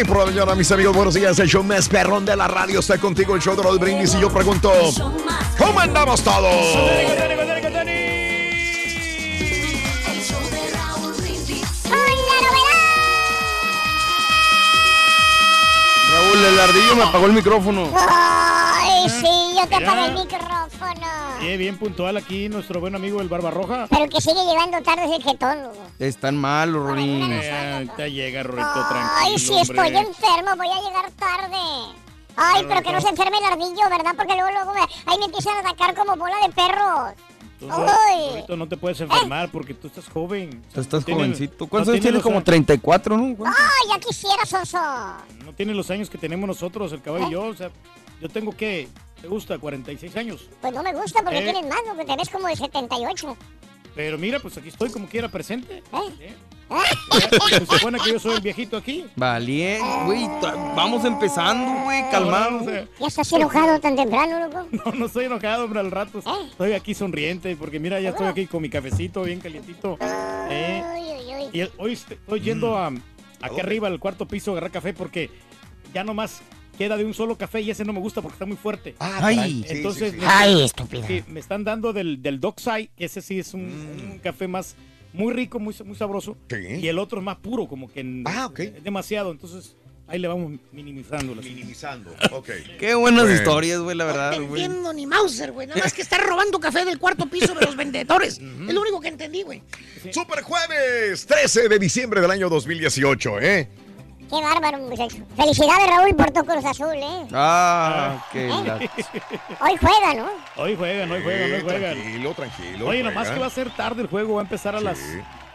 Morning por la mañana, mis amigos. Buenos días. El show más perrón de la radio está contigo. El show de Raúl Brindis. Y yo pregunto: ¿Cómo andamos todos? Raúl, el ardillo me apagó el micrófono. Sí, yo te apagué el micrófono. Sí, bien puntual aquí nuestro buen amigo el Barbarroja. Pero que sigue llegando tarde es el jetólogo. Están malos, Rorín. Eh, ahorita llega, Rorito, tranquilo, Ay, si hombre. estoy enfermo, voy a llegar tarde. Ay, pero que no se enferme el ardillo, ¿verdad? Porque luego, luego me, ahí me empiezan a atacar como bola de perros. Rorito, no te puedes enfermar porque tú estás joven. O sea, Estás no jovencito. no ¿Cuántos años tienes? Como a- 34, ¿no? ¿Cuántos? Ay, ya quisiera, Sonso. No tienes los años que tenemos nosotros, el caballo y yo. O sea, yo tengo que, ¿te gusta? 46 años. Pues no me gusta porque Eh. tienes más, ¿no? Que te ves como de 78. Pero mira, pues aquí estoy como quiera presente. ¿Eh? Se supone que yo soy el viejito aquí. Valiente, güey. Vamos empezando, güey. Calmado. Ya estás enojado tan temprano, loco. No, no estoy enojado, hombre, al rato. Estoy aquí sonriente porque mira, ya estoy aquí con mi cafecito bien calientito. Eh, Ay, ay, ay. Y el- hoy est- estoy yendo a, aquí arriba al cuarto piso a agarrar café porque ya nomás queda de un solo café y ese no me gusta porque está muy fuerte. Ay, Entonces, me- Ay, estúpida. sí, me están dando del, del Dockside, ese sí es un, Mm. un café más muy rico, muy, muy sabroso. Sí. Y el otro es más puro, como que Ah, ok. es demasiado. Entonces, ahí le vamos minimizando. Minimizando. Ok. Qué buenas Bueno. historias, güey, la verdad, No güey. entiendo ni Mauser, güey. Nada más que está robando café del cuarto piso de los vendedores. Es lo único que entendí, güey. Super jueves, 13 de diciembre del año 2018, ¿eh? Qué bárbaro, muchacho. Felicidades, Raúl, por tu Cruz Azul, ¿eh? Ah, qué la- Hoy juega, ¿no? Hoy juegan, hoy juegan, hoy juegan. Tranquilo, tranquilo. Oye, nomás juegan. que va a ser tarde el juego, va a empezar a Sí. las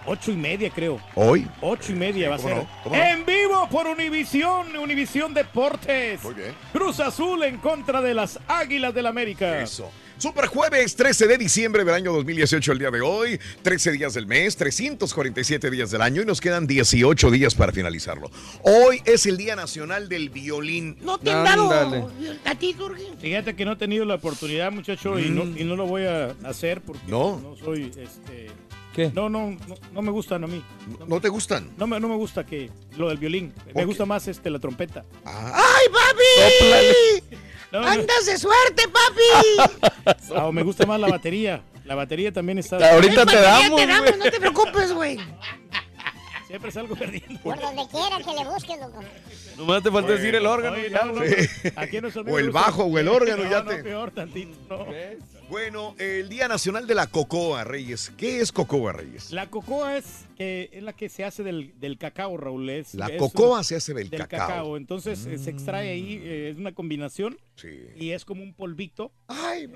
ocho y media, creo. Hoy. Ocho y media va a ¿cómo ser. no? ¿Cómo no? En vivo por Univisión, Univisión Deportes. Muy bien. Cruz Azul en contra de las Águilas del América. Eso. Super jueves, 13 de diciembre del año 2018, el día de hoy. 13 días del mes, 347 días del año y nos quedan 18 días para finalizarlo. Hoy es el Día Nacional del Violín. ¿No te han dado Ándale. a ti, Turgi? Fíjate que no he tenido la oportunidad, muchacho, y, no, y no lo voy a hacer porque. No. no soy, este... ¿Qué? No, no, no, no me gustan a mí. ¿No te gustan? No me, no me gusta que lo del violín. Me gusta más este la trompeta. Ah, ¡Ay, papi! ¡Andas de suerte, papi! ah, me gusta más la batería. La batería también está. Ahorita te damos, te damos, no te preocupes, güey. Siempre salgo perdiendo. Por donde quiera que le busques, loco. Nomás te falta decir el órgano. Oye, ya, no, no. Aquí O el bajo o el órgano, no, ya no, te- peor tantito. No. Bueno, el Día Nacional de la Cocoa, Reyes. ¿Qué es Cocoa, Reyes? La cocoa es, que, es la que se hace del, del cacao, Raúl. Es, La es cocoa una- se hace del, del cacao. Entonces eh, se extrae ahí, eh, es una combinación Sí. y es como un polvito Ay,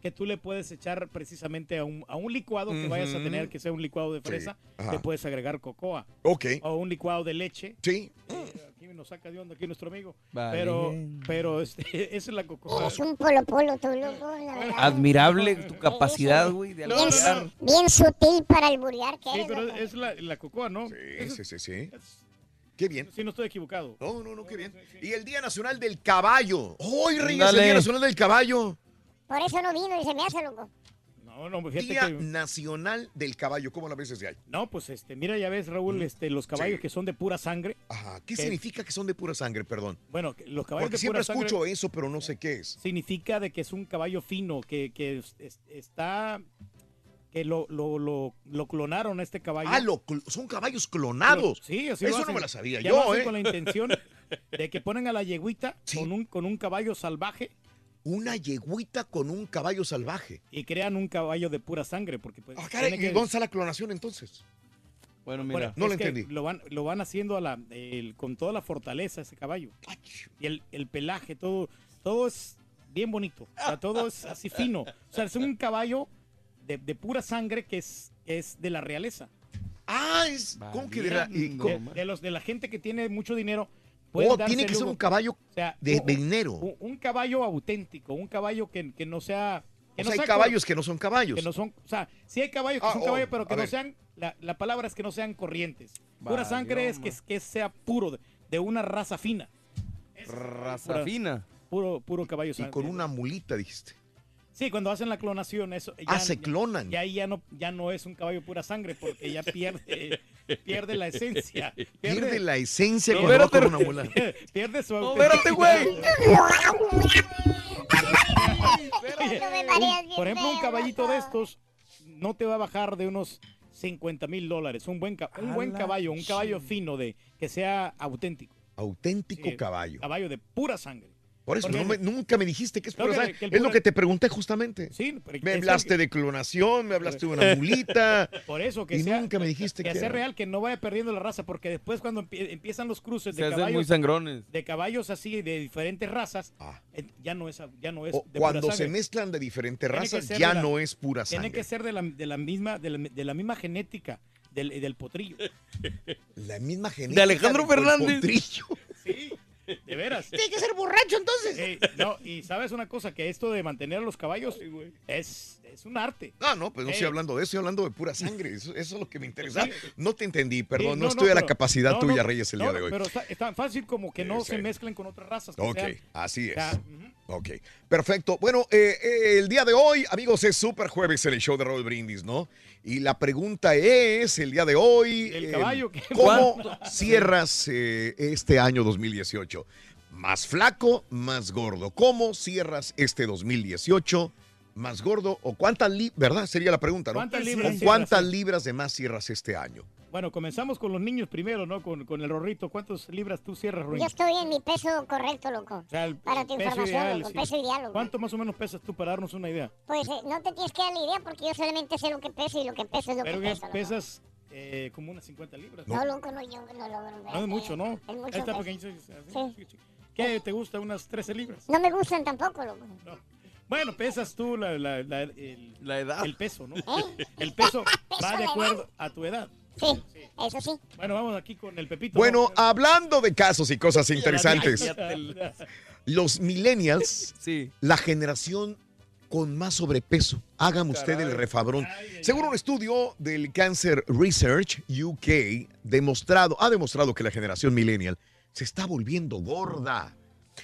que tú le puedes echar precisamente a un, a un licuado que vayas a tener, que sea un licuado de Sí. fresa, le puedes agregar cocoa. Ok. O un licuado de leche. Sí. Eh, Aquí nos saca de onda aquí nuestro amigo. Vale. Pero, pero este, esa es la cocoa. Eres un polo polo, tú, loco, la verdad. Admirable tu capacidad, güey, de No, Bien, sutil para alburear que Sí, eres, pero es la, la cocoa, ¿no? Sí, Esa- sí, sí, sí. es- Qué bien. Sí, no estoy equivocado. No, no, no, qué bien. Y el Día Nacional del Caballo. ¡Hoy, Reyes! El. Día Nacional del Caballo. Por eso no vino y se me hace, loco. No, Día que... Nacional del Caballo. ¿Cómo la ves desde ahí? No, pues este, mira, ya ves, Raúl, este, los caballos Sí. que son de pura sangre. Ajá. ¿Qué significa que son de pura sangre, perdón? Bueno, que los caballos Porque de siempre pura sangre escucho eso, pero no sé qué es. significa de que es un caballo fino, que, que es- es- está, que lo, lo, lo, lo clonaron a este caballo. Ah, lo son caballos clonados. Sí, así Eso no me la sabía yo, ¿eh? con la intención de que ponen a la yeguita Sí. con, un, con un caballo salvaje Una yegüita con un caballo salvaje. y crean un caballo de pura sangre. Porque pues, Ah, caray, tiene ¿y que- dónde está la clonación entonces? Bueno, Bueno, mira. No lo entendí. Lo van, lo van haciendo a la, el- con toda la fortaleza ese caballo. Y el, el pelaje, todo, todo es bien bonito. O sea, todo es así fino. O sea, es un caballo de, de pura sangre que es, es de la realeza. Ah, es. ¿Cómo que de la- De, de los, de la gente que tiene mucho dinero. Oh, tiene que ser un caballo O sea, de un- dinero. Un, un caballo auténtico, un caballo que, que no sea... Que O no sea, hay sea caballos que no son caballos. que no son, o sea, sí hay caballos que Ah, son oh, caballos, pero que no ver. sean, la, la palabra es que no sean corrientes. Pura sangre es que, que sea puro, de, de una raza fina. Raza Pura- fina. Puro, puro caballo Y sangre. con una mulita, dijiste. Sí, cuando hacen la clonación, eso. Ah, se clonan. Ya ahí ya no, ya no es un caballo pura sangre, porque ya pierde, pierde la esencia. Pierde la esencia No, cuando va espérate, con una mula. pierde su No, espérate, güey. Por ejemplo, un caballito de estos no te va a bajar de unos 50 mil dólares. Un buen, un buen caballo, un caballo fino de que sea auténtico. Auténtico Sí, caballo. Caballo de pura sangre. Por eso Porque- no me- nunca me dijiste que es pura que- sangre. que Es lo que te pregunté justamente. Sí, pero Me hablaste de clonación, me hablaste de una mulita. Por eso que y sea, nunca me dijiste que que sea era. real, que no vaya perdiendo la raza, porque después cuando empie- empiezan los cruces Se de hacen muy caballos, sangrones. de caballos así de diferentes razas, Ah. eh, ya no es, ya no es O de cuando pura se mezclan de diferentes Tiene razas, ya de la- no es pura Tiene sangre. que ser de la, de la misma de la, de la misma genética del, del potrillo. La misma genética. Alejandro del Fernández. potrillo. Sí, de veras. Tiene que ser borracho entonces. Eh, no, y sabes una cosa, que esto de mantener a los caballos es, es un arte. No, no, pues no estoy Eh. hablando de eso, estoy hablando de pura sangre. Eso, eso es lo que me interesa. No te entendí, perdón, Sí, no, estoy a la capacidad no, tuya, Reyes, el día de hoy. Pero está, es tan fácil como que no Sí, se sí. mezclen con otras razas. Ok, sean- así es. Ok, perfecto. Bueno, eh, eh, el día de hoy, amigos, es Super Jueves en el show de Raúl Brindis, ¿no? Y la pregunta es, el día de hoy, El caballo, ¿qué? ¿cómo cierras este año 2018? ¿Más flaco, más gordo? ¿Cómo cierras este 2018? ¿Más gordo o cuántas libras, verdad? Sería la pregunta, ¿no? ¿Cuántas ¿O libras cuántas libras de más cierras este año? Bueno, comenzamos con los niños primero, ¿no? Con, con el rorrito. ¿Cuántas libras tú cierras, Yo Ruin? estoy en mi peso correcto, loco. O sea, el- Para tu peso información, ideal, loco, sí. peso ideal, loco. ¿Cuánto más o menos pesas tú para darnos una idea? Pues eh, no te tienes que dar la idea porque yo solamente sé lo que peso y lo que peso es lo Pero que que peso. loco. pesas eh, como unas 50 libras. No, loco, no, yo no logro. No es mucho, ¿no? Es mucho. Está pequeñito. así, Sí. ¿Qué te gusta? ¿Unas 13 libras? No me gustan tampoco, loco. No. Bueno, pesas tú la, la- la- el, La edad. el peso, ¿no? ¿Eh? El peso va de acuerdo a tu edad. Sí, eso sí. Bueno, vamos aquí con el Pepito. Bueno, ¿no? hablando de casos y cosas interesantes, los millennials Sí. la generación con más sobrepeso. Hagan usted el refabrón. Según un estudio del Cancer Research UK, demostrado, ha demostrado que la generación millennial se está volviendo gorda,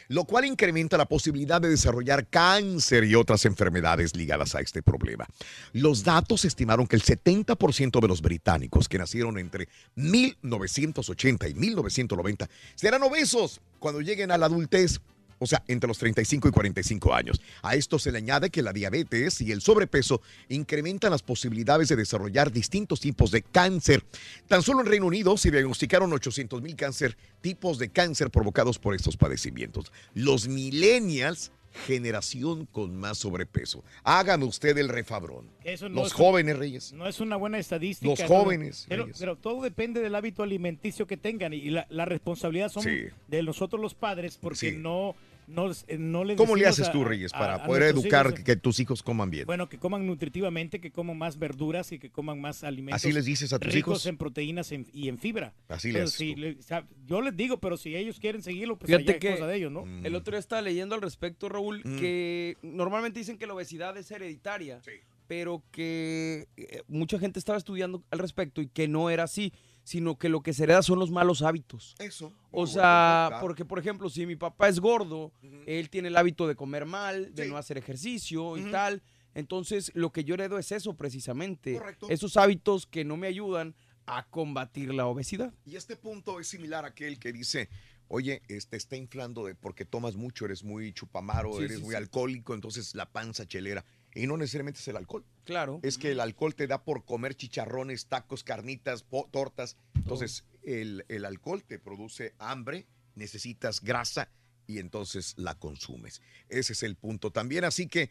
lo cual incrementa la posibilidad de desarrollar cáncer y otras enfermedades ligadas a este problema. Los datos estimaron que el 70% de los británicos que nacieron entre 1980 y 1990 serán obesos cuando lleguen a la adultez. O sea, entre los 35 y 45 años. A esto se le añade que la diabetes y el sobrepeso incrementan las posibilidades de desarrollar distintos tipos de cáncer. Tan solo en Reino Unido se diagnosticaron 800 mil cáncer, tipos de cáncer provocados por estos padecimientos. Los millennials generación con más sobrepeso. Hágame usted el refabrón. Eso no Los es- jóvenes, Reyes. No es una buena estadística. Los ¿no? jóvenes, Pero, pero todo depende del hábito alimenticio que tengan y la, la responsabilidad son Sí. de nosotros los padres porque Sí. no, no, no les ¿Cómo le haces a- tú, Reyes, para a poder educar hijos, que tus hijos coman bien? Bueno, que coman nutritivamente, que coman más verduras y que coman más alimentos. ¿Así les dices a tus ricos hijos? en proteínas en- y en fibra. Así le Entonces, haces sí, tú. le- o sea, yo les digo, pero si ellos quieren seguirlo, pues Fíjate allá es que cosa de ellos, ¿no? Mm. el otro día estaba leyendo al respecto, Raúl, que normalmente dicen que la obesidad es hereditaria, pero que eh, mucha gente estaba estudiando al respecto y que no era así, sino que lo que se hereda son los malos hábitos. Eso. O sea, porque por ejemplo, si mi papá es gordo, él tiene el hábito de comer mal, de no hacer ejercicio y tal. Entonces, lo que yo heredo es eso precisamente. Esos hábitos que no me ayudan a combatir la obesidad. Y este punto es similar a aquel que dice, oye, este está inflando de porque tomas mucho, eres muy chupamaro, Sí, eres sí, muy alcohólico, entonces la panza chelera. Y no necesariamente es el alcohol. Claro. Es que el alcohol te da por comer chicharrones, tacos, carnitas, po- tortas. Entonces, el, el alcohol te produce hambre, necesitas grasa y entonces la consumes. Ese es el punto también. Así que,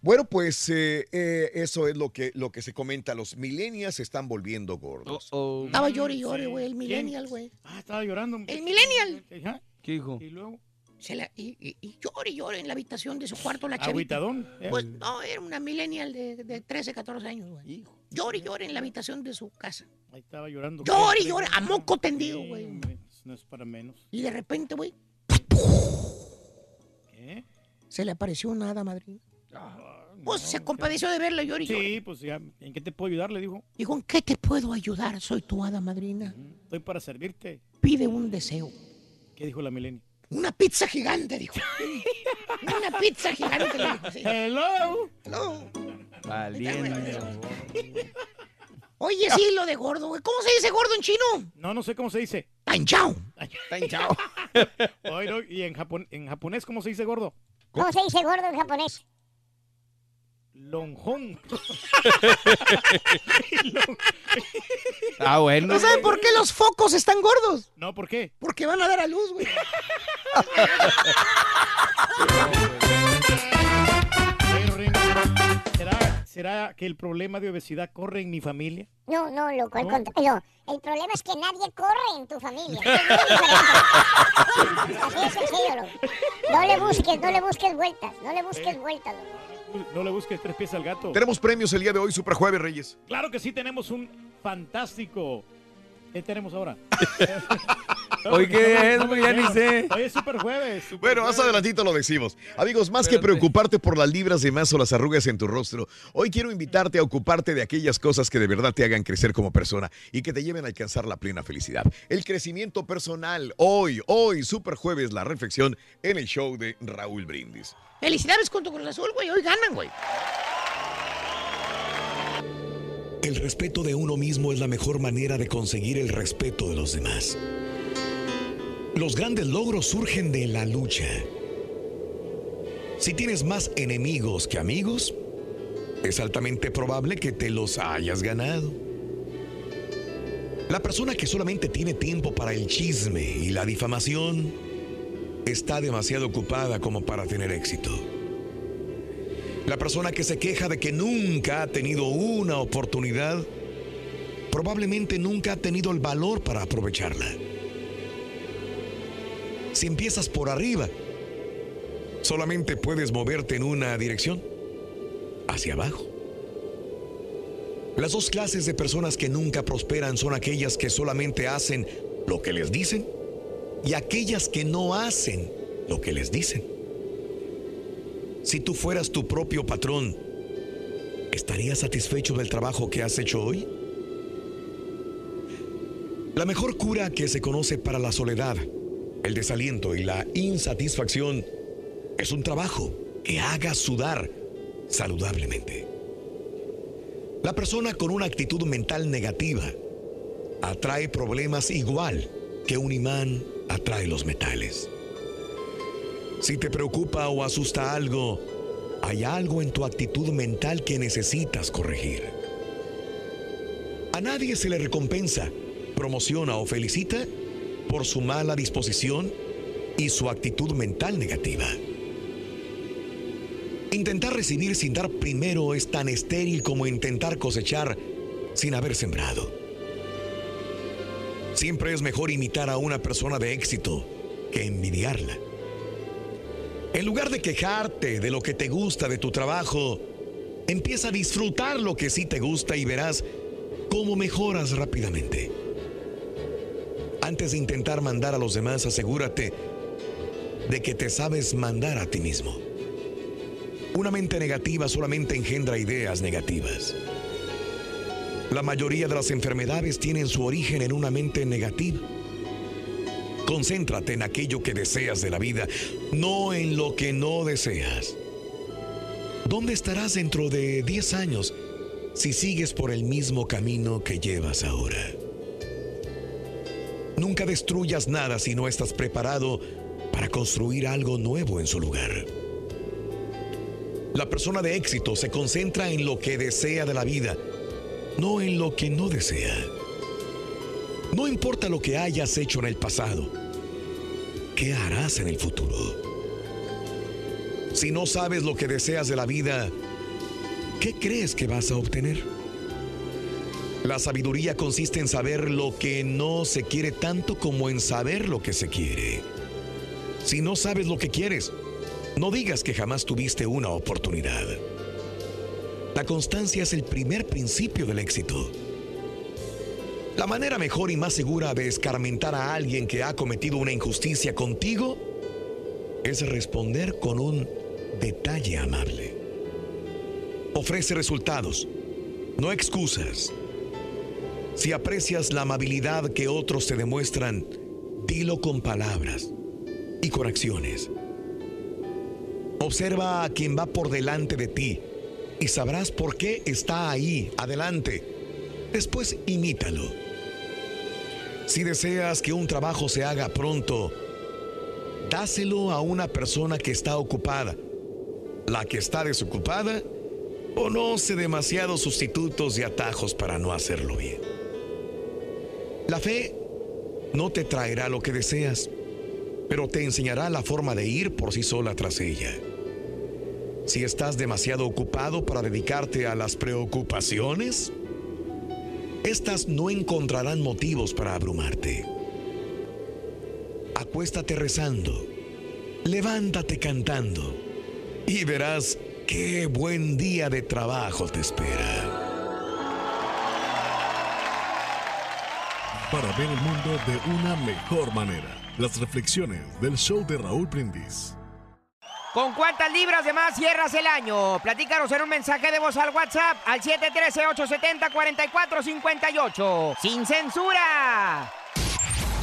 bueno, pues eh, eh, eso es lo que, lo que se comenta. Los millennials se están volviendo gordos. Estaba llore y llore, Sí. güey, el millennial, güey. Ah, estaba llorando. El millennial. ¿Qué dijo? Y luego, Se la, y, y, y llore y llore en la habitación de su cuarto la chavita. agüitadón. ¿eh? Pues no, era una millennial de, de 13, 14 años, güey. Llore y llore en la habitación de su casa. Ahí estaba llorando. Llore y Sí, llore, a moco tendido, güey. No es para menos. Y de repente, güey, ¿Qué? se le apareció una hada madrina. Pues no, se compadeció de verla llore y llore. Sí, pues ya, ¿en qué te puedo ayudar? Le dijo. Dijo, ¿en qué te puedo ayudar? Soy tu hada madrina. Estoy para servirte. Pide un deseo. ¿Qué dijo la milenio? Una pizza gigante, dijo. Una pizza gigante, le dijo. sí. Hello. Hello. Valiendo. Oye, sí, lo de gordo, güey. ¿Cómo se dice gordo en chino? No, no sé cómo se dice. Tanchao. chao. Oye, no, ¿Y en, japon- en japonés cómo se dice gordo? ¿Cómo se dice gordo en japonés? Lonjón. Ah, bueno. ¿No saben por qué los focos están gordos? No, ¿por qué? Porque van a dar a luz, güey. ¿Será, ¿Será que el problema de obesidad corre en mi familia? No, no, loco, al ¿No? contrario. El problema es que nadie corre en tu familia. Es muy diferente. Así de sencillo, loco. No le busques, no le busques vueltas, no le busques vueltas, loco. No le busques tres pies al gato. Tenemos premios el día de hoy, Super Jueves, Reyes. Claro que sí, tenemos un fantástico. ¿Qué tenemos ahora? Hoy qué es, ya ni sé. Hoy es super jueves. super Bueno, más adelantito lo decimos. Amigos, más que preocuparte por las libras de más o las arrugas en tu rostro, hoy quiero invitarte a ocuparte de aquellas cosas que de verdad te hagan crecer como persona y que te lleven a alcanzar la plena felicidad. El crecimiento personal. Hoy, hoy, Super Jueves, la reflexión en el show de Raúl Brindis. Felicidades con tu Cruz Azul, güey. Hoy ganan, güey. El respeto de uno mismo es la mejor manera de conseguir el respeto de los demás. Los grandes logros surgen de la lucha. Si tienes más enemigos que amigos, es altamente probable que te los hayas ganado. La persona que solamente tiene tiempo para el chisme y la difamación está demasiado ocupada como para tener éxito. La persona que se queja de que nunca ha tenido una oportunidad, probablemente nunca ha tenido el valor para aprovecharla. Si empiezas por arriba, solamente puedes moverte en una dirección, hacia abajo. Las dos clases de personas que nunca prosperan son aquellas que solamente hacen lo que les dicen y aquellas que no hacen lo que les dicen. Si tú fueras tu propio patrón, ¿estarías satisfecho del trabajo que has hecho hoy? La mejor cura que se conoce para la soledad, el desaliento y la insatisfacción es un trabajo que haga sudar saludablemente. La persona con una actitud mental negativa atrae problemas igual que un imán atrae los metales. Si te preocupa o asusta algo, hay algo en tu actitud mental que necesitas corregir. A nadie se le recompensa, promociona o felicita por su mala disposición y su actitud mental negativa. Intentar recibir sin dar primero es tan estéril como intentar cosechar sin haber sembrado. Siempre es mejor imitar a una persona de éxito que envidiarla. En lugar de quejarte de lo que te gusta de tu trabajo, empieza a disfrutar lo que sí te gusta y verás cómo mejoras rápidamente. Antes de intentar mandar a los demás, asegúrate de que te sabes mandar a ti mismo. Una mente negativa solamente engendra ideas negativas. La mayoría de las enfermedades tienen su origen en una mente negativa. Concéntrate en aquello que deseas de la vida, no en lo que no deseas. ¿Dónde estarás dentro de 10 años si sigues por el mismo camino que llevas ahora? Nunca destruyas nada si no estás preparado para construir algo nuevo en su lugar. La persona de éxito se concentra en lo que desea de la vida, no en lo que no desea. No importa lo que hayas hecho en el pasado, ¿qué harás en el futuro? Si no sabes lo que deseas de la vida, ¿qué crees que vas a obtener? La sabiduría consiste en saber lo que no se quiere tanto como en saber lo que se quiere. Si no sabes lo que quieres, no digas que jamás tuviste una oportunidad. La constancia es el primer principio del éxito. La manera mejor y más segura de escarmentar a alguien que ha cometido una injusticia contigo es responder con un detalle amable. Ofrece resultados, no excusas. Si aprecias la amabilidad que otros te demuestran, dilo con palabras y con acciones. Observa a quien va por delante de ti y sabrás por qué está ahí, adelante. Después imítalo. Si deseas que un trabajo se haga pronto, dáselo a una persona que está ocupada. La que está desocupada conoce demasiados sustitutos y atajos para no hacerlo bien. La fe no te traerá lo que deseas, pero te enseñará la forma de ir por sí sola tras ella. Si estás demasiado ocupado para dedicarte a las preocupaciones, estas no encontrarán motivos para abrumarte. Acuéstate rezando, levántate cantando y verás qué buen día de trabajo te espera. Para ver el mundo de una mejor manera, las reflexiones del show de Raúl Brindis. ¿Con cuántas libras de más cierras el año? Platícanos en un mensaje de voz al WhatsApp al 713-870-4458. ¡Sin censura!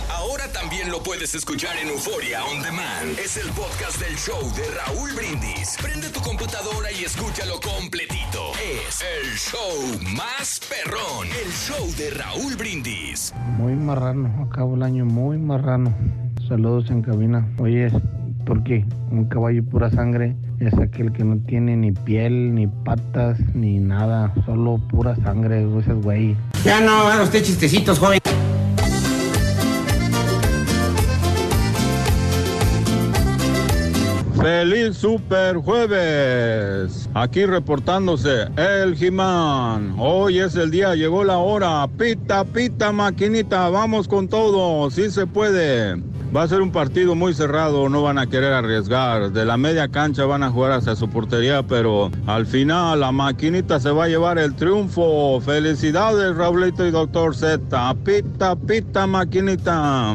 Ahora también lo puedes escuchar en Euforia On Demand. Es el podcast del show de Raúl Brindis. Prende tu computadora y escúchalo completito. Es el show más perrón. El show de Raúl Brindis. Muy marrano, acabo el año muy marrano. Saludos en cabina. Oye, ¿por qué? Un caballo pura sangre es aquel que no tiene ni piel, ni patas, ni nada. Solo pura sangre, ese güey. Ya no, haga usted chistecitos, joven. Feliz Super Jueves. Aquí reportándose el Jimán. Hoy es el día, llegó la hora. Pita, pita, maquinita. Vamos con todo. Si se puede. Va a ser un partido muy cerrado, no van a querer arriesgar. De la media cancha van a jugar hacia su portería, pero al final la maquinita se va a llevar el triunfo. Felicidades, Raulito y Doctor Z. Pita, pita, maquinita.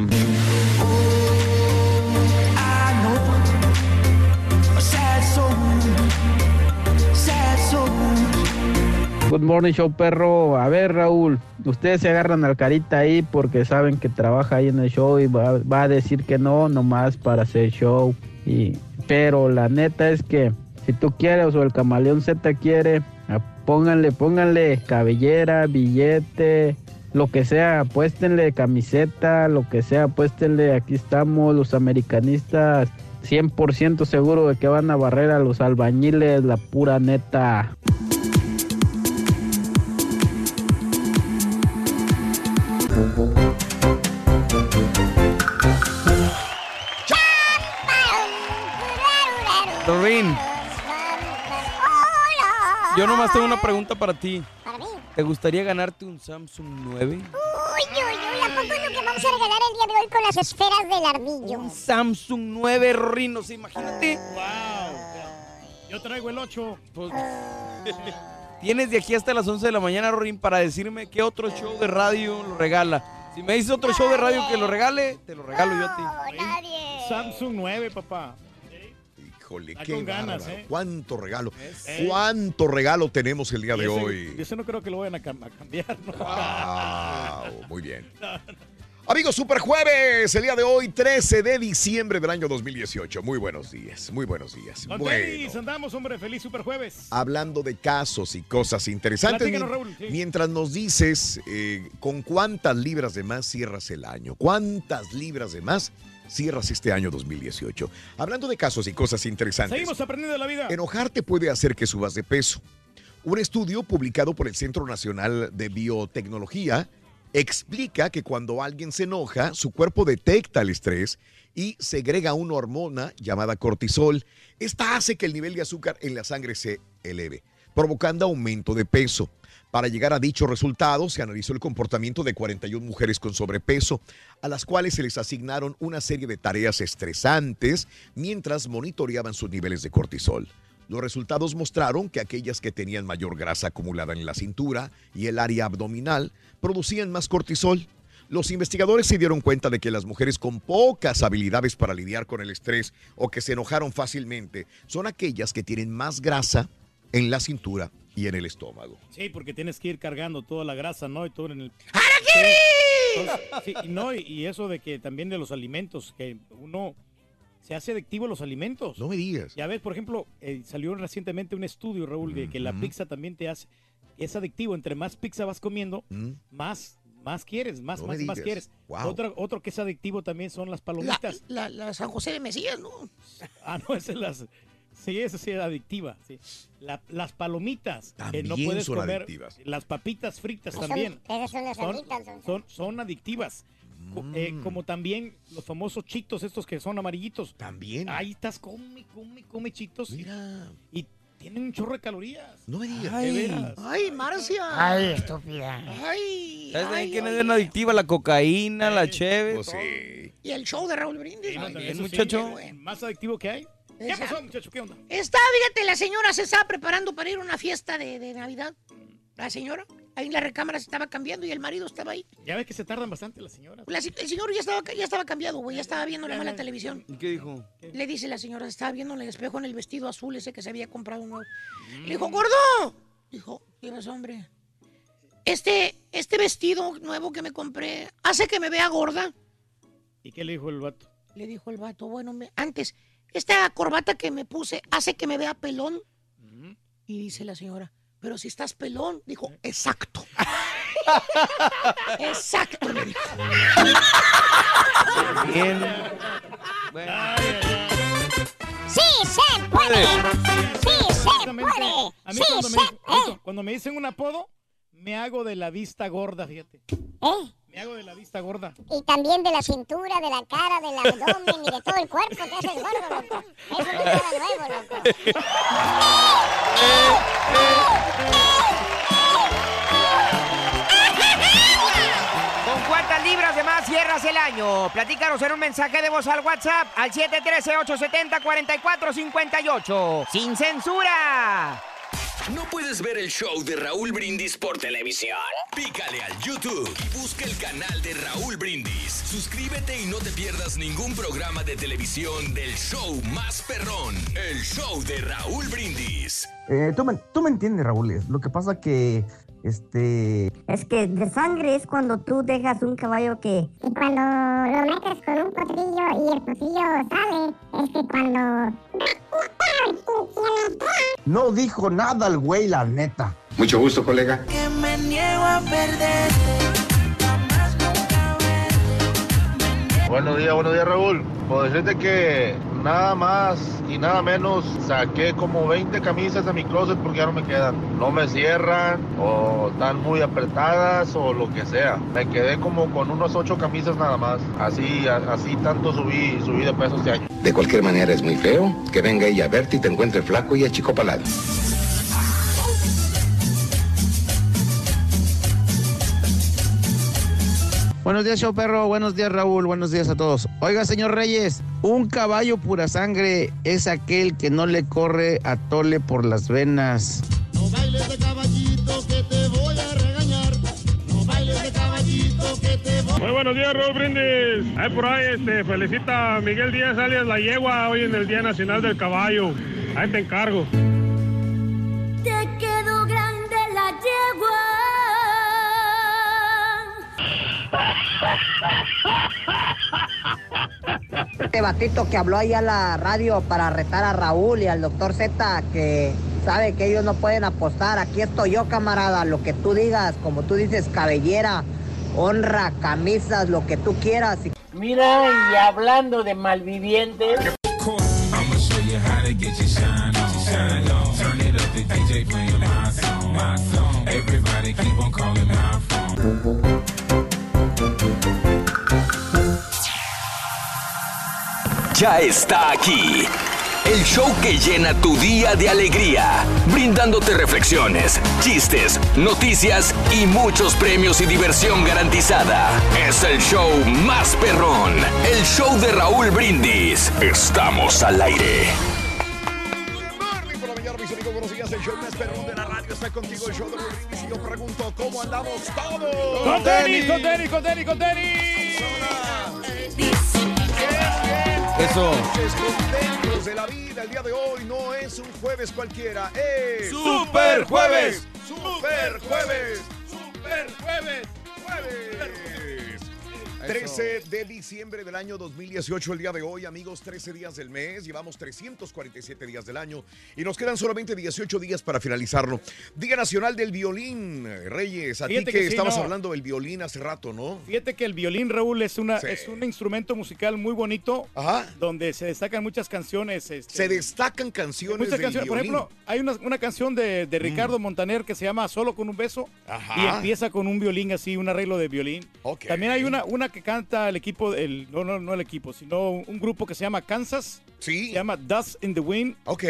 Good morning, show perro. A ver, Raúl, ustedes se agarran al carita ahí porque saben que trabaja ahí en el show y va, a decir que no, nomás para hacer show. Y, pero la neta es que si tú quieres o el camaleón Z quiere, ah, pónganle, pónganle cabellera, billete, lo que sea, apuéstenle camiseta, lo que sea, apuéstenle, aquí estamos los americanistas. 100% seguro de que van a barrer a los albañiles, la pura neta. Turbín. Yo nomás tengo una pregunta para ti. Para mí. ¿Te gustaría ganarte un Samsung 9? Uy, uy, uy, ¿a poco es lo que vamos a regalar el día de hoy con las esferas del ardillo? Un Samsung 9 Rhinos, imagínate. Yo traigo el 8. Tienes de aquí hasta las 11 de la mañana, Rin, para decirme qué otro show de radio lo regala. Si me dices otro show de radio que lo regale, te lo regalo yo a ti. Samsung 9, papá. Híjole, qué ganas. ¿eh? ¿Cuánto regalo? Eh. ¿Cuánto regalo tenemos el día de hoy? y ese no creo que lo vayan a, cam- a cambiar. ¿no? Wow, muy bien. Amigos, Super Jueves, el día de hoy, 13 de diciembre del año 2018. Muy buenos días, muy buenos días. Con Bueno, tenis, andamos, hombre. Feliz Super Jueves. hablando de casos y cosas interesantes, Raúl, sí. mientras nos dices eh, con cuántas libras de más cierras el año, cuántas libras de más cierras este año 2018. Hablando de casos y cosas interesantes. Seguimos aprendiendo de la vida. Enojarte puede hacer que subas de peso. Un estudio publicado por el Centro Nacional de Biotecnología explica que cuando alguien se enoja, su cuerpo detecta el estrés y segrega una hormona llamada cortisol. Esta hace que el nivel de azúcar en la sangre se eleve, provocando aumento de peso. Para llegar a dicho resultado, se analizó el comportamiento de 41 mujeres con sobrepeso, a las cuales se les asignaron una serie de tareas estresantes mientras monitoreaban sus niveles de cortisol. Los resultados mostraron que aquellas que tenían mayor grasa acumulada en la cintura y el área abdominal producían más cortisol. Los investigadores se dieron cuenta de que las mujeres con pocas habilidades para lidiar con el estrés o que se enojaron fácilmente son aquellas que tienen más grasa en la cintura y en el estómago. Sí, porque tienes que ir cargando toda la grasa, ¿no? Y todo en el... ¡Harakiri! Sí, no, y- y eso de que también de los alimentos, que uno se hace adictivo a los alimentos. No me digas. Ya ves, por ejemplo, eh, salió recientemente un estudio, Raúl, de que la pizza también te hace, es adictivo. Entre más pizza vas comiendo, más, más quieres, más, No más, quieres. Wow. Otro, otro que es adictivo también son las La, palomitas. la, la San José de Mesías, ¿no? Ah, no, esas las... Sí, eso sí es adictiva. sí. La- las palomitas que no También puedes son comer. adictivas. Las papitas fritas Son- también. esas son las son, son- son, son adictivas. Eh, Mm. como también los famosos chitos, estos que son amarillitos. También. Ahí estás, come, come, come chitos. Y tienen un chorro de calorías. No me digas. Veras. Ay, Marcia. Ay, estúpida. Ay, ¿Sabes ay, quién ay, es bien adictiva? La cocaína, la cheve. Pues sí. Y el show de Raúl Brindis. Eso sí, muchacho. más adictivo que hay. ¿Qué pasó, muchacho? ¿Qué onda? Está, fíjate, la señora se estaba preparando para ir a una fiesta de, de Navidad. La señora, ahí en la recámara se estaba cambiando y el marido estaba ahí. Ya ves que se tardan bastante las señoras. La- el señor ya estaba, ya estaba cambiado, güey, ya estaba viendo nada más la ya. televisión. ¿Y qué dijo? Le dice la señora, se estaba viendo en el espejo en el vestido azul ese que se había comprado nuevo. Mm. Le dijo, gordo. Dijo, ¿qué pasó, hombre? Este, este vestido nuevo que me compré hace que me vea gorda. ¿Y qué le dijo el vato? Le dijo el vato, bueno, me- antes, esta corbata que me puse hace que me vea pelón. Y dice la señora, pero si estás pelón, dijo, exacto. exacto, le dijo. Bien. ¡Sí se puede! ¡Sí se Exactamente. puede! A mí ¡Sí cuando, se me, puede! cuando me dicen un apodo, me hago de la vista gorda, fíjate. ¿Eh? Me hago de la vista gorda. Y también de la cintura, de la cara, del abdomen y de todo el cuerpo te haces gordo, loco. Eso no es nada nuevo, loco. ¿Con cuántas libras de más cierras el año? Platícanos en un mensaje de voz al WhatsApp al 713-870-4458. ¡Sin censura! ¿No puedes ver el show de Raúl Brindis por televisión? Pícale al YouTube y busca el canal de Raúl Brindis. Suscríbete y no te pierdas ningún programa de televisión del show más perrón, el show de Raúl Brindis. Eh, tú, me, tú me entiendes, Raúl. Lo que pasa que, este... Es que de sangre es cuando tú dejas un caballo que... Y cuando lo metes con un potrillo y el potrillo sale, es que cuando... No dijo nada el güey, la neta. Mucho gusto, colega. Que me niego a perder. Buenos días, buenos días Raúl. Puedo decirte que nada más y nada menos saqué como 20 camisas de mi closet porque ya no me quedan. No me cierran o están muy apretadas o lo que sea. Me quedé como con unos 8 camisas nada más. Así, a- así tanto subí, subí de peso este año. De cualquier manera es muy feo que venga ella a verte y te encuentre flaco y achicopalado. Buenos días, show perro. Buenos días, Raúl. Buenos días a todos. Oiga, señor Reyes, un caballo pura sangre es aquel que no le corre a tole por las venas. No bailes de caballito que te voy a regañar. No bailes de caballito que te voy Muy buenos días, Raúl Brindis. Ahí por ahí, este, felicita a Miguel Díaz alias La Yegua hoy en el Día Nacional del Caballo. Ahí te encargo. Te quedó grande la yegua. Este batito que habló ahí a la radio para retar a Raúl y al doctor Z que sabe que ellos no pueden apostar. Aquí estoy yo, camarada. Lo que tú digas, como tú dices, cabellera, honra, camisas, lo que tú quieras. Mira, y hablando de malvivientes. Ya está aquí. El show que llena tu día de alegría, brindándote reflexiones, chistes, noticias y muchos premios y diversión garantizada. Es el show más perrón, el show de Raúl Brindis. Estamos al aire. Por la mañana, mis amigos, buenos días. El show más perrón de la radio está contigo. El show de Raúl Brindis. Y yo pregunto, ¿cómo andamos todos? Con tenis, con tenis, con tenis, con tenis. Eso. Contentos de la vida. El día de hoy no es un jueves cualquiera. Es Super Jueves. Super Jueves. Super Jueves. Jueves. 13 de diciembre del año 2018, el día de hoy, amigos, 13 días del mes, llevamos 347 días del año y nos quedan solamente 18 días para finalizarlo. Día Nacional del Violín, Reyes, a ti que, que sí, estabas no. hablando del violín hace rato, ¿no? Fíjate que el violín, Raúl, es, una, Sí. es un instrumento musical muy bonito donde se destacan muchas canciones. este, Se destacan canciones muchas del canciones. Por violín. ejemplo, hay una, una canción de, de Ricardo Montaner que se llama Solo con un beso Ajá. y empieza con un violín así, un arreglo de violín. También hay una, una que canta el equipo, el, no, no, no el equipo, sino un grupo que se llama Kansas. Sí. Se llama Dust in the Wind. Ok.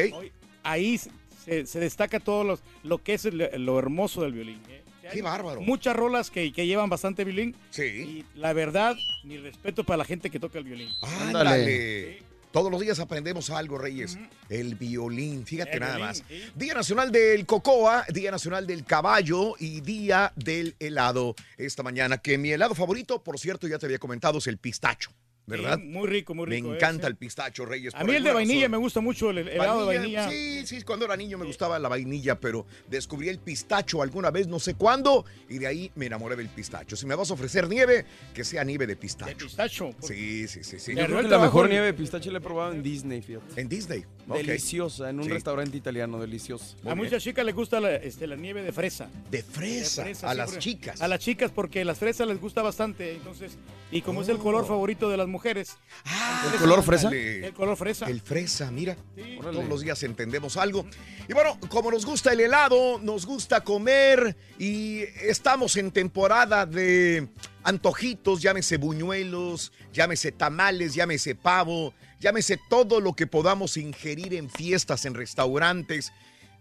Ahí se, se destaca todo los- lo que es el- lo hermoso del violín. ¿eh? Qué Hay bárbaro. Muchas rolas que, que llevan bastante violín. Sí. Y la verdad, mi respeto para la gente que toca el violín. Ándale. Todos los días aprendemos algo, Reyes. El violín, fíjate El nada violín, más. sí. Día Nacional del Cocoa, Día Nacional del Caballo y Día del Helado esta mañana. Que mi helado favorito, por cierto, ya te había comentado, es el pistacho, ¿verdad? Sí, muy rico, muy rico. Me ¿eh? encanta el pistacho, Reyes. A mí el de vainilla razón. me gusta mucho, el el helado de vainilla. Sí, sí, cuando era niño me gustaba la vainilla, pero descubrí el pistacho alguna vez, no sé cuándo, y de ahí me enamoré del pistacho. Si me vas a ofrecer nieve, que sea nieve de pistacho. De pistacho. Sí, sí, sí, sí. Yo creo que la mejor nieve de pistache la he probado en Disney, fíjate. En Disney. ok. Deliciosa, en un Sí. restaurante italiano, deliciosa. A muchas chicas les gusta la, este, la nieve de fresa. De fresa, a sí, las porque- chicas. A las chicas porque las fresas les gusta bastante, entonces, y como es el color favorito de las mujeres. ¿El color fresa? Ándale. El color fresa. El fresa, mira. Todos los días entendemos algo. Y bueno, como nos gusta el helado, nos gusta comer y estamos en temporada de antojitos, llámese buñuelos, llámese tamales, llámese pavo, llámese todo lo que podamos ingerir en fiestas, en restaurantes.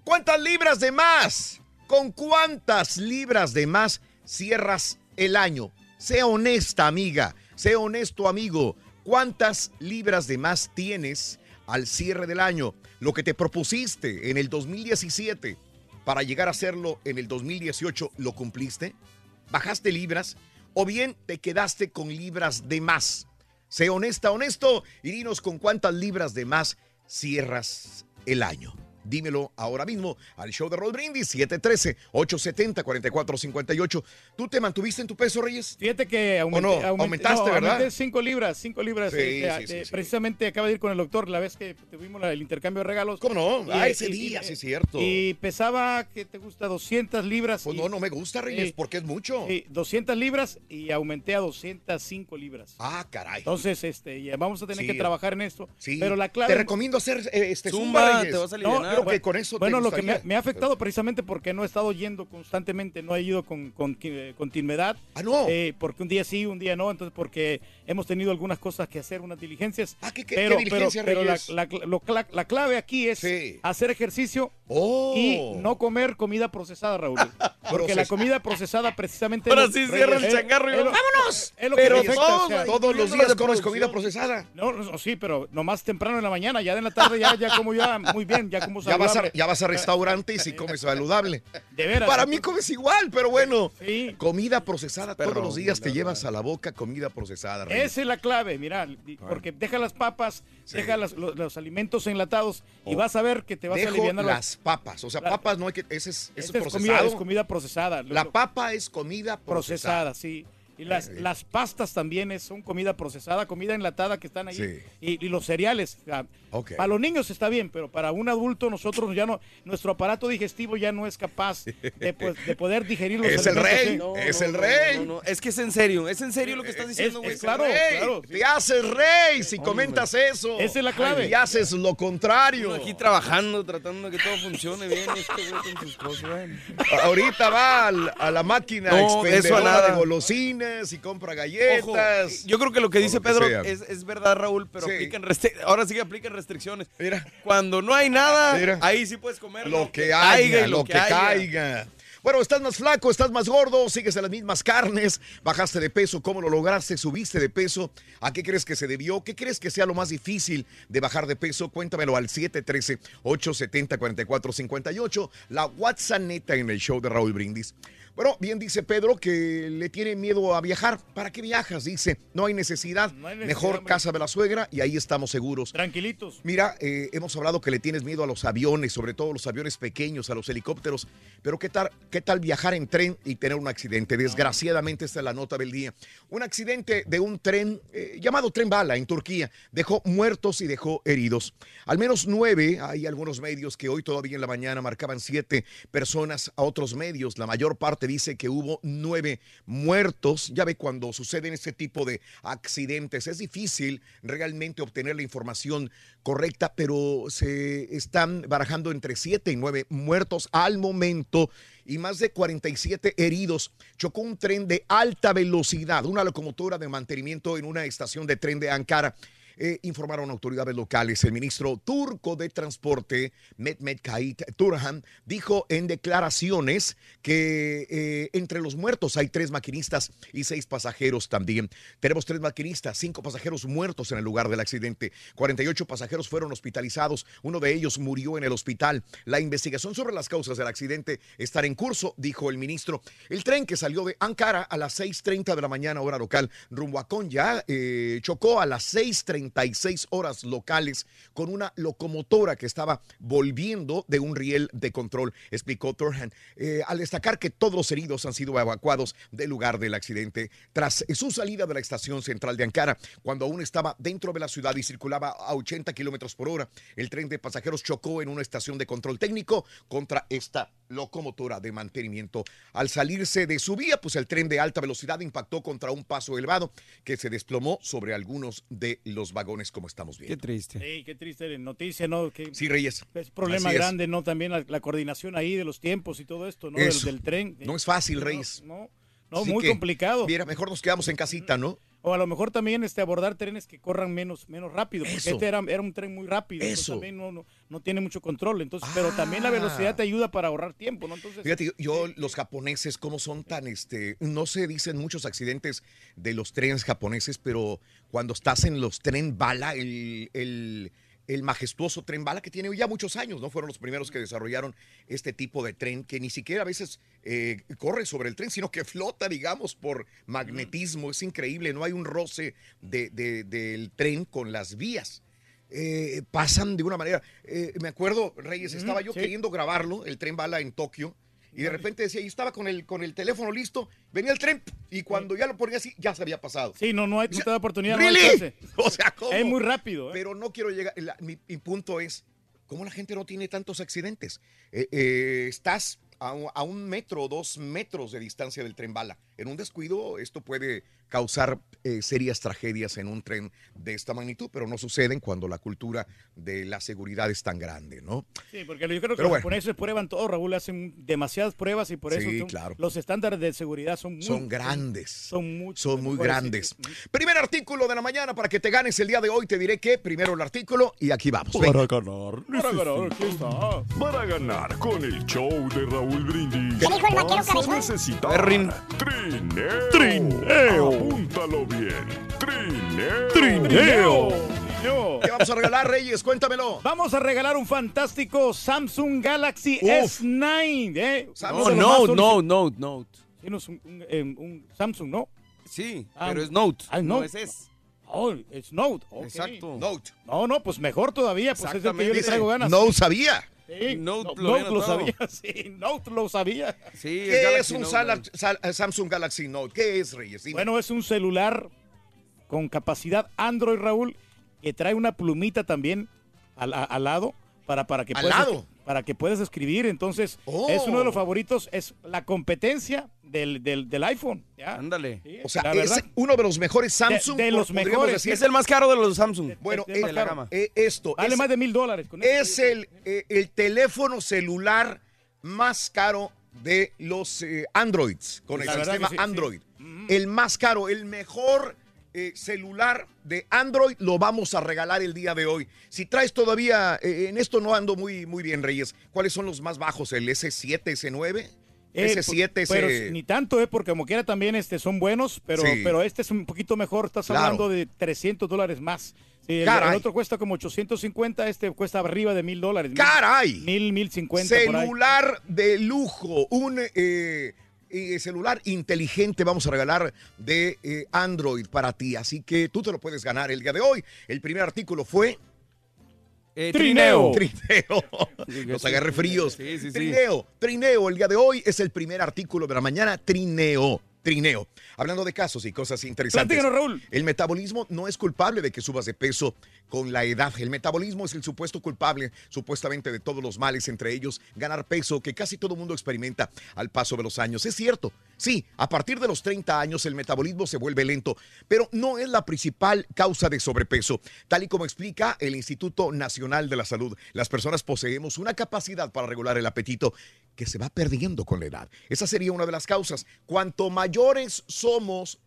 ¿Cuántas libras de más? ¿Con cuántas libras de más cierras el año? Sea honesta, amiga. Sea honesto, amigo. ¿Cuántas libras de más tienes al cierre del año? Lo que te propusiste en el 2017 para llegar a hacerlo en el 2018, ¿lo cumpliste? ¿Bajaste libras? ¿O bien te quedaste con libras de más? Sé honesta, honesto y dinos con cuántas libras de más cierras el año. Dímelo ahora mismo al show de Roll Brindis 713-870-4458. ¿Tú te mantuviste en tu peso, Reyes? Fíjate que aumenté, no? aumenté- Aumentaste, no, ¿verdad? aumenté 5 libras, 5 libras. Sí, eh, sí, sí, eh, sí. Precisamente acaba de ir con el doctor la vez que tuvimos el intercambio de regalos. ¿Cómo no? Y, ah, eh, ese y- día, y- sí es cierto. Y pesaba, ¿qué te gusta? 200 libras. Pues y- no, no me gusta, Reyes, porque es mucho. Sí, 200 libras y aumenté a 205 libras. Ah, caray. Entonces, este, ya vamos a tener Sí. que trabajar en esto. Sí. Pero la clave. Te recomiendo hacer eh, este Zumba, zumba, te vas a No, que con eso te Bueno, lo que me, ha afectado precisamente porque no he estado yendo constantemente, no he ido con, con eh, continuidad. Ah, no. Eh, porque un día sí, un día no, entonces porque hemos tenido algunas cosas que hacer, unas diligencias. Ah, ¿qué, qué- pero, qué diligencia, pero, pero la, la- lo- la- la clave aquí es Sí. hacer ejercicio Oh. Y no comer comida procesada, Raúl. Porque la comida procesada precisamente... Ahora sí cierra el changarro y es lo- ¡vámonos! Es lo que Pero te afecta, todos, o sea, Todos los días comes comida procesada. No, no, sí, pero nomás temprano en la mañana, ya en la tarde ya, ya como ya muy bien, ya como Ya vas, a, saludable. ya vas a restaurantes y comes saludable. De veras. Para mí comes igual, pero bueno. Sí. Comida procesada todos los días te llevas a la boca comida procesada. Reyes. Esa es la clave, mira, porque deja las papas, Sí. deja las- los, los alimentos enlatados y Oh. vas a ver que te vas a Dejo aliviar las papas. O sea, La- papas no hay que. Ese es, ese es Esta es procesado. comida, es comida procesada. La papa es comida procesada. procesada, sí. Y las, Eh, las pastas también es, son comida procesada, comida enlatada que están ahí. Sí. Y, y los cereales. o sea, Ok. Para los niños está bien, pero para un adulto nosotros ya no, nuestro aparato digestivo ya no es capaz de, pues, de poder digirir los Es el rey. No, es no, el no, rey. no, no, Es que es en serio, es en serio lo que estás diciendo, güey. es claro, Rey, claro. Te haces rey si comentas eso. Esa es la clave. Y haces lo contrario. Uno aquí trabajando, tratando de que todo funcione bien. Este güey con sus cosas, güey. Ahorita va al- a la máquina No, expendedora eso a nada. de golosinas y compra Ojo, galletas. yo creo que lo que dice lo que Pedro es, es verdad, Raúl, pero Sí. ahora sí que aplican restricciones. Mira. Cuando no hay nada, Mira. ahí sí puedes comer Lo que haya, y lo que caiga. Bueno, estás más flaco, estás más gordo, sigues en las mismas carnes, bajaste de peso, ¿cómo lo lograste? ¿Subiste de peso? ¿A qué crees que se debió? ¿Qué crees que sea lo más difícil de bajar de peso? Cuéntamelo al 713-870-4458, la WhatsApp neta en el show de Raúl Brindis. Bueno, bien dice Pedro que le tiene miedo a viajar. ¿Para qué viajas? Dice, no hay necesidad. No hay necesidad, Mejor hombre. casa de la suegra y ahí estamos seguros. Tranquilitos. Mira, eh, hemos hablado que le tienes miedo a los aviones, sobre todo los aviones pequeños, a los helicópteros, pero ¿qué tal, qué tal viajar en tren y tener un accidente? Desgraciadamente esta es la nota del día. Un accidente de un tren eh, llamado Tren Bala en Turquía dejó muertos y dejó heridos. Al menos nueve, hay algunos medios que hoy todavía en la mañana marcaban siete personas a otros medios. La mayor parte dice que hubo nueve muertos. Ya ve cuando suceden este tipo de accidentes, es difícil realmente obtener la información correcta, pero se están barajando entre siete y nueve muertos al momento y más de 47 heridos. Chocó un tren de alta velocidad, una locomotora de mantenimiento en una estación de tren de Ankara. Eh, informaron autoridades locales. El ministro turco de Transporte, Mehmet Kayit Turhan, dijo en declaraciones que eh, entre los muertos hay tres maquinistas y seis pasajeros también. Tenemos tres maquinistas, cinco pasajeros muertos en el lugar del accidente. 48 pasajeros fueron hospitalizados. Uno de ellos murió en el hospital. La investigación sobre las causas del accidente está en curso, dijo el ministro. El tren que salió de Ankara a las 6.30 de la mañana, hora local, rumbo a Konya, eh, chocó a las 6.36 horas locales con una locomotora que estaba volviendo de un riel de control, explicó Turhan, eh, al destacar que todos los heridos han sido evacuados del lugar del accidente tras su salida de la estación central de Ankara, cuando aún estaba dentro de la ciudad y circulaba a 80 kilómetros por hora. El tren de pasajeros chocó en una estación de control técnico contra esta locomotora de mantenimiento. Al salirse de su vía, pues el tren de alta velocidad impactó contra un paso elevado que se desplomó sobre algunos de los vagones, como estamos viendo. Qué triste. Sí, qué triste noticia, ¿no? Que Sí, Reyes. es problema Así es. grande, ¿no? También la, la coordinación ahí de los tiempos y todo esto, ¿no? Del, Eso. del tren. No es fácil, Reyes. No, no, muy que, complicado. Mira, mejor nos quedamos en casita, ¿no? O a lo mejor también este, abordar trenes que corran menos, menos rápido, porque Eso. este era, era un tren muy rápido, Eso. también no, no, no tiene mucho control, entonces, pero también la velocidad te ayuda para ahorrar tiempo, ¿no? Entonces, Fíjate, yo, yo, los japoneses, ¿cómo son tan, este, no se dicen muchos accidentes de los trenes japoneses, pero cuando estás en los tren bala, el, el, el majestuoso tren bala que tiene ya muchos años, ¿no? Fueron los primeros que desarrollaron este tipo de tren que ni siquiera a veces eh, corre sobre el tren, sino que flota, digamos, por magnetismo. Es increíble, no hay un roce de- de- del tren con las vías. Eh, pasan de una manera. eh, me acuerdo, Reyes, estaba yo sí. queriendo grabarlo, el tren bala en Tokio, y de repente decía, y estaba con el, con el teléfono listo, venía el tren, y cuando ya lo ponía así, ya se había pasado. sí, no, no, hay, no te da oportunidad. no hay ¿Really? O sea, ¿cómo? Es muy rápido. ¿eh? Pero no quiero llegar. la- mi, mi punto es: ¿cómo la gente no tiene tantos accidentes? Eh, eh, estás a, a un metro o dos metros de distancia del tren bala. En un descuido esto puede causar eh, serias tragedias en un tren de esta magnitud, pero no suceden cuando la cultura de la seguridad es tan grande, ¿no? Sí, porque yo creo que Pero los bueno. japoneses prueban todo, Raúl, hacen demasiadas pruebas y por eso Sí, son- claro. los estándares de seguridad son muy, Son grandes. Son, mucho Son muy grandes. Primer artículo de la mañana para que te ganes el día de hoy. Te diré que primero el artículo y aquí vamos. Para Venga. ganar, Para ganar, aquí está. Para ganar con el show de Raúl Brindis. ¿Qué dijo el vaquero cabezón? necesitar Perrin. Trineo. Trineo. Apúntalo bien. Trineo. Trineo. ¿Qué vamos a regalar, Reyes? Cuéntamelo. Vamos a regalar un fantástico Samsung Galaxy Uf. S9. ¿eh? Samsung. No, no, no, un, un- eh, un Samsung, ¿no? Sí, Ah, pero es Note. ah, no Note. es S. Oh, es Note. Exacto. Note. No, no, pues mejor todavía, pues es el que yo le traigo ganas. No sabía. Sí, Note no- lo Note sabía, sí, Note lo sabía. Sí, ¿Qué es Galaxy un Note. Sal- eh, Samsung Galaxy Note? ¿Qué es, Reyes? Dime. Bueno, es un celular con capacidad Android, Raúl, que trae una plumita también al, a- al lado para, para que ¿Al puedas, lado? Para que puedas escribir. Entonces, Oh. es uno de los favoritos, es la competencia del, del, del iPhone. ¿ya? Ándale. Sí, o sea, la es verdad. uno de los mejores Samsung. de los mejores. decir. Es el más caro de los Samsung. Bueno, es caro. eh, esto Vale es, más de mil dólares. con es el, eh, el teléfono celular más caro de los eh, Androids, con el La sistema sí. Android. El más caro, el mejor eh, celular de Android lo vamos a regalar el día de hoy. Si traes todavía, eh, en esto no ando muy, muy bien, Reyes, ¿cuáles son los más bajos? ¿El S7, S9? Eh, S7, pu- pero S... ni tanto, eh, porque como quiera también este, son buenos, pero, Sí. pero este es un poquito mejor. Estás Claro. hablando de 300 dólares más. El, otro cuesta como 850, este cuesta arriba de mil dólares. ¡Caray! Mil, mil cincuenta por ahí. Celular de lujo, un eh, eh, celular inteligente vamos a regalar de eh, Android para ti. Así que tú te lo puedes ganar el día de hoy. El primer artículo fue Eh, Trineo. Trineo. Sí, agarre fríos. sí, sí, sí. Trineo. Trineo. El día de hoy es el primer artículo de la mañana. Trineo. Trineo. Hablando de casos y cosas interesantes. Platícanos, Raúl. El metabolismo no es culpable de que subas de peso con la edad. El metabolismo es el supuesto culpable, supuestamente, de todos los males, entre ellos ganar peso, que casi todo mundo experimenta al paso de los años. Es cierto, sí, a partir de los 30 años el metabolismo se vuelve lento, pero no es la principal causa de sobrepeso. Tal y como explica el Instituto Nacional de la Salud, las personas poseemos una capacidad para regular el apetito que se va perdiendo con la edad. Esa sería una de las causas. Cuanto mayores somos,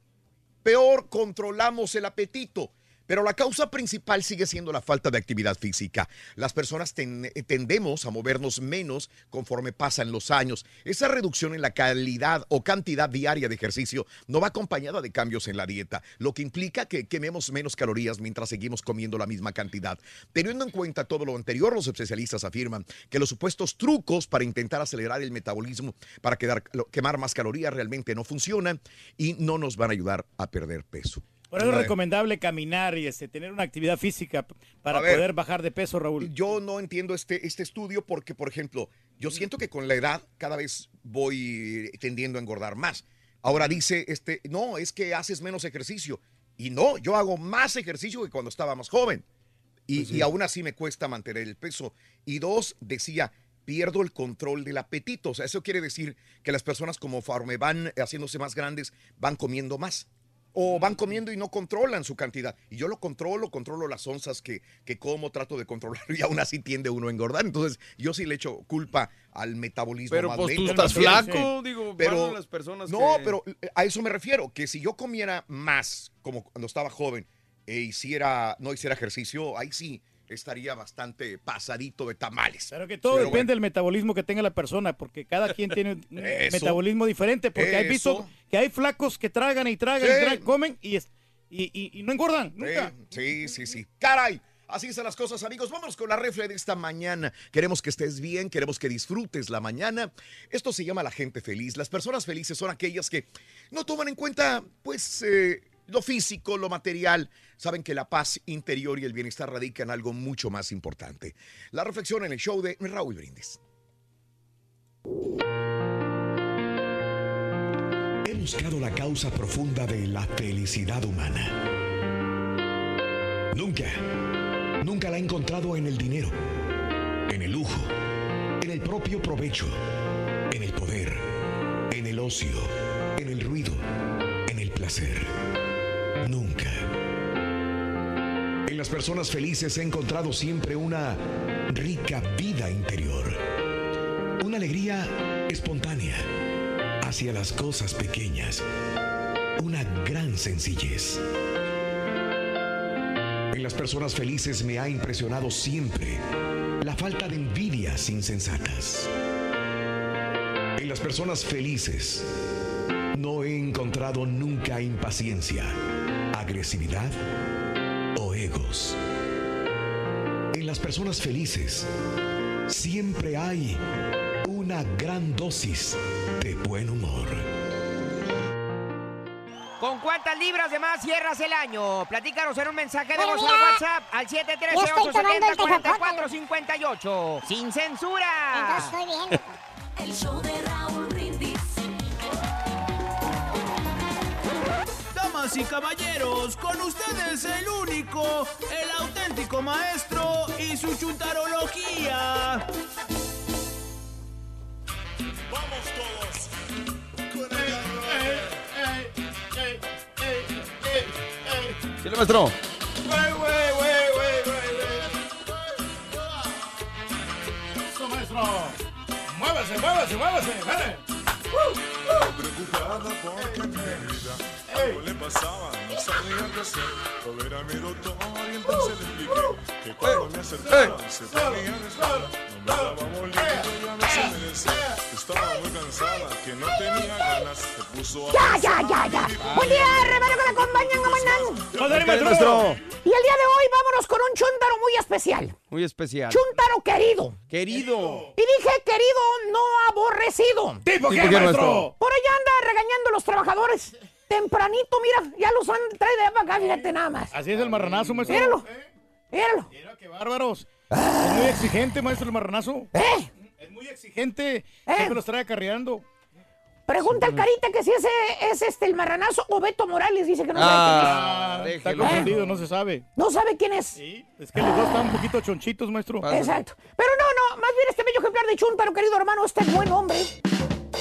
peor controlamos el apetito. Pero la causa principal sigue siendo la falta de actividad física. Las personas ten- tendemos a movernos menos conforme pasan los años. Esa reducción en la calidad o cantidad diaria de ejercicio no va acompañada de cambios en la dieta, lo que implica que quememos menos calorías mientras seguimos comiendo la misma cantidad. Teniendo en cuenta todo lo anterior, los especialistas afirman que los supuestos trucos para intentar acelerar el metabolismo, para quemar más calorías, realmente no funcionan y no nos van a ayudar a perder peso. Por eso es recomendable caminar y este, tener una actividad física para ver. poder bajar de peso, Raúl. Yo no entiendo este, este estudio porque, por ejemplo, yo siento que con la edad cada vez voy tendiendo a engordar más. Ahora dice, este, no, es que haces menos ejercicio. Y no, yo hago más ejercicio que cuando estaba más joven. Y, Pues sí. y aún así me cuesta mantener el peso. Y dos, decía, pierdo el control del apetito. O sea, eso quiere decir que las personas como conforme van haciéndose más grandes, van comiendo más. O van comiendo y no controlan su cantidad. Y yo lo controlo, controlo las onzas que, que como, trato de controlar y aún así tiende uno a engordar. Entonces, yo sí le echo culpa al metabolismo Pero más pues tú lento estás también. flaco, digo, Pero- las personas No, que- pero eh, a eso me refiero, que si yo comiera más, como cuando estaba joven, e hiciera, no hiciera ejercicio, ahí sí estaría bastante pasadito de tamales. Pero que todo Pero depende bueno. del metabolismo que tenga la persona, porque cada quien tiene un Eso. metabolismo diferente. Porque hay visto que hay flacos que tragan y tragan Sí. y tragan, comen y, es- y, y- y no engordan, nunca. Sí, sí, sí. Caray. Así están las cosas, amigos. Vamos con la refle de esta mañana. Queremos que estés bien, queremos que disfrutes la mañana. Esto se llama la gente feliz. Las personas felices son aquellas que no toman en cuenta, pues, eh, lo físico, lo material. Saben que la paz interior y el bienestar radican en algo mucho más importante. La reflexión en el show de Raúl Brindis. He buscado la causa profunda de la felicidad humana. Nunca, nunca la he encontrado en el dinero, en el lujo, en el propio provecho, en el poder, en el ocio, en el ruido, en el placer. Nunca. En las personas felices he encontrado siempre una rica vida interior. Una alegría espontánea hacia las cosas pequeñas. Una gran sencillez. En las personas felices me ha impresionado siempre la falta de envidias insensatas. En las personas felices no he encontrado nunca impaciencia, agresividad o egos. En las personas felices siempre hay una gran dosis de buen humor. ¿Con cuántas libras de más cierras el año? Platícanos en un mensaje de voz al WhatsApp al ya estoy tomando el 713-870-4458. ¡Sin censura! Entonces estoy bien. Damas y caballeros, con ustedes el único, el auténtico maestro y su chuntarología. Vamos todos. Maestro. Güey, güey, güey, güey, güey, Eso, maestro. Muévase, muévase, muévase. Dale. Preocupada porque a mi vida algo le pasaba, no sabía qué hacer. Fue a ver a mi doctor y entonces le expliqué que cuando me acercaba se ponía de espalda, no me daba bolillo y a veces me decía que estaba muy cansada, que no tenía ganas, se puso a Ya, ya, ya, ya. Buen día, hermano, que me acompañan, mañana. maestro. Y el día de hoy vámonos con un chuntaro muy especial. Muy especial. Chuntaro querido. Querido. Y dije querido, no aborrecido. ¿Tipo qué. Por allá anda regañando a los trabajadores. Tempranito, mira, ya los han traído de para acá, fíjate nada más. Así es el marranazo, maestro. Míralo, míralo. Mira qué bárbaros. Es muy exigente, maestro, el marranazo. ¿Eh? Es muy exigente. Siempre los trae acarreando. Pregunta al Carita que si ese es este el marranazo o Beto Morales, dice que no sabe Ah, quién es. está confundido, no se sabe. No sabe quién es. Es que los dos están un poquito chonchitos, maestro. Exacto. Pero no, no, más bien este bello ejemplar de Chuntaro, querido hermano, este es buen hombre.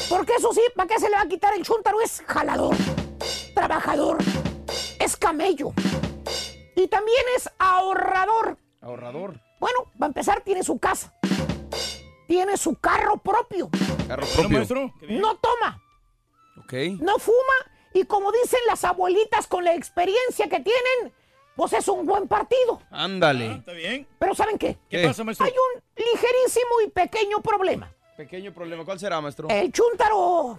Porque eso sí, ¿para qué se le va a quitar el Chuntaro? Es jalador, trabajador, es camello. Y también es ahorrador. Ahorrador. Bueno, va a empezar, tiene su casa. Tiene su carro propio. Carro propio. maestro. No toma, Ok. no fuma y como dicen las abuelitas con la experiencia que tienen, pues es un buen partido. Ándale. Está bien. Pero ¿saben qué? ¿Qué pasa, maestro? Hay un ligerísimo y pequeño problema. Pequeño problema. ¿Cuál será, maestro? El chúntaro,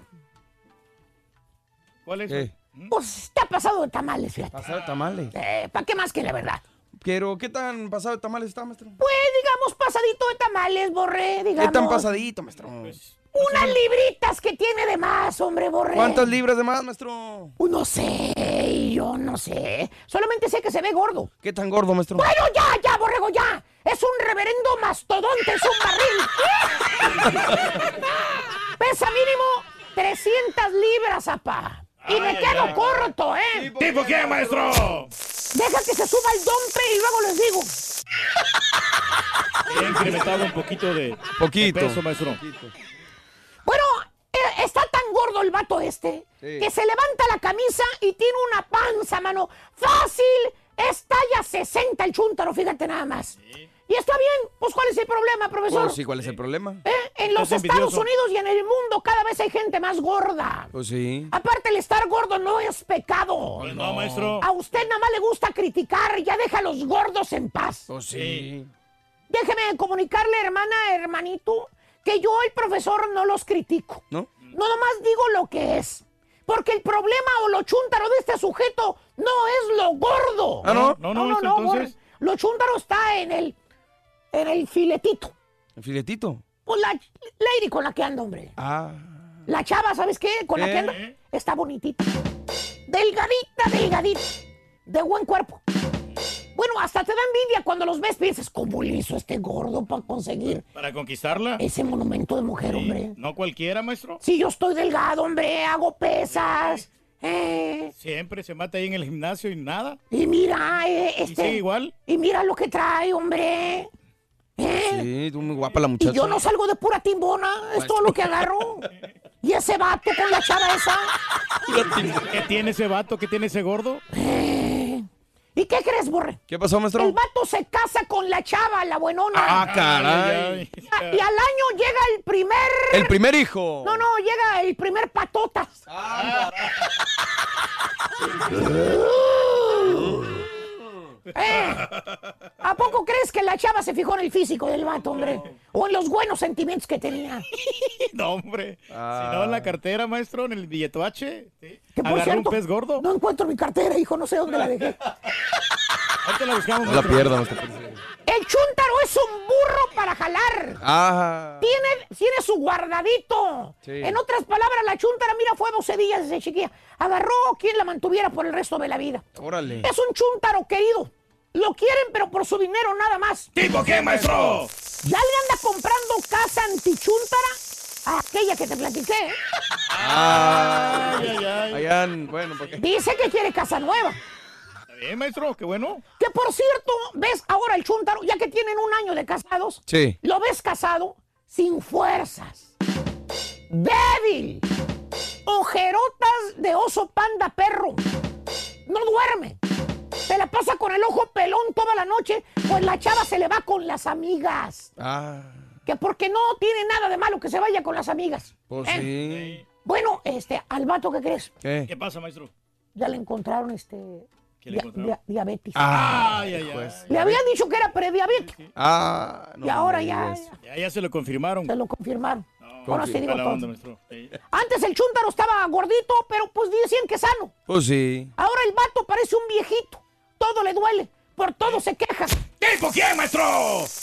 ¿Cuál es? ¿Qué? pues te ha pasado de tamales, fíjate. Pasado de tamales. Eh, ¿Para qué más que la verdad? Pero, ¿qué tan pasado de tamales está, maestro? Pues digamos pasadito de tamales, borré, digamos. ¿Qué tan pasadito, maestro? Unas libritas que tiene de más, hombre, borré. ¿Cuántas libras de más, maestro? Uh, No sé, yo no sé. Solamente sé que se ve gordo. ¿Qué tan gordo, maestro? Bueno, ya, ya, borrego, ya. Es un reverendo mastodonte, es un barril. Pesa mínimo 300 libras, apá. Y me quedo corto, ¿eh? ¿Tipo qué, maestro? Deja que se suba el dompe y luego les digo. He incrementado un poquito de, Poquito. de peso, maestro. Bueno, eh, está tan gordo el vato este Sí. que se levanta la camisa y tiene una panza, mano. Fácil, es talla 60 el chúntaro, fíjate nada más. Y está bien, pues ¿cuál es el problema, profesor? Pues sí, ¿cuál es el problema? ¿Eh? En los Estados envidioso. Unidos y en el mundo cada vez hay gente más gorda. Pues sí. Aparte, el estar gordo no es pecado. Pues no, maestro. A usted nada más le gusta criticar, ya deja a los gordos en paz. Pues sí. Déjeme comunicarle, hermana, hermanito, que yo, el profesor, no los critico. ¿No? No nomás digo lo que es. Porque el problema o lo chúntaro de este sujeto no es lo gordo. Ah, ¿no? No, no, no, no, no, entonces. gordo. Lo chúntaro está en el, en el filetito. ¿El filetito? Pues la lady con la que anda, hombre. Ah. La chava, ¿sabes qué? Con la que ¿Qué? anda. Está bonitita. Delgadita, delgadita. De buen cuerpo. Bueno, hasta te da envidia cuando los ves. Piensas, ¿cómo le hizo este gordo para conseguir ¿Para conquistarla? ese monumento de mujer, hombre? No cualquiera, maestro. Si yo estoy delgado, hombre, hago pesas. Eh, Siempre se mata ahí en el gimnasio y nada. y mira, eh, ¿Y este. sigue igual? Y mira lo que trae, hombre. Sí, tú muy guapa la Y muchacha. yo no salgo de pura timbona, es todo lo que agarro. Y ese vato con la chava esa. ¿Qué tiene ese vato? ¿Qué tiene ese gordo? ¿Y qué crees, Borre? ¿Qué pasó, maestro? El vato se casa con la chava, la buenona. Ah, caray. Ah, Y al año llega el primer. El primer hijo. No, no, llega el primer patotas. Eh, ¿A poco crees que la chava se fijó en el físico del vato, hombre? O en los buenos sentimientos que tenía. No, hombre. Ah. Si no, en la cartera, maestro, en el billete H. Que por Agarró un cierto, pez gordo. No encuentro mi cartera, hijo, no sé dónde la dejé. Ahorita la buscamos. No la. El chúntaro es un burro para jalar. Ah. Tiene, tiene su guardadito. Sí. En otras palabras, la chuntara, mira, fue docedilla desde chiquilla. Agarró quien la mantuviera por el resto de la vida. Órale. Es un chúntaro querido. Lo quieren, pero por su dinero nada más. ¿Tipo qué, maestro? ¿Ya le anda comprando casa antichúntara? A aquella que te platiqué. ¿eh? Ah. Ay, ay, ay. Bueno, porque. Dice que quiere casa nueva. Está bien, maestro, qué bueno. Que por cierto, ves ahora el chúntaro, ya que tienen un año de casados, Sí. lo ves casado sin fuerzas. Débil. Ojerotas de oso panda perro. No duerme. Se la pasa con el ojo pelón toda la noche, pues la chava se le va con las amigas. Ah. Que porque no tiene nada de malo que se vaya con las amigas. Pues ¿Eh? sí. Bueno, este, al vato, ¿qué crees? ¿Qué? ¿Qué pasa, maestro? Ya le encontraron este. ¿Qué le encontraron? diabetes. Ay, ay, ay. Le habían dicho que era prediabético. Ah. no y ahora ya. Ya, ya se lo confirmaron. se lo confirmaron. Ahora sí digo todo. Antes el chúntaro estaba gordito, pero pues decían que sano. Pues sí. Ahora el vato parece un viejito. Todo le duele. Por todo se queja. ¿Tipo quién, maestro?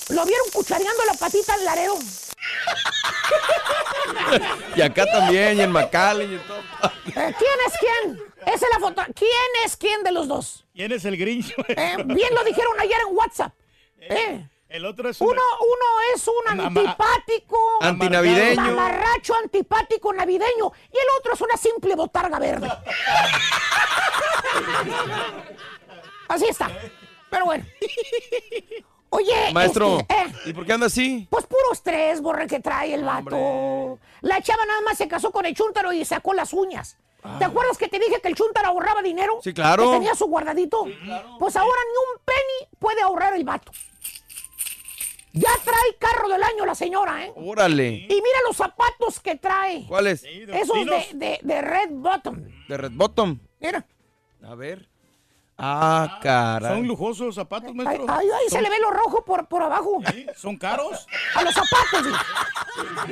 Lo vieron cuchareando la patita al Laredo. Y acá también, y en McAllen y en todo. Eh, ¿Quién es quién? Esa es la foto. ¿Quién es quién de los dos? ¿Quién es el Grinch? Eh, bien lo dijeron ayer en WhatsApp. Eh, El otro es Uno, uno es un antipático. Antinavideño. Mamarracho antipático navideño. Y el otro es una simple botarga verde. Así está. Pero bueno. Oye, Maestro, este, eh, ¿y por qué anda así? pues puro estrés, borre, que trae el vato. La chava nada más se casó con el chúntaro y sacó las uñas. ¿Te acuerdas que te dije que el chúntaro ahorraba dinero? Ah. Sí, claro. Que tenía su guardadito. Pues ahora ni un penny puede ahorrar el vato. Ya trae carro del año la señora, ¿eh? Órale. Y mira los zapatos que trae. ¿Cuáles? Esos de, de, de Red Bottom. De Red Bottom. Mira. A ver. Ah, caray. Son lujosos zapatos, Ay, maestro. ay, ay, se Son- le ve lo rojo por, por abajo. ¿Son caros? A los zapatos. sí.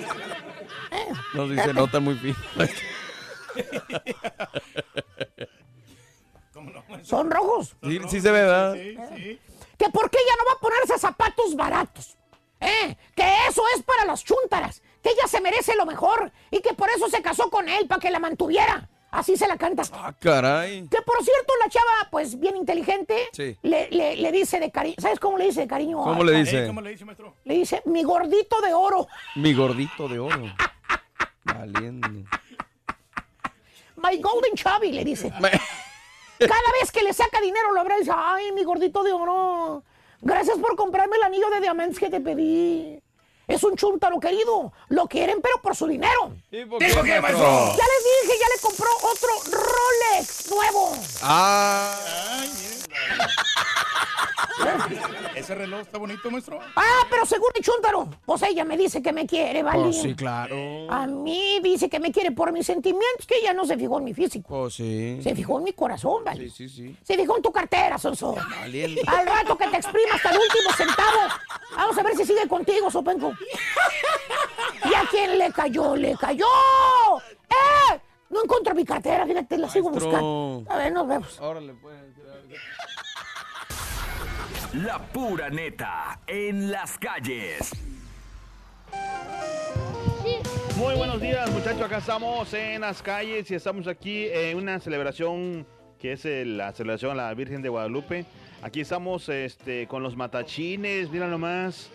No, sí se nota muy fino. Son rojos. Sí, sí se ve, ¿verdad? Que por qué ella no va a ponerse zapatos baratos. ¿Eh? Que eso es para las chúntaras. Que ella se merece lo mejor. Y que por eso se casó con él, para que la mantuviera. Así se la canta. Ah, caray. Que por cierto, la chava, pues bien inteligente, Sí. le, le- le dice de cariño. ¿Sabes cómo le dice de cariño? ¿Cómo le a- dice? ¿Cómo le dice, maestro? Le dice, mi gordito de oro. Mi gordito de oro. Valiendo. My golden chubby, le dice. Cada vez que le saca dinero lo abre y dice, ay, mi gordito de oro. Gracias por comprarme el anillo de diamantes que te pedí. Es un chúntaro querido. Lo quieren, pero por su dinero. ¿Tipo qué, maestro? Ya les dije, ya le compró otro Rolex nuevo. Ah. ¿Ese reloj está bonito, maestro? Ah, pero según el chúntaro, pues ella me dice que me quiere, ¿vale? Pues sí, claro. A mí dice que me quiere por mis sentimientos, que ella no se fijó en mi físico. Pues sí. Se fijó en mi corazón, ¿vale? Sí, sí, sí. Se fijó en tu cartera, Sonso. Valiendo. Al rato que te exprima hasta el último centavo. Vamos a ver si sigue contigo, Sopenco. ¿Y a quién le cayó? ¡Le cayó! ¡Eh! No encuentro mi cartera, fíjate, la sigo buscando. A ver, nos vemos. Órale, pues. La pura neta en las calles. Muy buenos días, muchachos. Acá estamos en las calles y estamos aquí en una celebración que es eh, la celebración a la Virgen de Guadalupe. Aquí estamos este, con los matachines, mira nomás.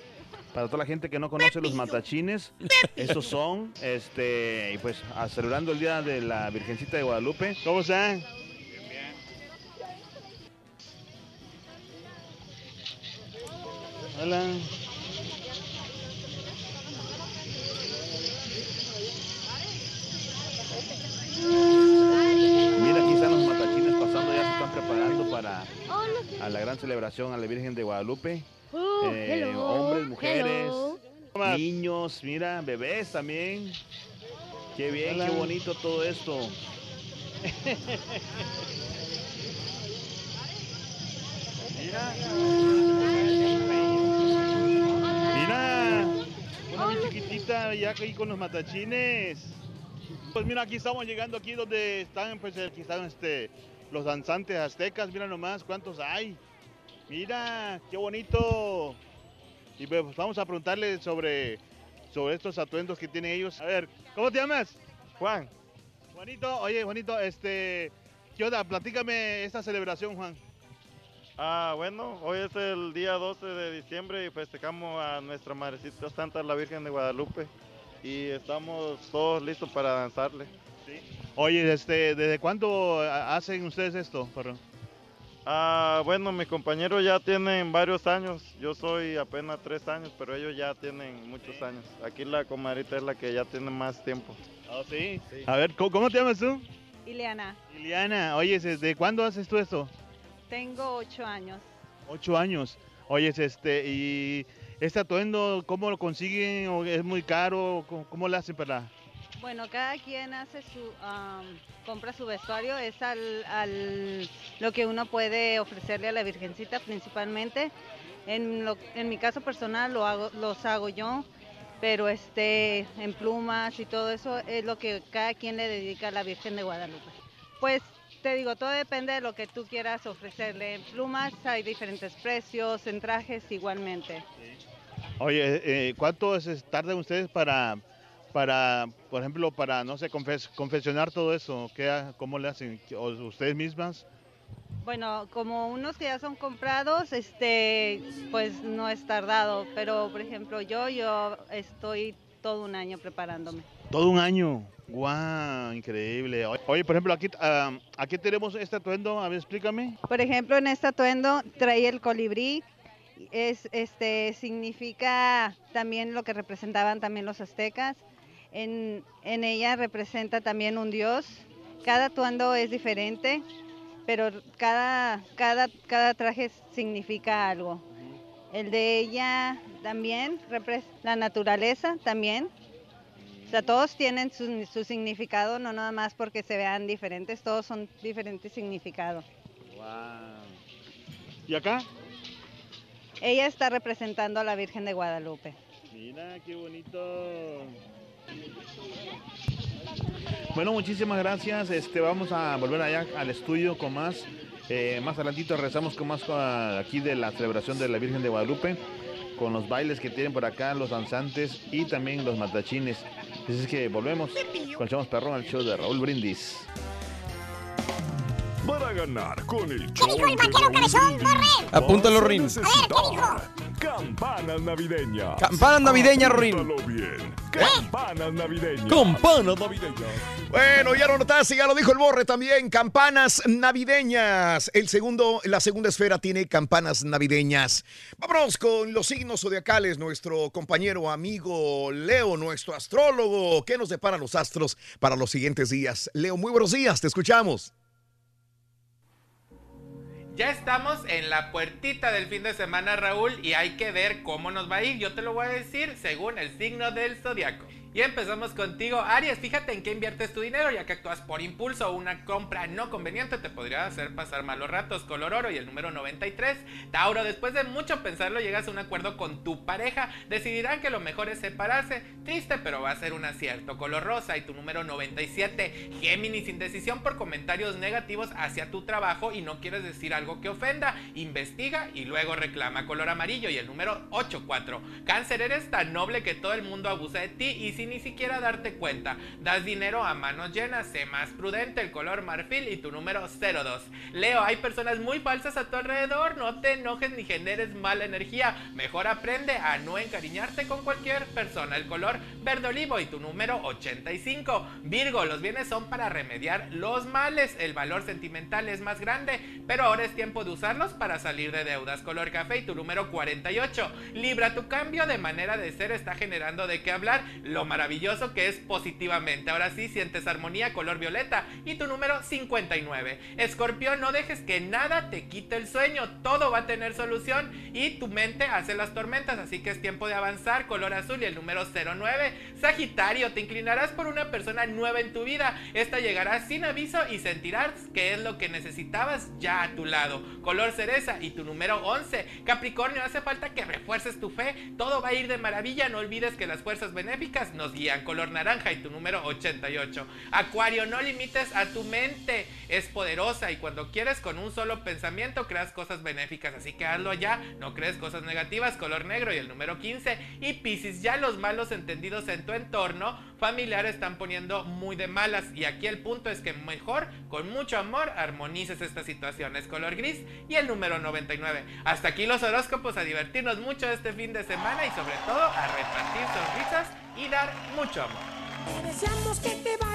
Para toda la gente que no conoce los matachines, estos son, este, y pues celebrando el día de la Virgencita de Guadalupe. ¿Cómo están? Mira, aquí están los matachines pasando, ya se están preparando para a la gran celebración a la Virgen de Guadalupe. Eh, hombres, mujeres, niños, mira, bebés también. Qué bien, qué bonito todo esto. mira. Mira, una bien chiquitita ya ahí con los matachines. Pues mira, aquí estamos llegando aquí donde están, pues aquí están este, los danzantes aztecas, mira nomás cuántos hay. Mira, qué bonito. Y pues vamos a preguntarle sobre, sobre estos atuendos que tienen ellos. A ver, ¿cómo te llamas? Juan. Juanito, oye, Juanito, este, ¿qué onda? Platícame esta celebración, Juan. Ah, bueno, hoy es el día 12 de diciembre y festejamos a nuestra Madrecita Santa, la Virgen de Guadalupe. Y estamos todos listos para danzarle. Oye, este, ¿desde cuándo ha- hacen ustedes esto, perro? Ah, bueno, mis compañeros ya tienen varios años. Yo soy apenas tres años, pero ellos ya tienen muchos años. Aquí la comadrita es la que ya tiene más tiempo. ¿Ah, sí? A ver, ¿cómo, cómo te llamas tú? Ileana, Liliana, oye, ¿desde cuándo haces tú esto? Tengo ocho años. Ocho años. Oye, este, y este atuendo, ¿cómo lo consiguen? ¿O ¿Es muy caro? ¿Cómo, cómo lo hacen para...? Bueno, cada quien hace su, compra su vestuario, es al, al- lo que uno puede ofrecerle a la Virgencita principalmente. En, lo- en mi caso personal lo hago, los hago yo, pero este, en plumas y todo eso es lo que cada quien le dedica a la Virgen de Guadalupe. Pues te digo, todo depende de lo que tú quieras ofrecerle. En plumas hay diferentes precios, en trajes igualmente. Oye, eh, ¿cuánto es- tardan ustedes para, para, por ejemplo, para, no sé, confes- confeccionar todo eso? ¿Qué, ¿Cómo le hacen? ¿O ¿Ustedes mismas? Bueno, como unos que ya son comprados, este, pues no es tardado, pero por ejemplo yo, yo estoy todo un año preparándome. Todo un año. ¡Guau! Increíble. Oye, por ejemplo, aquí, ah, aquí tenemos este atuendo. A ver, explícame. Por ejemplo, en este atuendo trae el colibrí, es, este, significa también lo que representaban también los aztecas. En, en ella representa también un dios. Cada atuendo es diferente, pero cada, cada, cada traje significa algo. El de ella también, la naturaleza también. O sea, todos tienen su, su significado, no nada más porque se vean diferentes, todos son diferentes significados. ¿Y acá? Ella está representando a la Virgen de Guadalupe. Mira, qué bonito. Bueno, muchísimas gracias. Este, vamos a volver allá al estudio con más. Eh, más adelantito regresamos con más ah, aquí de la celebración de la Virgen de Guadalupe, con los bailes que tienen por acá, los danzantes y también los matachines. Así es que volvemos con Chamos Perrón al show de Raúl Brindis. Para ganar con el show dijo el vaquero cabezón, Borre? Apúntalo, vas a Rin. necesitar Campanas navideñas. Campanas navideñas, Rin. Bien. Campanas navideñas. Campanas navideñas. Bueno, ya lo notaste, ya lo dijo el Borre también, campanas navideñas. El segundo, la segunda esfera tiene campanas navideñas. Vámonos con los signos zodiacales, nuestro compañero amigo Leo, nuestro astrólogo. ¿Qué nos deparan los astros para los siguientes días? Leo, muy buenos días, te escuchamos. Ya estamos en la puertita del fin de semana, Raúl, y hay que ver cómo nos va a ir. Yo te lo voy a decir según el signo del zodiaco. Y empezamos contigo, Aries. Fíjate en qué inviertes tu dinero, ya que actúas por impulso una compra no conveniente te podría hacer pasar malos ratos. Color oro y el número 93. Tauro, después de mucho pensarlo, llegas a un acuerdo con tu pareja. Decidirán que lo mejor es separarse. Triste, pero va a ser un acierto. Color rosa y tu número 97. Géminis, indecisión por comentarios negativos hacia tu trabajo y no quieres decir algo que ofenda. Investiga y luego reclama. Color amarillo y el número 84. Cáncer, eres tan noble que todo el mundo abusa de ti y ni siquiera darte cuenta. Das dinero a manos llenas, sé más prudente, el color marfil y tu número 02. Leo, hay personas muy falsas a tu alrededor, no te enojes ni generes mala energía. Mejor aprende a no encariñarte con cualquier persona. El color verde olivo y tu número 85. Virgo, los bienes son para remediar los males. El valor sentimental es más grande, pero ahora es tiempo de usarlos para salir de deudas. Color café y tu número 48. Libra, tu cambio de manera de ser está generando de qué hablar. Lo maravilloso que es positivamente. Ahora sí, sientes armonía, color violeta. Y tu número 59. Escorpión, no dejes que nada te quite el sueño. Todo va a tener solución y tu mente hace las tormentas. Así que es tiempo de avanzar. Color azul y el número 09. Sagitario, te inclinarás por una persona nueva en tu vida. Esta llegará sin aviso y sentirás que es lo que necesitabas ya a tu lado. Color cereza y tu número 11. Capricornio, hace falta que refuerces tu fe. Todo va a ir de maravilla. No olvides que las fuerzas benéficas nos guían. Color naranja y tu número 88. Acuario, no limites a tu mente. Es poderosa y cuando quieres con un solo pensamiento creas cosas benéficas. Así que hazlo ya. No crees cosas negativas. Color negro y el número 15. Y Piscis, ya los malos entendidos en tu entorno familiar están poniendo muy de malas. Y aquí el punto es que mejor, con mucho amor, armonices estas situaciones. Color gris y el número 99. Hasta aquí los horóscopos, a divertirnos mucho este fin de semana y sobre todo a repartir sonrisas y dar mucho amor.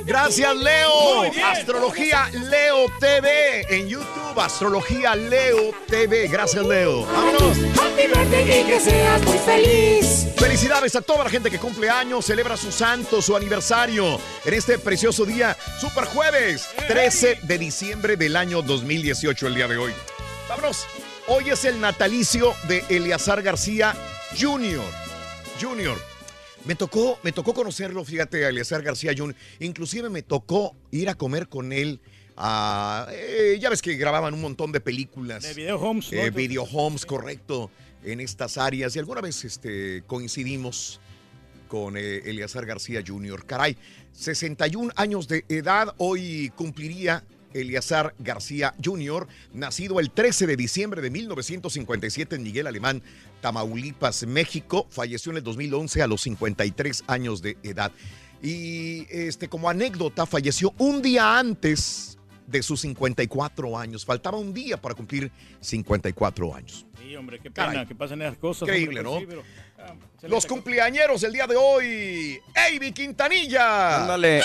Gracias, Leo. Astrología Leo TV en YouTube. Astrología Leo TV. Gracias, Leo. Vámonos. Happy birthday y que seas muy feliz. Felicidades a toda la gente que cumple años, celebra su santo, su aniversario en este precioso día, Super Jueves, 13 de diciembre del año 2018, el día de hoy. Vámonos. Hoy es el natalicio de Eleazar García Jr. Jr. Me tocó, me tocó conocerlo, fíjate, a García Jr. Inclusive me tocó ir a comer con él. a- eh, ya ves que grababan un montón de películas. De video homes, ¿no? Eh, video homes, correcto, en estas áreas. Y alguna vez este, coincidimos con eh, Eleazar García Jr. Caray, 61 años de edad, hoy cumpliría Eleazar García Jr., nacido el 13 de diciembre de 1957 en Miguel Alemán, Tamaulipas, México. Falleció en el 2011 a los 53 años de edad. Y este, como anécdota, falleció un día antes de sus 54 años. Faltaba un día para cumplir 54 años. Sí, hombre, qué pena Caray. que pasen esas cosas. Increíble, hombre, pues ¿no? sí, pero, ah, Los cumpleañeros el día de hoy. ¡Avi Quintanilla! Ándale.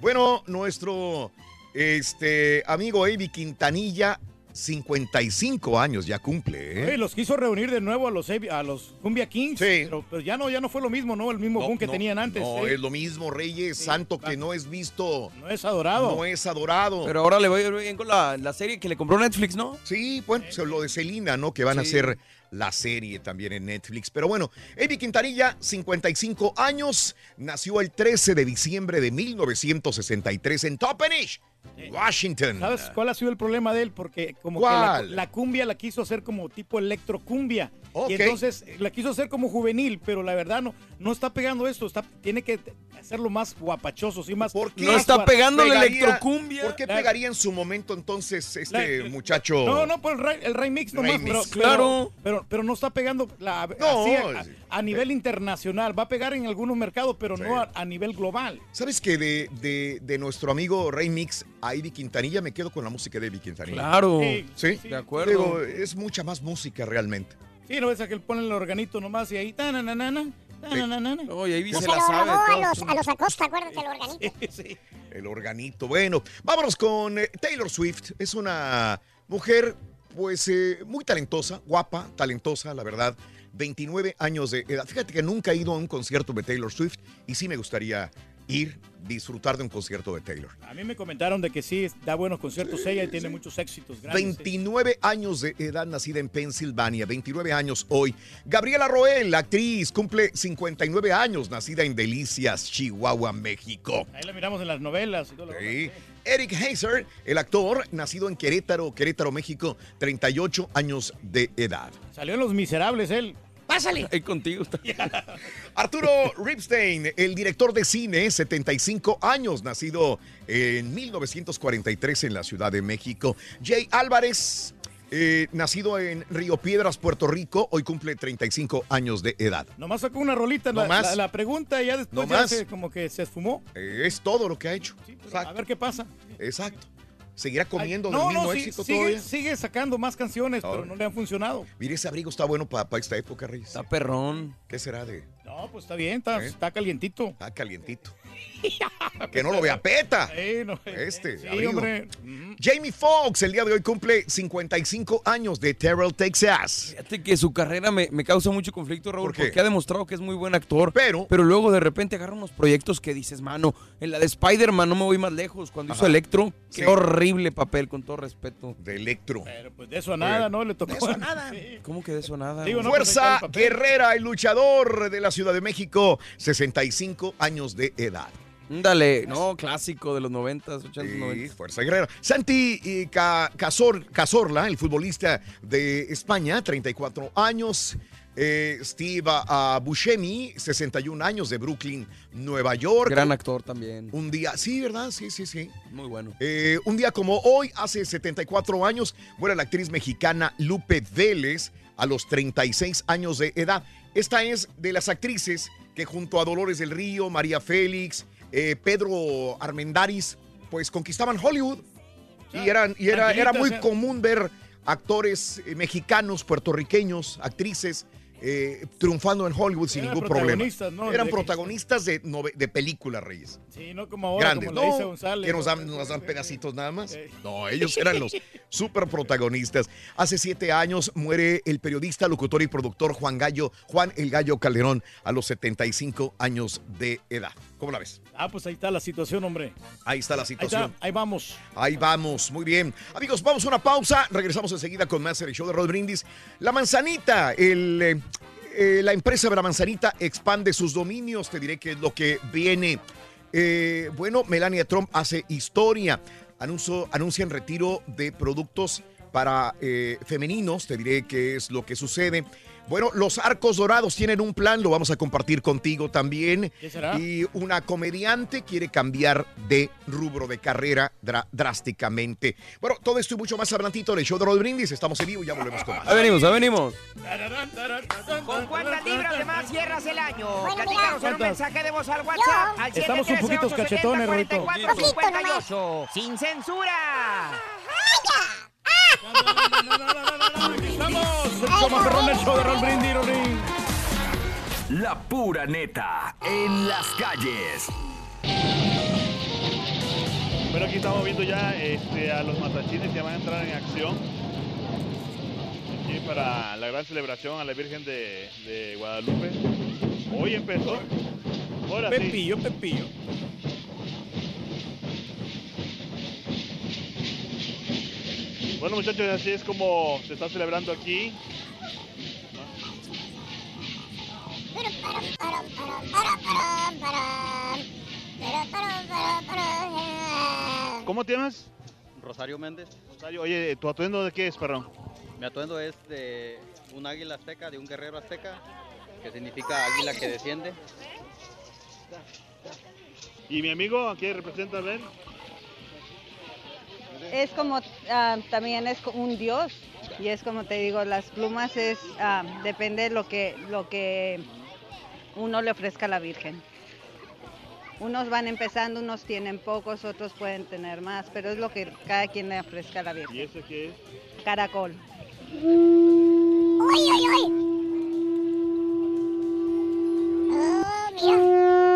Bueno, nuestro este, amigo Avi Quintanilla, 55 años ya cumple, ¿eh? Oye, los quiso reunir de nuevo a los, a los Cumbia Kings. Pero, pero ya no, ya no fue lo mismo, ¿no? El mismo boom que no, tenían antes. No, ¿eh? es lo mismo, Reyes, santo que no es visto. No es adorado. No es adorado. Pero ahora le voy a ir bien con la, la serie que le compró Netflix, ¿no? Sí, bueno, pues, lo de Celina, ¿no? Que van a Sí. hacer la serie también en Netflix. Pero bueno, Evi Quintanilla, 55 años, nació el 13 de diciembre de 1963 en Toppenish, Washington. ¿Sabes cuál ha sido el problema de él? Porque como que la, la cumbia la quiso hacer como tipo electrocumbia. Ok. Y entonces eh, la quiso hacer como juvenil, pero la verdad no, no está pegando esto. Está, tiene que hacerlo más guapachoso, sí, más. ¿Por qué? No está pegando la electrocumbia. ¿Por qué pegaría en su momento entonces este La- muchacho? No, no, pues el, el remix nomás, Remix, pero, claro. Pero, pero, pero no está pegando la, No, así a, nivel internacional. Va a pegar en algunos mercados, pero no a, a nivel global. ¿Sabes que de, de, de nuestro amigo Rey Mix a Ivy Quintanilla me quedo con la música de Ivy Quintanilla? Claro. Sí, De acuerdo. Digo, es mucha más música realmente. Sí, no ves a que él pone el organito nomás y ahí. tananana, ahí Y se lo robó a los, a los Acosta, acuérdate, el organito. Sí. El organito. Bueno, vámonos con eh, Taylor Swift. Es una mujer, pues, eh, muy talentosa, guapa, talentosa, la verdad. 29 años de edad. Fíjate que nunca he ido a un concierto de Taylor Swift y sí me gustaría ir, disfrutar de un concierto de Taylor. A mí me comentaron de que sí, da buenos conciertos ella y tiene muchos éxitos grandes. 29 años de edad, nacida en Pensilvania, 29 años hoy. Gabriela Roel, actriz, cumple 59 años, nacida en Delicias, Chihuahua, México. Ahí la miramos en las novelas y todo lo Sí. Eric Heiser, el actor, nacido en Querétaro, Querétaro, México, 38 años de edad. Salió en Los Miserables él. Pásale. Ahí contigo. Arturo Ripstein, el director de cine, 75 años, nacido en 1943 en la Ciudad de México. Jay Álvarez, eh, nacido en Río Piedras, Puerto Rico, hoy cumple 35 años de edad. Nomás sacó una rolita en la, No más. la- la pregunta y ya después No ya más. se- como que se esfumó. Eh, es todo lo que ha hecho. A ver qué pasa. Exacto. ¿Seguirá comiendo no, del mismo no, éxito sigue, todavía? sigue sacando más canciones, pero no le han funcionado. Mire, ese abrigo está bueno para esta época, Reyes. Está perrón. ¿Qué será de...? No, pues está bien, está, ¿Eh? está calientito. Está calientito. Que no lo vea peta. Sí, no. Este, Sí, hombre. Jamie Foxx el día de hoy cumple 55 años de Terrell, Texas. Fíjate que su carrera me, me causa mucho conflicto, Raúl, porque ha demostrado que es muy buen actor. Pero. Pero luego de repente agarra unos proyectos que dices, mano, en la de Spider-Man no me voy más lejos. Cuando hizo. Electro, qué Sí. horrible papel, con todo respeto. De Electro. Pero pues de eso a nada, ¿no? Le tocó. De eso a nada. ¿Cómo que de eso nada? Digo, no, pues, ahí está Fuerza papel. Guerrera, el luchador de la Ciudad de México, 65 años de edad. Dale, no, clásico de los 90s, 80s, Sí, 90s. Fuerza Guerrera. Santi eh, Ca- Cazor- Cazorla, el futbolista de España, 34 años. Eh, Steve ah, Buscemi, 61 años de Brooklyn, Nueva York. Gran actor también. Un día, sí, ¿verdad? Sí, sí, sí. Muy bueno. Eh, un día como hoy, hace 74 años, muere la actriz mexicana Lupe Vélez a los 36 años de edad. Esta es de las actrices que junto a Dolores del Río, María Félix, eh, Pedro Armendáriz, pues conquistaban Hollywood. Y, eran, y era, era muy ¿eh? común ver actores eh, mexicanos, puertorriqueños, actrices eh, triunfando en Hollywood sin Eran ningún problema. ¿no? Eran De protagonistas de, de películas, Reyes Sí, no como ahora, grandes, como ¿no? González. Que nos dan, nos dan pedacitos nada más. No, ellos eran los super protagonistas. Hace siete años muere el periodista, locutor y productor Juan Gallo, Juan el Gallo Calderón, a los 75 años de edad. ¿Cómo la ves? Ah, pues ahí está la situación, hombre. Ahí está la Ahí situación. está, ahí vamos. Ahí vamos, muy bien. Amigos, vamos a una pausa. Regresamos enseguida con más el show de Rod Brindis. La manzanita, el, eh, eh, la empresa de la manzanita expande sus dominios. Te diré que es lo que viene. Eh, bueno, Melania Trump hace historia. Anuncio, anuncian retiro de productos para femeninos. Te diré qué es lo que sucede. Bueno, los arcos dorados tienen un plan, lo vamos a compartir contigo también. ¿Qué será? Y una comediante quiere cambiar de rubro de carrera dra- drásticamente. Bueno, todo esto y mucho más adelantito en el show de Rod Brindis. Estamos en vivo y ya volvemos con más. Ahí venimos, ahí venimos. ¿Con cuántas libras de más cierras el año? Platícanos en un mensaje de voz al WhatsApp. Al Estamos un poquitos 713-870-4458. cachetones, Rorito. Poquito La pura neta en las calles. Bueno, aquí estamos viendo ya este, a los matachines que van a entrar en acción. Aquí para la gran celebración a la Virgen de, de Guadalupe. Hoy empezó. Ahora sí. Pepillo, Bueno muchachos, así es como se está celebrando aquí. ¿Cómo te llamas? Rosario Méndez. Rosario, oye, ¿tu atuendo de qué es, perrón? Mi atuendo es de un águila azteca, de un guerrero azteca, que significa águila que desciende. ¿Y mi amigo a qué representa, Ben? Es como, ah, también es un dios y es como te digo, las plumas es, ah, depende de lo que, lo que uno le ofrezca a la Virgen. Unos van empezando, unos tienen pocos, otros pueden tener más, pero es lo que cada quien le ofrezca a la Virgen. ¿Y ese qué es? Caracol. ¡Uy, uy, uy! Oh, mira.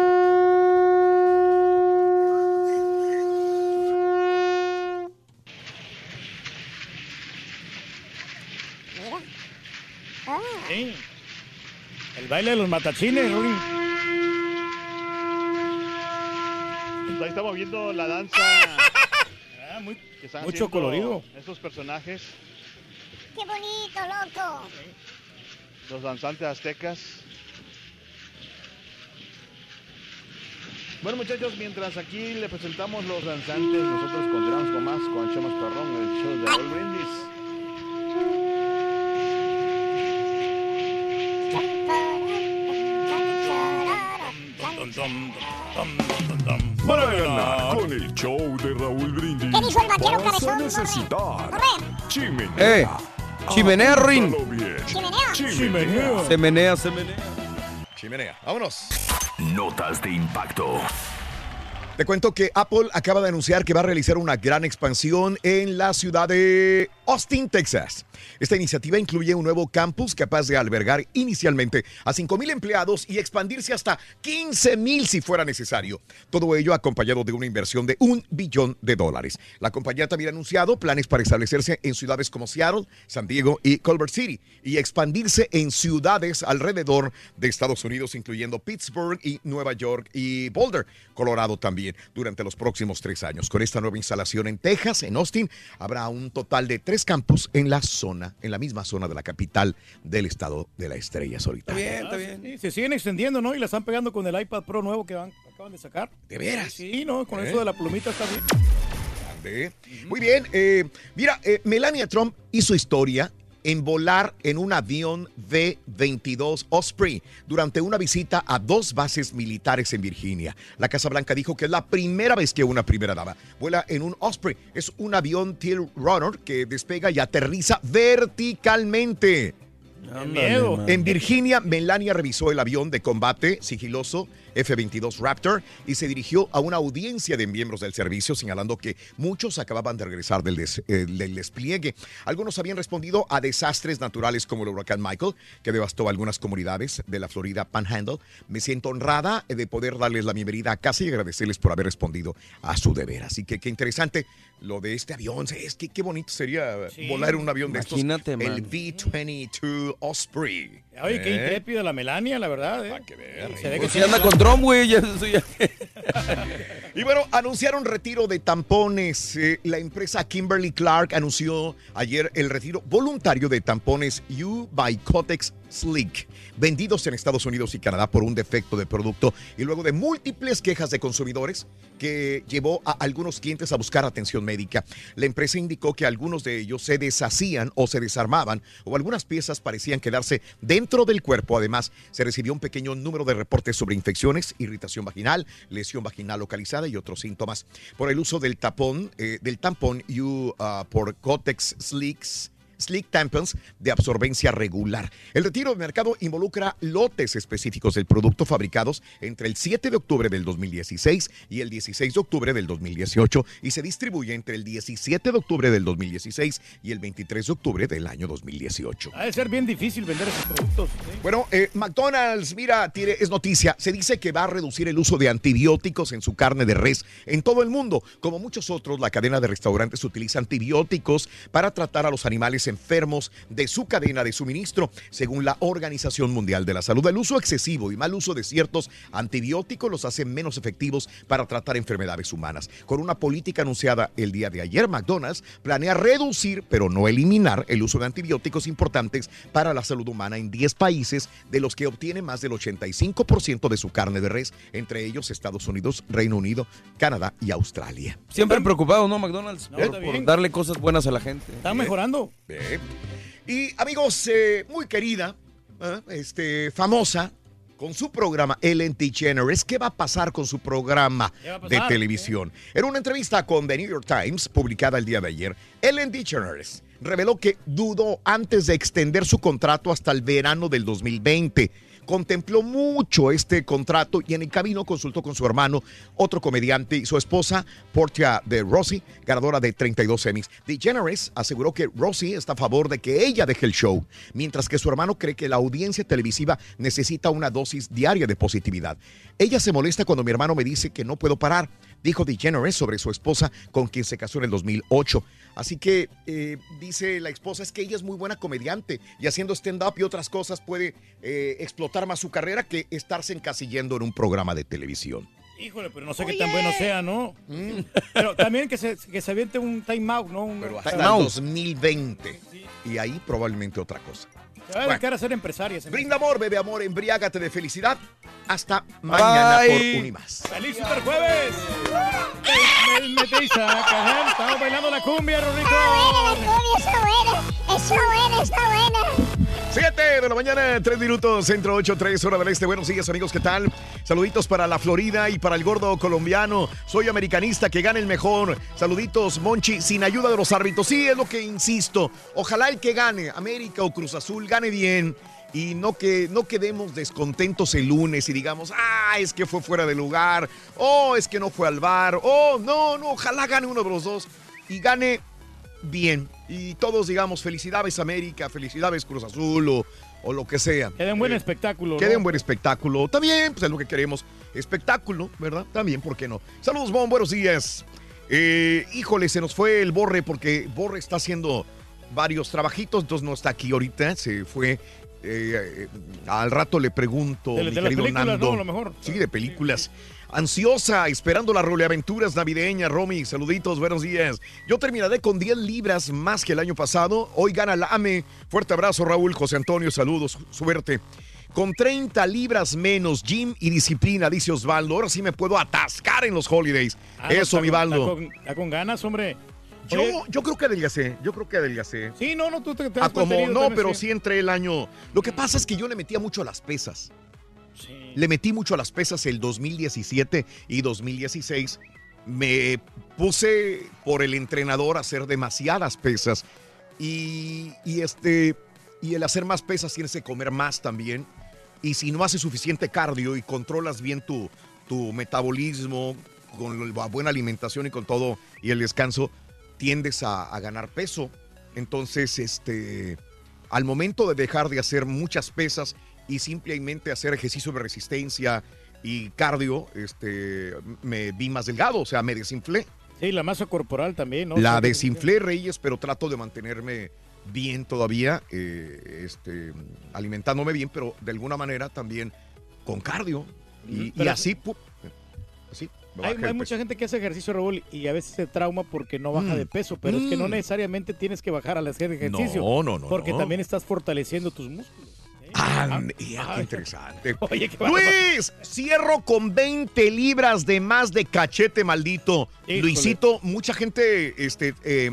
Ah. Sí. El baile de los matachines, Rorín. Pues ahí estamos viendo la danza. Ah, muy- que mucho colorido. Estos personajes, ¡Qué bonito, loco! los danzantes aztecas. Bueno muchachos, mientras aquí le presentamos los danzantes, nosotros continuamos con más con Chemos Perrón, el show de Raúl Brindis. Para ganar con el show de Raúl Brindis. ¿Qué dijo el vaquero cabezón? necesitar chimenea. Eh, chimenea, Rin. Chimenea. Chimenea. Se menea, se menea. Chimenea, vámonos. Notas de impacto. Te cuento que Apple acaba de anunciar que va a realizar una gran expansión en la ciudad de Austin, Texas. Esta iniciativa incluye un nuevo campus capaz de albergar inicialmente a 5.000 empleados y expandirse hasta 15.000 si fuera necesario. Todo ello acompañado de una inversión de un billón de dólares. La compañía también ha anunciado planes para establecerse en ciudades como Seattle, San Diego y Culver City y expandirse en ciudades alrededor de Estados Unidos, incluyendo Pittsburgh y Nueva York y Boulder, Colorado también, durante los próximos tres años. Con esta nueva instalación en Texas, en Austin, habrá un total de tres campus en la zona, en la misma zona de la capital del estado de la estrella solitaria. Ah, sí, se siguen extendiendo, ¿no? Y la están pegando con el iPad Pro nuevo que van- acaban de sacar. ¿De veras? Sí, no, con ¿Eh? eso de la plumita está bien. Grande. Muy bien. eh, mira, eh, Melania Trump hizo historia en volar en un avión B-22 Osprey durante una visita a dos bases militares en Virginia. La Casa Blanca dijo que es la primera vez que una primera dama vuela en un Osprey. Es un avión Teal Runner que despega y aterriza verticalmente. miedo. En Virginia, Melania revisó el avión de combate sigiloso F-22 Raptor y se dirigió a una audiencia de miembros del servicio señalando que muchos acababan de regresar del, des- eh, del despliegue. Algunos habían respondido a desastres naturales como el huracán Michael, que devastó algunas comunidades de la Florida Panhandle. Me siento honrada de poder darles la bienvenida a casa y agradecerles por haber respondido a su deber. Así que qué interesante lo de este avión. Es que qué bonito sería Sí. volar en un avión de Imagínate, estos. El man. V-22 Osprey. Oye, qué ¿Eh? intrépida la Melania, la verdad. ¿eh? Se ve que Pues anda con Y bueno, anunciaron retiro de tampones. Eh, la empresa Kimberly Clark anunció ayer el retiro voluntario de tampones U by Cotex Slick, vendidos en Estados Unidos y Canadá por un defecto de producto y luego de múltiples quejas de consumidores que llevó a algunos clientes a buscar atención médica. La empresa indicó que algunos de ellos se deshacían o se desarmaban o algunas piezas parecían quedarse dentro del cuerpo. Además, se recibió un pequeño número de reportes sobre infecciones, irritación vaginal, lesión vaginal localizada y otros síntomas. Por el uso del tapón, eh, del tampón U ah, por Cotex Slicks. Slick Tampons de absorbencia regular. El retiro de mercado involucra lotes específicos del producto fabricados entre el 7 de octubre del 2016 y el 16 de octubre del 2018 y se distribuye entre el 17 de octubre del 2016 y el 23 de octubre del año 2018. Ha de ser bien difícil vender esos productos. ¿sí? Bueno, eh, McDonald's, mira, tiene, es noticia. Se dice que va a reducir el uso de antibióticos en su carne de res en todo el mundo. Como muchos otros, la cadena de restaurantes utiliza antibióticos para tratar a los animales enfermos de su cadena de suministro, según la Organización Mundial de la Salud. El uso excesivo y mal uso de ciertos antibióticos los hace menos efectivos para tratar enfermedades humanas. Con una política anunciada el día de ayer, McDonald's planea reducir, pero no eliminar, el uso de antibióticos importantes para la salud humana en 10 países, de los que obtiene más del 85% de su carne de res, entre ellos Estados Unidos, Reino Unido, Canadá y Australia. Siempre preocupado, ¿no, McDonald's? No, por, está darle cosas buenas a la gente. Están mejorando. Bien. Y amigos, eh, muy querida, ¿eh? este, famosa, con su programa Ellen DeGeneres, ¿qué va a pasar con su programa ¿Qué va a de televisión? En una entrevista con The New York Times, publicada el día de ayer, Ellen DeGeneres reveló que dudó antes de extender su contrato hasta el verano del 2020. Contempló mucho este contrato y en el camino consultó con su hermano, otro comediante, y su esposa, Portia de Rossi, ganadora de 32 Emmys. DeGeneres aseguró que Rossi está a favor de que ella deje el show, mientras que su hermano cree que la audiencia televisiva necesita una dosis diaria de positividad. Ella se molesta cuando mi hermano me dice que no puedo parar, dijo DeGeneres sobre su esposa con quien se casó en el 2008. Así que eh, dice la esposa es que ella es muy buena comediante y haciendo stand-up y otras cosas puede eh, explotar más su carrera que estarse encasillando en un programa de televisión. Híjole, pero no sé qué tan bueno sea, ¿no? Pero también que se, que se aviente un time out, ¿no? Un, Pero hasta time el out. 2020. Y ahí probablemente otra cosa. Se va a dedicar a ser empresaria. Brinda amor, bebe amor, embriágate de felicidad. Hasta mañana Bye. por Unimas. ¡Feliz Super Jueves! Me- Metiza, cajal, Estamos bailando la cumbia, Rorrito. Está buena, está buena, está buena. 7 de la mañana, 3 minutos, centro 8, 3, hora del este. Buenos días, amigos, ¿qué tal? Saluditos para la Florida y para el gordo colombiano. Soy americanista, que gane el mejor. Saluditos, Monchi, sin ayuda de los árbitros. Sí, es lo que insisto. Ojalá el que gane, América o Cruz Azul, gane bien. Y no que no quedemos descontentos el lunes y digamos, ah, es que fue fuera de lugar, oh, es que no fue al bar, oh, no, no, ojalá gane uno de los dos y gane bien. Y todos digamos felicidades América, felicidades Cruz Azul o, o lo que sea. Que den buen Eh, espectáculo. Que ¿no? den buen espectáculo. También, pues es lo que queremos. Espectáculo, ¿verdad? También, ¿por qué no? Saludos, Bon, buenos días. Eh, híjole, se nos fue el Borre porque Borre está haciendo varios trabajitos, entonces no está aquí ahorita, se fue. eh, eh, al rato le pregunto, De- mi de lo mejor. Sí, de películas. Ansiosa, esperando la roleaventuras navideñas, Romy. Saluditos, buenos días. Yo terminaré con 10 libras más que el año pasado. Hoy gana la AME. Fuerte abrazo, Raúl, José Antonio, saludos, suerte. Con 30 libras menos, gym y disciplina, dice Osvaldo. Ahora sí me puedo atascar en los holidays. Ah, Eso, mi Baldo. Está con, está con ganas, hombre. Yo, Oye, yo creo que adelgacé, yo creo que adelgacé. Sí, no, no, tú te, te Ah, has como mantenido no, pero sí entré el año. Lo que pasa es que yo le metía mucho a las pesas. Le metí mucho a las pesas el 2017 y 2016. Me puse por el entrenador a hacer demasiadas pesas. Y, este, y el hacer más pesas tienes que comer más también. Y si no haces suficiente cardio y controlas bien tu, tu metabolismo, con la buena alimentación y con todo, y el descanso, tiendes a, a ganar peso. Entonces, este, al momento de dejar de hacer muchas pesas y simplemente hacer ejercicio de resistencia y cardio, este, me vi más delgado, o sea, me desinflé. Sí, la masa corporal también, ¿no? La desinflé, Reyes, pero trato de mantenerme bien todavía, eh, este, alimentándome bien, pero de alguna manera también con cardio. Y, y así, pu- así, Hay, hay mucha gente que hace ejercicio, Raúl, y a veces se trauma porque no baja Mm. de peso, pero es que no Mm. necesariamente tienes que bajar al hacer ejercicio. No, no, no, Porque no. también estás fortaleciendo tus músculos. Ah, Ay. qué interesante. Oye, qué. Luis, cierro con 20 libras de más de cachete maldito. Híjole. Luisito, mucha gente, este, eh,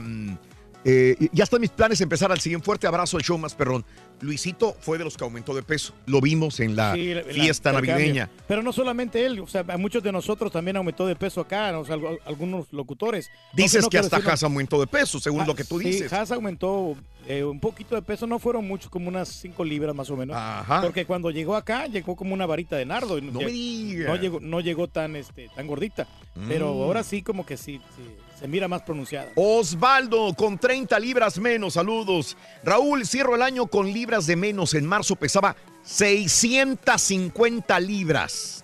eh, ya están mis planes empezar al siguiente. Fuerte abrazo al show más perrón. Luisito fue de los que aumentó de peso. Lo vimos en la Sí, fiesta navideña. Pero no solamente él, o sea, a muchos de nosotros también aumentó de peso acá, o sea, algu- algunos locutores. No Dices no que hasta decirlo- Haas aumentó de peso, según Ah, lo que tú sí, dices. Haas aumentó eh, un poquito de peso, no fueron muchos, como unas 5 libras más o menos. Ajá. Porque cuando llegó acá, llegó como una varita de nardo. y No me digas. No llegó, no llegó tan, este, tan gordita. Pero Mm. ahora sí, como que sí, sí, se mira más pronunciada. Osvaldo con 30 libras menos, saludos. Raúl, cierro el año con libras de menos. En marzo pesaba 650 libras.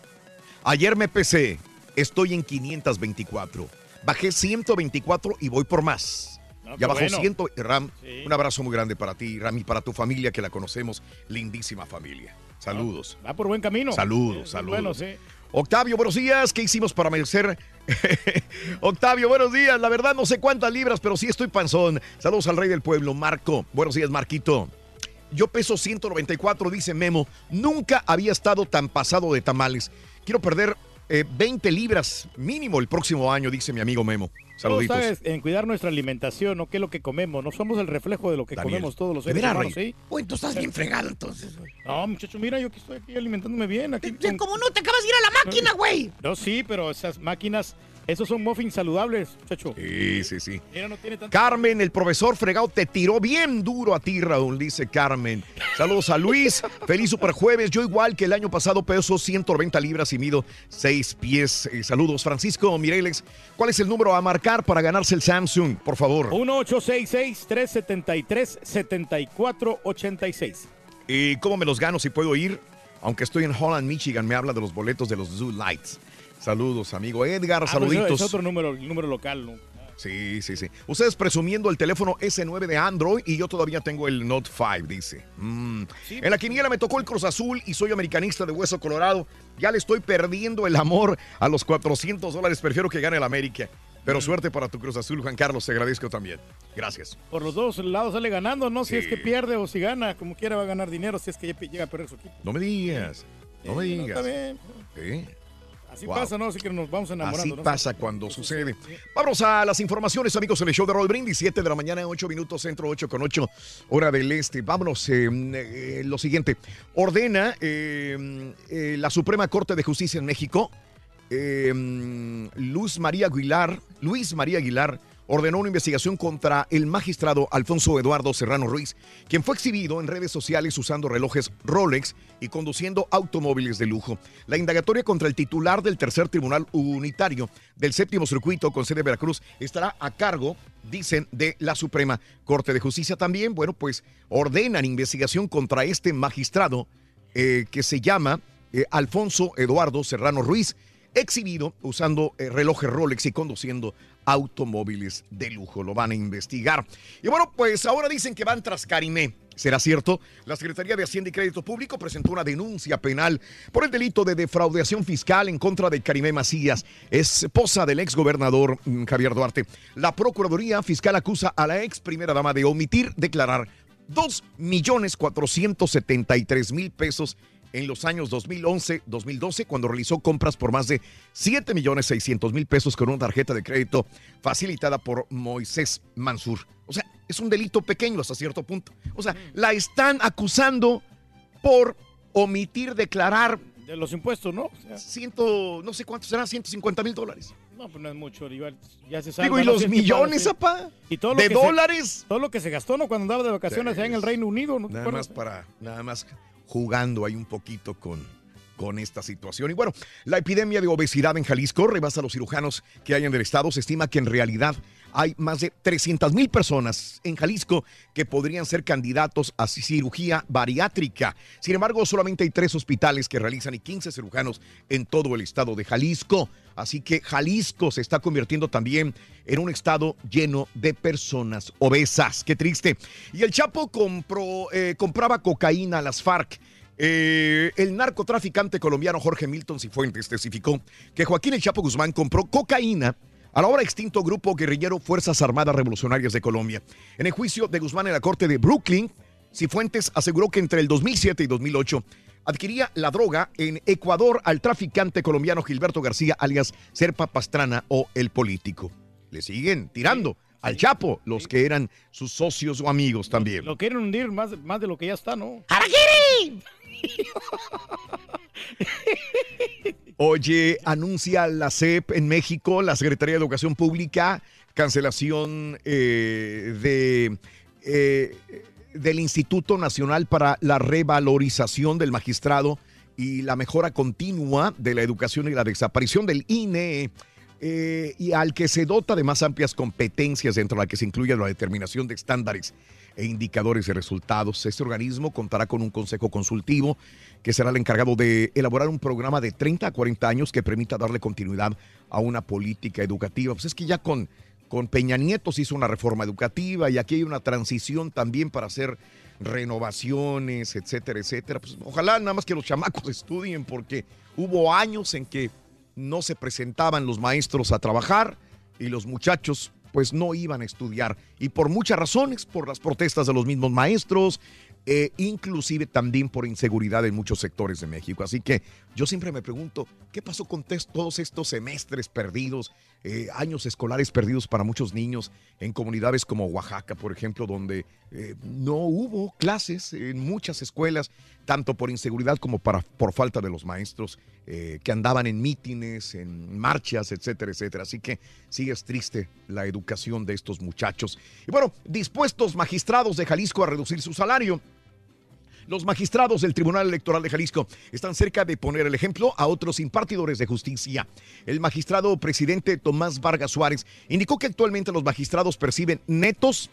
Ayer me pesé, estoy en 524. Bajé 124 y voy por más. No, ya bajó bueno. 100. Ram, Sí. un abrazo muy grande para ti, Ram, y para tu familia que la conocemos. Lindísima familia. Saludos. Va por buen camino. Saludos, Sí, saludos. Bueno, sí. Octavio, buenos días. ¿Qué hicimos para merecer? Octavio, buenos días. La verdad no sé cuántas libras, pero sí estoy panzón. Saludos al rey del pueblo, Marco. Buenos días, Marquito. Yo peso 194, dice Memo. Nunca había estado tan pasado de tamales. Quiero perder eh, 20 libras mínimo el próximo año, dice mi amigo Memo. Saluditos. está en cuidar nuestra alimentación, ¿no? ¿Qué es lo que comemos? No somos el reflejo de lo que Daniel, comemos todos los ¿de seres humanos? ¿sí? Uy, tú estás bien fregado entonces. No, muchacho, mira, yo que estoy aquí alimentándome bien. Aquí con- ¿Cómo no? Te acabas de ir a la máquina, güey. No, sí, pero esas máquinas, esos son muffins saludables, muchacho. Sí, sí, sí. Mira, no tiene tanto... Carmen, el profesor fregado, te tiró bien duro a ti, Raúl, dice Carmen. Saludos a Luis. Feliz super jueves. Yo igual que el año pasado peso 190 libras y mido 6 pies. Eh, saludos, Francisco Mireles. ¿Cuál es el número a marcar para ganarse el Samsung? Por favor. 1-866-373-7486. ¿Y cómo me los gano si puedo ir? Aunque estoy en Holland, Michigan, me habla de los boletos de los Zoo Lights. Saludos, amigo Edgar. Ah, pues saluditos. Es otro número, el número local, ¿no? Sí, sí, sí. Ustedes presumiendo el teléfono S9 de Android y yo todavía tengo el Note 5, dice. Mm. En la quiniela me tocó el Cruz Azul y soy americanista de Hueso Colorado. Ya le estoy perdiendo el amor a los 400 dólares. Prefiero que gane el América. Pero Mm. suerte para tu Cruz Azul, Juan Carlos. Te agradezco también. Gracias. Por los dos lados sale ganando, ¿no? Si Sí. es que pierde o si gana, como quiera va a ganar dinero si es que llega a perder su equipo. No me digas. No me no, digas. está bien. Así Wow. pasa, ¿no? Así que nos vamos enamorando. Así ¿no? pasa cuando sucede. Vamos a las informaciones, amigos, en el show de Roll Brindis, 7 de la mañana, 8 minutos, centro 8 con 8, hora del este. Vámonos, eh, eh, lo siguiente. Ordena eh, la Suprema Corte de Justicia en México, Luz María Aguilar, Luis María Aguilar, ordenó una investigación contra el magistrado Alfonso Eduardo Serrano Ruiz, quien fue exhibido en redes sociales usando relojes Rolex y conduciendo automóviles de lujo. La indagatoria contra el titular del tercer tribunal unitario del séptimo circuito con sede en Veracruz estará a cargo, dicen, de la Suprema Corte de Justicia. También, bueno, pues ordenan investigación contra este magistrado eh, que se llama eh, Alfonso Eduardo Serrano Ruiz, exhibido usando eh, relojes Rolex y conduciendo automóviles de lujo. Lo van a investigar. Y bueno, pues ahora dicen que van tras Karimé. ¿Será cierto? La Secretaría de Hacienda y Crédito Público presentó una denuncia penal por el delito de defraudación fiscal en contra de Karimé Macías, esposa del exgobernador mm, Javier Duarte. La Procuraduría Fiscal acusa a la ex primera dama de omitir declarar 2.473.000 pesos en los años 2011-2012 cuando realizó compras por más de 7.600.000 pesos con una tarjeta de crédito facilitada por Moisés Mansur. O sea, es un delito pequeño hasta cierto punto. O sea, la están acusando por omitir declarar De los impuestos, ¿no? O sea, ciento, no sé cuántos serán, 150 mil dólares. no, pues no es mucho, igual ya se sabe. Digo, ¿y los millones, sí. apá? Y todo lo ¿De que se- dólares? todo lo que se gastó, ¿no? Cuando andaba de vacaciones allá en el Reino Unido, ¿no Nada más para, nada más jugando ahí un poquito con, con esta situación. Y bueno, la epidemia de obesidad en Jalisco rebasa a los cirujanos que hay en el estado. Se estima que en realidad hay más de 300 mil personas en Jalisco que podrían ser candidatos a cirugía bariátrica. Sin embargo, solamente hay tres hospitales que realizan y 15 cirujanos en todo el estado de Jalisco. Así que Jalisco se está convirtiendo también en un estado lleno de personas obesas. Qué triste. Y el Chapo compró, eh, compraba cocaína a las FARC. Eh, el narcotraficante colombiano Jorge Milton Cifuentes testificó que Joaquín El Chapo Guzmán compró cocaína al ahora extinto grupo guerrillero Fuerzas Armadas Revolucionarias de Colombia. En el juicio de Guzmán en la corte de Brooklyn, Cifuentes aseguró que entre el 2007 y 2008 adquiría la droga en Ecuador al traficante colombiano Gilberto García, alias Serpa Pastrana o El Político. Le siguen tirando al Chapo los que eran sus socios o amigos también. Lo quieren hundir más, más de lo que ya está, ¿no? Oye, anuncia la CEP en México, la Secretaría de Educación Pública, cancelación eh, de, eh, del Instituto Nacional para la Revalorización del Magistrado y la mejora continua de la educación y la desaparición del INE. eh, y al que se dota de más amplias competencias dentro de la que se incluye la determinación de estándares e indicadores de resultados. Este organismo contará con un consejo consultivo que será el encargado de elaborar un programa de 30 a 40 años que permita darle continuidad a una política educativa. Pues es que ya con, con Peña Nieto se hizo una reforma educativa y aquí hay una transición también para hacer renovaciones, etcétera, etcétera. Pues ojalá nada más que los chamacos estudien porque hubo años en que no se presentaban los maestros a trabajar y los muchachos pues no iban a estudiar. Y por muchas razones, por las protestas de los mismos maestros, eh, inclusive también por inseguridad en muchos sectores de México. Así que yo siempre me pregunto, ¿qué pasó con todos estos semestres perdidos, eh, años escolares perdidos para muchos niños en comunidades como Oaxaca, por ejemplo, donde eh, no hubo clases en muchas escuelas, tanto por inseguridad como por falta de los maestros eh, que andaban en mítines, en marchas, etcétera, etcétera. Así que sí es triste la educación de estos muchachos. Y bueno, dispuestos magistrados de Jalisco a reducir su salario. Los magistrados del Tribunal Electoral de Jalisco están cerca de poner el ejemplo a otros impartidores de justicia. El magistrado presidente Tomás Vargas Suárez indicó que actualmente los magistrados perciben netos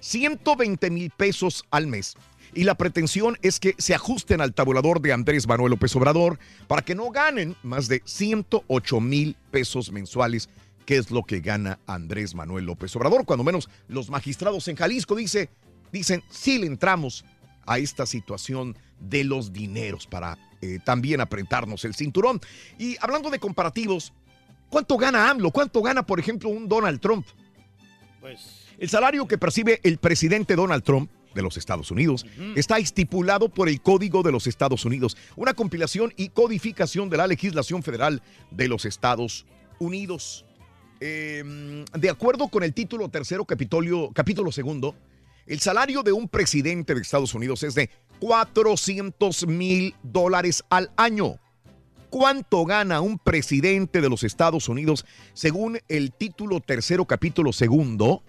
120 mil pesos al mes. Y la pretensión es que se ajusten al tabulador de Andrés Manuel López Obrador para que no ganen más de 108 mil pesos mensuales, que es lo que gana Andrés Manuel López Obrador. Cuando menos los magistrados en Jalisco dice, dicen, sí le entramos a esta situación de los dineros para eh, también apretarnos el cinturón. Y hablando de comparativos, ¿cuánto gana AMLO? ¿Cuánto gana, por ejemplo, un Donald Trump? Pues El salario que percibe el presidente Donald Trump de los Estados Unidos está estipulado por el Código de los Estados Unidos, una compilación y codificación de la legislación federal de los Estados Unidos. Eh, de acuerdo con el título tercero, capítulo, capítulo segundo, el salario de un presidente de Estados Unidos es de 400 mil dólares al año. cuánto gana un presidente de los Estados Unidos según el título tercero, capítulo segundo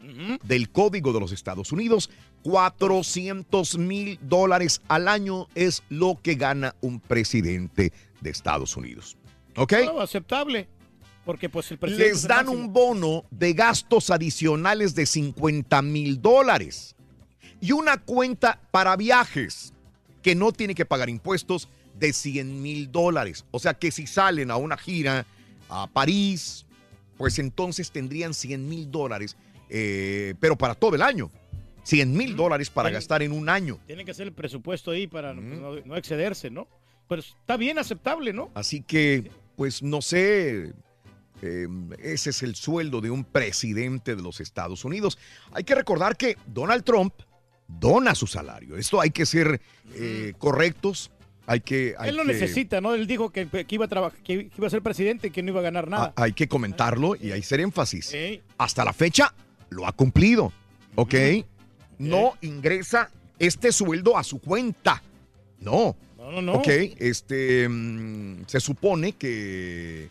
del Código de los Estados Unidos? 400 mil dólares al año es lo que gana un presidente de Estados Unidos. ¿Ok? No, aceptable. Porque pues el presidente Les dan un bono de gastos adicionales de 50 mil dólares y una cuenta para viajes que no tiene que pagar impuestos de 100 mil dólares. O sea que si salen a una gira a París, pues entonces tendrían 100 mil dólares, eh, pero para todo el año. 100 mil dólares para Tienen- gastar en un año. Tiene que hacer el presupuesto ahí para no, no- no excederse, ¿no? Pero está bien aceptable, ¿no? Así que, pues no sé, eh, ese es el sueldo de un presidente de los Estados Unidos. Hay que recordar que Donald Trump dona su salario. Esto hay que ser eh, correctos. Hay que, hay Él que- necesita, ¿no? Él dijo que, que iba a trabajar, que iba a ser presidente y que no iba a ganar nada. a- hay que comentarlo y hay que hacer énfasis. Hasta la fecha lo ha cumplido, ¿ok? No ingresa este sueldo a su cuenta. No. No, no, no. Ok, este, mm, se supone que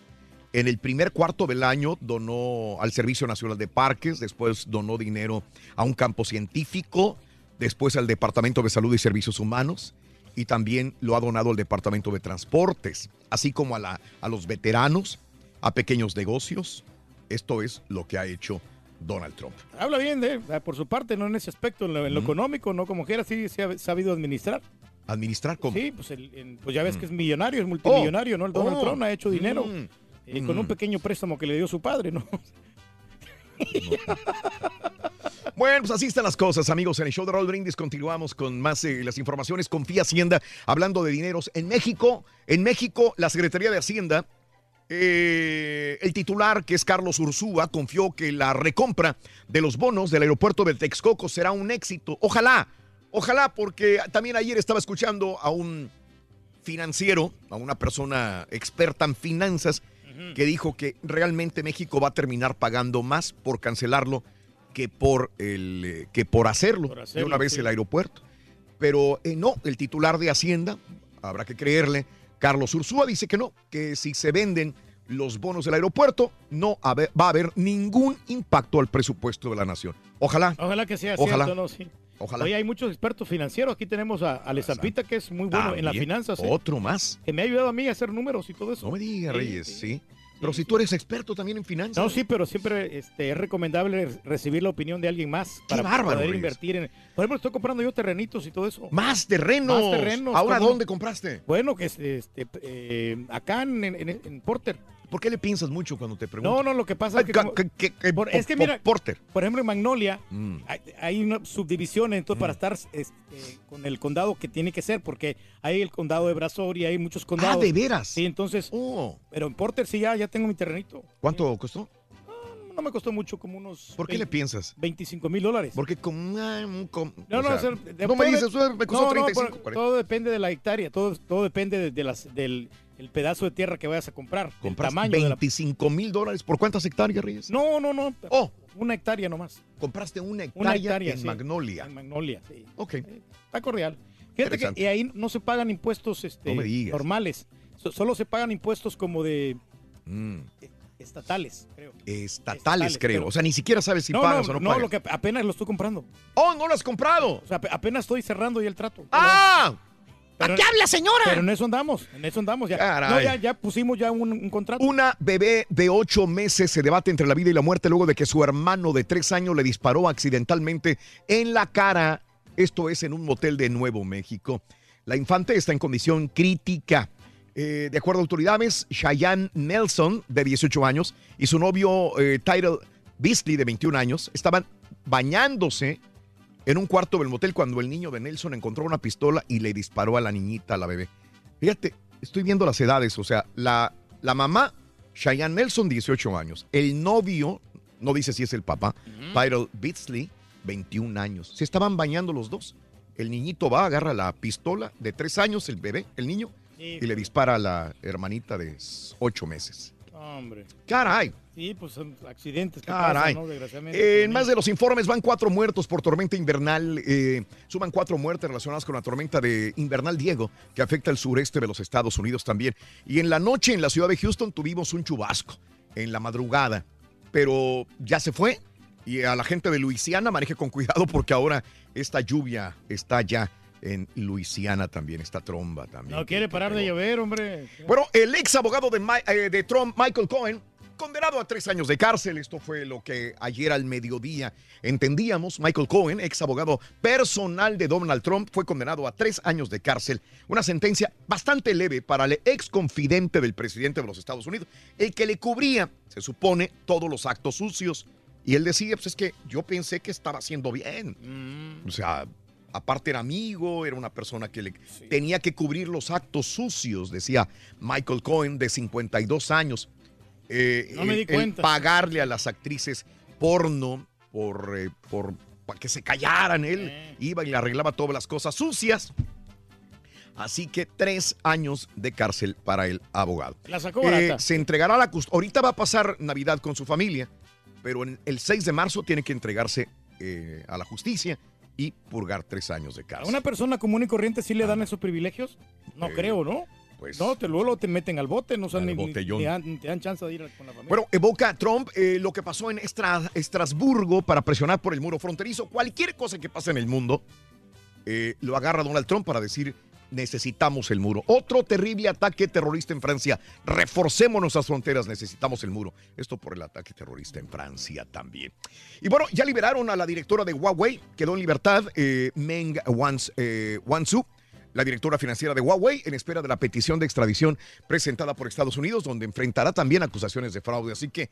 en el primer cuarto del año donó al Servicio Nacional de Parques, después donó dinero a un campo científico, después al Departamento de Salud y Servicios Humanos y también lo ha donado al Departamento de Transportes, así como a, la, a los veteranos, a pequeños negocios. Esto es lo que ha hecho Donald Trump. Habla bien de él, por su parte, no en ese aspecto, en lo, en lo económico, no como quiera, sí se ha sabido administrar. ¿Administrar cómo? Sí, pues, el- pues ya ves Mm. que es millonario, es multimillonario, ¿no? El Donald Oh. Trump ha hecho dinero Mm. eh, con un Mm. pequeño préstamo que le dio su padre, ¿no? Bueno, pues así están las cosas, amigos. En el show de Raúl Brindis continuamos con más eh, las informaciones. Confía Hacienda, hablando de dineros. En México, en México, la Secretaría de Hacienda, eh, el titular, que es Carlos Ursúa, confió que la recompra de los bonos del aeropuerto de Texcoco será un éxito. Ojalá, ojalá, porque también ayer estaba escuchando a un financiero, a una persona experta en finanzas, que dijo que realmente México va a terminar pagando más por cancelarlo que por, el, eh, que por hacerlo, de hacerlo, una vez sí. el aeropuerto. Pero eh, no, el titular de Hacienda, habrá que creerle, Carlos Ursúa dice que no, que si se venden los bonos del aeropuerto, no va a haber ningún impacto al presupuesto de la nación. Ojalá. Ojalá que sea Ojalá. cierto, ¿no? Sí. Ojalá. Oye, hay muchos expertos financieros. Aquí tenemos a, a Lezampita, que es muy bueno en las finanzas. ¿eh? Otro más. Que me ha ayudado a mí a hacer números y todo eso. No me digas, Reyes, sí. sí. Pero si tú eres experto también en finanzas. No, sí, pero siempre este, es recomendable recibir la opinión de alguien más para bárbaro, poder invertir en. Por ejemplo, estoy comprando yo terrenitos y todo eso. Más terrenos. Más terrenos. ¿Ahora ¿cómo? dónde compraste? Bueno, que es, este, eh, acá en, en- en Porter. ¿Por qué le piensas mucho cuando te pregunto? No, no, lo que pasa es que. Ca- como- que- que- que- por- es que mira, Porter. por ejemplo, en Magnolia Mm. hay, hay una subdivisión, entonces para estar este, con el condado que tiene que ser, porque hay el condado de Brazoria, hay muchos condados. Ah, ¿de veras? Sí, entonces. Pero en Porter sí, ya, ya tengo mi terrenito. ¿Cuánto costó? No me costó mucho, como unos. ¿Por qué le piensas? 25 mil dólares. Porque con, ah, com- No, o no, sea, o sea, de- no me dices, de- "Eh, me costó no, no, 35, pero 40". todo depende de la hectárea, todo, todo depende de, de las, del el pedazo de tierra que vayas a comprar, el Compraste tamaño de la... 25 mil dólares. ¿Por cuántas hectáreas, Reyes? No, no, no. Oh. Una hectárea nomás. Compraste una hectárea, Una hectárea en sí. Magnolia. En Magnolia, sí. Ok. Está cordial. Fíjate que y ahí no se pagan impuestos este, No normales. So- solo se pagan impuestos como de Mm. estatales, creo. Estatales, creo. pero- O sea, ni siquiera sabes si no, pagas no, o no, no, pagas. lo que apenas lo estoy comprando. ¡Oh, no lo has comprado! O sea, ap- apenas estoy cerrando ya el trato. ¡Ah! Pero- qué habla, señora? Pero en eso andamos, en eso andamos. Ya, no, ya, ya pusimos ya un, un contrato. Una bebé de ocho meses se debate entre la vida y la muerte luego de que su hermano de tres años le disparó accidentalmente en la cara. Esto es en un motel de Nuevo México. La infante está en condición crítica. Eh, de acuerdo a autoridades, Cheyenne Nelson, de 18 años, y su novio eh, Tyrell Beasley, de 21 años, estaban bañándose en un cuarto del motel cuando el niño de Nelson encontró una pistola y le disparó a la niñita, a la bebé. Fíjate, estoy viendo las edades, o sea, la, la mamá, Cheyenne Nelson, 18 años. El novio, no dice si es el papá, Tyrell Beasley, 21 años. Se estaban bañando los dos. El niñito va, agarra la pistola de tres años, el bebé, el niño, y le dispara a la hermanita de 8 meses. Hombre. Caray. Sí, pues son accidentes que Caray. pasan, ¿no? Desgraciadamente. Eh, en más de los informes van cuatro muertos por tormenta invernal. eh, suman cuatro muertes relacionadas con la tormenta de invernal Diego, que afecta el sureste de los Estados Unidos también. Y en la noche en la ciudad de Houston tuvimos un chubasco en la madrugada, pero ya se fue. Y a la gente de Luisiana maneje con cuidado porque ahora esta lluvia está ya en Luisiana también, esta tromba también. No quiere parar de llover, hombre. Bueno, el ex abogado de, eh, de Trump, Michael Cohen, condenado a tres años de cárcel. Esto fue lo que ayer al mediodía entendíamos. Michael Cohen, ex abogado personal de Donald Trump, fue condenado a tres años de cárcel. Una sentencia bastante leve para el ex confidente del presidente de los Estados Unidos, el que le cubría, se supone, todos los actos sucios. Y él decía, pues es que yo pensé que estaba haciendo bien. O sea, aparte era amigo, era una persona que le tenía que cubrir los actos sucios, decía Michael Cohen, de 52 años. Eh, No me di el- el cuenta. pagarle a las actrices porno por, eh, por para que se callaran. Él Eh. iba y le arreglaba todas las cosas sucias. Así que tres años de cárcel para el abogado. La sacó Eh, barata. se entregará a la custodia. Ahorita va a pasar Navidad con su familia, pero en el 6 de marzo tiene que entregarse eh, a la justicia y purgar tres años de ¿A cárcel. una persona común y corriente sí le dan esos privilegios? No Eh, creo, ¿no? Pues, no, te, luego te meten al bote, no saben Al ni, botellón. ni dan, te dan chance de ir con la familia. Bueno, evoca Trump eh, lo que pasó en Estra- Estrasburgo para presionar por el muro fronterizo. Cualquier cosa que pase en el mundo eh, lo agarra Donald Trump para decir necesitamos el muro. Otro terrible ataque terrorista en Francia. Reforcemos nuestras fronteras, necesitamos el muro. Esto por el ataque terrorista en Francia también. Y bueno, ya liberaron a la directora de Huawei, quedó en libertad, eh, Meng eh, Wanzhou la directora financiera de Huawei, en espera de la petición de extradición presentada por Estados Unidos, donde enfrentará también acusaciones de fraude. Así que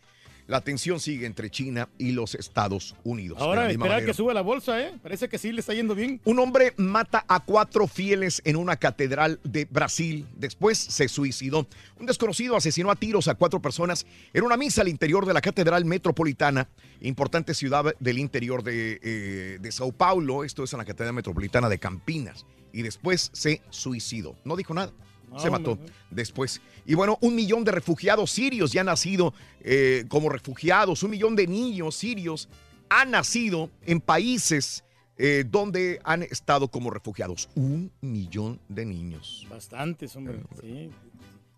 la tensión sigue entre China y los Estados Unidos. Ahora manera. que sube la bolsa, ¿eh? Parece que sí le está yendo bien. Un hombre mata a cuatro fieles en una catedral de Brasil. Después se suicidó. Un desconocido asesinó a tiros a cuatro personas en una misa al interior de la Catedral Metropolitana, importante ciudad del interior de, eh, de Sao Paulo. Esto es en la Catedral Metropolitana de Campinas. Y después se suicidó. No dijo nada. Se Ah, mató después. Y bueno, un millón de refugiados sirios ya han nacido eh, como refugiados. Un millón de niños sirios han nacido en países eh, donde han estado como refugiados. Un millón de niños. Bastantes, hombre. Sí.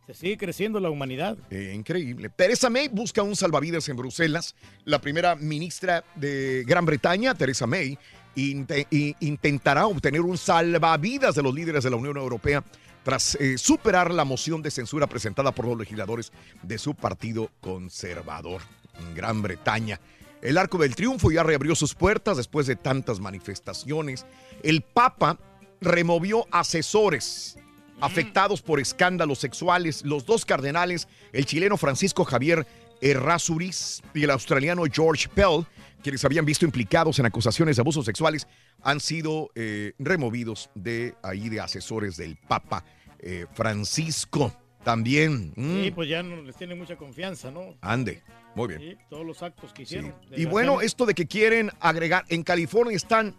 Se sigue creciendo la humanidad. Eh, increíble. Teresa May busca un salvavidas en Bruselas. La primera ministra de Gran Bretaña, Teresa May, intentará obtener un salvavidas de los líderes de la Unión Europea tras eh, superar la moción de censura presentada por los legisladores de su partido conservador en Gran Bretaña. El Arco del Triunfo ya reabrió sus puertas después de tantas manifestaciones. El Papa removió asesores afectados por escándalos sexuales. Los dos cardenales, el chileno Francisco Javier Errázuriz y el australiano George Pell, quienes habían visto implicados en acusaciones de abusos sexuales, han sido eh, removidos de ahí de asesores del Papa eh, Francisco. También. mm, Sí, pues ya no les tiene mucha confianza, ¿no? ande. Muy bien. Sí, todos los actos que Sí. hicieron. Y bueno, esto de que quieren agregar, en California están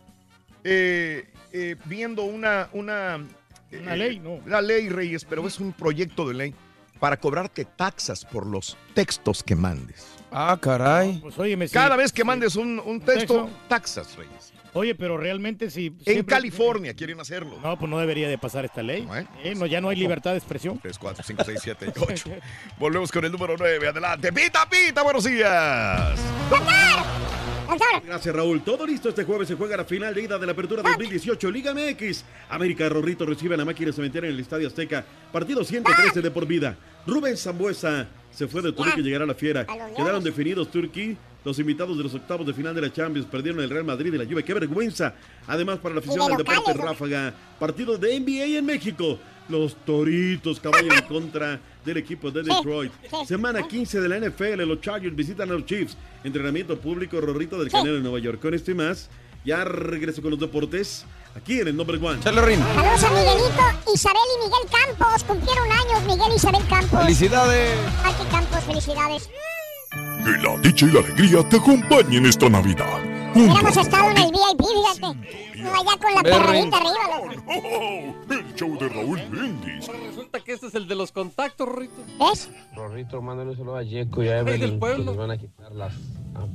eh, eh, viendo una, una, Una ley, ¿no? La ley, Reyes, pero es un proyecto de ley para cobrarte taxas por los textos que mandes. Ah, caray. Pues óyeme, sí, Cada vez que mandes un, un texto, texto. taxas, Reyes. Oye, pero realmente si... En siempre- California quieren hacerlo. No, pues no debería de pasar esta ley. No, ¿eh? Eh, no, ya no hay libertad de expresión. 3, 4, 5, 6, 7, 8. Volvemos con el número 9. Adelante. Pita, pita, buenos días. Gracias, Raúl. Todo listo. Este jueves se juega la final de ida de la Apertura 2018 Liga MX. América Rorrito recibe a la máquina cementera en el Estadio Azteca. Partido 113 de por vida. Rubén Zambuesa se fue de Turquía y llegará a la fiera. Quedaron definidos Turquía. Los invitados de los octavos de final de la Champions perdieron el Real Madrid y la Juve. ¡Qué vergüenza! Además, para la afición al deporte ráfaga, partido de NBA en México. Los Toritos caballo en contra del equipo de Detroit. Semana 15 de la NFL, los Chargers visitan a los Chiefs. Entrenamiento público, Rorrito del Canelo en Nueva York. Con esto y más, ya regreso con los deportes aquí en el Number One. Saludos a Miguelito, Isabel y Miguel Campos. Cumplieron años Miguel y Isabel Campos. ¡Felicidades! Aquí Campos, felicidades. Que la dicha y la alegría te acompañen esta Navidad. Hubiéramos estado en el VIP, fíjate. No allá con la perradita arriba, loco. El show de Raúl Brindis. Resulta que este es el de los contactos, Rorrito. ¿Ves? Rorrito, mándale un saludo a Yeco y a Evelyn. que les van a quitar las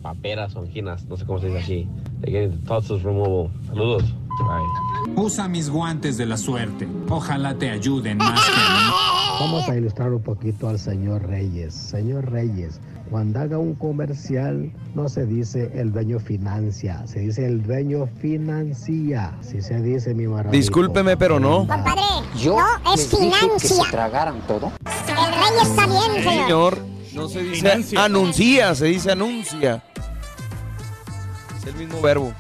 paperas o anginas, no sé cómo se dice así. They get the tonsils removal. Saludos. Bye. Usa mis guantes de la suerte. Ojalá te ayuden más que a mí. Vamos a ilustrar un poquito al señor Reyes. Señor Reyes, cuando haga un comercial, no se dice el dueño financia, se dice el dueño financia. Si se dice mi maravilla. Discúlpeme, pero no. Compadre, Yo no, es financia. tragaran todo. El rey está bien, señor. Señor, no se dice Financia. anuncia, se dice anuncia. Es el mismo verbo.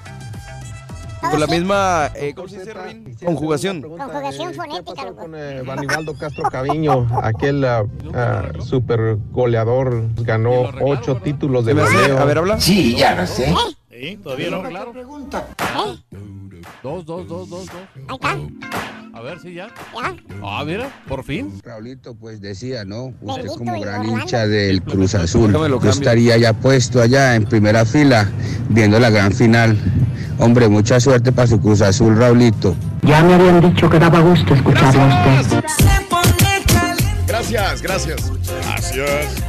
Con la misma eh, ¿cómo se dice, Rin? conjugación. Conjugación fonética, loco. Eh, Vanibaldo Castro Caviño, aquel ah, super goleador, ganó ocho títulos de goleo. A ver, habla. Sí, ya lo sé. Sí, todavía no, claro. Dos, dos, dos, dos, dos. Ahí está. A ver si ya. Ya. Ah, mira, por fin. Raulito, pues decía, ¿no? Usted Bendito como gran Orlando. hincha del Cruz Azul, yo estaría ya puesto allá en primera fila viendo la gran final. Hombre, mucha suerte para su Cruz Azul, Raulito. Ya me habían dicho que daba gusto escucharlo a usted. Gracias, gracias. Gracias.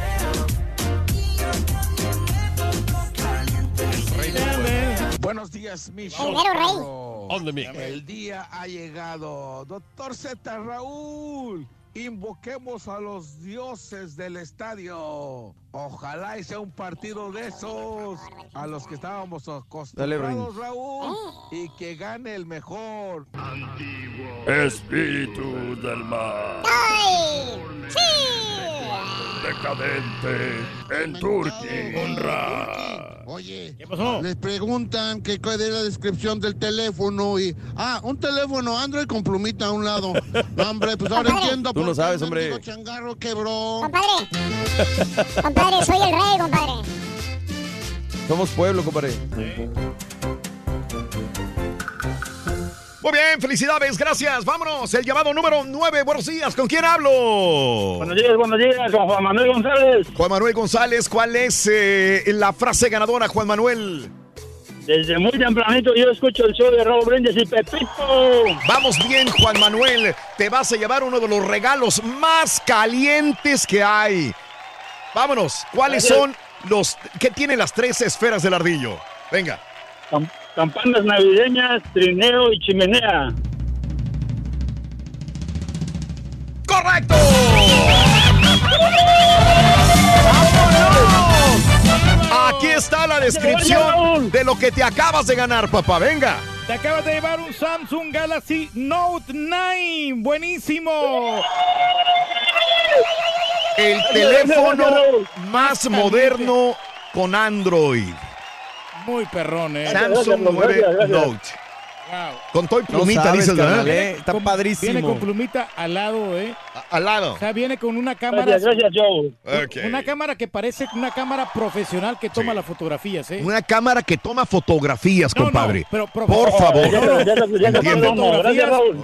Buenos días, mi El mero rey. On the mix. El día ha llegado. Doctor Z Raúl, invoquemos a los dioses del estadio. Ojalá y sea un partido de esos a los que estábamos acostumbrados, Raúl, y que gane el mejor. Espíritu del. ¡Ay! ¡Sí! Decadente. En Turquía. Honra. Oye, ¿Qué pasó? les preguntan que cuál es la descripción del teléfono y... Ah, un teléfono Android con plumita a un lado. No, hombre, pues ahora entiendo Tú qué sabes, hombre. changarro quebró. Compadre. Compadre, soy el rey, compadre. Somos pueblo, compadre. Muy bien, felicidades, gracias. Vámonos, el llamado número 9. Buenos días, ¿con quién hablo? Buenos días, buenos días, con Juan Manuel González. Juan Manuel González, ¿cuál es eh, la frase ganadora, Juan Manuel? Desde muy tempranito yo escucho el show de Raúl Brindis y Pepito. Vamos bien, Juan Manuel. Te vas a llevar uno de los regalos más calientes que hay. Vámonos, ¿cuáles son los... ¿Qué tienen las tres esferas del ardillo? Venga. Cam- campanas navideñas, trineo y chimenea. ¡Correcto! Aquí está la descripción de lo que te acabas de ganar, papá. Venga. Te acabas de llevar un Samsung Galaxy Note 9. Buenísimo. El teléfono más moderno con Android. Muy perrón, eh. Samsung 9 Note. Wow. Con todo y No plumita, sabes, dices, ¿verdad? carnal, eh. Está padrísimo. Viene con plumita al lado, eh. Al lado. O sea, viene con una cámara. Gracias, gracias, Joe. Una cámara que parece una cámara profesional que toma las fotografías, ¿eh? Una cámara que toma fotografías, No, no, compadre. pero profe- Por favor.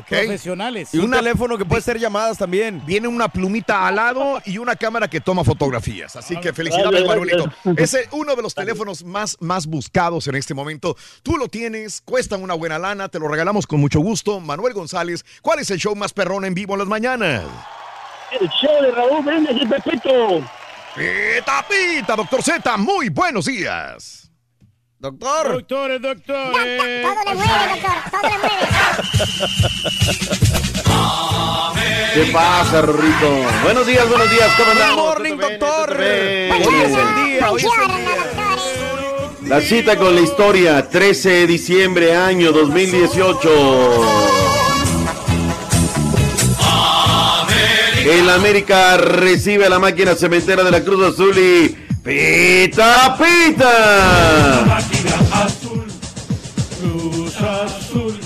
Profesionales. Y un teléfono que puede ser llamadas también. Viene una plumita al lado y una cámara que toma fotografías. Así que felicidades, Gracias, Manuelito. Es uno de los teléfonos más, más buscados en este momento. Tú lo tienes, cuesta una buena lana, te lo regalamos con mucho gusto. Manuel González, ¿cuál es el show más perrón en vivo en las mañanas? El show de Raúl Brindis y Pepito. Pita, pita, doctor Z, muy buenos días. Doctor. Doctores, doctores. Todo le mueve, doctor. Todo le mueve. ¿Qué pasa, Rorrito? Buenos días, buenos días, ¿cómo Good andamos? morning, doctor. Hoy es el día, hoy es el Buongiorno, día. doctores. La cita con la historia, 13 de diciembre, año 2018. El América recibe a la máquina cementera de la Cruz Azul y pita pita. Cruz Azul.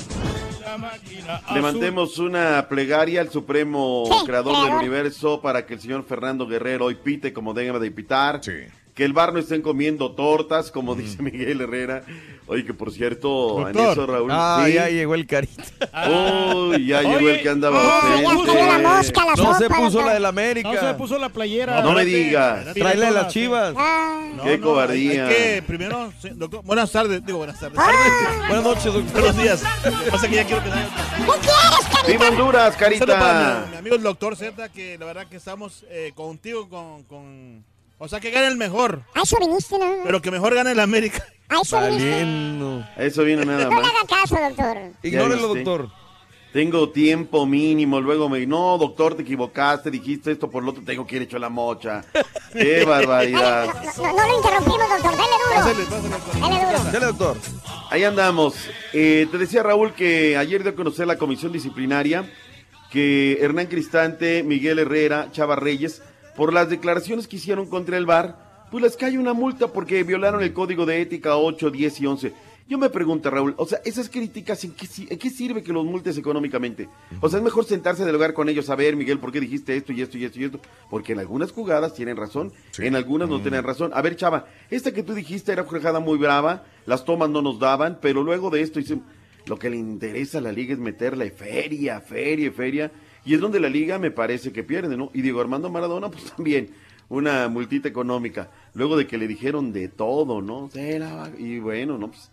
La máquina azul. Levantemos una plegaria al supremo Sí, creador del universo para que el señor Fernando Guerrero hoy pite como debe de pitar. Que el bar no estén comiendo tortas, como dice Miguel Herrera. Oye, que por cierto, en Doctor. eso, Raúl. Ah, sí. ya llegó el carita. Uy, ya llegó el que andaba ya cayó la mosca, la No se puso doctor. la del América. No se puso la playera. No me digas. Trae la de las chivas. Qué cobardía. Hay que primero, doctor, buenas tardes, digo buenas tardes. Ah. Buenas noches, doctor. Buenos días. Lo que pasa es que ya quiero que ¡Viva Honduras, Saludos para Carita! mi, mi amigo el doctor Zeta, que la verdad que estamos eh, contigo con, con... O sea, que gane el mejor. A eso viniste, ¿no? Pero que mejor gane el América. A eso viniste. Valiendo. Eso viene nada No le más. haga caso, doctor. Ignórelo, doctor. Tengo tiempo mínimo, luego me no, doctor, te equivocaste, dijiste esto por lo otro, tengo que ir hecho la mocha. Qué barbaridad. No, no lo interrumpimos, doctor. Dele duro. Dele duro. Dale, doctor. Ahí andamos. Eh, te decía Raúl que ayer dio a conocer la comisión disciplinaria que Hernán Cristante, Miguel Herrera, Chava Reyes, por las declaraciones que hicieron contra el VAR, pues les cae una multa porque violaron el código de ética 8, 10 y 11. Yo me pregunto, Raúl, o sea, esas críticas, ¿en qué, si- en qué sirve que los multes económicamente? O sea, es mejor sentarse del lugar con ellos a ver, Miguel, ¿por qué dijiste esto y esto y esto y esto? Porque en algunas jugadas tienen razón, en algunas no tienen razón. A ver, Chava, esta que tú dijiste era jugada muy brava, las tomas no nos daban, pero luego de esto dicen, lo que le interesa a la liga es meterle feria, feria, feria, y es donde la liga me parece que pierde, ¿no? Y Diego Armando Maradona, pues también, una multita económica, luego de que le dijeron de todo, ¿no? Y bueno, no, pues,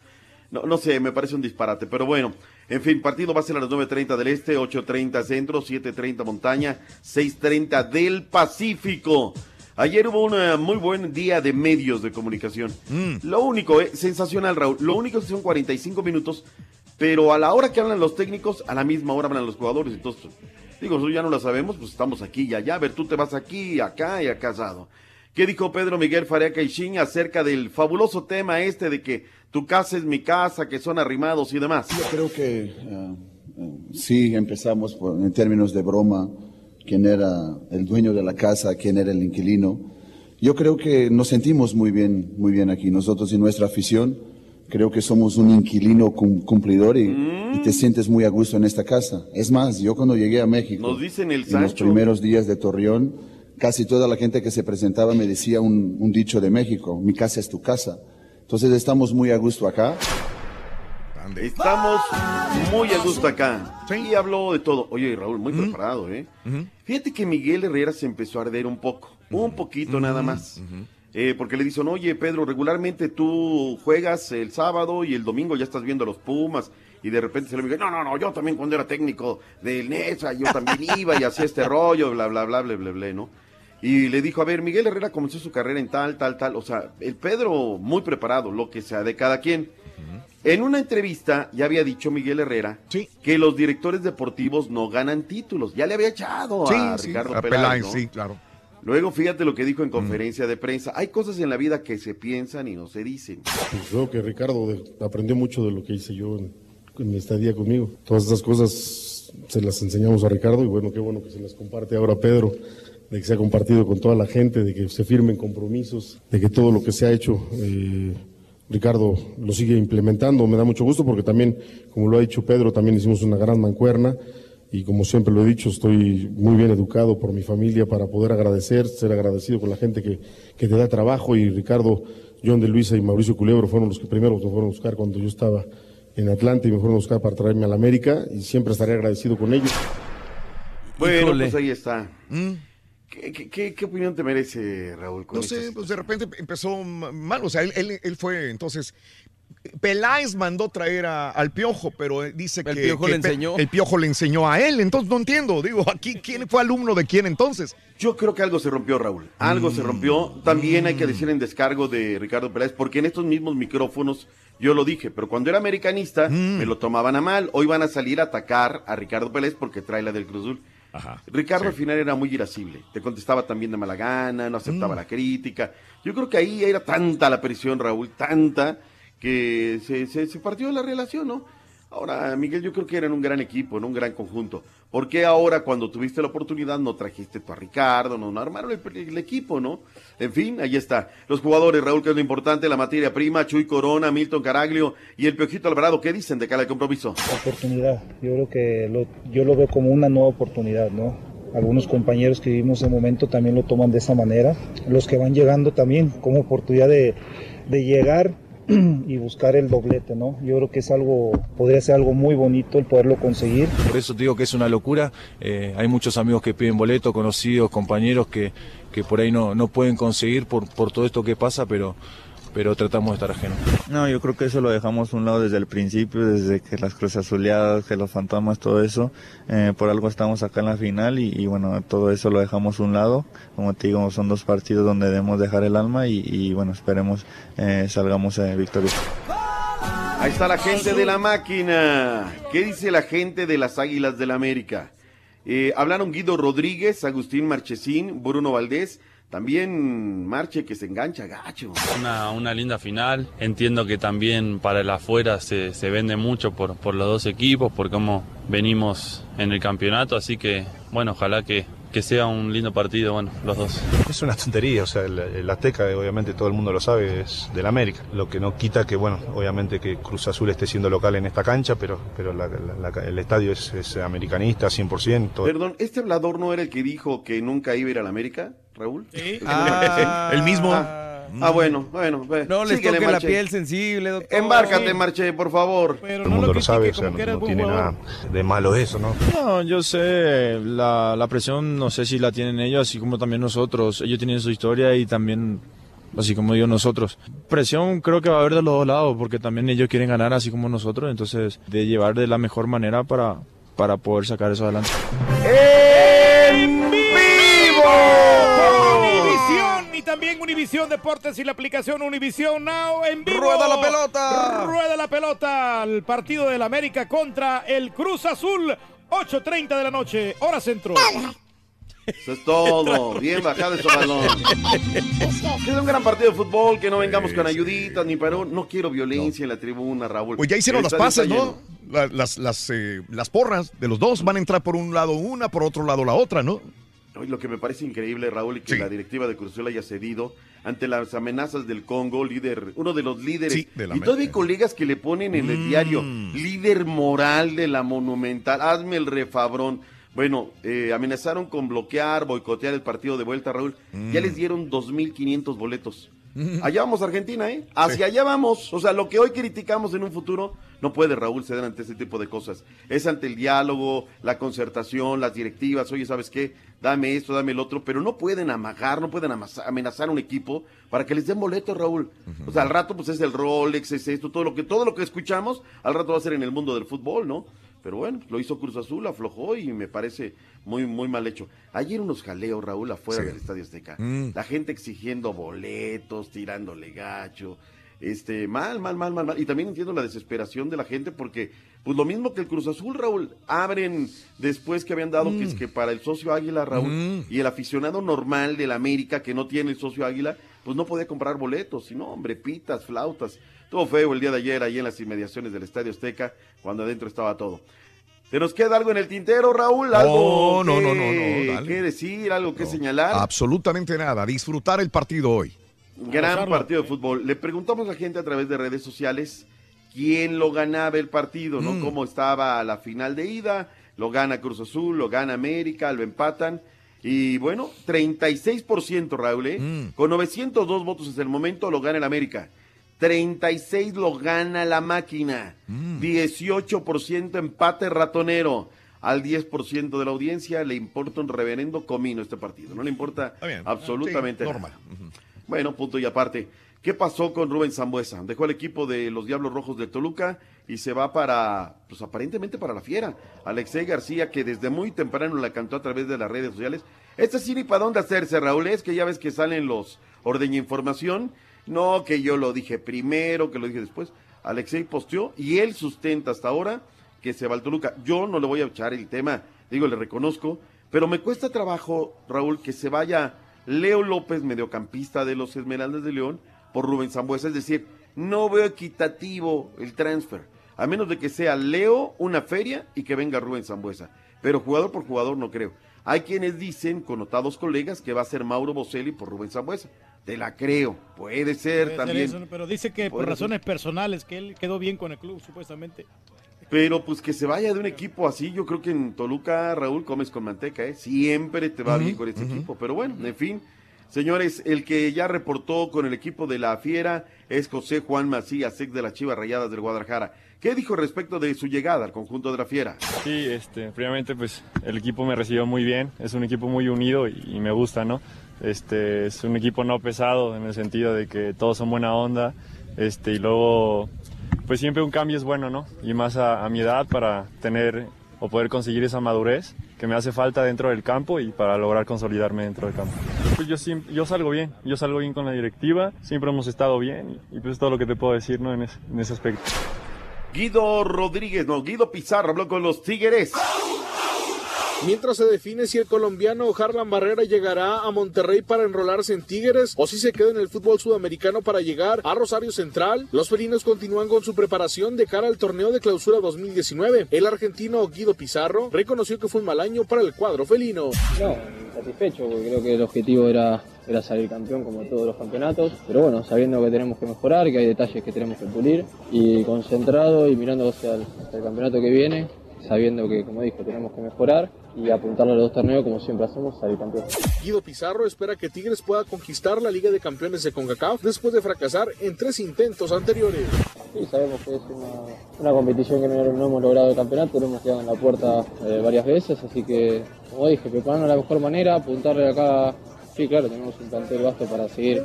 no, no sé, me parece un disparate, pero bueno. En fin, partido va a ser a las 9.30 del Este, 8.30 Centro, 7.30 Montaña, 6.30 del Pacífico. Ayer hubo un muy buen día de medios de comunicación. Lo único, eh, sensacional, Raúl, lo único es que son 45 minutos, pero a la hora que hablan los técnicos, a la misma hora hablan los jugadores. Entonces, digo, eso ya no lo sabemos, pues estamos aquí y allá. A ver, tú te vas aquí, acá y acá asado. ¿Qué dijo Pedro Miguel Faria Caixín acerca del fabuloso tema este de que tu casa es mi casa, que son arrimados y demás? Yo creo que eh, eh, sí empezamos en términos de broma, quién era el dueño de la casa, quién era el inquilino. Yo creo que nos sentimos muy bien, muy bien aquí, nosotros y nuestra afición. Creo que somos un inquilino cum- cumplidor y, y te sientes muy a gusto en esta casa. Es más, yo cuando llegué a México, Nos dicen el en los primeros días de Torreón, casi toda la gente que se presentaba me decía un, un dicho de México, mi casa es tu casa. Entonces estamos muy a gusto acá. Estamos muy a gusto acá. Y habló de todo. Oye, Raúl, muy preparado, ¿eh? Fíjate que Miguel Herrera se empezó a arder un poco, un poquito nada más. Eh, porque le dicen, oye, Pedro, regularmente tú juegas el sábado y el domingo ya estás viendo a los Pumas. Y de repente se le dice, no, no, no, yo también cuando era técnico del NESA, yo también iba y hacía este rollo, bla, bla, bla, bla, bla, bla, ¿no? Y le dijo, a ver, Miguel Herrera comenzó su carrera en tal, tal, tal. O sea, el Pedro muy preparado, lo que sea de cada quien. En una entrevista ya había dicho Miguel Herrera que los directores deportivos no ganan títulos. Ya le había echado a Sí, sí, Ricardo a Peláez, Peláez, ¿no? sí, claro. Luego fíjate lo que dijo en conferencia de prensa. Hay cosas en la vida que se piensan y no se dicen. Pues creo que Ricardo aprendió mucho de lo que hice yo en, en mi estadía conmigo. Todas esas cosas se las enseñamos a Ricardo y bueno, qué bueno que se las comparte ahora Pedro, de que se ha compartido con toda la gente, de que se firmen compromisos, de que todo lo que se ha hecho, eh, Ricardo lo sigue implementando. Me da mucho gusto porque también, como lo ha dicho Pedro, también hicimos una gran mancuerna. Y como siempre lo he dicho, estoy muy bien educado por mi familia para poder agradecer, ser agradecido con la gente que, que te da trabajo. Y Ricardo, John de Luisa y Mauricio Culebro fueron los que primero me fueron a buscar cuando yo estaba en Atlanta y me fueron a buscar para traerme a la América. Y siempre estaré agradecido con ellos. Bueno, Híjole. pues ahí está. ¿Qué, qué- qué- qué opinión te merece, Raúl? con No sé, pues de repente empezó mal. O sea, él, él- él fue entonces. Peláez mandó traer a- al piojo, pero él dice El que. Piojo que le enseñó. El piojo le enseñó a él. Entonces no entiendo. Digo, aquí, ¿quién fue alumno de quién entonces? Yo creo que algo se rompió, Raúl. Algo se rompió. También hay que decir en descargo de Ricardo Peláez, porque en estos mismos micrófonos yo lo dije, pero cuando era americanista me lo tomaban a mal. Hoy van a salir a atacar a Ricardo Peláez porque trae la del Cruz Azul. Ricardo al final era muy irascible. Te contestaba también de mala gana, no aceptaba la crítica. Yo creo que ahí era tanta la presión, Raúl, tanta, que se, se, se partió la relación, ¿no? Ahora, Miguel, yo creo que eran un gran equipo, un gran conjunto. ¿Por qué ahora, cuando tuviste la oportunidad, no trajiste tú a Ricardo, no, no armaron el, el equipo, ¿no? En fin, ahí está. Los jugadores, Raúl, que es lo importante, la materia prima, Chuy Corona, Milton Caraglio y el Piojito Alvarado, ¿qué dicen de cara al compromiso? oportunidad. Yo creo que lo, yo lo veo como una nueva oportunidad, ¿no? algunos compañeros que vivimos el momento también lo toman de esa manera. Los que van llegando también como oportunidad de llegar y buscar el doblete, ¿no? Yo creo que es algo, podría ser algo muy bonito el poderlo conseguir. Por eso te digo que es una locura. Eh, hay muchos amigos que piden boleto, conocidos, compañeros que, que por ahí no, no pueden conseguir por, por todo esto que pasa, pero, pero tratamos de estar ajenos. No, yo creo que eso lo dejamos a un lado desde el principio, desde que las cruces azuleadas, que los fantasmas, todo eso. Eh, por algo estamos acá en la final y, y bueno, todo eso lo dejamos a un lado. Como te digo, son dos partidos donde debemos dejar el alma y, y bueno, esperemos eh, salgamos eh, victoriosos. Ahí está la gente de la máquina. ¿Qué dice la gente de las Águilas del la América? Eh, hablaron Guido Rodríguez, Agustín Marchesín, Bruno Valdés. También Marche que se engancha, gacho. Una, una linda final. Entiendo que también para el afuera se, se vende mucho por, por los dos equipos, por cómo venimos en el campeonato. Así que, bueno, ojalá que, que sea un lindo partido, bueno, los dos. Es una tontería, o sea, el, el Azteca, obviamente todo el mundo lo sabe, es del América. Lo que no quita que, bueno, obviamente que Cruz Azul esté siendo local en esta cancha, pero, pero la- la- la- el estadio es, es americanista 100%. Perdón, ¿este hablador no era el que dijo que nunca iba a ir a la América, Raúl? Sí. Ah, el mismo. Ah, bueno, bueno. No les síguele, toque la Marche. piel sensible, doctor. Embárcate, Marche, por favor. todo el mundo lo sabe, o sea, no, no tiene nada de malo eso, ¿no? No, yo sé, la, la presión no sé si la tienen ellos, así como también nosotros. Ellos tienen su historia y también, así como yo, nosotros. Presión creo que va a haber de los dos lados, porque también ellos quieren ganar así como nosotros, entonces de llevar de la mejor manera para, para poder sacar eso adelante. ¡En vivo! Y también Univisión Deportes y la aplicación Univisión Now en vivo. ¡Rueda la pelota! Rueda la pelota. El partido del América contra el Cruz Azul. 8.30 de la noche, hora centro. Eso es todo. Bien bajado ese balón. Es un gran partido de fútbol, que no vengamos con ayuditas ni pero no quiero violencia en la tribuna, Raúl. Pues ya hicieron las pases, ¿no? Las, las, eh, las porras de los dos van a entrar por un lado una, por otro lado la otra, ¿no? Lo que me parece increíble, Raúl, y que la directiva de Cruz Azul haya cedido ante las amenazas del Congo, líder, uno de los líderes. Sí, de la y todavía hay colegas que le ponen en el Mm. diario, líder moral de la Monumental, hazme el refabrón. Bueno, eh, amenazaron con bloquear, boicotear el partido de vuelta, Raúl. Ya Mm. les dieron 2.500 boletos. Allá vamos Argentina, ¿eh? Hacia allá vamos. O sea, lo que hoy criticamos en un futuro no puede, Raúl, ceder ante este tipo de cosas. Es ante el diálogo, la concertación, las directivas. Oye, ¿sabes qué? Dame esto, dame el otro. Pero no pueden amagar, no pueden amenazar a un equipo para que les den boletos, Raúl. O sea, al rato pues es el Rolex, es esto, todo lo que todo lo que escuchamos, al rato va a ser en el mundo del fútbol, ¿no? Pero bueno, lo hizo Cruz Azul, aflojó y me parece muy, muy mal hecho. Ayer unos jaleos, Raúl, afuera Sí. del Estadio Azteca. Mm. La gente exigiendo boletos, tirándole gacho. Este, mal, mal, mal, mal, mal. Y también entiendo la desesperación de la gente porque, pues lo mismo que el Cruz Azul, Raúl, abren después que habían dado que es que para el socio Águila, Raúl, Mm. y el aficionado normal del América que no tiene el socio Águila, pues no podía comprar boletos, sino, hombre, pitas, flautas. Todo feo el día de ayer ahí en las inmediaciones del Estadio Azteca, cuando adentro estaba todo. ¿Te nos queda algo en el tintero, Raúl? ¿Algo No, no, que- no, no, no, dale. ¿Qué decir? ¿Algo que señalar? Absolutamente nada. Disfrutar el partido hoy. Gran partido de fútbol. Le preguntamos a la gente a través de redes sociales quién lo ganaba el partido, ¿no? Mm. Cómo estaba la final de ida. Lo gana Cruz Azul, lo gana América, lo empatan. Y bueno, 36% Raúl, ¿eh? Mm. Con 902 votos hasta el momento lo gana el América. 36 lo gana la máquina. Mm. 18% empate ratonero. Al 10% de la audiencia le importa un reverendo comino este partido. No le importa bien. absolutamente Sí, nada. normal. Bueno, punto y aparte. ¿Qué pasó con Rubén Zambuesa? Dejó el equipo de los Diablos Rojos de Toluca y se va para, pues aparentemente para la fiera. Alexei García, que desde muy temprano la cantó a través de las redes sociales. Este sí ni para dónde hacerse, Raúl. Es que ya ves que salen los ordeña información. No, que yo lo dije primero, que lo dije después. Alexei posteó y él sustenta hasta ahora que se va al Toluca. Yo no le voy a echar el tema, digo, le reconozco, pero me cuesta trabajo, Raúl, que se vaya Leo López, mediocampista de los Esmeraldas de León, por Rubén Zambuesa. Es decir, no veo equitativo el transfer, a menos de que sea Leo una feria y que venga Rubén Zambuesa. Pero jugador por jugador no creo. Hay quienes dicen, connotados colegas, que va a ser Mauro Boselli por Rubén Zambuesa. Te la creo, puede ser Puede ser también. eso, pero dice que por ser. razones personales, que él quedó bien con el club, supuestamente. Pero pues que se vaya de un equipo así, yo creo que en Toluca, Raúl, comes con manteca, ¿eh? Siempre te va bien con este equipo. Pero bueno, en fin. Señores, el que ya reportó con el equipo de la Fiera es José Juan Macías, ex de las Chivas Rayadas del Guadalajara. ¿Qué dijo respecto de su llegada al conjunto de la Fiera? Sí, este, primeramente pues el equipo me recibió muy bien, es un equipo muy unido y, y me gusta, ¿no? Este, es un equipo no pesado en el sentido de que todos son buena onda, este, y luego pues siempre un cambio es bueno, ¿no? Y más a, a mi edad para tener o poder conseguir esa madurez que me hace falta dentro del campo y para lograr consolidarme dentro del campo. Pues yo, yo salgo bien, yo salgo bien con la directiva, siempre hemos estado bien y, pues es todo lo que te puedo decir, ¿no? En, ese- en ese aspecto. Guido Rodríguez, no, Guido Pizarro habló con los Tigres. Mientras se define si el colombiano Harlan Barrera llegará a Monterrey para enrolarse en Tigres o si se queda en el fútbol sudamericano para llegar a Rosario Central, los felinos continúan con su preparación de cara al torneo de clausura 2019. El argentino Guido Pizarro reconoció que fue un mal año para el cuadro felino. No, satisfecho, porque creo que el objetivo era, era salir campeón como todos los campeonatos, pero bueno, sabiendo que tenemos que mejorar, que hay detalles que tenemos que pulir, y concentrado y mirando hacia el, hacia el campeonato que viene, sabiendo que, como dijo, tenemos que mejorar y apuntarle a los dos torneos como siempre hacemos, salir campeón. Guido Pizarro espera que Tigres pueda conquistar la Liga de Campeones de CONCACAF después de fracasar en tres intentos anteriores. Sí, sabemos que es una, una competición que no, no hemos logrado el campeonato, lo hemos quedado en la puerta eh, varias veces, así que, como dije, prepararnos de la mejor manera, apuntarle acá. Sí, claro, tenemos un plantel vasto para seguir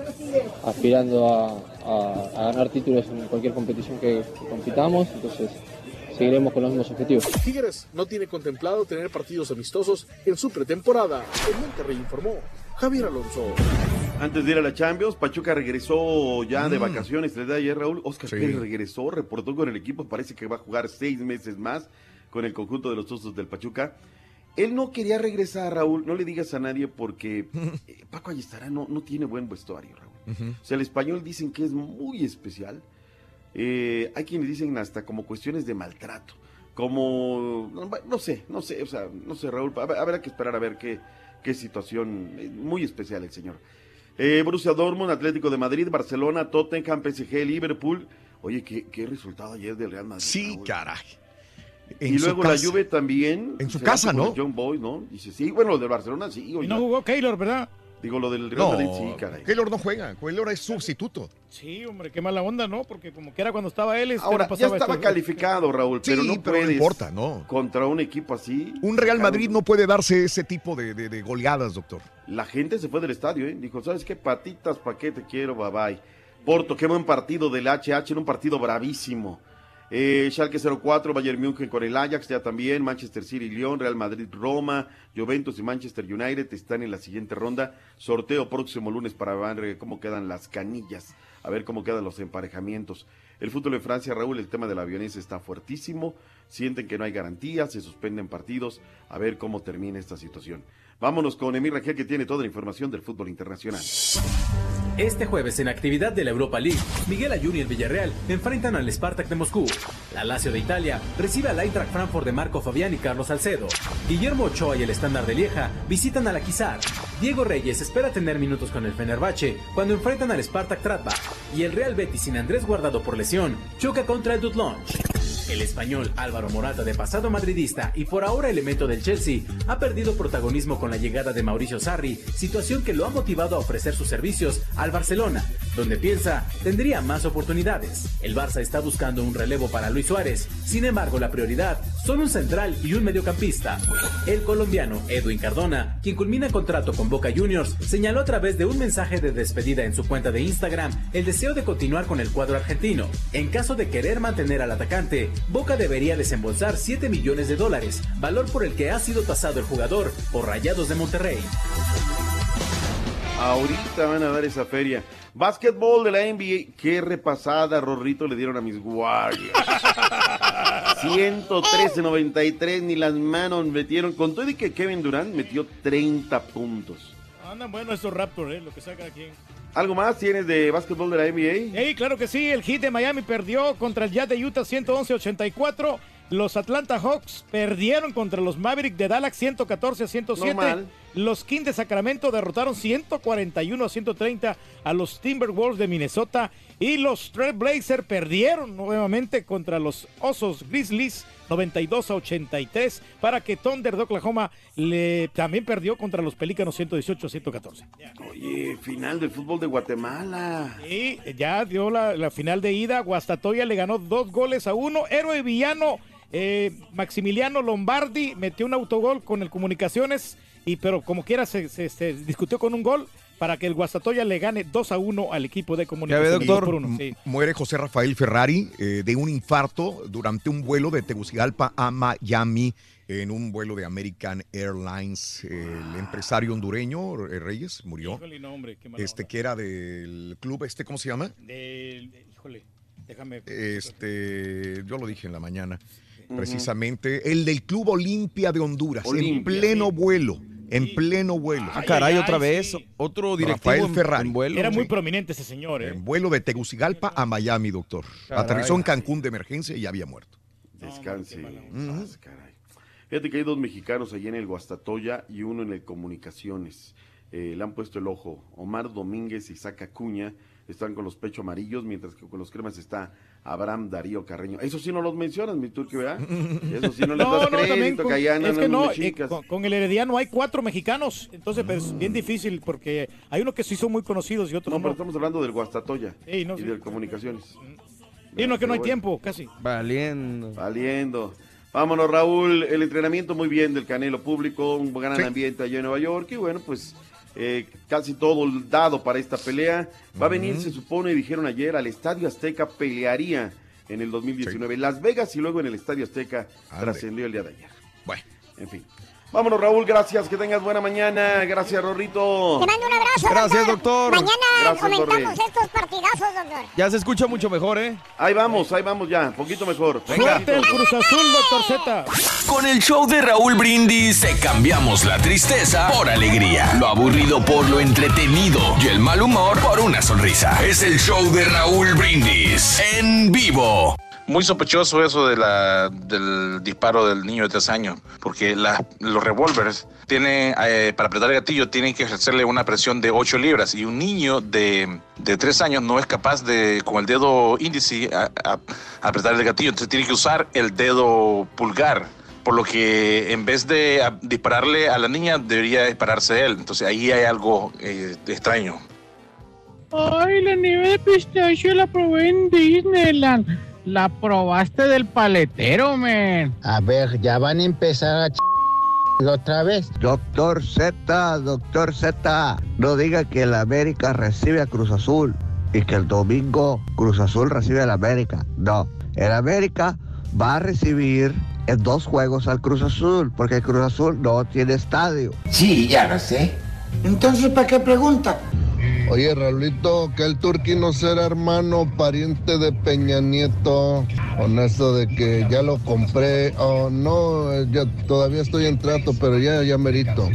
aspirando a, a- a ganar títulos en cualquier competición que, que compitamos, entonces seguiremos con los mismos objetivos. Tigres no tiene contemplado tener partidos amistosos en su pretemporada. En Monterrey informó Javier Alonso. Antes de ir a la Champions, Pachuca regresó ya de Mm. vacaciones. El día de ayer, Raúl, Oscar Sí. Pérez regresó, reportó con el equipo. Parece que va a jugar seis meses más con el conjunto de los Osos del Pachuca. Él no quería regresar, Raúl. No le digas a nadie porque eh, Paco Ayestará no, no tiene buen vestuario, Raúl. O sea, el español dicen que es muy especial. Eh, hay quienes dicen hasta como cuestiones de maltrato. Como, no, no sé, no sé, o sea, no sé, Raúl. hab- Habrá que esperar a ver qué, qué situación. eh, Muy especial el señor. Eh, Borussia Dortmund, Atlético de Madrid, Barcelona, Tottenham, PSG, Liverpool. Oye, qué, qué resultado ayer del Real Madrid. Sí, Raúl. caray. Y En luego la. Juve también. En su casa, ¿no? John Boy, ¿no? Dice, sí, bueno, lo del Barcelona sí. Y oiga. no jugó Keylor, ¿verdad? Digo, lo del Real No, Madrid sí, caray. Keylor no juega, Keylor es sustituto. Sí, hombre, qué mala onda, ¿no? Porque como que era cuando estaba él, este, Ahora, no ya estaba esto. calificado, Raúl, Sí, pero no pero no puedes importa, ¿no. Contra un equipo así. Un Real Madrid no puede darse ese tipo de, de- de goleadas, doctor. La gente se fue del estadio, ¿eh? Dijo, ¿sabes qué? Patitas, ¿pa' qué te quiero? Bye bye. Porto, qué buen partido del HH, en un partido bravísimo. Eh, Schalke 04, Bayern München con el Ajax, ya también, Manchester City, Lyon, Real Madrid, Roma, Juventus y Manchester United están en la siguiente ronda. Sorteo próximo lunes para ver cómo quedan las canillas, a ver cómo quedan los emparejamientos. El fútbol en Francia, Raúl, el tema de la violencia está fuertísimo, sienten que no hay garantías, se suspenden partidos, a ver cómo termina esta situación. Vámonos con Emir Rangel que tiene toda la información del fútbol internacional. Este jueves en actividad de la Europa League, Miguel Ayun y el Villarreal enfrentan al Spartak de Moscú. La Lazio de Italia recibe al Eintracht Frankfurt de Marco Fabián y Carlos Salcedo. Guillermo Ochoa y el Estándar de Lieja visitan al Akizar. Diego Reyes espera tener minutos con el Fenerbahce cuando enfrentan al Spartak Tratba. Y el Real Betis sin Andrés Guardado por lesión choca contra el Dudlonge. El español Álvaro Morata, de pasado madridista y por ahora elemento del Chelsea, ha perdido protagonismo con la llegada de Mauricio Sarri, situación que lo ha motivado a ofrecer sus servicios al Barcelona, donde piensa tendría más oportunidades. El Barça está buscando un relevo para Luis Suárez, sin embargo la prioridad son un central y un mediocampista. El colombiano Edwin Cardona, quien culmina contrato con Boca Juniors, señaló a través de un mensaje de despedida en su cuenta de Instagram el deseo de continuar con el cuadro argentino. En caso de querer mantener al atacante, Boca debería desembolsar 7 millones de dólares, valor por el que ha sido tasado el jugador por Rayados de Monterrey. Ahorita van a dar esa feria. Básquetbol de la NBA. Qué repasada, Rorrito, le dieron a mis Warriors. 113-93, ni las manos metieron. Con todo y que Kevin Durant metió 30 puntos. Andan buenos estos Raptors, ¿eh? Lo que saca aquí. ¿Algo más tienes de básquetbol de la NBA? Ey, claro que sí, el Heat de Miami perdió contra el Jazz de Utah 111-84. Los Atlanta Hawks perdieron contra los Mavericks de Dallas 114 a 107. Normal. Los Kings de Sacramento derrotaron 141 a 130 a los Timberwolves de Minnesota y los Trailblazers perdieron nuevamente contra los Osos Grizzlies 92 a 83 para que Thunder de Oklahoma le, también perdió contra los Pelícanos 118 a 114. Oye, final del fútbol de Guatemala. Y ya dio la, la final de ida. Guastatoya le ganó dos goles a uno. Héroe villano eh, Maximiliano Lombardi metió un autogol con el Comunicaciones, y pero como quiera se, se- se discutió con un gol para que el Guastatoya le gane 2 a 1 al equipo de Ya ve, Comunicaciones. doctor, uno, sí. muere José Rafael Ferrari eh, de un infarto durante un vuelo de Tegucigalpa a Miami en un vuelo de American Airlines. El empresario hondureño, eh, Reyes, murió. Híjole, no, hombre, qué mala Este que era del club, este, ¿cómo se llama? De- de- híjole, déjame. Este, yo lo dije en la mañana, precisamente, el del Club Olimpia de Honduras, en pleno vuelo, en pleno vuelo. Ah, caray, otra vez, otro directivo Rafael en- Ferrari. en vuelo. Era muy Sí. prominente ese señor, ¿eh? En vuelo de Tegucigalpa a Miami, doctor. Caray. Aterrizó en Cancún de emergencia y había muerto. Descanse. Paz, caray. Fíjate que hay dos mexicanos allí en el Guastatoya y uno en el Comunicaciones. Eh, le han puesto el ojo. Omar Domínguez y Isaac Acuña están con los pechos amarillos, mientras que con los cremas está Abraham Darío Carreño. Eso sí no los mencionas, mi turque, ¿verdad? Eso sí no les No, das no, también crédito, con- que allá andan es que no, eh, con, con el Herediano hay cuatro mexicanos, entonces pues, es bien difícil porque hay unos que sí son muy conocidos y otros No, no. pero estamos hablando del Guastatoya y sí. del Comunicaciones. Y no, que no hay tiempo, casi. Valiendo. Valiendo. Vámonos, Raúl. El entrenamiento muy bien del Canelo Público, un gran Sí. ambiente allá en Nueva York. Y bueno, pues eh, casi todo dado para esta pelea. Va a venir, se supone, dijeron ayer, al Estadio Azteca pelearía en el 2019. Las Vegas y luego en el Estadio Azteca Ande. trascendió el día de ayer. Bueno. En fin. Vámonos, Raúl. Gracias. Que tengas buena mañana. Gracias, Rorrito. Te mando un abrazo, Gracias, doctor. Mañana Gracias, comentamos estos partidazos, doctor. Ya se escucha mucho mejor, ¿eh? Ahí vamos, ahí vamos ya. Poquito mejor. Suerte el Cruz Azul, doctor Z. Con el show de Raúl Brindis te cambiamos la tristeza por alegría, lo aburrido por lo entretenido y el mal humor por una sonrisa. Es el show de Raúl Brindis en vivo. Muy sospechoso eso de la, del disparo del niño de tres años, porque los revólveres tienen, eh, para apretar el gatillo tienen que ejercerle una presión de 8 libras y un niño de, de tres años no es capaz de con el dedo índice apretar el gatillo, entonces tiene que usar el dedo pulgar. Por lo que en vez de dispararle a la niña, debería dispararse él. Entonces ahí hay algo eh, extraño. Ay, la nieve de pistacho la probé en Disneyland. La probaste del paletero, man. A ver, ya van a empezar a ch... otra vez. Doctor Z, doctor Z, no diga que el América recibe a Cruz Azul y que el domingo Cruz Azul recibe al América. No, el América va a recibir en dos juegos al Cruz Azul, porque el Cruz Azul no tiene estadio. Sí, ya lo sé. Entonces, ¿para qué pregunta? Oye, Raulito, que el Turqui no será hermano pariente de Peña Nieto. Con eso de que ya lo compré. Oh, no, ya todavía estoy en trato, pero ya, ya merito.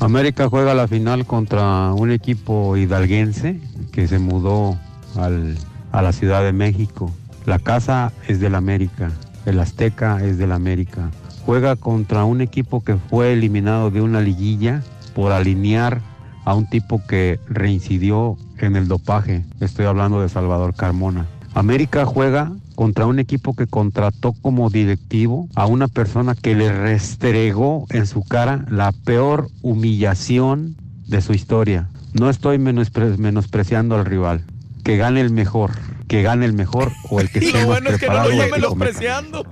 América juega la final contra un equipo hidalguense que se mudó al- a la Ciudad de México. La casa es del América, el Azteca es del América. Juega contra un equipo que fue eliminado de una liguilla por alinear a un tipo que reincidió en el dopaje. Estoy hablando de Salvador Carmona. América juega contra un equipo que contrató como directivo a una persona que le restregó en su cara la peor humillación de su historia. No estoy menospre- menospreciando al rival. Que gane el mejor. Que gane el mejor o el que Y esté lo más bueno es que no menospreciando.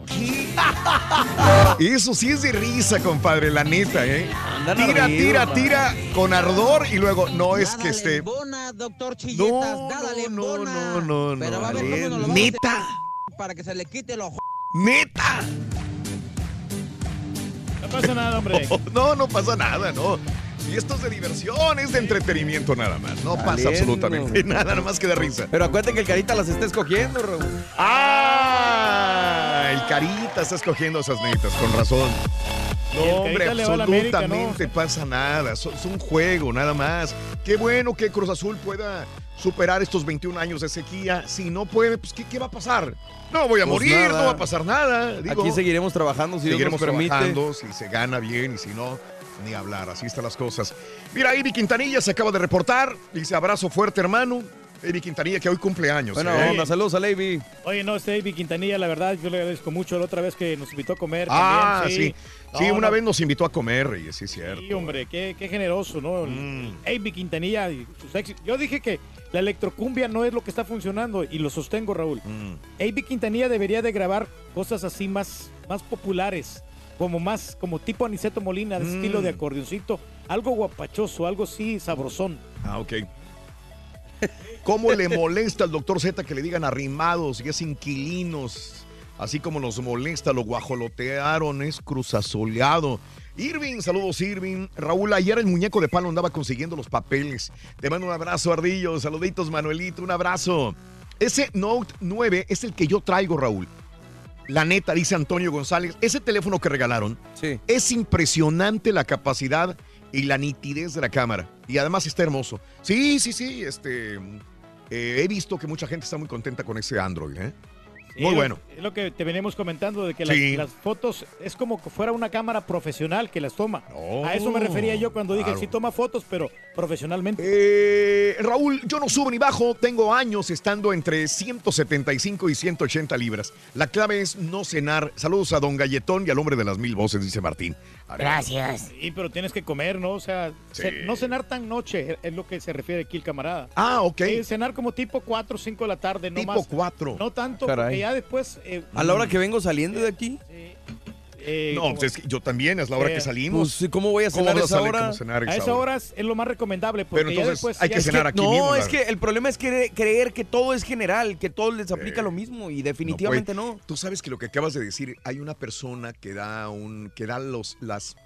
Eso sí es de risa, compadre, la neta, ¿eh? Andan Tira, tira, tira con ardor y luego no es que esté. doctor Chilletas, nada le embona. No, no, no. Pero va a ver cómo Neta, para que se le quite los neta. No pasa nada, hombre. No, no pasa nada, no. Y esto es de diversión, es de entretenimiento nada más. No pasa Valiendo. absolutamente nada, nada más que de risa. Pero acuérdate que el Carita las está escogiendo, Raúl. ¡Ah! El Carita está escogiendo esas netas, con razón. No, hombre, absolutamente pasa nada. Es un juego, nada más. Qué bueno que Cruz Azul pueda superar estos 21 años de sequía. Si no puede, pues ¿qué, qué va a pasar? No voy a Pues morir, nada. no va a pasar nada. Digo, Aquí seguiremos trabajando si Dios seguiremos nos permite. trabajando, si se gana bien y si no, ni hablar. Así están las cosas. Mira, Ivy Quintanilla se acaba de reportar. Dice abrazo fuerte, hermano. Ivy Quintanilla, que hoy cumple años. Buena ¿eh? onda, saludos a Levy. Oye, no, este David Quintanilla, la verdad, yo le agradezco mucho la otra vez que nos invitó a comer. Ah, también, sí. Sí, No, una no, vez nos invitó a comer, Reyes, sí, es cierto. Sí, hombre, qué, qué generoso, ¿no? Mm. Avi Quintanilla y sus éxitos. Yo dije que la electrocumbia no es lo que está funcionando y lo sostengo, Raúl. Mm. Avi Quintanilla debería de grabar cosas así más, más populares, como más, como tipo Aniceto Molina, de Mm. estilo de acordeoncito, algo guapachoso, algo así sabrosón. Ah, ok. ¿Cómo le molesta al doctor Z que le digan arrimados y es inquilinos? Así como nos molesta, lo guajolotearon, es cruzazoleado. Irving, saludos Irving. Raúl, ayer el muñeco de palo andaba consiguiendo los papeles. Te mando un abrazo, Ardillo. Saluditos, Manuelito, un abrazo. Ese Note 9 es el que yo traigo, Raúl. La neta, dice Antonio González. Ese teléfono que regalaron es impresionante la capacidad y la nitidez de la cámara. Y además está hermoso. Sí, sí, sí. Este, eh, he visto que mucha gente está muy contenta con ese Android. ¿eh? Sí, Muy bueno. Es lo que te veníamos comentando, de que las, Sí. las fotos es como que fuera una cámara profesional que las toma. a eso me refería yo cuando dije, sí toma fotos, pero profesionalmente. Eh, Raúl, yo no subo ni bajo, tengo años estando entre 175 y 180 libras. La clave es no cenar. Saludos a don Galletón y al hombre de las mil voces, dice Martín. Gracias. Sí, pero tienes que comer, ¿no? O sea, Sí. ce- no cenar tan noche es lo que se refiere aquí el camarada. Ah, ok. Sí, cenar como tipo 4 o 5 de la tarde, no Tipo más. 4. No tanto, Caray. porque ya después... eh, A la hora que vengo saliendo de aquí. Eh, No, pues es que yo también, es la hora Eh, que salimos. pues, ¿cómo voy a cenar vas esa salir? hora? ¿Cómo cenar a esa hora es es lo más recomendable, porque Pero ya entonces después... hay ya que es cenar aquí no, mismo. es que el problema es cre- creer que todo es general, que todo les aplica lo mismo y definitivamente no. puede. Tú sabes que lo que acabas de decir, hay una persona que da un, que da los, las,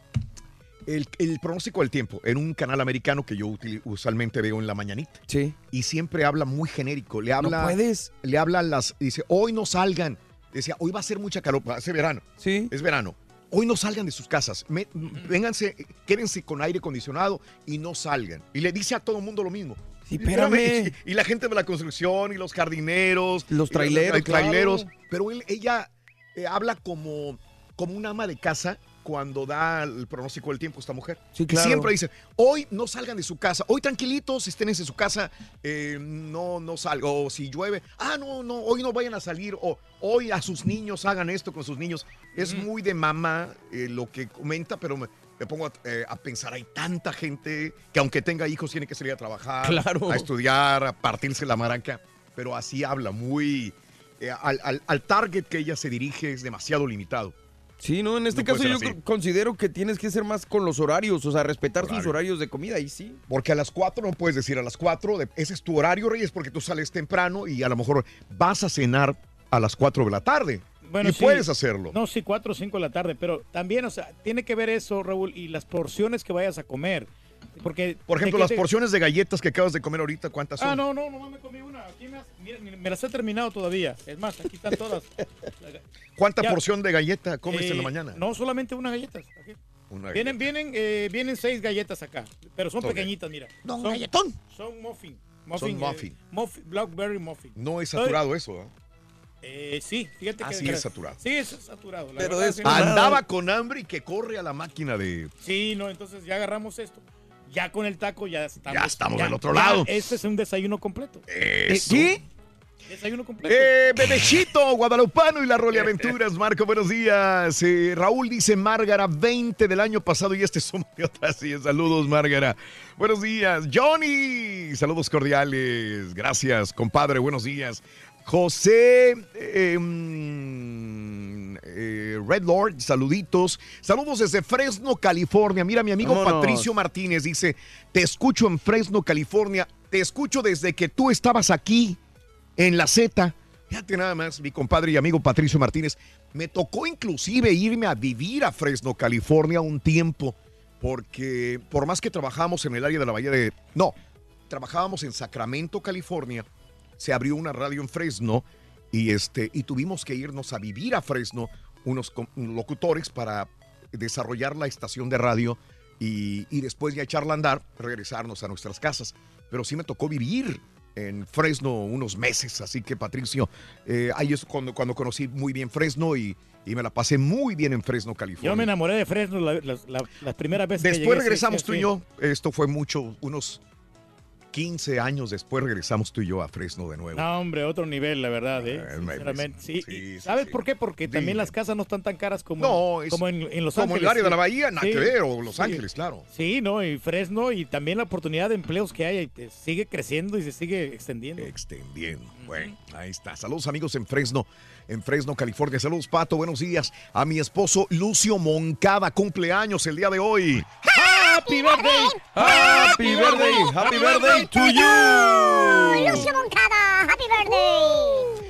el, el pronóstico del tiempo en un canal americano que yo util- usualmente veo en la mañanita. Sí. Y siempre habla muy genérico. Le habla, puedes. Le habla las, dice, hoy no salgan. Decía, hoy va a ser mucha calor, va a ser verano. Sí. Es verano. Hoy no salgan de sus casas. Me- vénganse, quédense con aire acondicionado y no salgan. Y le dice a todo el mundo lo mismo. Sí, espérame. Y, y la gente de la construcción y los jardineros. Los traileros, los traileros. claro. Pero él- ella eh, habla como, como un ama de casa cuando da el pronóstico del tiempo esta mujer. Sí, Y claro. siempre dice, hoy no salgan de su casa, hoy tranquilitos, estén en su casa, eh, no, no salgan, o si llueve, ah, no, no, hoy no vayan a salir, o hoy a sus niños hagan esto con sus niños. Es muy de mamá eh, lo que comenta, pero me, me pongo a, eh, a pensar, hay tanta gente que aunque tenga hijos tiene que salir a trabajar, Claro. a estudiar, a partirse la maraca, pero así habla, muy... eh, al, al- al target que ella se dirige es demasiado limitado. Sí, no, en este No caso yo así. considero que tienes que ser más con los horarios, o sea, respetar sus Horario. horarios de comida y sí. Porque a las 4 no puedes decir a las 4, de- ese es tu horario, Reyes, porque tú sales temprano y a lo mejor vas a cenar a las 4 de la tarde. Bueno, y sí. puedes hacerlo. No, sí, 4 o 5 de la tarde, pero también, o sea, tiene que ver eso, Raúl, y las porciones que vayas a comer. Porque, Por ejemplo, ¿de las te- porciones de galletas que acabas de comer ahorita, ¿cuántas son? Ah, no, no, no me comí una. Aquí me, has- mira, me las he terminado todavía. Es más, aquí están todas. ¿Cuánta Ya. porción de galleta comes en la Eh, mañana? No, solamente unas galletas. aquí. Una Vienen, vienen, eh, vienen seis galletas acá, pero son pequeñitas, mira. No, son, galletón. Son muffin. Son eh, muffin. muffin, Blackberry muffin. No es Soy- saturado eso, ¿eh? Eh, sí, fíjate Ah, que. sí es saturado. Sí, es saturado. la Pero verdad, es- sí. Andaba con hambre y que corre a la máquina de... Sí, no, entonces ya agarramos esto. Ya con el taco ya estamos. Ya estamos del otro ya lado. Este es un desayuno completo. Eso. ¿Sí? Desayuno completo. Eh, Bebechito, Guadalupano y la Role Aventuras. Marco, buenos días. Eh, Raúl dice Márgara, 20 del año pasado y este suma de otra. Sí, saludos, Márgara. Buenos días. Johnny, saludos cordiales. Gracias, compadre. Buenos días. José eh, mm, eh, Red Lord, saluditos. Saludos desde Fresno, California. Mira, mi amigo Vámonos. Patricio Martínez dice, te escucho en Fresno, California. Te escucho desde que tú estabas aquí en la Z. Fíjate nada más, mi compadre y amigo Patricio Martínez. Me tocó inclusive irme a vivir a Fresno, California un tiempo, porque por más que trabajamos en el área de la Bahía de... No, trabajábamos en Sacramento, California. Se abrió una radio en Fresno y, este, y tuvimos que irnos a vivir a Fresno unos locutores para desarrollar la estación de radio y, y después ya echarla a andar, regresarnos a nuestras casas. Pero sí me tocó vivir en Fresno unos meses, así que Patricio, eh, ahí es cuando, cuando conocí muy bien Fresno y, y me la pasé muy bien en Fresno, California. Yo me enamoré de Fresno la- las la, las primeras veces Después regresamos tú y yo, esto fue mucho, unos 15 años después regresamos tú y yo a Fresno de nuevo. No, hombre, otro nivel, la verdad, ¿eh? Sinceramente, sí. Y ¿Sabes por qué? Porque también las casas no están tan caras como, No, es como en, en Los como en Ángeles. el área de sí. la bahía, Sí, ver, o Los sí. Ángeles, claro. Sí, no, y Fresno y también la oportunidad de empleos que hay eh, sigue creciendo y se sigue extendiendo. Extendiendo. Bueno, ahí está. Saludos amigos en Fresno, en Fresno, California. Saludos, Pato. Buenos días a mi esposo Lucio Moncada. Cumpleaños el día de hoy. Happy birthday. Happy birthday. Happy birthday to you. Lucio Moncada, happy birthday.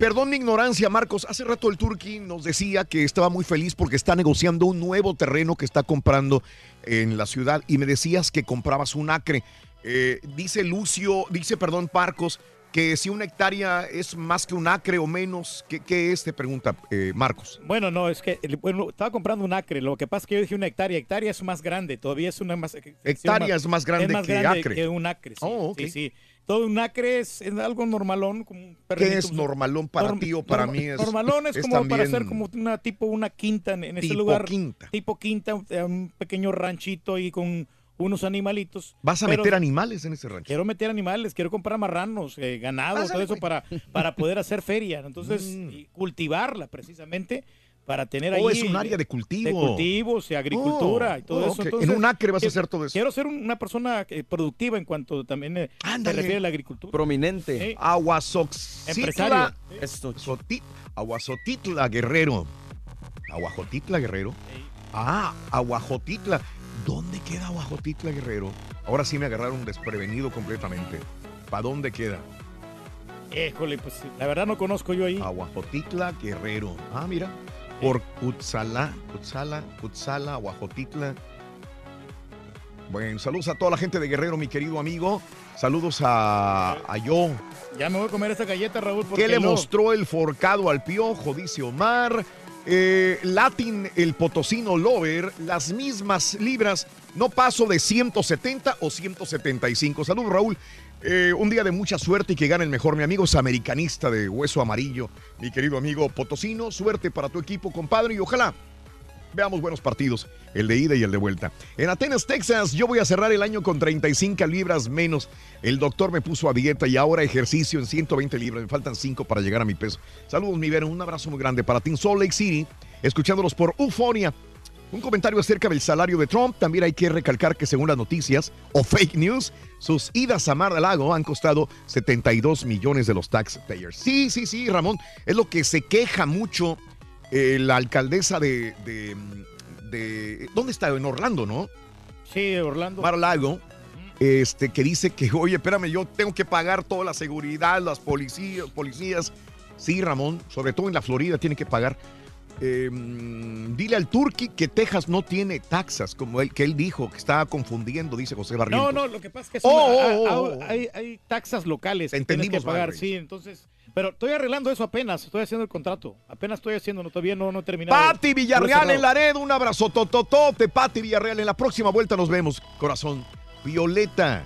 Perdón mi ignorancia, Marcos. Hace rato el Turqui nos decía que estaba muy feliz porque está negociando un nuevo terreno que está comprando en la ciudad y me decías que comprabas un acre. Eh, dice Lucio, dice, perdón, Marcos, que si una hectárea es más que un acre o menos, ¿qué, qué es? Te pregunta eh, Marcos. Bueno, no, es que bueno, estaba comprando un acre. Lo que pasa es que yo dije una hectárea. Hectárea es más grande. Todavía es una más. Hectárea es más grande que acre. que un acre. Sí, Oh, sí, sí. Todo un acre es, es algo normalón. Como un ¿Qué es normalón para norm- ti o para norm- mí? Es, Normalón es, es como para hacer como una tipo una quinta en, en ese tipo lugar. quinta. Tipo quinta, un, un pequeño ranchito ahí con unos animalitos. ¿Vas a Pero meter animales en ese rancho? Quiero meter animales, quiero comprar marranos, eh, ganado, Pásale, todo eso güey. para, para poder hacer feria. Entonces, y cultivarla precisamente para tener ahí. Oh, es un área de cultivo. De cultivos, de agricultura Oh, y todo oh, eso. En un acre vas a hacer todo eso. Quiero ser un- una persona eh, productiva en cuanto también eh, se refiere a la agricultura. Prominente. Sí. Aguasoxitla. Empresario. Soti- Aguasotitla Guerrero. Aguajotitla Guerrero. Ah, Aguajotitla. ¿Dónde queda Aguajotitla Guerrero? Ahora sí me agarraron desprevenido completamente. ¿Para dónde queda? Híjole, pues la verdad no conozco yo ahí. Aguajotitla Guerrero. Ah, mira. Por Cutzala, Cutzala, Cutzala, Aguajotitla. Bueno, saludos a toda la gente de Guerrero, mi querido amigo. Saludos a, a yo. Ya me voy a comer esa galleta, Raúl. ¿Qué le no- mostró el forcado al piojo? Dice Omar. Eh, Latin, el potosino Lover, las mismas libras. No paso de 170 o 175. Salud, Raúl. Eh, un día de mucha suerte y que gane el mejor. Mi amigo es americanista de hueso amarillo. Mi querido amigo potosino. Suerte para tu equipo, compadre. Y ojalá Veamos buenos partidos, el de ida y el de vuelta. En Atenas, Texas, yo voy a cerrar el año con 35 libras menos. El doctor me puso a dieta y ahora ejercicio en 120 libras. Me faltan 5 para llegar a mi peso. Saludos, mi Vero. Un abrazo muy grande para en Salt Lake City, escuchándolos por Euforia. Un comentario acerca del salario de Trump. También hay que recalcar que según las noticias o fake news, sus idas a Mar a Lago han costado 72 millones de los taxpayers. Sí, sí, sí, Ramón. Es lo que se queja mucho eh, la alcaldesa de, de, de- ¿Dónde está? En Orlando, ¿no? Sí, Orlando. Mar a Lago. Este, que dice que, oye, espérame, yo tengo que pagar toda la seguridad, las policías, policías. Sí, Ramón, sobre todo en la Florida tiene que pagar. Eh, mm, dile al Turqui que Texas no tiene taxas, como él, que él dijo, que estaba confundiendo, dice José Barrientos. No, no, lo que pasa es que es Oh, oh, ah, oh, ah, hay, hay taxas locales que que pagar, sí, entonces, pero estoy arreglando eso apenas, estoy haciendo el contrato, apenas estoy haciendo, no, todavía no, no he terminado. Pati Villarreal No en Laredo, un abrazo tototote. Pati Villarreal, en la próxima vuelta nos vemos, corazón. Violeta,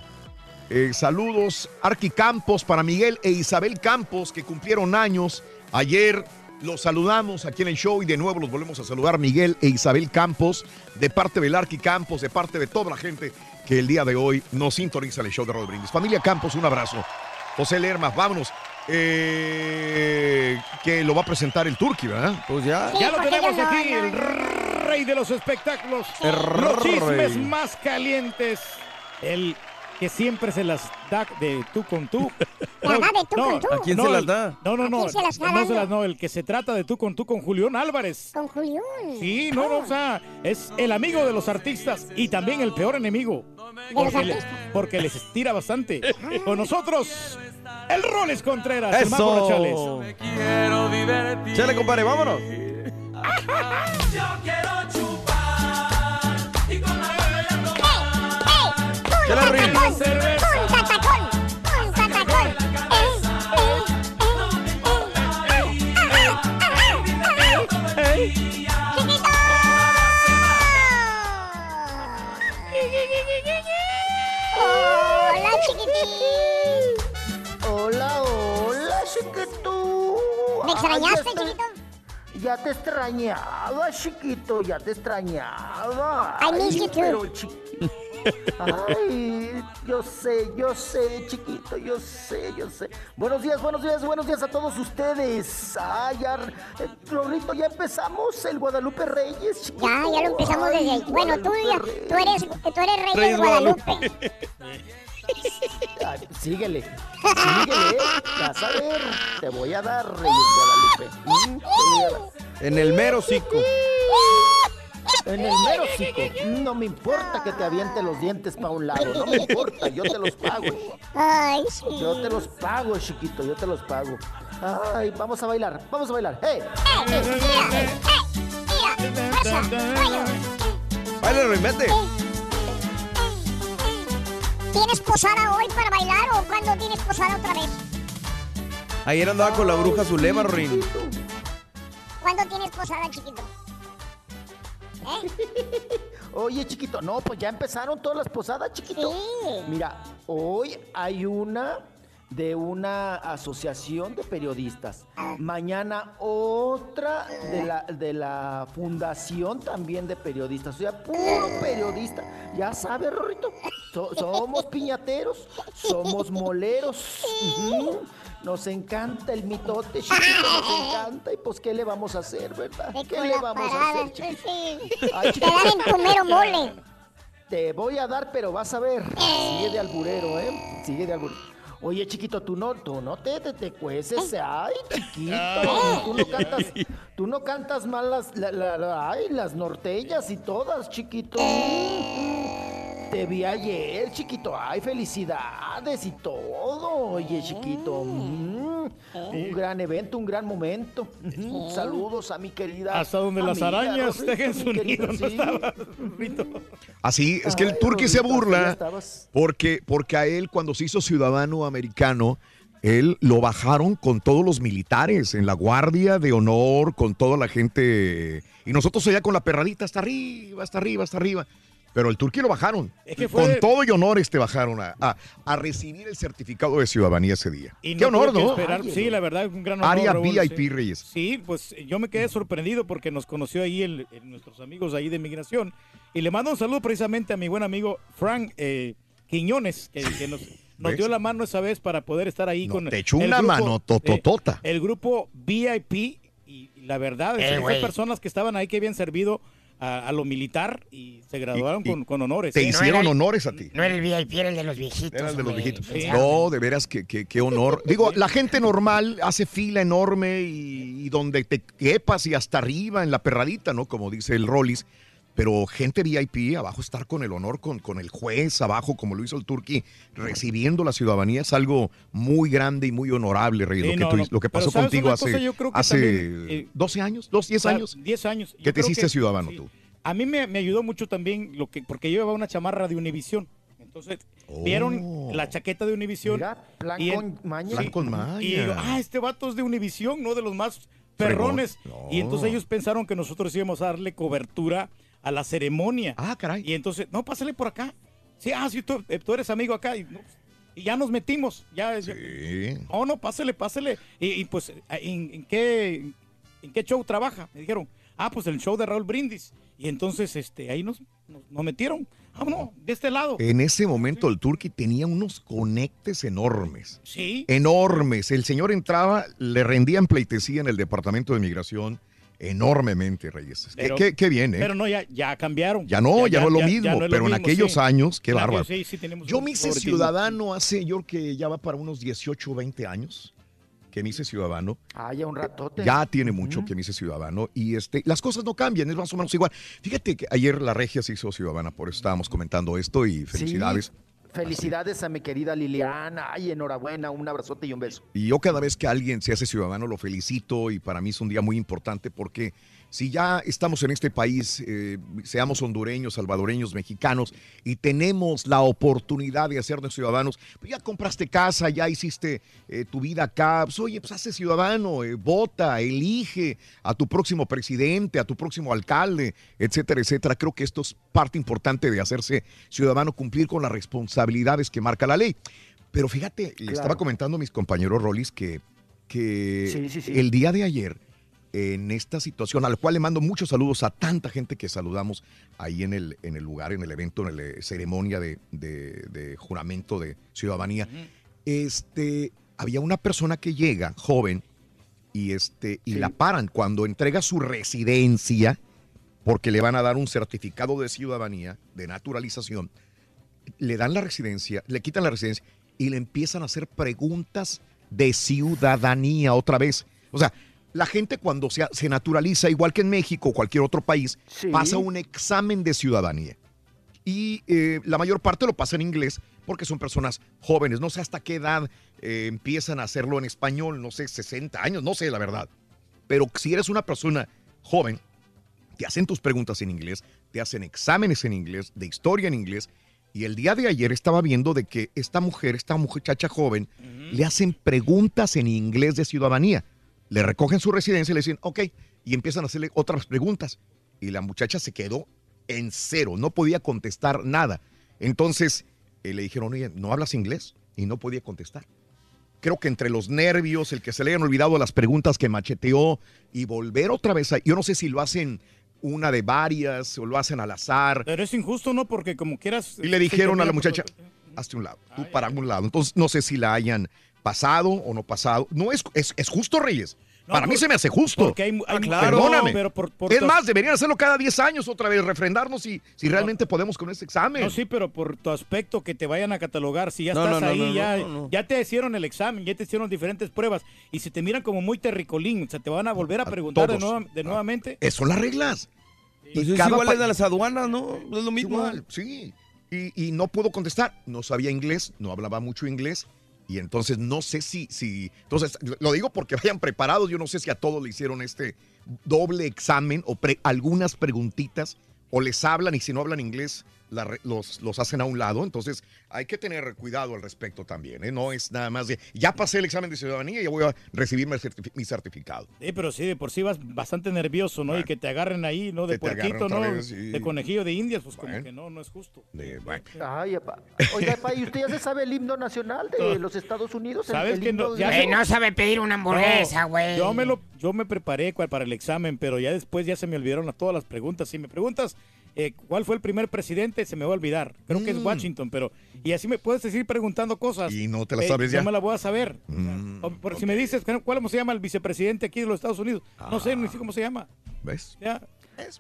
eh, saludos. Arqui Campos para Miguel e Isabel Campos, que cumplieron años. Ayer los saludamos aquí en el show y de nuevo los volvemos a saludar, Miguel e Isabel Campos, de parte del Arqui Campos, de parte de toda la gente que el día de hoy nos sintoniza en el show de Rod Brindis. Familia Campos, un abrazo. José Lerma, vámonos. Eh, que lo va a presentar el Turqui, ¿verdad? Pues ya. Ya lo tenemos aquí, el rey de los espectáculos, los chismes más calientes, el que siempre se las da de tú con tú. La da de tú con tú. ¿A quién se el- las da? No, no, ¿A no, quién se las está no se dando? las no, el que se trata de tú con tú con Julián Álvarez. Con Julián. Sí, no, no, o sea, es el amigo de los artistas y también el peor enemigo. De los Porque, le- porque les estira bastante. Con nosotros, el Roles Contreras, el Mago Rachales. Eso. Chale, compadre, vámonos. ¡Punta tacón! ¡Punta tacón! ¡Punta tacón! ¡Ey, ¡Hola, chiquitín! ¡Hola, hola, chiquito! ¿Me extrañaste, chiquito? Ya te extrañaba, chiquito, ya te extrañaba. I miss you too. Pero, chiquito. Ay, yo sé, yo sé, chiquito, yo sé, yo sé. Buenos días, buenos días, buenos días a todos ustedes. Ay, ya, eh, Rorrito, ya empezamos el Guadalupe Reyes, chiquito. Ya, ya lo empezamos desde ahí. Bueno, tú, ya, Guadalupe tú eres, tú eres rey de Reyes Guadalupe. Ay, síguele, síguele, eh. vas a ver, te voy a dar, Reyes Guadalupe. Mm. En el mero cico. En el mero cico. No me importa que te aviente los dientes para un lado. No me importa, yo te los pago. Ay, sí. Yo te los pago, chiquito, yo te los pago. Ay, vamos a bailar, vamos a bailar. ¡Hey! Baila, remete. ¿Tienes posada hoy para bailar o cuándo tienes posada otra vez? Ayer andaba con la bruja Zulema, Rin. ¿Cuándo tienes posada, chiquito? ¿Eh? Oye, chiquito, no, pues ya empezaron todas las posadas, chiquito. Mira, hoy hay una de una asociación de periodistas. Mañana otra de la, de la fundación también de periodistas. O sea, puro periodista. Ya sabes, Rorrito, so- somos piñateros, somos moleros. Nos encanta el mitote, chiquito, nos encanta. Y pues, ¿qué le vamos a hacer, verdad? ¿Qué le vamos a hacer, chiquito? Ay, Te dan en tu mero mole. Te voy a dar, pero vas a ver. Sigue de alburero, ¿eh? Sigue de alburero. Oye, chiquito, tú no, tú no te, te, te cueces. Ay, chiquito. Tú no cantas, tú no cantas mal las, la- la- la- ay, las norteñas y todas, chiquito. Te vi ayer, chiquito. Ay, felicidades y todo. Oye, chiquito. mm, Un gran evento, un gran momento. Saludos a mi querida. Hasta donde las arañas dejen su nido. Así, es que el turqui se burla porque, porque a él cuando se hizo ciudadano americano, él lo bajaron con todos los militares en la guardia de honor, con toda la gente. Y nosotros allá con la perradita hasta arriba, hasta arriba, hasta arriba. Pero el turqui lo bajaron. Es que fue- Con todo y honores te bajaron a, a- a recibir el certificado de ciudadanía ese día. Y Qué no honor, ¿no? esperar. Sí, la verdad, un gran honor. Área Raúl, VIP, sí. Reyes. Sí, pues yo me quedé sorprendido porque nos conoció ahí el- el- nuestros amigos ahí de migración. Y le mando un saludo precisamente a mi buen amigo Frank eh, Quiñones, que, que nos, nos ¿Ves? dio la mano esa vez para poder estar ahí con te echó el una grupo, mano tototota. eh, el grupo VIP y, y la verdad, Eh, esas güey. personas que estaban ahí que habían servido a, a lo militar y se graduaron Y- y con, con honores. Te ¿eh? hicieron honores a ti. No era el VIP, era el de los viejitos. Era el de los viejitos. No, de veras, que, que- qué honor. Digo, la gente normal hace fila enorme y, y donde te quepas y hasta arriba en la perradita, ¿no? Como dice el Rollis. Pero gente VIP, abajo estar con el honor, con, con el juez, abajo, como lo hizo el Turqui, recibiendo la ciudadanía, es algo muy grande y muy honorable, Rey. Sí, lo, que tú- no. lo que Pero pasó ¿sabes contigo hace, cosa? Yo creo que hace también, eh, 12 años, dos, 10 Claro, años. 10 años. Yo Que te hiciste que- ciudadano sí. tú. A mí me, me ayudó mucho también lo que porque yo llevaba una chamarra de Univisión. Entonces, vieron la chaqueta de Univisión. Mira, plan y con maña. Plan con maña. Y digo, ah, este vato es de Univisión, no de los más perrones. Y entonces ellos pensaron que nosotros íbamos a darle cobertura a la ceremonia. Ah, caray. Y entonces, no, pásale por acá. Sí, ah, sí, tú, eh, tú eres amigo acá. Y, no, y ya nos metimos. Ya, ya- no, no, pásale, pásale. Y, y, pues, ¿en, en qué, ¿en qué show trabaja? Me dijeron, ah, pues el show de Raúl Brindis. Y entonces, este, ahí nos, nos, nos metieron. Ah, no, de este lado. En ese momento el Turqui tenía unos conectes enormes. Sí. Enormes. El señor entraba, le rendían pleitesía en el departamento de migración enormemente, Reyes. Qué- Pero- qué, qué bien, ¿eh? Pero no, ya, ya cambiaron. ya no, ya, no es lo ya- mismo, ya no es lo pero en mismo, aquellos sí. años, qué bárbaro. sí, sí, Yo me hice ciudadano hace, yo creo que ya va para unos 18 o 20 años que me hice ciudadano. Ah, ya un ratote. Ya tiene mucho que me hice ciudadano y este, las cosas no cambian, es más o menos igual. Fíjate que ayer la regia se hizo ciudadana, por eso estábamos comentando esto y felicidades. Felicidades a mi querida Liliana. Ay, enhorabuena, un abrazote y un beso. Y yo cada vez que alguien se hace ciudadano lo felicito y para mí es un día muy importante porque si ya estamos en este país, eh, seamos hondureños, salvadoreños, mexicanos, y tenemos la oportunidad de hacernos ciudadanos, pues ya compraste casa, ya hiciste eh, tu vida acá, pues oye, pues hazte ciudadano, eh, vota, elige a tu próximo presidente, a tu próximo alcalde, etcétera, etcétera. Creo que esto es parte importante de hacerse ciudadano, cumplir con las responsabilidades que marca la ley. Pero fíjate, le estaba comentando a mis compañeros Rolis que que Sí, sí, sí. el día de ayer, en esta situación, al cual le mando muchos saludos a tanta gente que saludamos ahí en el, en el lugar, en el evento, en la ceremonia de, de- de juramento de ciudadanía, este, había una persona que llega, joven, y, este, y la paran. Cuando entrega su residencia, porque le van a dar un certificado de ciudadanía, de naturalización, le dan la residencia, le quitan la residencia y le empiezan a hacer preguntas de ciudadanía otra vez. O sea, la gente cuando se, se naturaliza, igual que en México o cualquier otro país, Sí. pasa un examen de ciudadanía. Y eh, la mayor parte lo pasa en inglés porque son personas jóvenes. No sé hasta qué edad eh, empiezan a hacerlo en español, no sé, 60 años, no sé la verdad. Pero si eres una persona joven, te hacen tus preguntas en inglés, te hacen exámenes en inglés, de historia en inglés. Y el día de ayer estaba viendo de que esta mujer, esta muchacha joven, le hacen preguntas en inglés de ciudadanía. Le recogen su residencia y le dicen, ok, y empiezan a hacerle otras preguntas. Y la muchacha se quedó en cero, no podía contestar nada. Entonces eh, le dijeron, oye, ¿no hablas inglés? Y no podía contestar. Creo que entre los nervios, el que se le hayan olvidado las preguntas que macheteó y volver otra vez a... Yo no sé si lo hacen una de varias o lo hacen al azar. Pero es injusto, ¿no? Porque como quieras... Y le dijeron a la Sí, muchacha, hazte un lado, tú para un lado. Entonces no sé si la hayan pasado o no pasado. No es, es, es justo, Reyes. No, para mí se me hace justo. porque hay- hay- Claro, Perdóname. pero por- por es más, deberían hacerlo cada 10 años otra vez, refrendarnos si, si realmente podemos con ese examen. No, sí, pero por tu aspecto que te vayan a catalogar, si ya No, estás no, no, ahí, no, ya, no, no. ya te hicieron el examen, ya te hicieron diferentes pruebas, y si te miran como muy terricolín, o sea, te van a volver a preguntar de, nueva- de nuevamente. Esas son las reglas. Pues es cada igual el de las aduanas, ¿no? Es lo mismo. Igual, sí. Y, y no pudo contestar. No sabía inglés, no hablaba mucho inglés. Y entonces no sé si, si. Entonces, lo digo porque vayan preparados. Yo no sé si a todos le hicieron este doble examen o pre- algunas preguntitas. O les hablan y si no hablan inglés, la los, los hacen a un lado. Entonces, hay que tener cuidado al respecto también. ¿eh? No es nada más de. Ya pasé el examen de ciudadanía y ya voy a recibir mi, certifi- mi certificado. Sí, pero sí, de por sí vas bastante nervioso, ¿no? Y que te agarren ahí, ¿no? De puerquito, ¿no? vez, sí. De conejillo de indias, pues como que no, no es justo. De- bueno. Ay. Oiga, ¿y usted ya se sabe el himno nacional de los Estados Unidos? El- ¿Sabes el que himno no? de- Ya no sabe pedir una hamburguesa, No, güey. Yo me lo, yo me preparé para el examen, pero ya después ya se me olvidaron a todas las preguntas. Si me preguntas eh, cuál fue el primer presidente, se me va a olvidar. Creo que es Mm. Washington, pero y así me puedes seguir preguntando cosas. Y no te la Eh, sabes ya. No me la voy a saber. Mm, O- por si me dices cuál se llama el vicepresidente aquí de los Estados Unidos, no sé ni sé cómo se llama. ¿Ves? Ya.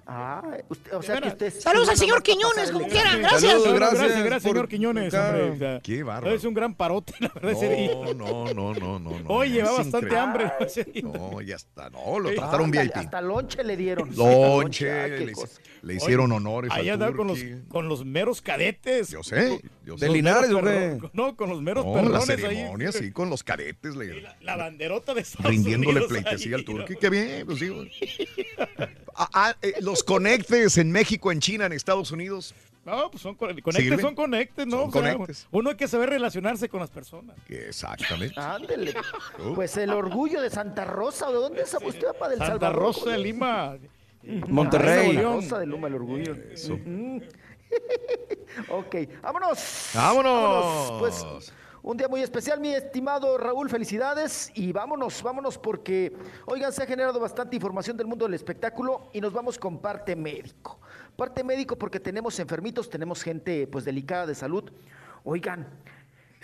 Ah, usted- o sea que usted... Saludos al señor Quiñones, como quiera. Gracias. gracias, gracias, señor Quiñones. Claro. hombre, o sea, Qué bárbaro. Es un gran parote, la verdad. No, no, no, no, no. no. Oye, Es va bastante increíble. hambre. No, ya está. No, lo trataron VIP. Hasta lonche le dieron. Lonche, Ah, le, hicieron Oye, honores Ahí andaba con los, con los meros cadetes. Yo sé, yo sé. Los Linares, güey. No, con los meros No, la ahí. sí, con los cadetes, le- La banderota de Estados rindiéndole Unidos pleitesía ahí, al Turqui. Qué bien, pues sí. Ah, ah, eh, los conectes en México, en China, en Estados Unidos. No, pues son con- conectes, ¿Sirven? son conectes, ¿no? Son O sea, conectes. uno hay que saber relacionarse con las personas. Exactamente. Ándele. Uh. Pues el orgullo de Santa Rosa. ¿De dónde es usted, papá? Del Santa Salvador. Rosa de Lima. Monterrey. Santa Rosa de Luma, el orgullo. Ujú. ok, vámonos. Vámonos. Pues un día muy especial, mi estimado Raúl, felicidades y vámonos, vámonos porque, oigan, se ha generado bastante información del mundo del espectáculo y nos vamos con parte médico. Parte médico porque tenemos enfermitos, tenemos gente pues delicada de salud. Oigan,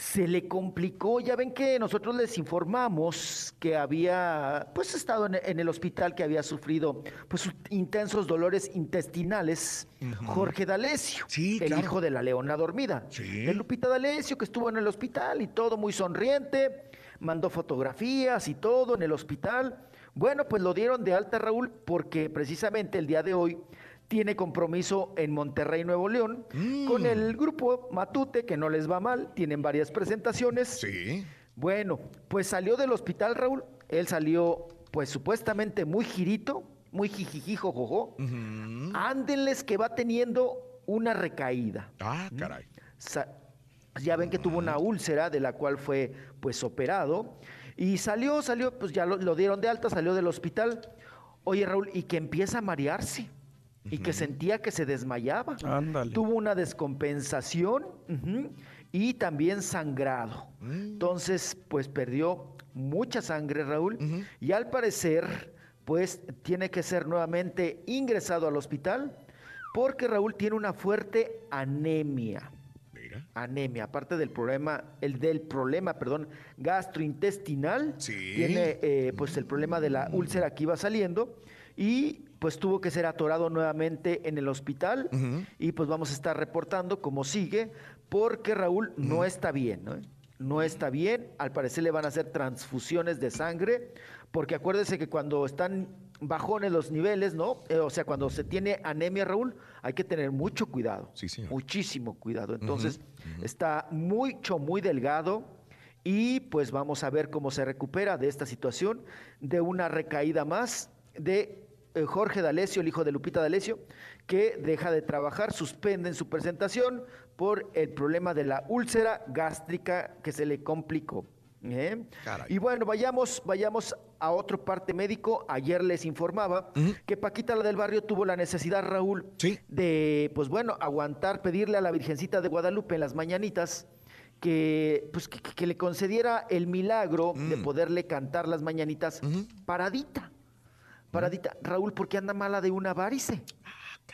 se le complicó, ya ven que nosotros les informamos que había pues estado en, en el hospital, que había sufrido pues intensos dolores intestinales. Jorge D'Alessio, el claro. hijo de la leona dormida. El Lupita D'Alessio que estuvo en el hospital y todo muy sonriente, mandó fotografías y todo en el hospital. Bueno, pues lo dieron de alta Raúl porque precisamente el día de hoy tiene compromiso en Monterrey, Nuevo León, con el grupo Matute, que no les va mal, tienen varias presentaciones. Sí. Bueno, pues salió del hospital, Raúl. Él salió, pues supuestamente muy girito, muy jijijijo, jojo. Ándenles que va teniendo una recaída. Ah, caray. Sa- ya ven que tuvo una úlcera de la cual fue pues operado y salió, salió, pues ya lo, lo dieron de alta, salió del hospital. Oye Raúl, y que empieza a marearse y que sentía que se desmayaba. Ándale. Tuvo una descompensación y también sangrado. Entonces, pues perdió mucha sangre, Raúl, y al parecer, pues tiene que ser nuevamente ingresado al hospital porque Raúl tiene una fuerte anemia. Anemia, aparte del problema, el del problema, perdón, gastrointestinal, tiene eh, pues el problema de la úlcera que iba saliendo y pues tuvo que ser atorado nuevamente en el hospital y pues vamos a estar reportando cómo sigue porque Raúl no está bien, ¿no? No está bien, al parecer le van a hacer transfusiones de sangre, porque acuérdese que cuando están bajones los niveles, ¿no? Eh, o sea, cuando se tiene anemia, Raúl, hay que tener mucho cuidado. Sí, señor. Muchísimo cuidado. Entonces, está mucho, muy delgado y pues vamos a ver cómo se recupera de esta situación, de una recaída más de Jorge D'Alessio, el hijo de Lupita D'Alessio, que deja de trabajar, suspenden su presentación por el problema de la úlcera gástrica que se le complicó. ¿eh? Y bueno, vayamos, vayamos a otro parte médico. Ayer les informaba que Paquita la del barrio tuvo la necesidad, Raúl, de, pues bueno, aguantar, pedirle a la Virgencita de Guadalupe en las mañanitas que, pues, que, que le concediera el milagro de poderle cantar las mañanitas paradita. Paradita. Raúl, ¿por qué anda mala de una varice?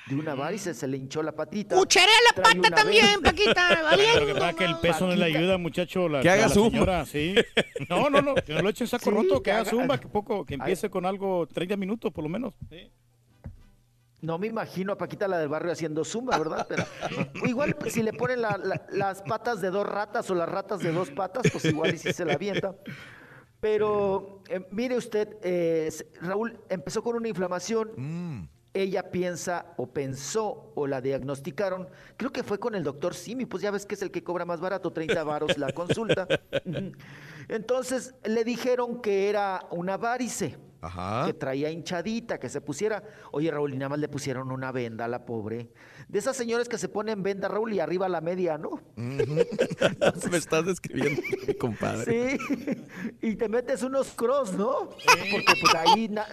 De una varice se le hinchó la patita. Cucharea la Trae pata una también. Paquita. Pero Lo que valiendo, pasa es que el peso no le ayuda, muchacho. La, Que haga la zumba. señora, sí. No, no, no. Que no lo eche en saco Sí, roto, que que haga zumba, que poco, que empiece con algo 30 minutos por lo menos. No me imagino a Paquita la del barrio haciendo zumba, ¿verdad? Pero igual pues, si le ponen la- la- las patas de dos ratas o las ratas de dos patas, pues igual y si se la avienta. Pero eh, mire usted, eh, Raúl empezó con una inflamación. Ella piensa o pensó o la diagnosticaron, creo que fue con el doctor Simi, pues ya ves que es el que cobra más barato, 30 varos la consulta. Entonces le dijeron que era una varice que traía hinchadita, que se pusiera. Oye, Raúl, y nada más le pusieron una venda a la pobre. De esas señoras que se ponen venda, Raúl, y arriba la media, ¿no? Me estás describiendo, compadre. Sí. Y te metes unos cross, ¿no? Porque pues ahí. na-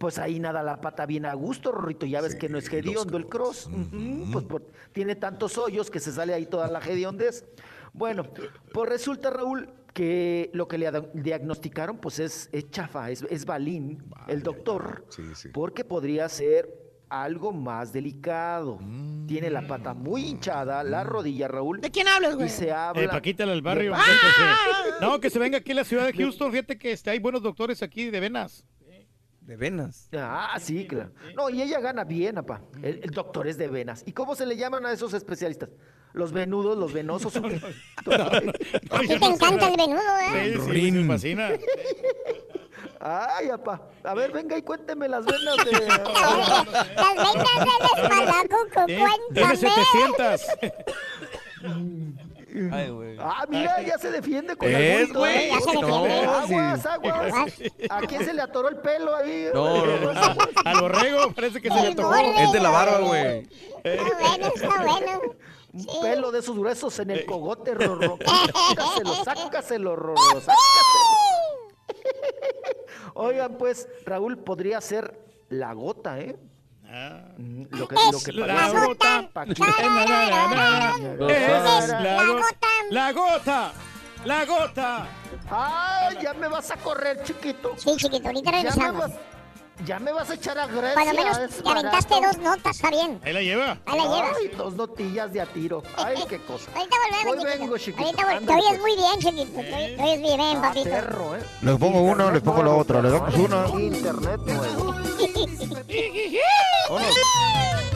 Pues ahí nada la pata bien a gusto, Rorrito. Ya ves que no es hediondo el cross. Pues por- tiene tantos hoyos que se sale ahí toda la hediondez. Bueno, pues resulta, Raúl, que lo que le diagnosticaron, pues es, es chafa, es, es balín, el doctor, porque podría ser algo más delicado. Tiene la pata muy hinchada, la rodilla, Raúl. ¿De quién hablas, Y se habla. Eh, Paquita, del barrio. de- Entonces, No, que se venga aquí a la ciudad de Houston. Fíjate que este, hay buenos doctores aquí de venas. De venas. Ah, sí, claro. No, y ella gana bien, apa. El, el doctor es de venas. ¿Y cómo se le llaman a esos especialistas? ¿Los venudos, los venosos? o qué? A ti te encanta el venudo, ¿eh? Sí, sí, me fascina. Ay, apa. A ver, venga y cuénteme las venas de... Las venas del espalaco, Tiene cuéntame. 700. Ay, güey. Ah, mira, ya se defiende con Es, el güey. Ya se No, defiende. sí. Aguas, aguas. ¿A quién se le atoró el pelo ahí? No, no, no. Al borrego parece que se le tocó. Es de la barba, güey. Está bueno, está bueno. Un pelo de esos gruesos en el cogote, Rorro. Sácaselo, sácaselo, Rorro, sácaselo. Oigan, pues, Raúl, podría ser la gota, ¿eh? Mm, Lo que, lo que La gota. Es la La gota. La gota. La gota. Ay, ya me vas a correr, chiquito. Sí, chiquito, ahorita Ya me regresamos. Ya me vas a echar a Grecia. Cuando menos te aventaste dos notas, está bien. Ahí la lleva. Ahí la llevas. Ay, dos notillas de a tiro. Ay, qué cosa. Ahorita volvemos, Hoy chiquito. vengo, chiquito. Ahorita vol- te Ándale, oyes pues. muy bien, chiquito. Te oyes- te oyes bien, ven, Ah, papito. perro, ¿eh? Les pongo una, les pongo la otra, le damos una. Internet nuevo.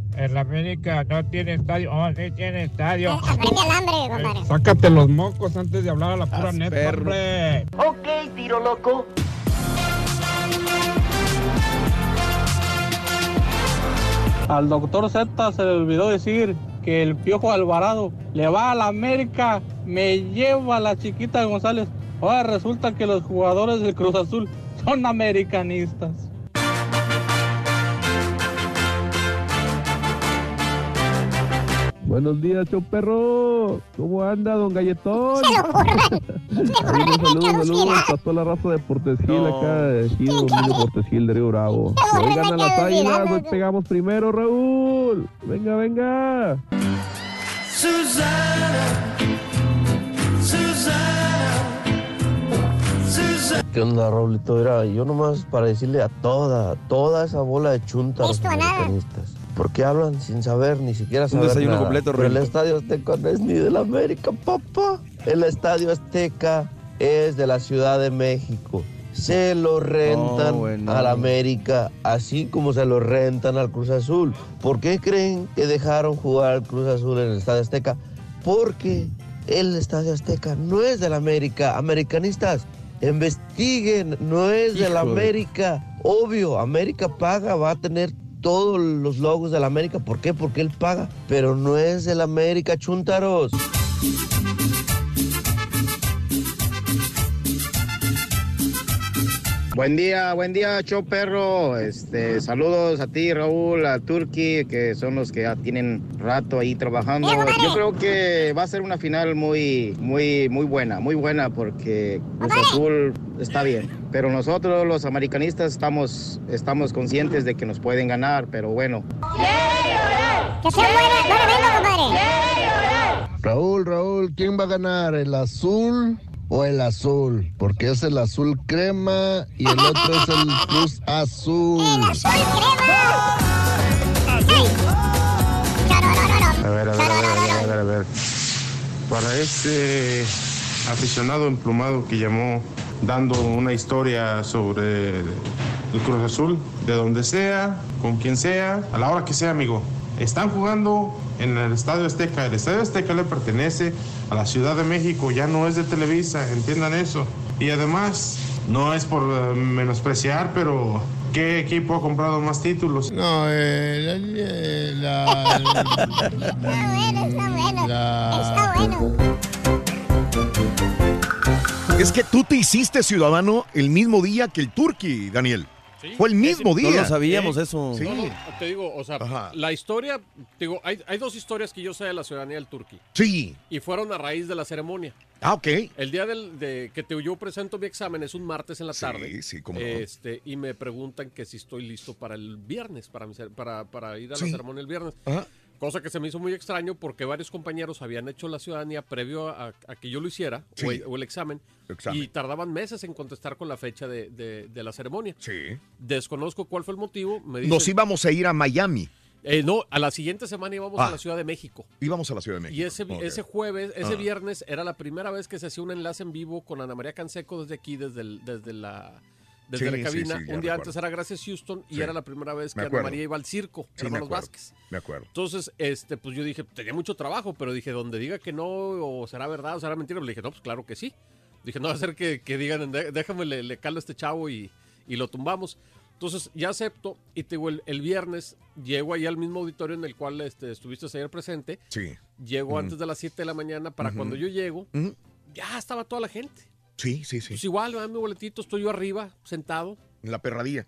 El América no tiene estadio. Oh, sí tiene estadio. Aprende al hambre, compadre. Sácate los mocos antes de hablar a la pura neta, perro. hombre. Ok, tiro loco. Al doctor Z se le olvidó decir que el Piojo Alvarado le va a la América, me lleva a la chiquita González. Ahora resulta que los jugadores del Cruz Azul son americanistas. Buenos días, show perro. ¿Cómo anda, don Galletón? Saludos, saludos, saludos a toda la raza de Portesil acá, de Ejido, Domingo Portesil de Río Bravo. Hoy ganan las águilas, hoy pegamos primero, Raúl. Venga, venga. Susana, Susana, ¿Qué onda, Raulito? Era yo nomás para decirle a toda, toda esa bola de chuntas Esto, nada. Americanistas. ¿Por qué hablan sin saber, ni siquiera Un saber desayuno nada? completo, Pero el. Estadio Azteca no es ni de la América, papá. El Estadio Azteca es de la Ciudad de México. Se lo rentan Oh, bueno. a la América, así como se lo rentan al Cruz Azul. ¿Por qué creen que dejaron jugar al Cruz Azul en el Estadio Azteca? Porque el Estadio Azteca no es de la América. Americanistas, investiguen, no es de la Híjole. América. Obvio, América paga, va a tener todos los logos de la América. ¿Por qué? Porque él paga. Pero no es de la América, chuntaros. Buen día, buen día, show perro. Este, saludos a ti, Raúl, a Turki, que son los que ya tienen rato ahí trabajando. Yo creo que va a ser una final muy, muy, muy buena, muy buena, porque Cruz Azul está bien. Pero nosotros, los americanistas, estamos, estamos conscientes de que nos pueden ganar, pero bueno. Que sea buena, buena venga, compadre. Raúl, Raúl, ¿quién va a ganar? ¿El azul o el azul? Porque es el azul crema y el otro es el cruz azul. A ver, a ver, a ver, a ver, a ver. Para este aficionado emplumado que llamó dando una historia sobre el Cruz Azul, de donde sea, con quien sea, a la hora que sea, amigo. Están jugando en el Estadio Azteca. El Estadio Azteca le pertenece a la Ciudad de México, ya no es de Televisa, entiendan eso. Y además, no es por eh, menospreciar, pero ¿qué equipo ha comprado más títulos? No, eh, la... Está bueno. Es que tú te hiciste ciudadano el mismo día que el Turqui, Daniel. Fue el mismo No día. lo sabíamos eso. Sí. No, no, te digo, o sea, la historia, te digo, hay, hay dos historias que yo sé de la ciudadanía del Turqui. Sí. Y fueron a raíz de la ceremonia. Ah, ok. El día del, de que te, yo presento mi examen es un martes en la Sí, tarde. sí, cómo no. este, Y me preguntan que si estoy listo para el viernes, para, mi para, para ir a la ceremonia el viernes. Ajá. Cosa que se me hizo muy extraño porque varios compañeros habían hecho la ciudadanía previo a, a que yo lo hiciera, Sí. o, el, o el examen, Examen. y tardaban meses en contestar con la fecha de, de- de la ceremonia. Sí. Desconozco cuál fue el motivo. Me Nos dicen- íbamos a ir a Miami. Eh, no, a la siguiente semana íbamos Ah. a la Ciudad de México. Íbamos a la Ciudad de México. Y ese, ese jueves, ese Ah. viernes, era la primera vez que se hacía un enlace en vivo con Ana María Canseco desde aquí, desde, el- desde la desde Sí, la cabina. sí, un día recuerdo. antes era Gracias Houston y era la primera vez que Me Ana. María iba al circo, me Hermanos acuerdo. Vázquez. Me acuerdo. Entonces, este, pues yo dije, tenía mucho trabajo, pero dije, donde diga que no, o será verdad, o será mentira, le dije, no, pues claro que sí. Dije, no va a ser que, que digan, "De- déjame, le, le calo a este chavo y, y lo tumbamos. Entonces, ya acepto, y te digo, el, el viernes llego ahí al mismo auditorio en el cual este, estuviste ayer presente. Sí. Llego antes de las 7 de la mañana para cuando yo llego, ya estaba toda la gente. Sí, sí, sí. Pues igual, me dan mi boletito, estoy yo arriba, sentado, En la perradilla.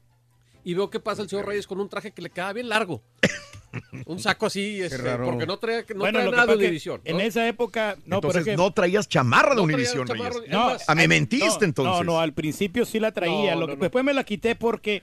y veo que pasa el señor Reyes con un traje que le queda bien largo. un saco así, este, raro. porque no trae, no Bueno, nada de Univisión. En esa época, no, pero Entonces es que- no traías chamarra de No traía Univisión, Reyes. es No, más, Ah, me mentiste no, entonces. No, no, al principio sí la traía. No, lo no, que- no. Después me la quité porque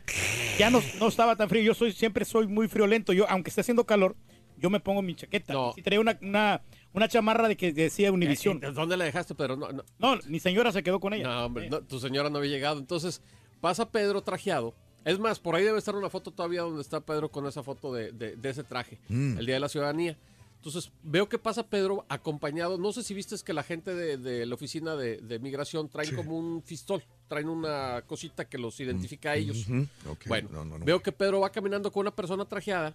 ya no, no estaba tan frío. Yo soy siempre soy muy friolento. Yo, aunque esté haciendo calor, yo me pongo mi chaqueta. Sí traía una, una, una chamarra de que decía Univisión. Eh, ¿Dónde la dejaste, Pedro? No, no. No, mi señora se quedó con ella. No, hombre, no, tu señora no había llegado. Entonces, pasa Pedro trajeado. Es más, por ahí debe estar una foto todavía donde está Pedro con esa foto de, de- de ese traje, Mm. el Día de la Ciudadanía. Entonces, veo que pasa Pedro acompañado. No sé si viste que la gente de, de la oficina de, de migración traen como un fistol, traen una cosita que los identifica a ellos. Ujú. Ok, Bueno, no, no, no. veo que Pedro va caminando con una persona trajeada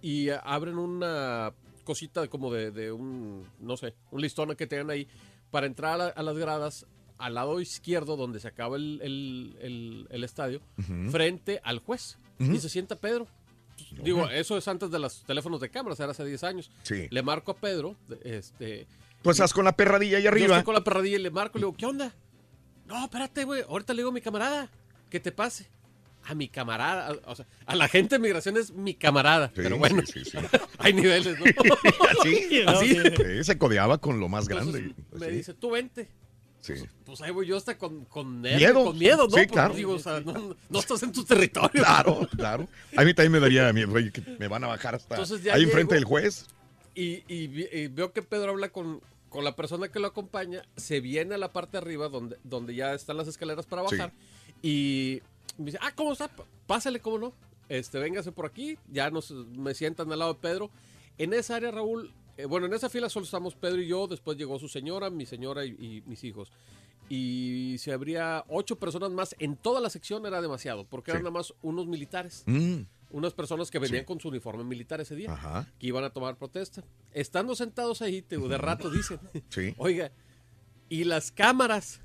y eh, abren una cosita como de, de un, no sé, un listón que tienen ahí para entrar a, la- a las gradas al lado izquierdo donde se acaba el, el- el- el estadio, Ujú. frente al juez. Ujú. Y se sienta Pedro. Digo, eso es antes de los teléfonos de cámaras, era hace 10 años. Sí. Le marco a Pedro, este... Tú estás con la perradilla ahí Yo arriba. estoy con la perradilla y le marco y le digo, ¿qué onda? No, espérate, güey. Ahorita le digo a mi camarada que te pase. A mi camarada. O sea, a la gente de migración es mi camarada. Sí, pero bueno, sí, sí, sí. hay niveles, ¿no? Así, Así. Sí, se codeaba con lo más Entonces, grande. me Sí, dice, tú vente. sí. Pues ahí voy yo hasta con, con nervio, Miedo. con miedo, ¿no? Sí, Porque claro. digo, o sea, no, no estás en tu territorio. Claro, claro. A mí también me daría miedo, que me van a bajar hasta Entonces ya ahí llego. enfrente del juez. Y, y vi- y veo que Pedro habla con, con la persona que lo acompaña, se viene a la parte de arriba donde, donde ya están las escaleras para Sí. bajar y me dice, ah, ¿cómo está? Pásale, ¿cómo no? Este, véngase por aquí, ya nos, me sientan al lado de Pedro. En esa área, Raúl, eh, bueno, en esa fila solo estamos Pedro y yo, después llegó su señora, mi señora y, y mis hijos. Y si habría ocho personas más en toda la sección era demasiado, porque eran Sí. nada más unos militares Mm, unas personas que venían Sí. con su uniforme militar ese día, Ajá. que iban a tomar protesta. Estando sentados ahí, te de rato dicen, Sí. oiga, y las cámaras,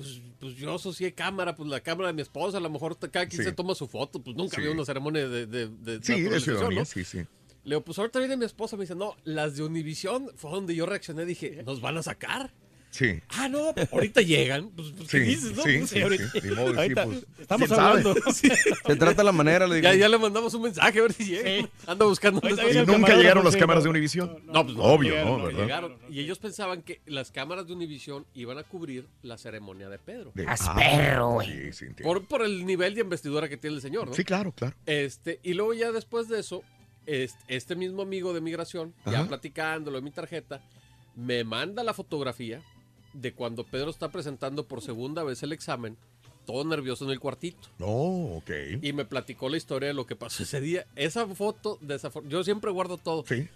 pues, pues yo asocié cámara, pues la cámara de mi esposa, a lo mejor cada quien Sí. se toma su foto, pues nunca Sí. había una ceremonia de, de, de Sí, de ciudadanía, ¿no? sí, sí. Le digo, pues ahorita viene mi esposa, me dice, no, las de Univisión fue donde yo reaccioné, dije, ¿nos van a sacar? Sí. Ah, no, ahorita llegan. Pues, pues, ¿qué Sí, dices, no? sí, Pues, sí, ahorita- sí. Ni modo, sí, ahorita pues, estamos hablando. Sí. Se trata la manera, le digo. Ya, ya le mandamos un mensaje a ver si llega. Anda buscando. Ahorita dónde ¿Y está. nunca llegaron las cámaras de Univisión? No, pues no, Obvio, llegaron, ¿no? ¿Verdad? llegaron. Y ellos pensaban que las cámaras de Univisión iban a cubrir la ceremonia de Pedro. De- Ah, perro, güey. Sí, sí, entiendo. Por, por el nivel de investidura que tiene el señor, ¿no? Sí, claro, claro. Este, y luego ya después de eso, este, este mismo amigo de migración, ya platicándolo en mi tarjeta, me manda la fotografía de cuando Pedro está presentando por segunda vez el examen, todo nervioso en el cuartito. No, ok. Y me platicó la historia de lo que pasó ese día. Esa foto, de esa fo- yo siempre guardo todo. Sí.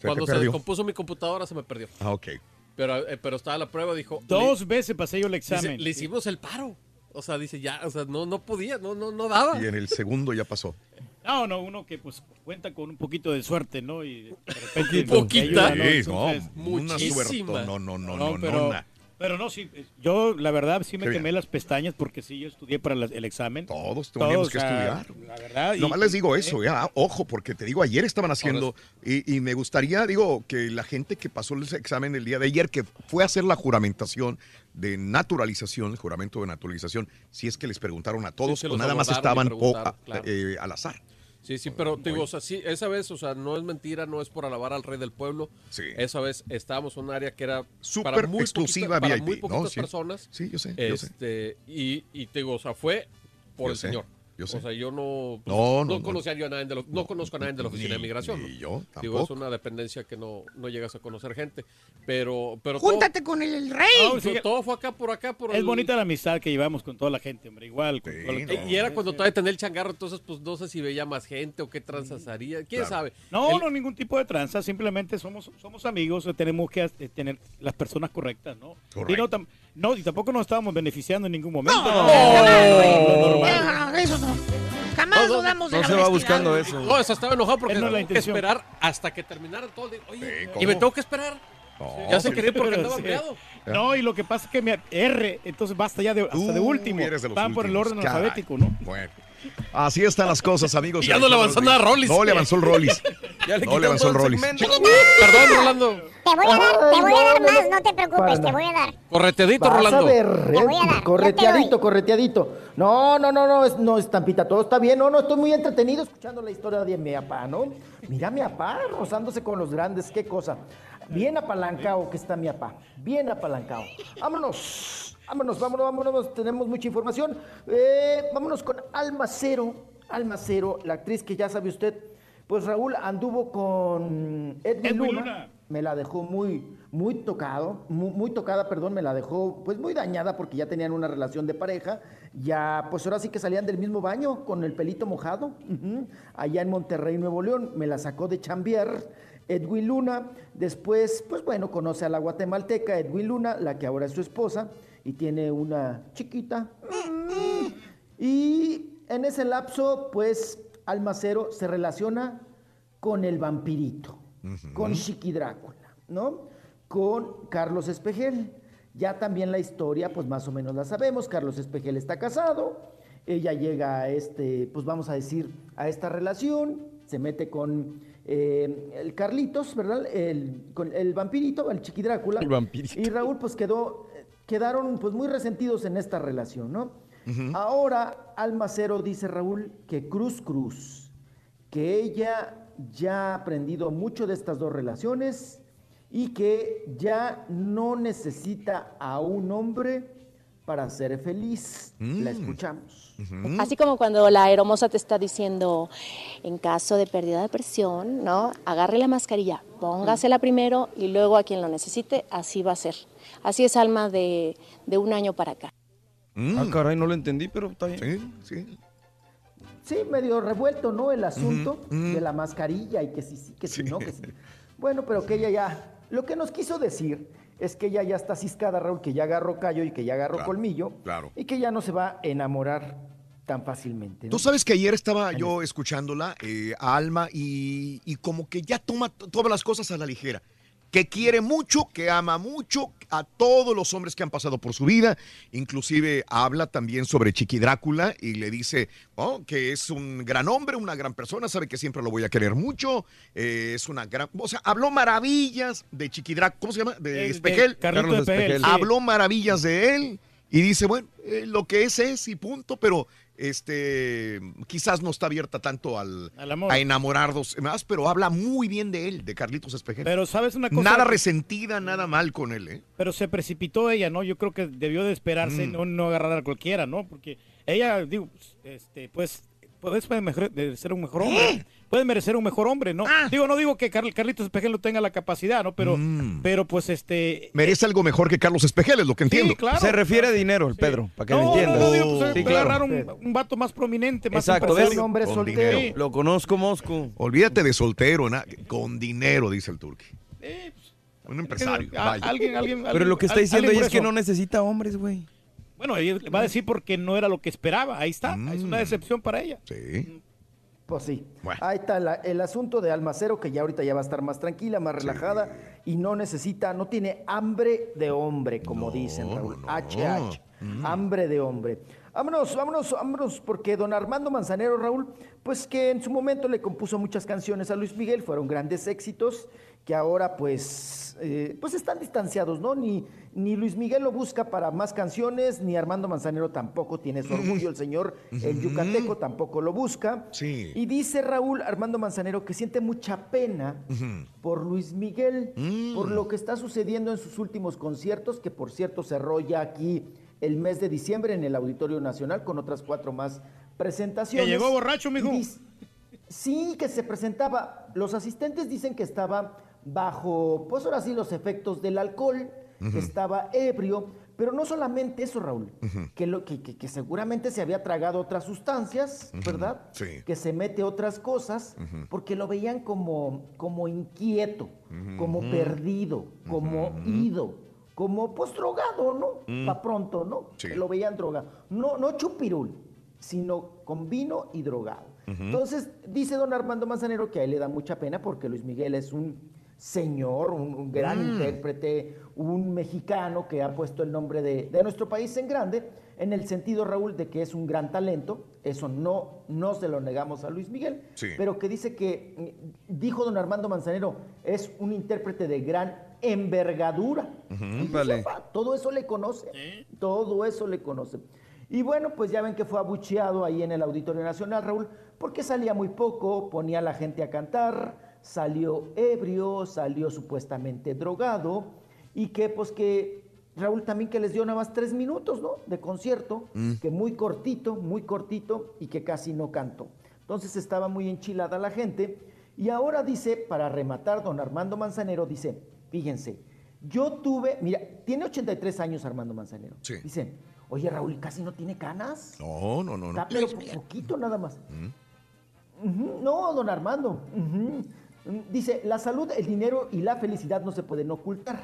Se Cuando se descompuso mi computadora se me perdió. Ah, ok. Pero, eh, pero estaba la prueba, dijo. Dos veces pasé yo el dice, examen. le hicimos el paro. O sea, dice, ya, o sea, no, no podía, no, no, no daba. Y en el segundo ya pasó. No, no, uno que pues cuenta con un poquito de suerte, ¿no? Y de repente Poquita. ayuda, ¿no? Sí, no, una muchísima. suerte. No, no, no, No, no, pero, no. na- pero no, sí, eh, yo la verdad sí me Qué quemé bien. las pestañas porque sí, yo estudié para la- el examen. Todos teníamos que o sea, estudiar. La verdad. y- Nomás les digo y- eso, ya, ojo, porque te digo, ayer estaban haciendo, y, y me gustaría, digo, que la gente que pasó el examen el día de ayer, que fue a hacer la juramentación de naturalización, el juramento de naturalización, si es que les preguntaron a todos o nada más y estaban po- preguntaron, claro. eh, al azar. Sí, sí, pero te digo, o sea, sí, esa vez, o sea, no es mentira, no es por alabar al rey del pueblo. Sí. Esa vez estábamos en un área que era Súper para muy exclusiva poquita- para muy ¿no? poquitas Sí. personas. Sí, yo sé, yo sé. Este, y, y te digo, o sea, fue por Yo el sé, señor. Yo sé. O sea, yo no, pues, No, no, no. conocía yo a nadie de lo- no, conozco a nadie de la oficina de Ni- migración. ¿no? yo Digo, es tampoco. una dependencia que no, no llegas a conocer gente. Pero, pero Júntate con el, rey. sí, todo fue acá por acá por Es el- bonita la amistad que llevamos con toda la gente, hombre. Igual. Con toda la- Y era cuando todavía tenía el changarro, entonces pues no sé si veía más gente o qué tranzas haría. ¿Quién Claro. sabe? No, El- no, ningún tipo de tranza. Simplemente somos, somos amigos. Tenemos que eh, tener las personas correctas, ¿no? Y no, no, y tampoco nos estábamos beneficiando en ningún momento. No, ¿no? No, eso no. Jamás dudamos de la honestidad, güey. No, eso estaba enojado porque Esa no es la tengo que intención. esperar hasta que terminara todo. el día. Oye, ¿cómo? y me tengo que esperar. ya se quería porque Pero andaba sí. empleado. No, y lo que pasa es que me R, entonces basta ya de, hasta de último. eres de los Van por el últimos, orden caray. alfabético, ¿no? Bueno. Así están las cosas, amigos. Y ya no le avanzó nada a Rollis. No le avanzó el Rollis. Ya le no le avanzó el Rollis. Perdón, Rolando. Te voy a dar, te voy a dar más, no te preocupes, te voy a dar. Correteadito, Vas Rolando. a ver, Te voy a dar, eh, correteadito, correteadito. No, no, no, no, es, no, estampita, todo está bien. No, no, estoy muy entretenido escuchando la historia de mi papá, ¿no? Mira mi papá rozándose con los grandes, qué cosa. Bien apalancado que está mi papá, bien apalancado. Vámonos, vámonos, vámonos, vámonos, tenemos mucha información. Eh, vámonos con Almacero, Almacero, la actriz que ya sabe usted. Pues Raúl anduvo con Edwin, Edwin Luna. Luna. Me la dejó muy, muy tocado, muy, muy tocada, perdón, me la dejó pues muy dañada porque ya tenían una relación de pareja. Ya, pues ahora sí que salían del mismo baño con el pelito mojado. Allá en Monterrey, Nuevo León, me la sacó de chambier. Edwin Luna, después, pues bueno, conoce a la guatemalteca Edwin Luna, la que ahora es su esposa, y tiene una chiquita. Y en ese lapso, pues, Almacero se relaciona con el vampirito, con Chiqui Drácula, ¿no? Con Carlos Espejel. Ya también la historia, pues más o menos la sabemos. Carlos Espejel está casado, ella llega a este, pues vamos a decir, a esta relación, se mete con eh, el Carlitos, ¿verdad? El, con el vampirito, el Chiqui Drácula. El vampirito. Y Raúl, pues quedó, quedaron pues muy resentidos en esta relación, ¿no? Ahora Almacero dice Raúl que Cruz Cruz, que ella ya ha aprendido mucho de estas dos relaciones y que ya no necesita a un hombre para ser feliz. La escuchamos. Así como cuando la aeromosa te está diciendo, en caso de pérdida de presión, ¿no? Agarre la mascarilla, póngasela primero y luego a quien lo necesite, así va a ser. Así es Alma de, de un año para acá. Ah, caray, no lo entendí, pero está bien. Sí, sí. Sí, medio revuelto, ¿no? El asunto de la mascarilla y que sí, sí, que sí, no, que sí. Bueno, pero que ella ya, lo que nos quiso decir es que ella ya está ciscada, Raúl, que ya agarró callo y que ya agarró Claro, colmillo claro. y que ya no se va a enamorar tan fácilmente. ¿no? Tú sabes que ayer estaba yo escuchándola eh, a Alma y, y como que ya toma todas las cosas a la ligera. Que quiere mucho, que ama mucho a todos los hombres que han pasado por su vida. Inclusive habla también sobre Chiqui Drácula y le dice oh, que es un gran hombre, una gran persona, sabe que siempre lo voy a querer mucho. eh, es una gran... O sea, habló maravillas de Chiqui Drácula. ¿Cómo se llama? De de Espejel. Carlos Espejel, Espejel. sí. Habló maravillas de él y dice, bueno, eh, lo que es es y punto, pero este quizás no está abierta tanto al, Al amor. a enamorarnos más, pero habla muy bien de él, de Carlitos Espejel. Pero sabes una cosa. Nada resentida, nada mal con él, ¿eh? Pero se precipitó ella, ¿no? Yo creo que debió de esperarse, Mm. no, no agarrar a cualquiera, ¿no? Porque ella, digo, este, pues, pues puede mejor- de ser un mejor hombre. Puede merecer un mejor hombre, ¿no? Digo, no digo que Carl- Carlitos Espejel no tenga la capacidad, ¿no? Pero, pero pues, este... Merece algo mejor que Carlos Espejel, es lo que entiendo. claro. Se refiere a dinero, el Pedro, para que me No, entiendas. no, no, digo, pues, Sí, puede claro. agarrar un, un vato más prominente, más Exacto. Con dinero. Sí. Lo conozco, Mosco. Olvídate de soltero, con dinero, dice el turqui. Un empresario. a- vaya. alguien, alguien, Pero lo que está diciendo alguien ella es que no necesita hombres, güey. Bueno, ella va a decir porque no era lo que esperaba. Ahí está. Es Mm. una decepción para ella. Sí. Pues sí. Ahí está la- el asunto de Almacero, que ya ahorita ya va a estar más tranquila, más relajada y no necesita, no tiene hambre de hombre, como dicen, Raúl. HH. Mm. Hambre de hombre. Vámonos, vámonos, vámonos, porque don Armando Manzanero, Raúl, pues que en su momento le compuso muchas canciones a Luis Miguel, fueron grandes éxitos, que ahora pues, eh, pues están distanciados, ¿no? Ni, ni Luis Miguel lo busca para más canciones, ni Armando Manzanero tampoco tiene su orgullo, el señor, el yucateco tampoco lo busca. Sí. Y dice Raúl Armando Manzanero que siente mucha pena por Luis Miguel, por lo que está sucediendo en sus últimos conciertos, que por cierto cerró ya aquí el mes de diciembre en el Auditorio Nacional con otras cuatro más presentaciones. Que llegó borracho, mijo. Sí, que se presentaba. Los asistentes dicen que estaba bajo, pues ahora sí, los efectos del alcohol, Ujú. estaba ebrio, pero no solamente eso, Raúl, que, lo, que, que- que seguramente se había tragado otras sustancias, ¿verdad? sí. Que se mete otras cosas, porque lo veían como, como inquieto, como perdido, como ido, como pues drogado, ¿no? Mm. Pa' pronto, ¿no? Sí. Lo veían drogado. No, no chupirul, sino con vino y drogado. Entonces, dice don Armando Manzanero que a él le da mucha pena porque Luis Miguel es un señor, un, un gran Mm. intérprete, un mexicano que ha puesto el nombre de, de nuestro país en grande, en el sentido, Raúl, de que es un gran talento, eso no, no se lo negamos a Luis Miguel, Sí. pero que dice que, mm, dijo don Armando Manzanero, es un intérprete de gran envergadura. Y pues, Vale. opa, todo eso le conoce, todo eso le conoce. Y bueno, pues ya ven que fue abucheado ahí en el Auditorio Nacional, Raúl, porque salía muy poco, ponía a la gente a cantar, salió ebrio, salió supuestamente drogado, y que pues que Raúl también que les dio nada más tres minutos, ¿no? De concierto, Mm. que muy cortito, muy cortito, y que casi no cantó. Entonces estaba muy enchilada la gente, y ahora dice, para rematar, don Armando Manzanero dice, fíjense, yo tuve, mira, tiene 83 años Armando Manzanero. Sí. Dice, oye Raúl, casi no tiene canas. No, no, no, no. Está pero po- poquito nada más. Ujú, No, don Armando. Mm, Dice, la salud, el dinero y la felicidad no se pueden ocultar.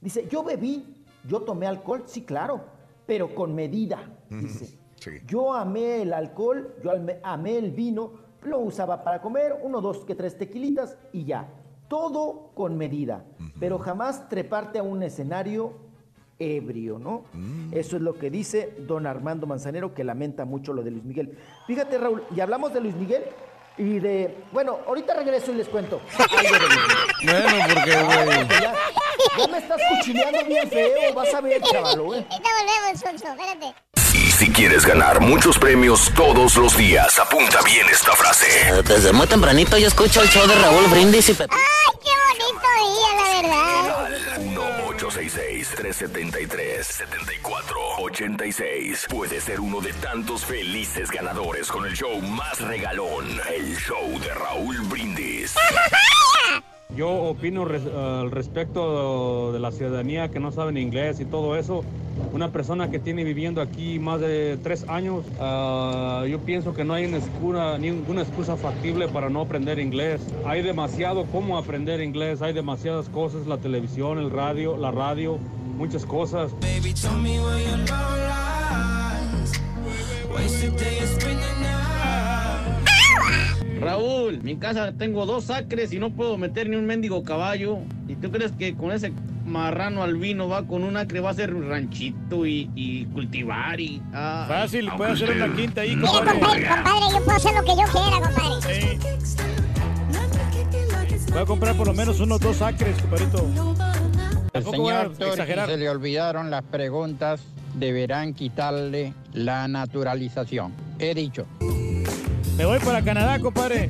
Dice, yo bebí, yo tomé alcohol, sí, claro, pero con medida. Dice, Sí. yo amé el alcohol, yo amé el vino, lo usaba para comer, uno, dos, que tres tequilitas y ya. Todo con medida, pero jamás treparte a un escenario ebrio, ¿no? Eso es lo que dice don Armando Manzanero, que lamenta mucho lo de Luis Miguel. Fíjate, Raúl, y hablamos de Luis Miguel y de... Bueno, ahorita regreso y les cuento. Bueno, porque, güey. Ya, ya me estás cuchileando bien feo, vas a ver, chavalo, ¿eh? Ahorita volvemos, Sonso, espérate. Si quieres ganar muchos premios todos los días, apunta bien esta frase. Desde muy tempranito yo escucho el show de Raúl Brindis y Pepe. ¡Ay, qué bonito día, la verdad! 1-866-373-7486. Puede ser uno de tantos felices ganadores con el show más regalón, el show de Raúl Brindis. Yo opino res- al respecto de la ciudadanía que no saben inglés y todo eso. Una persona que tiene viviendo aquí más de tres años, ah, yo pienso que no hay una excusa, ninguna excusa factible para no aprender inglés. Hay demasiado cómo aprender inglés, hay demasiadas cosas, la televisión, el radio, la radio, muchas cosas. Raúl, mi casa tengo dos acres y no puedo meter ni un mendigo caballo. ¿Y tú crees que con ese marrano albino va con un acre, va a hacer un ranchito y, y cultivar y... ah, Fácil, puede hacer una quinta ahí, Mire, compadre. compadre, compadre, yo puedo hacer lo que yo quiera, compadre. Voy a comprar por lo menos unos dos acres, compadrito. El señor Turki se le olvidaron las preguntas, deberán quitarle la naturalización. He dicho. Me voy para Canadá, compadre.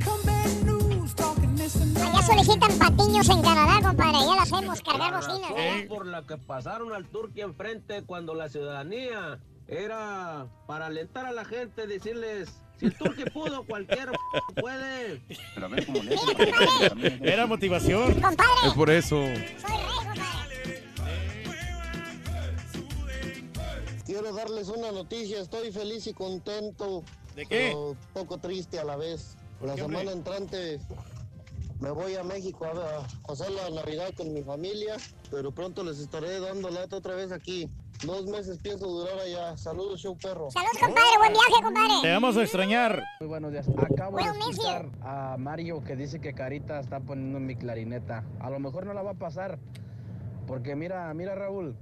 Allá solicitan patiños en Canadá, compadre. Ya lo hacemos, cargar bocinas. por la que pasaron al Turquía enfrente cuando la ciudadanía era para alentar a la gente, decirles, si el Turquía pudo, cualquiera puede. Pero cómo Era motivación. Es por eso. Quiero darles una noticia, estoy feliz y contento. ¿De qué? Pero poco triste a la vez. La hombre? semana entrante me voy a México a, a pasar la Navidad con mi familia, pero pronto les estaré dando lata otra vez aquí. Dos meses pienso durar allá. Saludos, show perro. Saludos, compadre. Buen viaje, compadre. Te vamos a extrañar. Muy buenos días. Acabo de Well, escuchar a Mario que dice que Carita está poniendo mi clarineta. A lo mejor no la va a pasar. Porque mira, mira Raúl.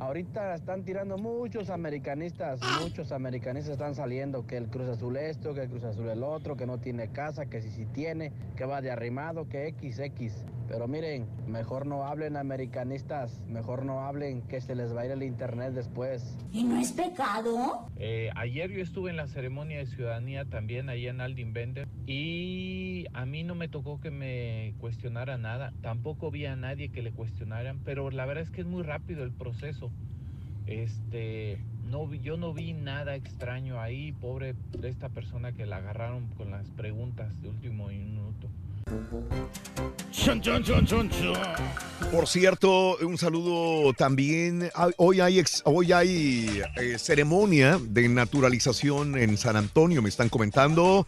Ahorita están tirando muchos americanistas, muchos americanistas están saliendo, que el Cruz Azul esto, que el Cruz Azul el otro, que no tiene casa, que si sí tiene, que va de arrimado, que XX. Pero miren, mejor no hablen americanistas, mejor no hablen que se les va a ir el internet después. ¿Y no es pecado? Eh, ayer yo estuve en la ceremonia de ciudadanía también ahí en Aldin Bender y a mí no me tocó que me cuestionara nada, tampoco vi a nadie que le cuestionaran, pero la verdad es que es muy rápido el proceso. Este, no vi- yo no vi nada extraño ahí, pobre de esta persona que la agarraron con las preguntas de último minuto. Por cierto, un saludo también. Hoy hay, ex- hoy hay eh, ceremonia de naturalización en San Antonio, me están comentando.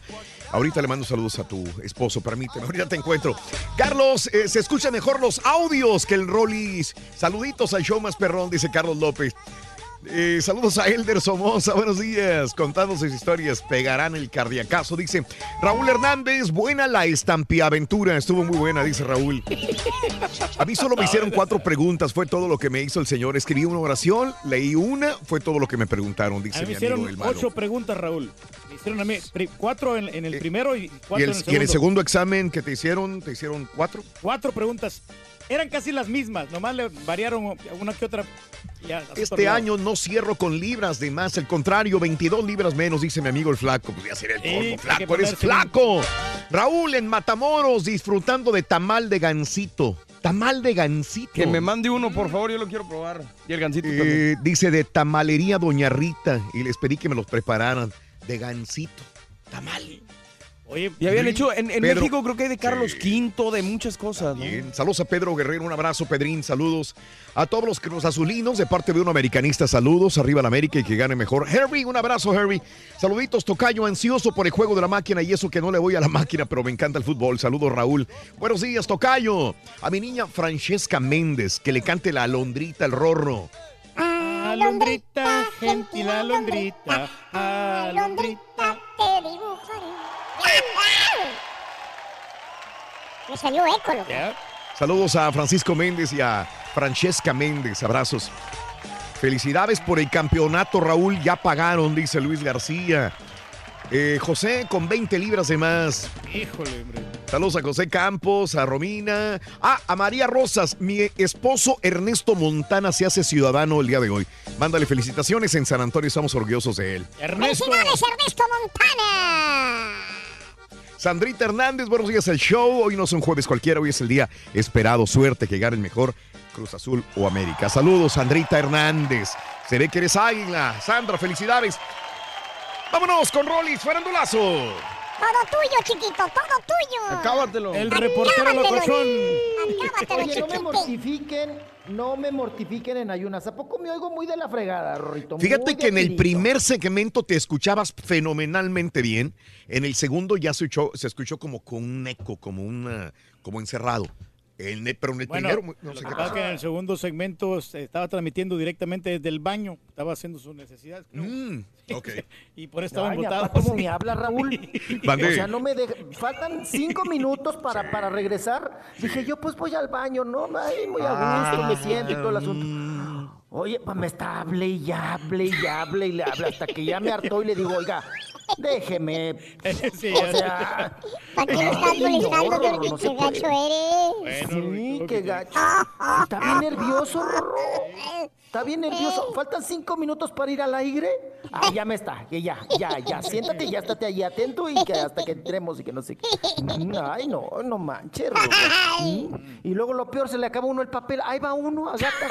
Ahorita le mando saludos a tu esposo, permíteme, ahorita te encuentro. Carlos, eh, se escuchan mejor los audios que el Rollis. Saluditos al show más perrón, dice Carlos López. Eh, saludos a Elder Somoza, buenos días. Contando sus historias, pegarán el cardiacazo, dice Raúl Hernández. Buena la estampiaventura, estuvo muy buena, dice Raúl. A mí solo me hicieron cuatro preguntas, fue todo lo que me hizo el señor. Escribí una oración, leí una, fue todo lo que me preguntaron, A dice mí mi amigo hicieron ocho preguntas, Raúl. Me hicieron a mí cuatro en, en el primero y ¿Y cuatro el, en el y en segundo. el segundo examen que te hicieron, te hicieron cuatro? Cuatro preguntas. Eran casi las mismas, nomás le variaron una que otra. Ya, Este año no cierro con libras de más, al contrario, 22 libras menos, dice mi amigo el flaco. Pues ya sería el Sí, colmo, flaco, eres flaco. Raúl en Matamoros disfrutando de tamal de gansito. Tamal de gansito. Que me mande uno, por favor, yo lo quiero probar. Y el gancito también. Eh, dice de tamalería Doña Rita y les pedí que me los prepararan de gansito. Tamal. Oye, Y habían hecho, en, en Pedro- México creo que hay de Carlos V, de muchas cosas. ¿no? Bien, saludos a Pedro Guerrero, un abrazo, Pedrín, saludos a todos los Cruz Azulinos de parte de un americanista, saludos, arriba la América y que gane mejor. Harry, un abrazo, Harry. Saluditos, Tocayo, ansioso por el juego de la máquina y eso que no le voy a la máquina, pero me encanta el fútbol. Saludos, Raúl. Buenos días, Tocayo. A mi niña Francesca Méndez, que le cante la alondrita, el rorro. Alondrita, gentil alondrita, alondrita. Te dibujaré. Me salió eco, loco. Saludos a Francisco Méndez y a Francesca Méndez, abrazos. Felicidades por el campeonato, Raúl. Ya pagaron, dice Luis García. Eh, José con 20 libras de más. Híjole, hombre. Saludos a José Campos, a Romina, ah, a María Rosas. Mi esposo Ernesto Montana se hace ciudadano el día de hoy. Mándale felicitaciones en San Antonio, estamos orgullosos de él. ¡Felicidades, Ernesto Montana! Sandrita Hernández, buenos días al show. Hoy no es un jueves cualquiera, hoy es el día esperado. Suerte que gane el mejor Cruz Azul o América. Saludos, Sandrita Hernández. Se ve que eres águila. Sandra, felicidades. Vámonos con Rolis, farandulazo. Todo tuyo, chiquito, todo tuyo. Acábatelo. El reportero locochón. Acábatelo, Oye, no me mortifiquen, no me mortifiquen en ayunas. ¿A poco me oigo muy de la fregada, Rorrito? Fíjate que en el primer segmento te escuchabas fenomenalmente bien. En el segundo ya se escuchó, se escuchó como con un eco, como una, como encerrado. El ne- pero en el Bueno, no sé qué pasa es pasó. que en el segundo segmento se estaba transmitiendo directamente desde el baño. Estaba haciendo sus necesidades. creo. Mm, ok. y por eso estaba embotado. ¿Cómo me habla, Raúl? O sea, no me deja. Faltan cinco minutos para, para regresar. Dije, yo pues voy al baño, ¿no? Ay, muy a gusto, Ah. me siento y todo el asunto. Mm. Oye, pues me está hable y hable y hable y le habla hasta que ya me hartó y le digo, oiga, déjeme. Sí, o sea. ¿Para qué lo estás molestando, no, Turki? no Qué gacho eres. Sí, qué gacho. Está bien nervioso. Está bien nervioso. Faltan cinco minutos para ir al aire. Ah, ya me está. Ya, ya, ya. Siéntate, ya estate ahí atento y que hasta que entremos y que no sé qué. Mm, Ay, no, no manches, Rorro. Mm, Y luego lo peor, se le acaba uno el papel. Ahí va uno a gatas.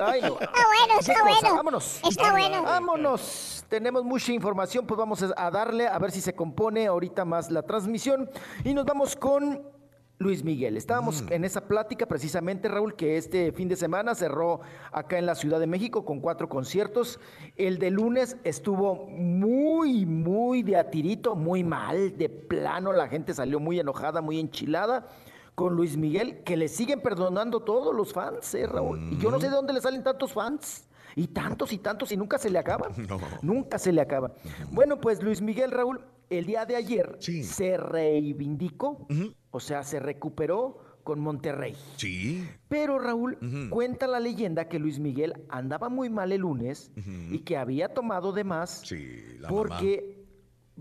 Ay, no. Está bueno, está bueno. Vámonos. Está bueno. Vámonos. Tenemos mucha información, pues vamos a darle a ver si se compone ahorita más la transmisión. Y nos vamos con Luis Miguel. Estábamos en esa plática precisamente, Raúl, que este fin de semana cerró acá en la Ciudad de México con cuatro conciertos. El de lunes estuvo muy, muy de atirito, muy mal, de plano. La gente salió muy enojada, muy enchilada con Luis Miguel, que le siguen perdonando todos los fans, ¿eh, Raúl? Y yo no sé de dónde le salen tantos fans. Y tantos y tantos y nunca se le acaban. No. Nunca se le acaba. Bueno, pues Luis Miguel Raúl, el día de ayer se reivindicó, o sea, se recuperó con Monterrey. Sí. Pero Raúl, cuenta la leyenda que Luis Miguel andaba muy mal el lunes y que había tomado de más la porque,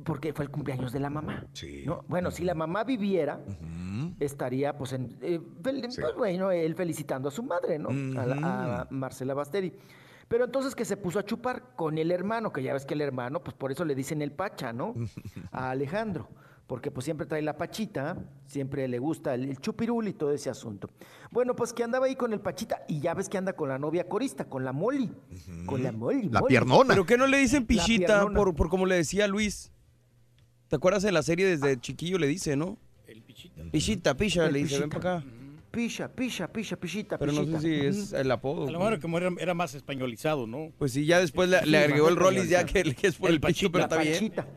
porque fue el cumpleaños de la mamá. ¿no? Bueno, si la mamá viviera, estaría pues en, eh, fel- pues, bueno, él felicitando a su madre, ¿no? A, la- a Marcela Basteri. Pero entonces que se puso a chupar con el hermano, que ya ves que el hermano, pues por eso le dicen el pacha, ¿no? A Alejandro. Porque pues siempre trae la pachita, siempre le gusta el, el chupirul y todo ese asunto. Bueno, pues que andaba ahí con el pachita y ya ves que anda con la novia corista, con la Molly. Con la Molly. La Molly. piernona. ¿Pero qué no le dicen pichita por, por como le decía Luis? ¿Te acuerdas en la serie desde chiquillo le dice, no? El pichita. Pichita, picha, le dice, ven para acá. Pisha, pisha, pisha, pichita, Pero no sé si es el apodo. A lo mejor como era, era más españolizado, ¿no? Pues sí, ya después le, Sí, le agregó el Rollis ya que, que es por el, picho, pero La está bien. pachita.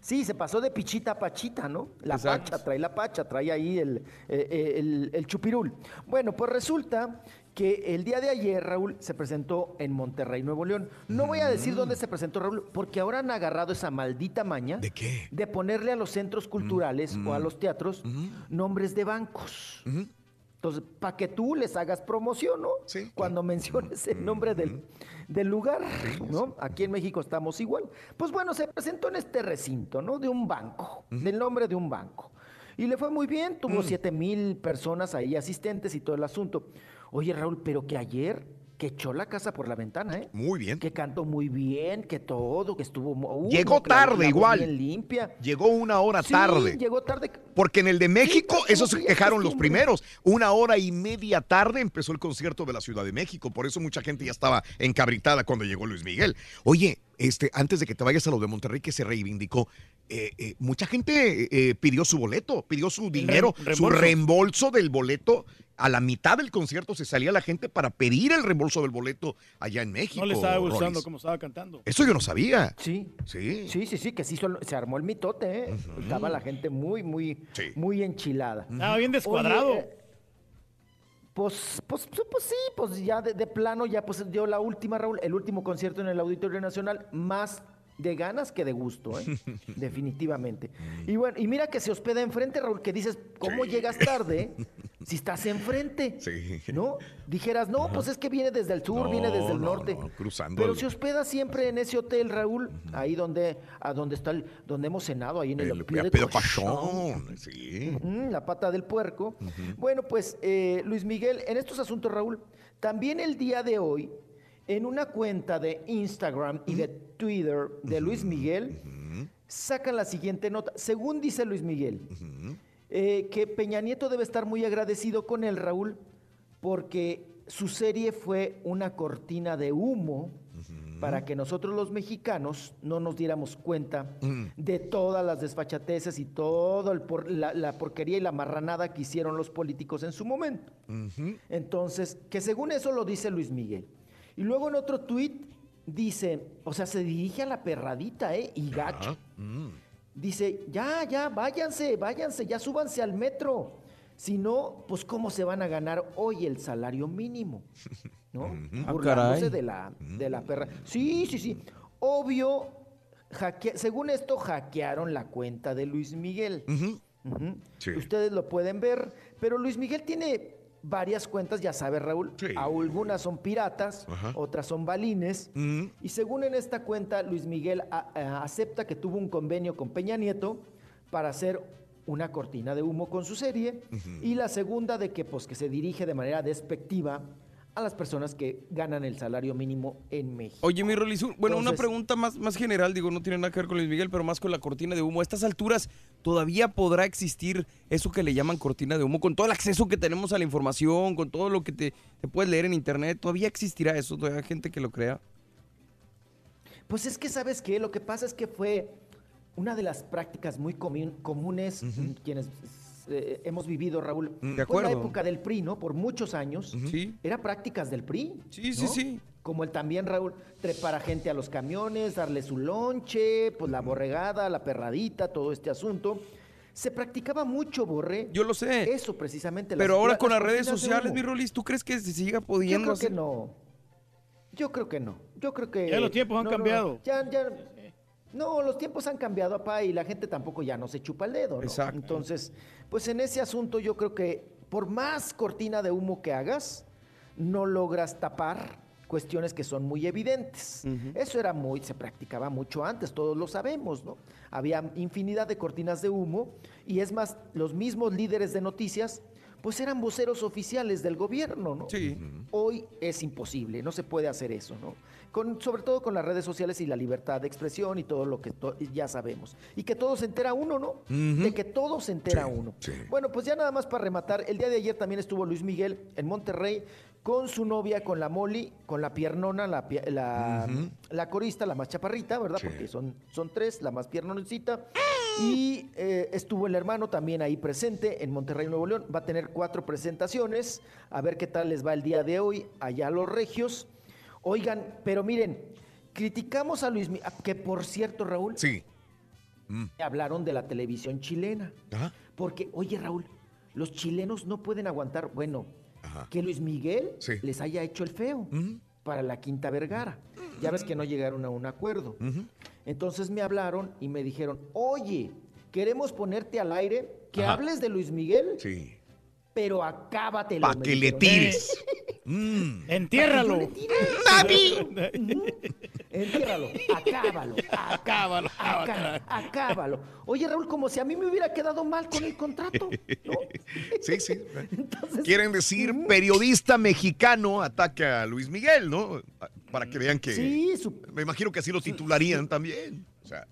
Sí, se pasó de pichita a pachita, ¿no? La Exacto. pacha, trae la pacha, trae ahí el, eh, eh, el, el chupirul. Bueno, pues resulta que el día de ayer, Raúl, se presentó en Monterrey, Nuevo León. No voy a decir dónde se presentó, Raúl, porque ahora han agarrado esa maldita maña. ¿De qué? De ponerle a los centros culturales o a los teatros nombres de bancos. Entonces, para que tú les hagas promoción, ¿no? Cuando menciones el nombre del, del lugar, ¿no? Aquí en México estamos igual. Pues bueno, se presentó en este recinto, ¿no? De un banco, del nombre de un banco. Y le fue muy bien, tuvo siete mil personas ahí asistentes y todo el asunto. Oye, Raúl, pero que ayer que echó la casa por la ventana, ¿eh? Muy bien. Que cantó muy bien, que todo, que estuvo... uh, Llegó tarde la igual. bien limpia. Llegó una hora Sí, tarde. llegó tarde. Porque en el de México, esos se quejaron los primeros. Una hora y media tarde empezó el concierto de la Ciudad de México. Por eso mucha gente ya estaba encabritada cuando llegó Luis Miguel. Oye, este, antes de que te vayas a lo de Monterrey, que se reivindicó, eh, eh, mucha gente eh, pidió su boleto, pidió su dinero, su reembolso. del boleto. A la mitad del concierto se salía la gente para pedir el reembolso del boleto allá en México. No le estaba gustando cómo estaba cantando. Eso yo no sabía. Sí. Sí. Sí, sí, sí, que sí se armó el mitote, ¿eh? Estaba la gente muy, muy, muy enchilada. Estaba bien descuadrado. Oye, pues, pues, pues, pues sí, pues ya de, plano ya pues dio la última, Raúl, el último concierto en el Auditorio Nacional, más de ganas que de gusto, ¿eh? definitivamente. Y bueno, y mira que se hospeda enfrente, Raúl, que dices, ¿cómo llegas tarde? si estás enfrente. Sí. ¿No? Dijeras, no, pues es que viene desde el sur, viene desde el no, norte. no, cruzando Pero el- se hospeda siempre en ese hotel, Raúl, ahí donde, a donde está el, donde hemos cenado, ahí en el, El Pie de Pedro. Pachón, sí. La pata del puerco. Bueno, pues eh, Luis Miguel, en estos asuntos, Raúl, también el día de hoy, en una cuenta de Instagram y de Twitter de Luis Miguel, sacan la siguiente nota. Según dice Luis Miguel, eh, que Peña Nieto debe estar muy agradecido con él, Raúl, porque su serie fue una cortina de humo para que nosotros los mexicanos no nos diéramos cuenta de todas las desfachateces y toda la, la porquería y la marranada que hicieron los políticos en su momento. Entonces, que según eso lo dice Luis Miguel. Y luego en otro tuit dice, o sea, se dirige a la perradita, ¿eh? Y gacho. Dice, ya, ya, váyanse, váyanse, ya súbanse al metro. Si no, pues cómo se van a ganar hoy el salario mínimo, ¿no? Ah, Burlándose caray. de la, de la perra. Sí, sí, sí. Obvio, hackea- según esto, hackearon la cuenta de Luis Miguel. Sí. Ustedes lo pueden ver, pero Luis Miguel tiene varias cuentas, ya sabes, Raúl. Algunas son piratas, Ajá. otras son balines. Y según en esta cuenta, Luis Miguel a- a- acepta que tuvo un convenio con Peña Nieto para hacer una cortina de humo con su serie. Y la segunda de que, pues, que se dirige de manera despectiva a las personas que ganan el salario mínimo en México. Oye, mi Rolis, bueno, una pregunta más, más general, digo, no tiene nada que ver con Luis Miguel, pero más con la cortina de humo. A estas alturas, ¿todavía podrá existir eso que le llaman cortina de humo? Con todo el acceso que tenemos a la información, con todo lo que te, te puedes leer en internet, ¿todavía existirá eso? ¿Todavía hay gente que lo crea? Pues es que, ¿sabes qué? Lo que pasa es que fue una de las prácticas muy comunes quienes eh, hemos vivido, Raúl. Mm, de Fue la época del PRI, ¿no? Por muchos años. Sí. Era prácticas del PRI. Sí, sí, ¿no? sí. Como el también, Raúl, trepar a gente a los camiones, darle su lonche, pues la borregada, la perradita, todo este asunto. Se practicaba mucho, Borré. Yo lo sé. Eso precisamente. Pero ahora con las redes sociales, mi Rolis, ¿tú crees que se siga Yo pudiendo creo que hacer? no. Yo creo que no. Yo creo que. Ya los tiempos han no, no, no. cambiado. Ya, ya. No, los tiempos han cambiado, papá, y la gente tampoco ya no se chupa el dedo, ¿no? Exacto. Entonces, pues en ese asunto yo creo que por más cortina de humo que hagas, no logras tapar cuestiones que son muy evidentes. Eso era muy, se practicaba mucho antes, todos lo sabemos, ¿no? Había infinidad de cortinas de humo y es más, los mismos líderes de noticias, pues eran voceros oficiales del gobierno, ¿no? Sí. Hoy es imposible, no se puede hacer eso, ¿no? Con, sobre todo con las redes sociales y la libertad de expresión y todo lo que to- ya sabemos. Y que todo se entera uno, ¿no? De que todo se entera uno. Bueno, pues ya nada más para rematar, el día de ayer también estuvo Luis Miguel en Monterrey con su novia, con la Moli, con la piernona, la, pie- la, la corista, la más chaparrita, ¿verdad? Porque son, son tres, la más piernoncita. Y eh, estuvo el hermano también ahí presente en Monterrey, Nuevo León. Va a tener cuatro presentaciones. A ver qué tal les va el día de hoy allá a los regios. Oigan, pero miren, criticamos a Luis Miguel, que por cierto, Raúl. Sí. Hablaron de la televisión chilena. Porque, oye, Raúl, los chilenos no pueden aguantar, bueno, que Luis Miguel les haya hecho el feo para la Quinta Vergara. Ya ves que no llegaron a un acuerdo. Entonces me hablaron y me dijeron, oye, queremos ponerte al aire, que Ajá. hables de Luis Miguel, Sí. pero acábatelo. Pa' me que le tires. Mm. Entiérralo. Pa' Entiérralo, acábalo, acábalo, acá- acábalo. Oye, Raúl, como si a mí me hubiera quedado mal con el contrato. Sí, sí. Quieren decir periodista mexicano ataca a Luis Miguel, ¿no? Para que vean que. Sí, Me imagino que así lo titularían también. O sea,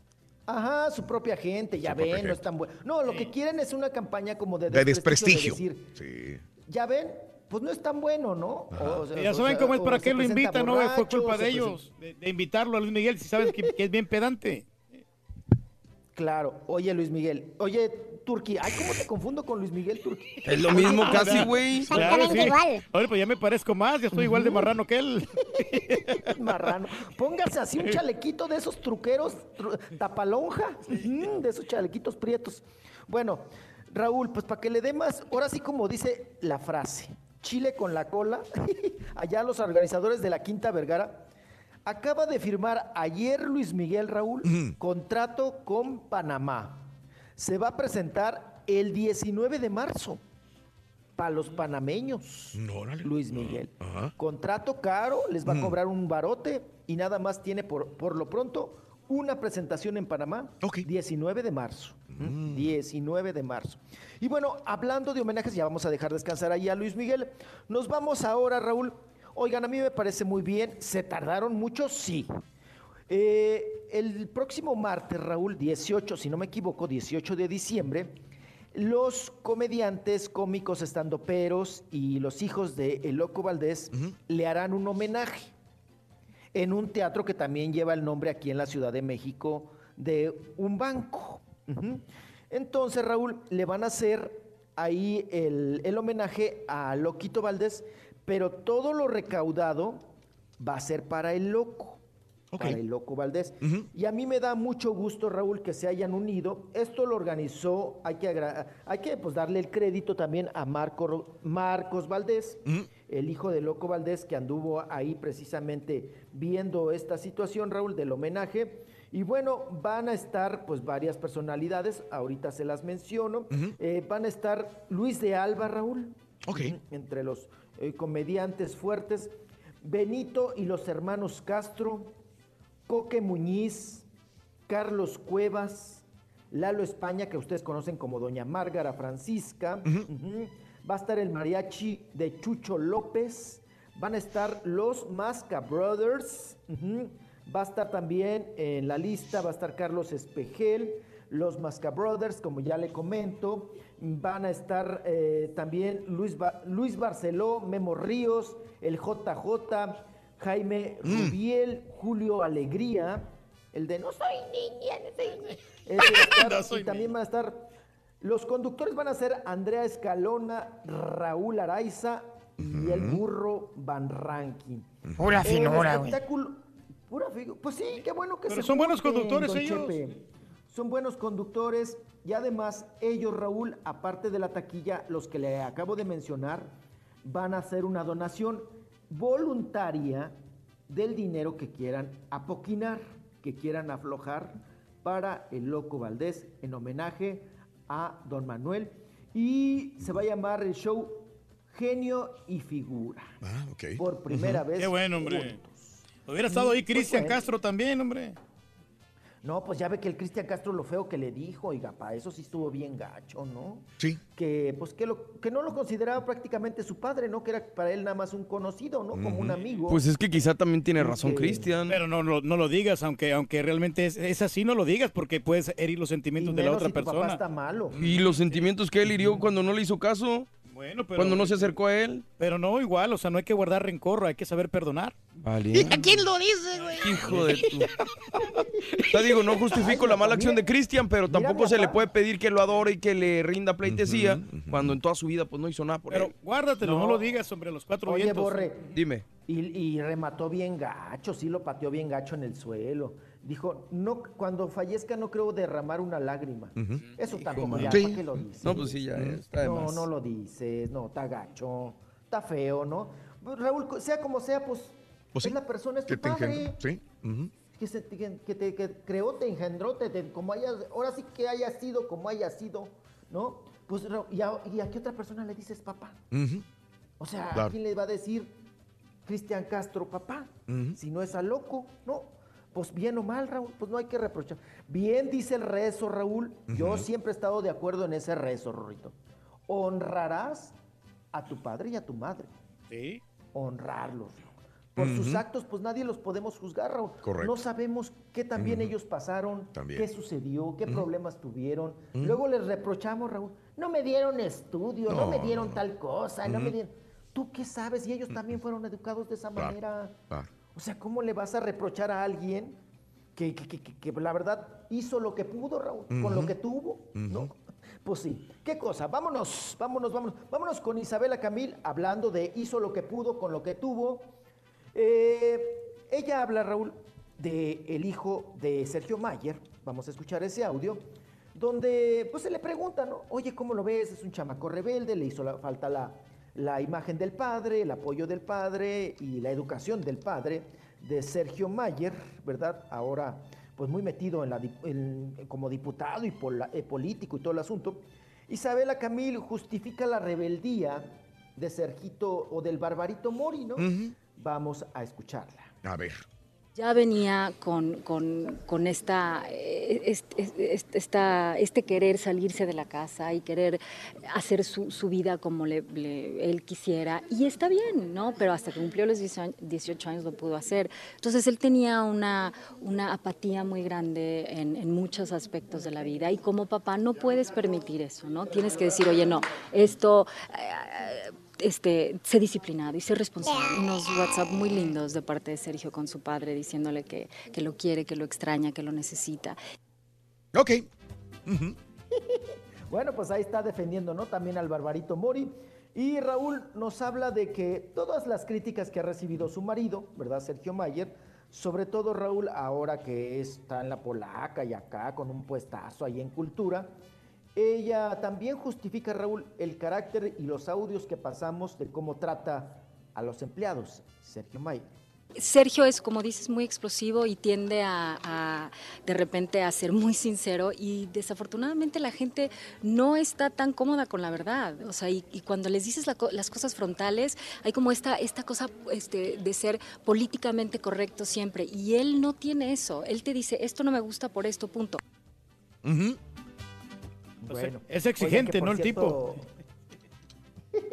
Ajá, su propia gente, ya Su ven, no es tan bueno. No, lo que quieren es una campaña como de de desprestigio. desprestigio. de decir, Sí. ya ven, pues no es tan bueno, ¿no? O sea, Ya o saben sea, cómo es, para qué lo invitan, no fue culpa de presenta- ellos, de, de invitarlo a Luis Miguel, si sabes que, que es bien pedante. Claro, oye Luis Miguel, oye Turki, ay, ¿cómo te confundo con Luis Miguel Turki? Es lo mismo casi, güey. Claro, sí. Oye, pues ya me parezco más, ya estoy igual de marrano que él. Marrano. Póngase así un chalequito de esos truqueros, tru- tapalonja, ujú, de esos chalequitos prietos. Bueno, Raúl, pues para que le dé más, ahora sí como dice la frase, Chile con la cola, allá los organizadores de la Quinta Vergara, acaba de firmar ayer Luis Miguel Raúl contrato con Panamá. Se va a presentar el 19 de marzo. para los panameños. No. Luis Miguel. Ajá. Contrato caro, les va a cobrar un barote y nada más tiene por, por lo pronto una presentación en Panamá, 19 de marzo. ¿Mm? 19 de marzo. Y bueno, hablando de homenajes, ya vamos a dejar descansar ahí a Luis Miguel. Nos vamos ahora, Raúl. Oigan, a mí me parece muy bien. ¿Se tardaron mucho? Sí. Eh, el próximo martes, Raúl, 18, si no me equivoco, 18 de diciembre, los comediantes, cómicos, estandoperos y los hijos de El Loco Valdés le harán un homenaje en un teatro que también lleva el nombre aquí en la Ciudad de México de un banco. Entonces, Raúl, le van a hacer ahí el, el homenaje a Loquito Valdés, pero todo lo recaudado va a ser para el loco. Para el loco Valdés. Y a mí me da mucho gusto, Raúl, que se hayan unido. Esto lo organizó, hay que, hay que pues, darle el crédito también a Marco, Marcos Valdés, el hijo de Loco Valdés, que anduvo ahí precisamente viendo esta situación, Raúl, del homenaje. Y bueno, van a estar pues varias personalidades, ahorita se las menciono. Eh, van a estar Luis de Alba, Raúl, entre los eh, comediantes fuertes. Benito y los hermanos Castro, Coque Muñiz, Carlos Cuevas, Lalo España, que ustedes conocen como Doña Márgara Francisca. Va a estar el mariachi de Chucho López. Van a estar los Masca Brothers. Va a estar también en la lista, va a estar Carlos Espejel, los Masca Brothers, como ya le comento. Van a estar eh, también Luis, Ba- Luis Barceló, Memo Ríos, el JJ, Jaime Rubiel, Julio Alegría, el de No soy niña, no soy niña. Ese va a estar, No soy y también van a estar, los conductores van a ser Andrea Escalona, Raúl Araiza y el burro Van Ranking. Pura finura, güey. espectáculo- Pura figura. Pues sí, qué bueno que Pero se son buenos conductores don ellos. Chepe. Son buenos conductores y además ellos, Raúl, aparte de la taquilla, los que le acabo de mencionar, van a hacer una donación voluntaria del dinero que quieran apoquinar, que quieran aflojar para el Loco Valdés en homenaje a Don Manuel. Y se va a llamar el show Genio y Figura. Ah, ok. Por primera vez. Qué bueno, hombre. juntos. Hubiera estado ahí Pues Cristian bueno. Castro también, hombre. No, pues ya ve que el Cristian Castro lo feo que le dijo, oiga, pa, eso sí estuvo bien gacho, ¿no? Sí. Que pues que, lo, que no lo consideraba prácticamente su padre, ¿no? Que era para él nada más un conocido, ¿no? Como un amigo. Pues es que quizá también tiene razón que- Cristian. Pero no, lo- no lo digas, aunque, aunque realmente es, es así, no lo digas, porque puedes herir los sentimientos Y de la otra si tu papá persona. está malo. Y los sentimientos que él hirió cuando no le hizo caso. Bueno, pero- Cuando no se acercó a él. Pero no igual, o sea, no hay que guardar rencor, hay que saber perdonar. Vale. ¿Quién lo dice, güey? Hijo de tu. Te digo, no justifico la mala acción de Cristian, pero tampoco se le puede pedir que lo adore y que le rinda pleitesía cuando en toda su vida pues no hizo nada por Pero él. guárdatelo, no, No. lo digas, hombre, los cuatro Oye, vientos. Borre, Dime. y, y remató bien gacho, sí lo pateó bien gacho en el suelo. Dijo, no, cuando fallezca no creo derramar una lágrima. Eso tampoco, ya. ¿para qué lo dices? No, pues sí, ya, está No, no lo dices, no, está gacho, está feo, ¿no? Pues, Raúl, sea como sea, pues, Pues es sí, la persona, es que tu te padre. engendró, Sí. Que, se- que- que te que creó, te engendró, te, te- como hayas, ahora sí que haya sido como haya sido, ¿no? Pues, ¿y a, y a qué otra persona le dices papá? O sea, Claro. ¿a quién le va a decir Cristian Castro papá? Si no es a loco, ¿no? Pues bien o mal, Raúl, pues no hay que reprochar. Bien dice el rezo, Raúl. Yo siempre he estado de acuerdo en ese rezo, Rorrito. Honrarás a tu padre y a tu madre. Sí. Honrarlos. Por sus actos, pues nadie los podemos juzgar, Raúl. Correcto. No sabemos qué también ellos pasaron, También. qué sucedió, qué problemas tuvieron. Luego les reprochamos, Raúl, no me dieron estudio, no, No, me dieron no, tal cosa, no me dieron... ¿Tú qué sabes? Y ellos también fueron educados de esa Claro. manera. Claro. O sea, ¿cómo le vas a reprochar a alguien que, que- que- que- la verdad hizo lo que pudo, Raúl, con lo que tuvo? ¿no? Pues sí. ¿Qué cosa? Vámonos, vámonos, vámonos. Vámonos con Isabela Camil hablando de hizo lo que pudo con lo que tuvo. Eh, ella habla, Raúl, de el hijo de Sergio Mayer. Vamos a escuchar ese audio. Donde pues se le pregunta, ¿no? Oye, ¿cómo lo ves? Es un chamaco rebelde, le hizo la- falta la, la imagen del padre, el apoyo del padre y la educación del padre de Sergio Mayer, ¿verdad? Ahora, pues muy metido en la, en- como diputado y pola- eh, político y todo el asunto. Isabela Camil justifica la rebeldía de Sergito o del Barbarito Mori, ¿no? Vamos a escucharla. A ver. Ya venía con, con, con esta, eh, est- est- est- esta- este querer salirse de la casa y querer hacer su, su vida como le, le- él quisiera. Y está bien, ¿no? Pero hasta que cumplió los 18 años- 18 años lo pudo hacer. Entonces él tenía una, una apatía muy grande en, en muchos aspectos de la vida. Y como papá no puedes permitir eso, ¿no? Tienes que decir, oye, no, esto... eh, este, sé disciplinado y sé responsable. Unos WhatsApp muy lindos de parte de Sergio con su padre diciéndole que, que lo quiere, que lo extraña, que lo necesita. Ok. Bueno, pues ahí está defendiendo, ¿no? También al Barbarito Mori. Y Raúl nos habla de que todas las críticas que ha recibido su marido, ¿verdad? Sergio Mayer, sobre todo Raúl, ahora que está en la polaca y acá con un puestazo ahí en cultura, ella también justifica, Raúl, el carácter y los audios que pasamos de cómo trata a los empleados, Sergio Mayer. Sergio es, como dices, muy explosivo y tiende a, a, de repente a ser muy sincero y desafortunadamente la gente no está tan cómoda con la verdad. O sea, y, y cuando les dices la las cosas frontales, hay como esta, esta cosa este, de ser políticamente correcto siempre. Y él no tiene eso. Él te dice, esto no me gusta por esto, punto. Bueno, es exigente, ¿no? El tipo.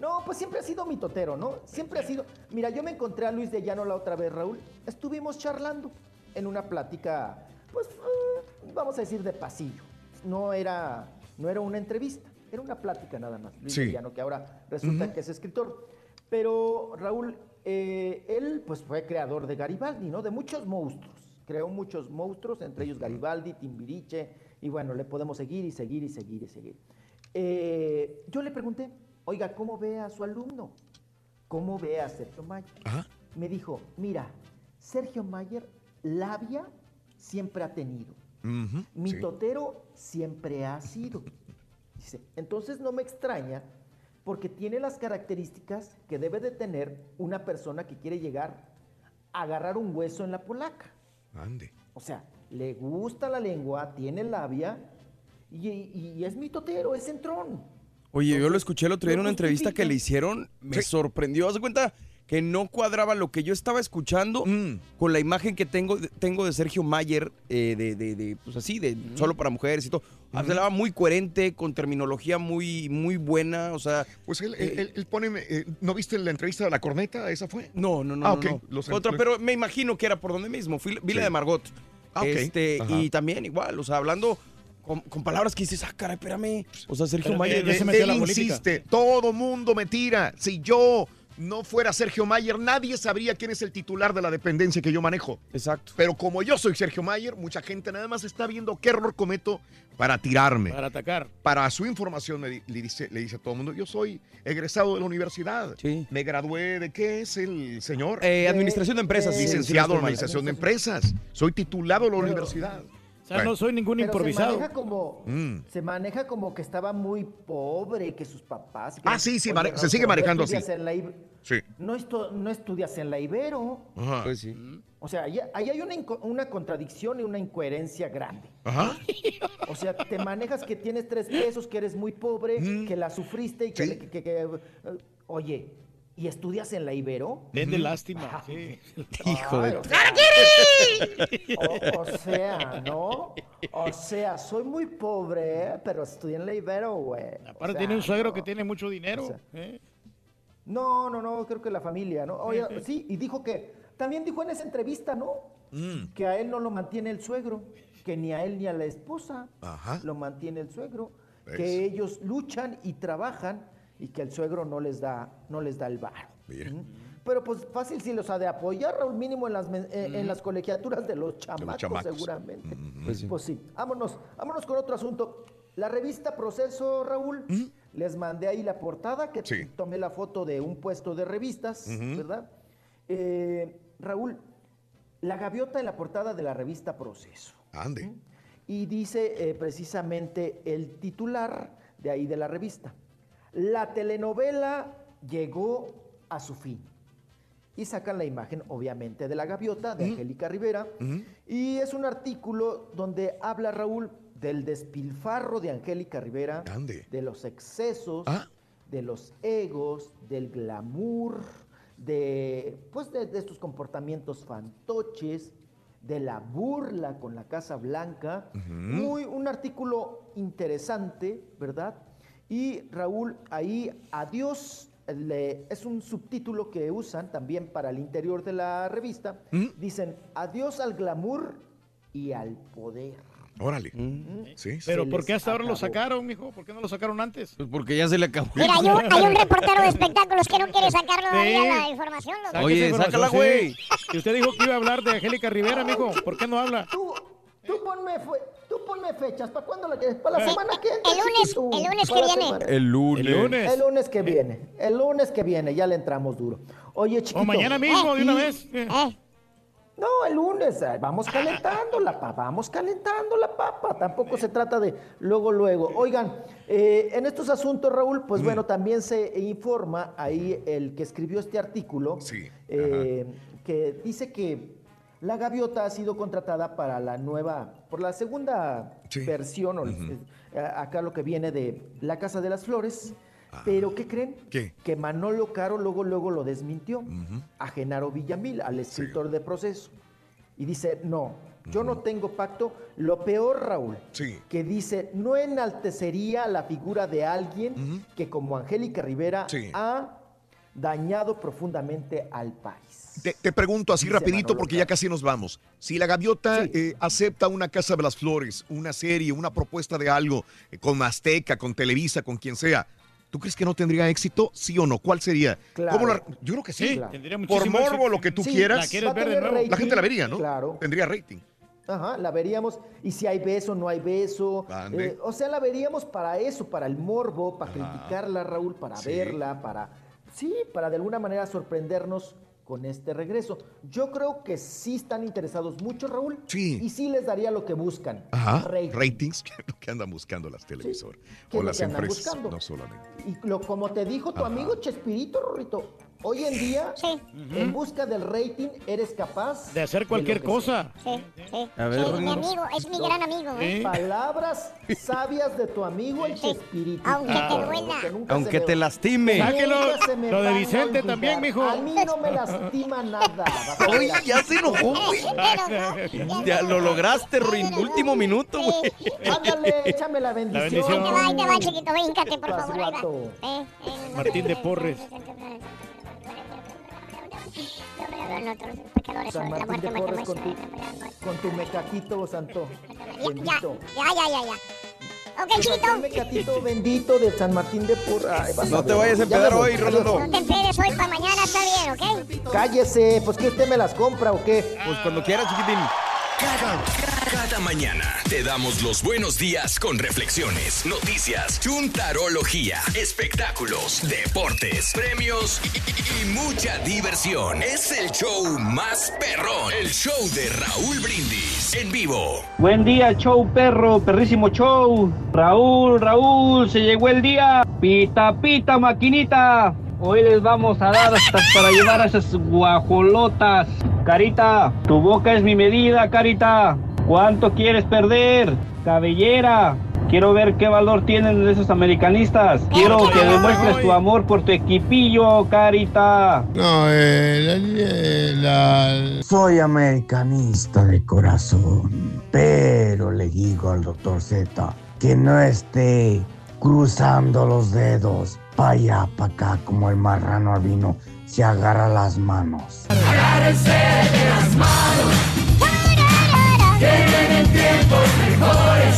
No, pues siempre ha sido mitotero, ¿no? Siempre ha sido. Mira, yo me encontré a Luis de Llano la otra vez, Raúl. Estuvimos charlando en una plática, pues, eh, vamos a decir de pasillo. No era, no era una entrevista, era una plática nada más. Luis Sí. de Llano, que ahora resulta que es escritor. Pero Raúl, eh, él pues fue creador de Garibaldi, ¿no? De muchos monstruos. Creó muchos monstruos, entre ellos Garibaldi, Timbiriche, y bueno, le podemos seguir y seguir y seguir y seguir. Eh, yo le pregunté, oiga, ¿cómo ve a su alumno? ¿Cómo ve a Sergio Mayer? Me dijo, mira, Sergio Mayer, labia siempre ha tenido. Ujú, sí. Mitotero siempre ha sido. Dice, entonces no me extraña porque tiene las características que debe de tener una persona que quiere llegar a agarrar un hueso en la polaca. Ande. O sea, le gusta la lengua, tiene labia y, y es mitotero, es centrón. Oye, yo lo escuché el otro día en una entrevista que le hicieron, me sorprendió. Haz de cuenta que no cuadraba lo que yo estaba escuchando Mm. con la imagen que tengo, tengo de Sergio Mayer, eh, de, de- de, pues así, de solo para mujeres y todo. Hablaba muy coherente, con terminología muy, muy buena, o sea... Pues él, él- él- él pone, eh, ¿no viste la entrevista de la corneta? ¿Esa fue? No, no, no, Ah, no, ok. no. Los Otra, pero me imagino que era por donde mismo. Fui, vi la Sí. de Margot. Ah. Este, Ajá. y también igual, o sea, hablando con, con palabras que dices, ah, caray, espérame. O sea, Sergio Mayer... él, él insiste, todo mundo me tira. Si yo no fuera Sergio Mayer, nadie sabría quién es el titular de la dependencia que yo manejo. Exacto. Pero como yo soy Sergio Mayer, mucha gente nada más está viendo qué error cometo para tirarme. Para atacar. Para su información me di- le dice, le dice a todo el mundo, yo soy egresado de la universidad. Me gradué de qué es el señor? Eh, administración de empresas, sí, Licenciado sí, en sí, administración de empresas. Soy titulado de la universidad. O sea, no soy ningún Pero improvisado. Se maneja como, Mm. se maneja como que estaba muy pobre, que sus papás. Ah, sí, sí, se sigue manejando así. estudias en la Ib- Sí. no, estu- no estudias en la Ibero. Ajá. Pues sí. O sea, ahí, ahí hay una, contradicción y una incoherencia grande. Ajá. O sea, te manejas que tienes tres pesos, que eres muy pobre, que la sufriste y que, Sí. que- que- que- eh, oye, ¿y estudias en la Ibero? Den de lástima. sí. Hijo de... O, o sea, ¿no? O sea, soy muy pobre, pero estudié en la Ibero, güey. O Aparte sea, tiene un suegro no. que tiene mucho dinero. O sea, ¿eh? No, no, no, creo que la familia, ¿no? Oye, sí, y dijo que, también dijo en esa entrevista, ¿no? Que a él no lo mantiene el suegro, que ni a él ni a la esposa Ajá. lo mantiene el suegro, ¿Ves? que ellos luchan y trabajan y que el suegro no les da, no les da el varo. ¿Mm? Pero pues fácil sí los ha de apoyar, Raúl, mínimo en las, eh, en las colegiaturas de los chamacos, chamacos. seguramente. Pues sí. Pues sí, vámonos, vámonos con otro asunto. La revista Proceso, Raúl, les mandé ahí la portada, que Sí. tomé la foto de un puesto de revistas. ¿verdad? Eh, Raúl, la gaviota en la portada de la revista Proceso. Ande. Y dice eh, precisamente el titular de ahí de la revista. La telenovela llegó a su fin. Y sacan la imagen, obviamente, de la gaviota de Angélica Rivera. Y es un artículo donde habla Raúl del despilfarro de Angélica Rivera, de los excesos, Ah. de los egos, del glamour, de, pues de, de estos comportamientos fantoches, de la burla con la Casa Blanca. Muy, un artículo interesante, ¿verdad? Y Raúl, ahí adiós, le- es un subtítulo que usan también para el interior de la revista. Dicen, adiós al glamour y al poder. Órale. Mm. Sí, sí. Pero ¿por qué hasta ahora lo acabó. sacaron, mijo? ¿Por qué no lo sacaron antes? Pues porque ya se le acabó. Mira, hay un, hay un reportero de espectáculos que no quiere sacar todavía Sí. la información. Saque Oye, sácala, sí. güey. Y usted dijo que iba a hablar de Angélica Rivera, mijo. ¿Por qué no habla? Tú, tú ponme, fue- tú ponme fechas. ¿Para cuándo la quieres? ¿Para la semana que entra? El lunes, chiquito? el lunes que viene. semana. El lunes. El lunes. El lunes que viene. El lunes que viene. Ya le entramos duro. Oye, chiquito. O mañana mismo, de una vez. Eh, No, el lunes. eh, Vamos calentando la papa. Vamos calentando la papa. Tampoco se trata de luego, luego. Oigan, eh, en estos asuntos, Raúl, pues bueno, también se informa ahí el que escribió este artículo. Sí, eh, que dice que la gaviota ha sido contratada para la nueva, por la segunda Sí. versión, o, eh, acá lo que viene de La Casa de las Flores. Pero, ¿qué creen? Ah. ¿Qué? Que Manolo Caro luego, luego lo desmintió a Genaro Villamil, al escritor de proceso. Y dice, no, yo no tengo pacto. Lo peor, Raúl, Sí. que dice, no enaltecería la figura de alguien que como Angélica Rivera Sí. ha dañado profundamente al país. Te, te pregunto así Dice rapidito Manolo porque ya casi nos vamos. Si la gaviota Sí. eh, acepta una Casa de las Flores, una serie, una propuesta de algo eh, con Azteca, con Televisa, con quien sea, ¿tú crees que no tendría éxito? ¿Sí o no? ¿Cuál sería? Claro. ¿Cómo la- Yo creo que sí. Sí, claro. tendría Por morbo, lo que tú Sí, quieras, La ver de nuevo. gente la vería, ¿no? Claro. Tendría rating. Ajá, la veríamos. Y si hay beso, no hay beso. Eh, o sea, la veríamos para eso, para el morbo, para Ajá. criticarla, Raúl, para Sí. verla, para. Sí, para de alguna manera sorprendernos con este regreso. Yo creo que sí están interesados mucho, Raúl. Sí. Y sí les daría lo que buscan. Ajá. rating. Ratings, que es lo que andan buscando las televisoras. ¿Qué O las empresas, buscando? no solamente. Y lo, como te dijo tu Ajá. amigo Chespirito, Rorrito, hoy en día, Sí. en busca del rating, eres capaz De hacer cualquier cosa. sí, sí. A ver, Sí, mi amigo, es mi gran amigo. ¿eh? Palabras sabias de tu amigo el Sí. Chespirito. Aunque te Ah, duela. Aunque te lastime. Sáquelo. Lo de Vicente también, mijo. A mí no me lastima nada. Oye, ya se enojó, güey. Ya lo lograste, Ruin. Último minuto, güey. Ándale, échame la bendición. bendición. Ahí te va, ahí te va, chiquito, véncate, por favor, ahí va. guato. Eh, eh, no Martín de Porres. No, todos los pecadores San la Martín muerte, de muerte, Porres con muerte, tu, muerte, muerte. con tu mecaquito santo. Ya, Bendito. ya, ya, ya, ya. Ok, Tu chiquito. mecatito bendito de San Martín de vas No te vayas a empedar me hoy, Rolando. No te empedes hoy para mañana, está bien, ¿ok? Cállese, pues que usted me las compra o qué. Pues cuando quieras, chiquitín. Cada, mañana te damos los buenos días con reflexiones, noticias, chuntarología, espectáculos, deportes, premios y- y mucha diversión. Es el show más perrón, el show de Raúl Brindis en vivo. Buen día, show perro, perrísimo show. Raúl, Raúl, se llegó el día. Pita, pita, maquinita. Hoy les vamos a dar hasta para llevar a esas guajolotas. Carita, tu boca es mi medida, Carita. ¿Cuánto quieres perder? Cabellera. Quiero ver qué valor tienen esos americanistas. Quiero que demuestres tu amor por tu equipillo, Carita. No, eh, la- Soy americanista de corazón, pero le digo al doctor Z que no esté cruzando los dedos pa' allá, pa' acá, como el marrano albino se agarra las manos. Agárrense de las manos. Que vienen tiempos mejores.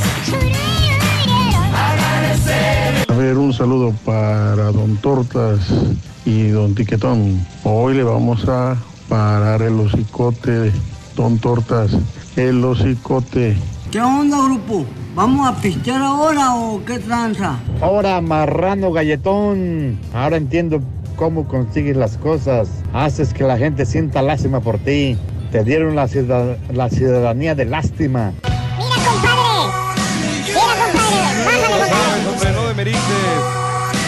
Agárrense. A ver, un saludo para Don Tortas y Don Tiquetón. Hoy le vamos a parar el hocicote, Don Tortas, el hocicote. ¿Qué onda, grupo? ¿Vamos a pistear ahora o qué tranza? Ahora, marrano galletón. Ahora entiendo cómo consigues las cosas. Haces que la gente sienta lástima por ti. Te dieron la, ciudad- la ciudadanía de lástima. Mira, compadre. Mira, compadre. Bájale, compadre. Hombre, no demerites.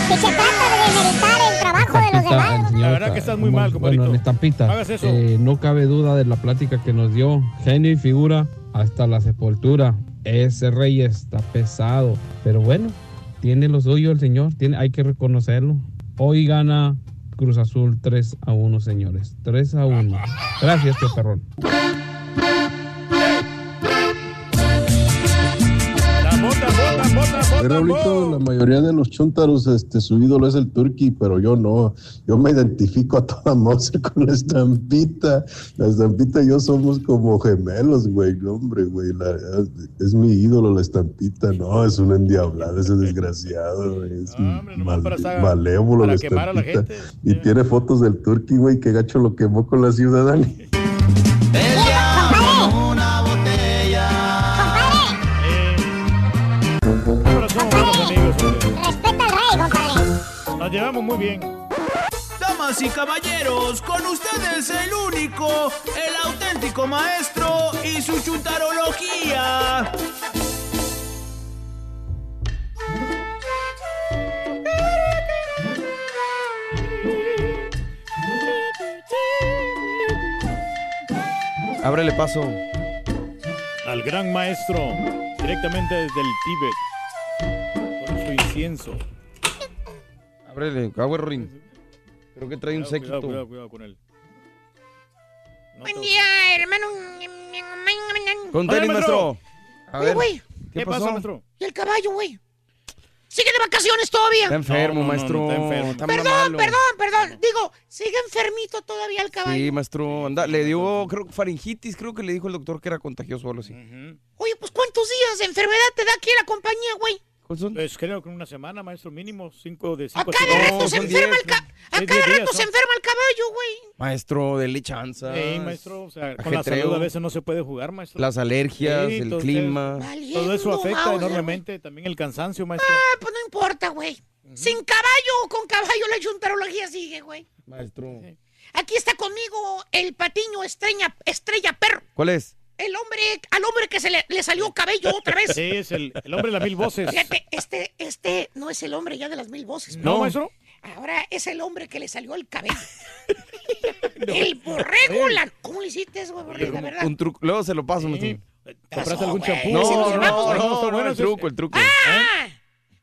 Que se trata de demeritar el trabajo de los demás. La verdad que estás muy mal, compadrito. Bueno, en estampita, eso. eh, no cabe duda de la plática que nos dio. Genio y figura hasta la sepultura. ese rey está pesado. Pero bueno, tiene lo suyo el señor, tiene, hay que reconocerlo. Hoy gana Cruz Azul 3 a 1, señores. 3 a 1. Gracias, tío Raulito, la mayoría de los chuntaros, este, su ídolo es el turqui, pero yo no. Yo me identifico a toda moza con la estampita. La estampita y yo somos como gemelos, güey. No, hombre, güey. la- es mi ídolo la estampita. No, es un endiablado ese desgraciado, güey. Es mal- para malévolo para la quemar a la estampita. Y tiene fotos del turqui, güey. Que gacho lo quemó con la ciudadanía. Nos llevamos muy bien. Damas y caballeros, con ustedes el único, el auténtico maestro y su chuntarología. Ábrele paso. Al gran maestro, directamente desde el Tíbet. Con su incienso. Ábrele, agua ring. Creo que trae un Cuidado, séquito. Cuidado, cuidado, cuidado con él. Buen día, hermano. Con tenis, maestro. A Oye, ver, güey. ¿qué pasó? ¿Y el caballo, güey? ¿Sigue de vacaciones todavía? Está enfermo, No, no, no, maestro. no, está enfermo. Está Perdón, malo. perdón, perdón. Digo, sigue enfermito todavía el caballo. Sí, maestro. Anda, le dio, creo que faringitis. Creo que le dijo el doctor que era contagioso o algo así. Oye, pues ¿cuántos días de enfermedad te da aquí la compañía, güey? Pues creo que una semana, maestro, mínimo, cinco de cinco A cada rato se enferma el caballo. A cada rato se enferma el caballo, güey. Maestro, dele chanza. Sí, maestro, o sea, con la salud a veces no se puede jugar, maestro. Las alergias, Sí, el entonces, clima. Todo eso afecta Mauser, enormemente, también el cansancio, maestro. Ah, pues no importa, güey. Sin caballo o con caballo la chuntarología sigue, güey. Maestro. Aquí está conmigo el patiño estrella, estrella perro. ¿Cuál es? El hombre, al hombre que se le, le salió cabello otra vez. Sí, es el, el hombre de las mil voces. Fíjate, este, este no es el hombre ya de las mil voces. ¿No, maestro? Ahora es el hombre que le salió el cabello. El borrego, la... ¿Cómo le hiciste eso, borrego, la verdad? Un truco. Luego se lo paso, maestro. ¿Compraste algún champú? No, no, no, no, el truco, el truco. ¡Ah!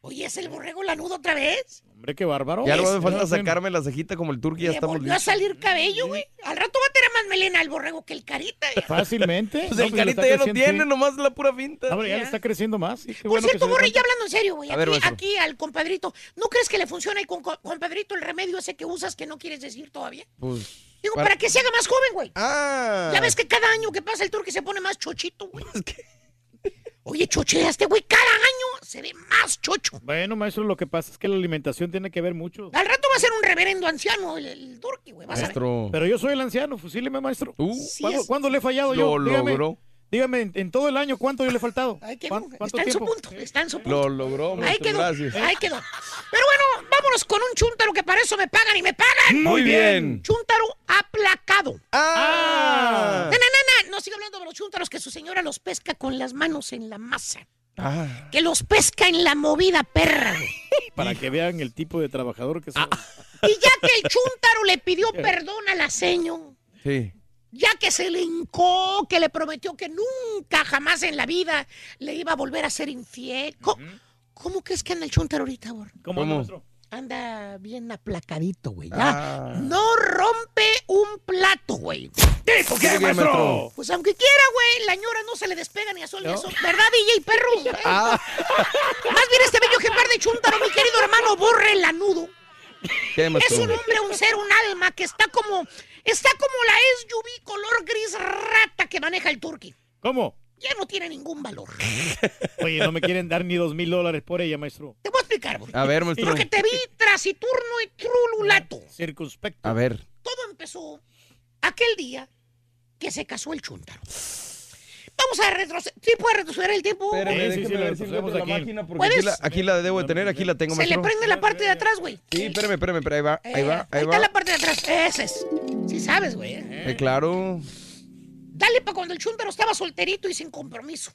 Oye, ¿es el borrego lanudo otra vez? Hombre, qué bárbaro. Ya no me falta sacarme la cejita como el turqui, ya estamos volvió a listos. salir cabello, güey. Al rato va a tener más melena el borrego que el carita. ya. Fácilmente. Pues No, el le carita está ya no creciendo, tiene, nomás la pura finta. Ah, pero ya le está creciendo más. sí, qué Por bueno cierto, Borre, ya hablando en serio, güey. A ver, Aquí, al compadrito. ¿No crees que le funciona con co- compadrito el remedio ese que usas que no quieres decir todavía? Pues. Digo, para, que se haga más joven, güey. Ah. Ya ves que cada año que pasa el turque se pone más chochito, güey. Oye, chochea este güey cada año se ve más chocho. Bueno, maestro, lo que pasa es que la alimentación tiene que ver mucho. Al rato va a ser un reverendo anciano el, el turque, güey. Vas a ver. Maestro. Pero yo soy el anciano, fusíleme, maestro. Uh, ¿Cuándo, le he fallado Lo yo? Dígame, logró. Dígame, en, en todo el año, ¿cuánto yo le he faltado? Ahí quedó. ¿Cuán- ¿Cuánto Está en su punto. Está en su punto. Lo logró, Ahí quedó. Gracias. Ahí quedó. Pero bueno, vámonos con un chúntaro que para eso me pagan y me pagan. Muy bien. Chúntaro aplacado. Ah. No, no, no, no. No sigo hablando de los chúntaros que su señora los pesca con las manos en la masa. Ah. Que los pesca en la movida perra. Para que vean el tipo de trabajador que soy. Y ya que el chúntaro le pidió perdón a la seño, Sí. Ya que se le hincó, que le prometió que nunca, jamás en la vida le iba a volver a ser infiel. ¿Cómo, cómo crees que anda el chúntaro ahorita, amor? ¿Cómo, anda, maestro? Anda bien aplacadito, güey. Ya Ah. no rompe un plato, güey. ¿Por qué, maestro? Pues aunque quiera, güey, la ñora no se le despega ni a sol ni a sol. ¿Verdad, DJ perro? Ah. Más bien este bello ejemplar de chúntaro, mi querido hermano, borre lanudo. ¿Qué, Es un hombre, un ser, un alma que está como, está como la SUV color gris rata que maneja el turqui. ¿Cómo? Ya no tiene ningún valor. Oye, no me quieren dar ni dos mil dólares por ella, maestro. Te voy a explicar, güey. A ver, maestro. Porque te vi trasiturno y trululato. Circunspecto. A ver. Todo empezó aquel día que se casó el chúntaro. Vamos a retroceder. ¿Sí puede retroceder el tiempo? Espérame, Sí, sí, déjeme ver si encuentro la aquí. máquina porque ¿Puedes? aquí la, aquí la debo de tener, aquí la tengo, Se le maestro. prende la parte de atrás, güey. Sí, espérame, espérame, espérame, ahí va, ahí Eh, va, ahí está va. la parte de atrás. Ese es. Sí sabes, güey. ¿eh? Eh, claro. Dale para cuando el chúntaro estaba solterito y sin compromiso.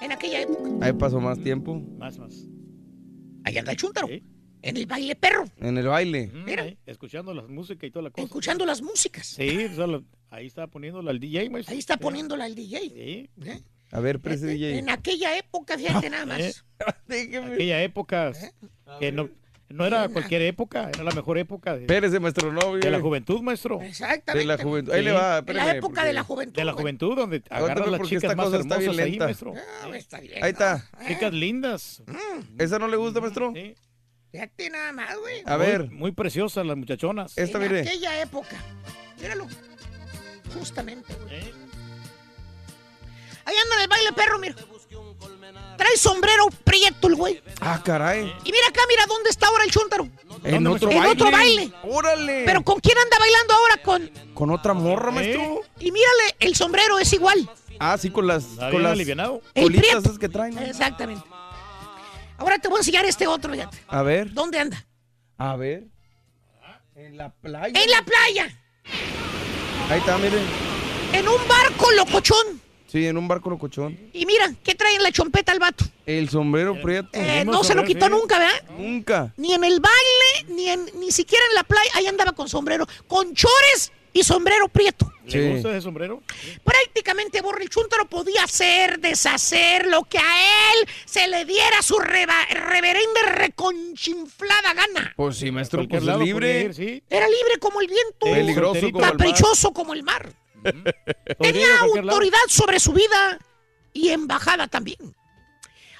En aquella época. Ahí pasó más tiempo. Más, más. Ahí anda el chúntaro. Sí. En el baile perro. En el baile. Mira. ahí, escuchando la música y toda la cosa. Escuchando las músicas. Sí, o sea, lo- ahí está poniéndola al DJ, maestro. Ahí está poniéndola al DJ. Sí. ¿eh? A ver, prese DJ. En aquella época, fíjate nada más. ¿Eh? Aquella época que no, no era cualquier época, era la mejor época de, Espérese, maestro, no, de la juventud, maestro. Exactamente. De la juventud. Ahí le va, la época porque- de la juventud. De la juventud, donde Aguántame las chicas más cosa está bien hermosas ahí, maestro. Ah, está bien. Ahí está. Chicas lindas. ¿Esa no le gusta, maestro? Fíjate nada más, güey. A Muy- ver. Muy preciosas las muchachonas. Esta, en mire. aquella época. Míralo. Justamente, güey. Ahí anda el baile perro, mira. Trae sombrero prieto el güey. Ah, caray. Y mira acá, mira dónde está ahora el chúntaro. En otro en baile. otro baile. Órale. Pero ¿con quién anda bailando ahora? Con... Con otra morra, maestro. Y mírale, el sombrero es igual. Ah, sí, con las, Está con bien las alivianado. El colitas prieto. esas que traen. Exactamente. Ahora te voy a enseñar este otro, fíjate. A ver, ¿Dónde anda? a ver. En la playa. En la playa. Ahí está, miren. En un barco locochón. Sí, en un barco locochón. Y mira, ¿qué trae en la chompeta el vato? El sombrero prieto. Eh, no se lo quitó nunca, ¿verdad? Nunca. Ni en el baile, ni en, ni siquiera en la playa. Ahí andaba con sombrero. Con chores y sombrero prieto. ¿Le gusta ese sombrero? Prácticamente Borre el Chúntaro podía hacer, deshacer lo que a él se le diera su reba- reverenda reconchinflada gana. Pues sí, maestro, pues libre. ir, sí. Era libre como el viento. Peligroso como el mar. Caprichoso como el mar. Tenía autoridad sobre su vida y embajada también.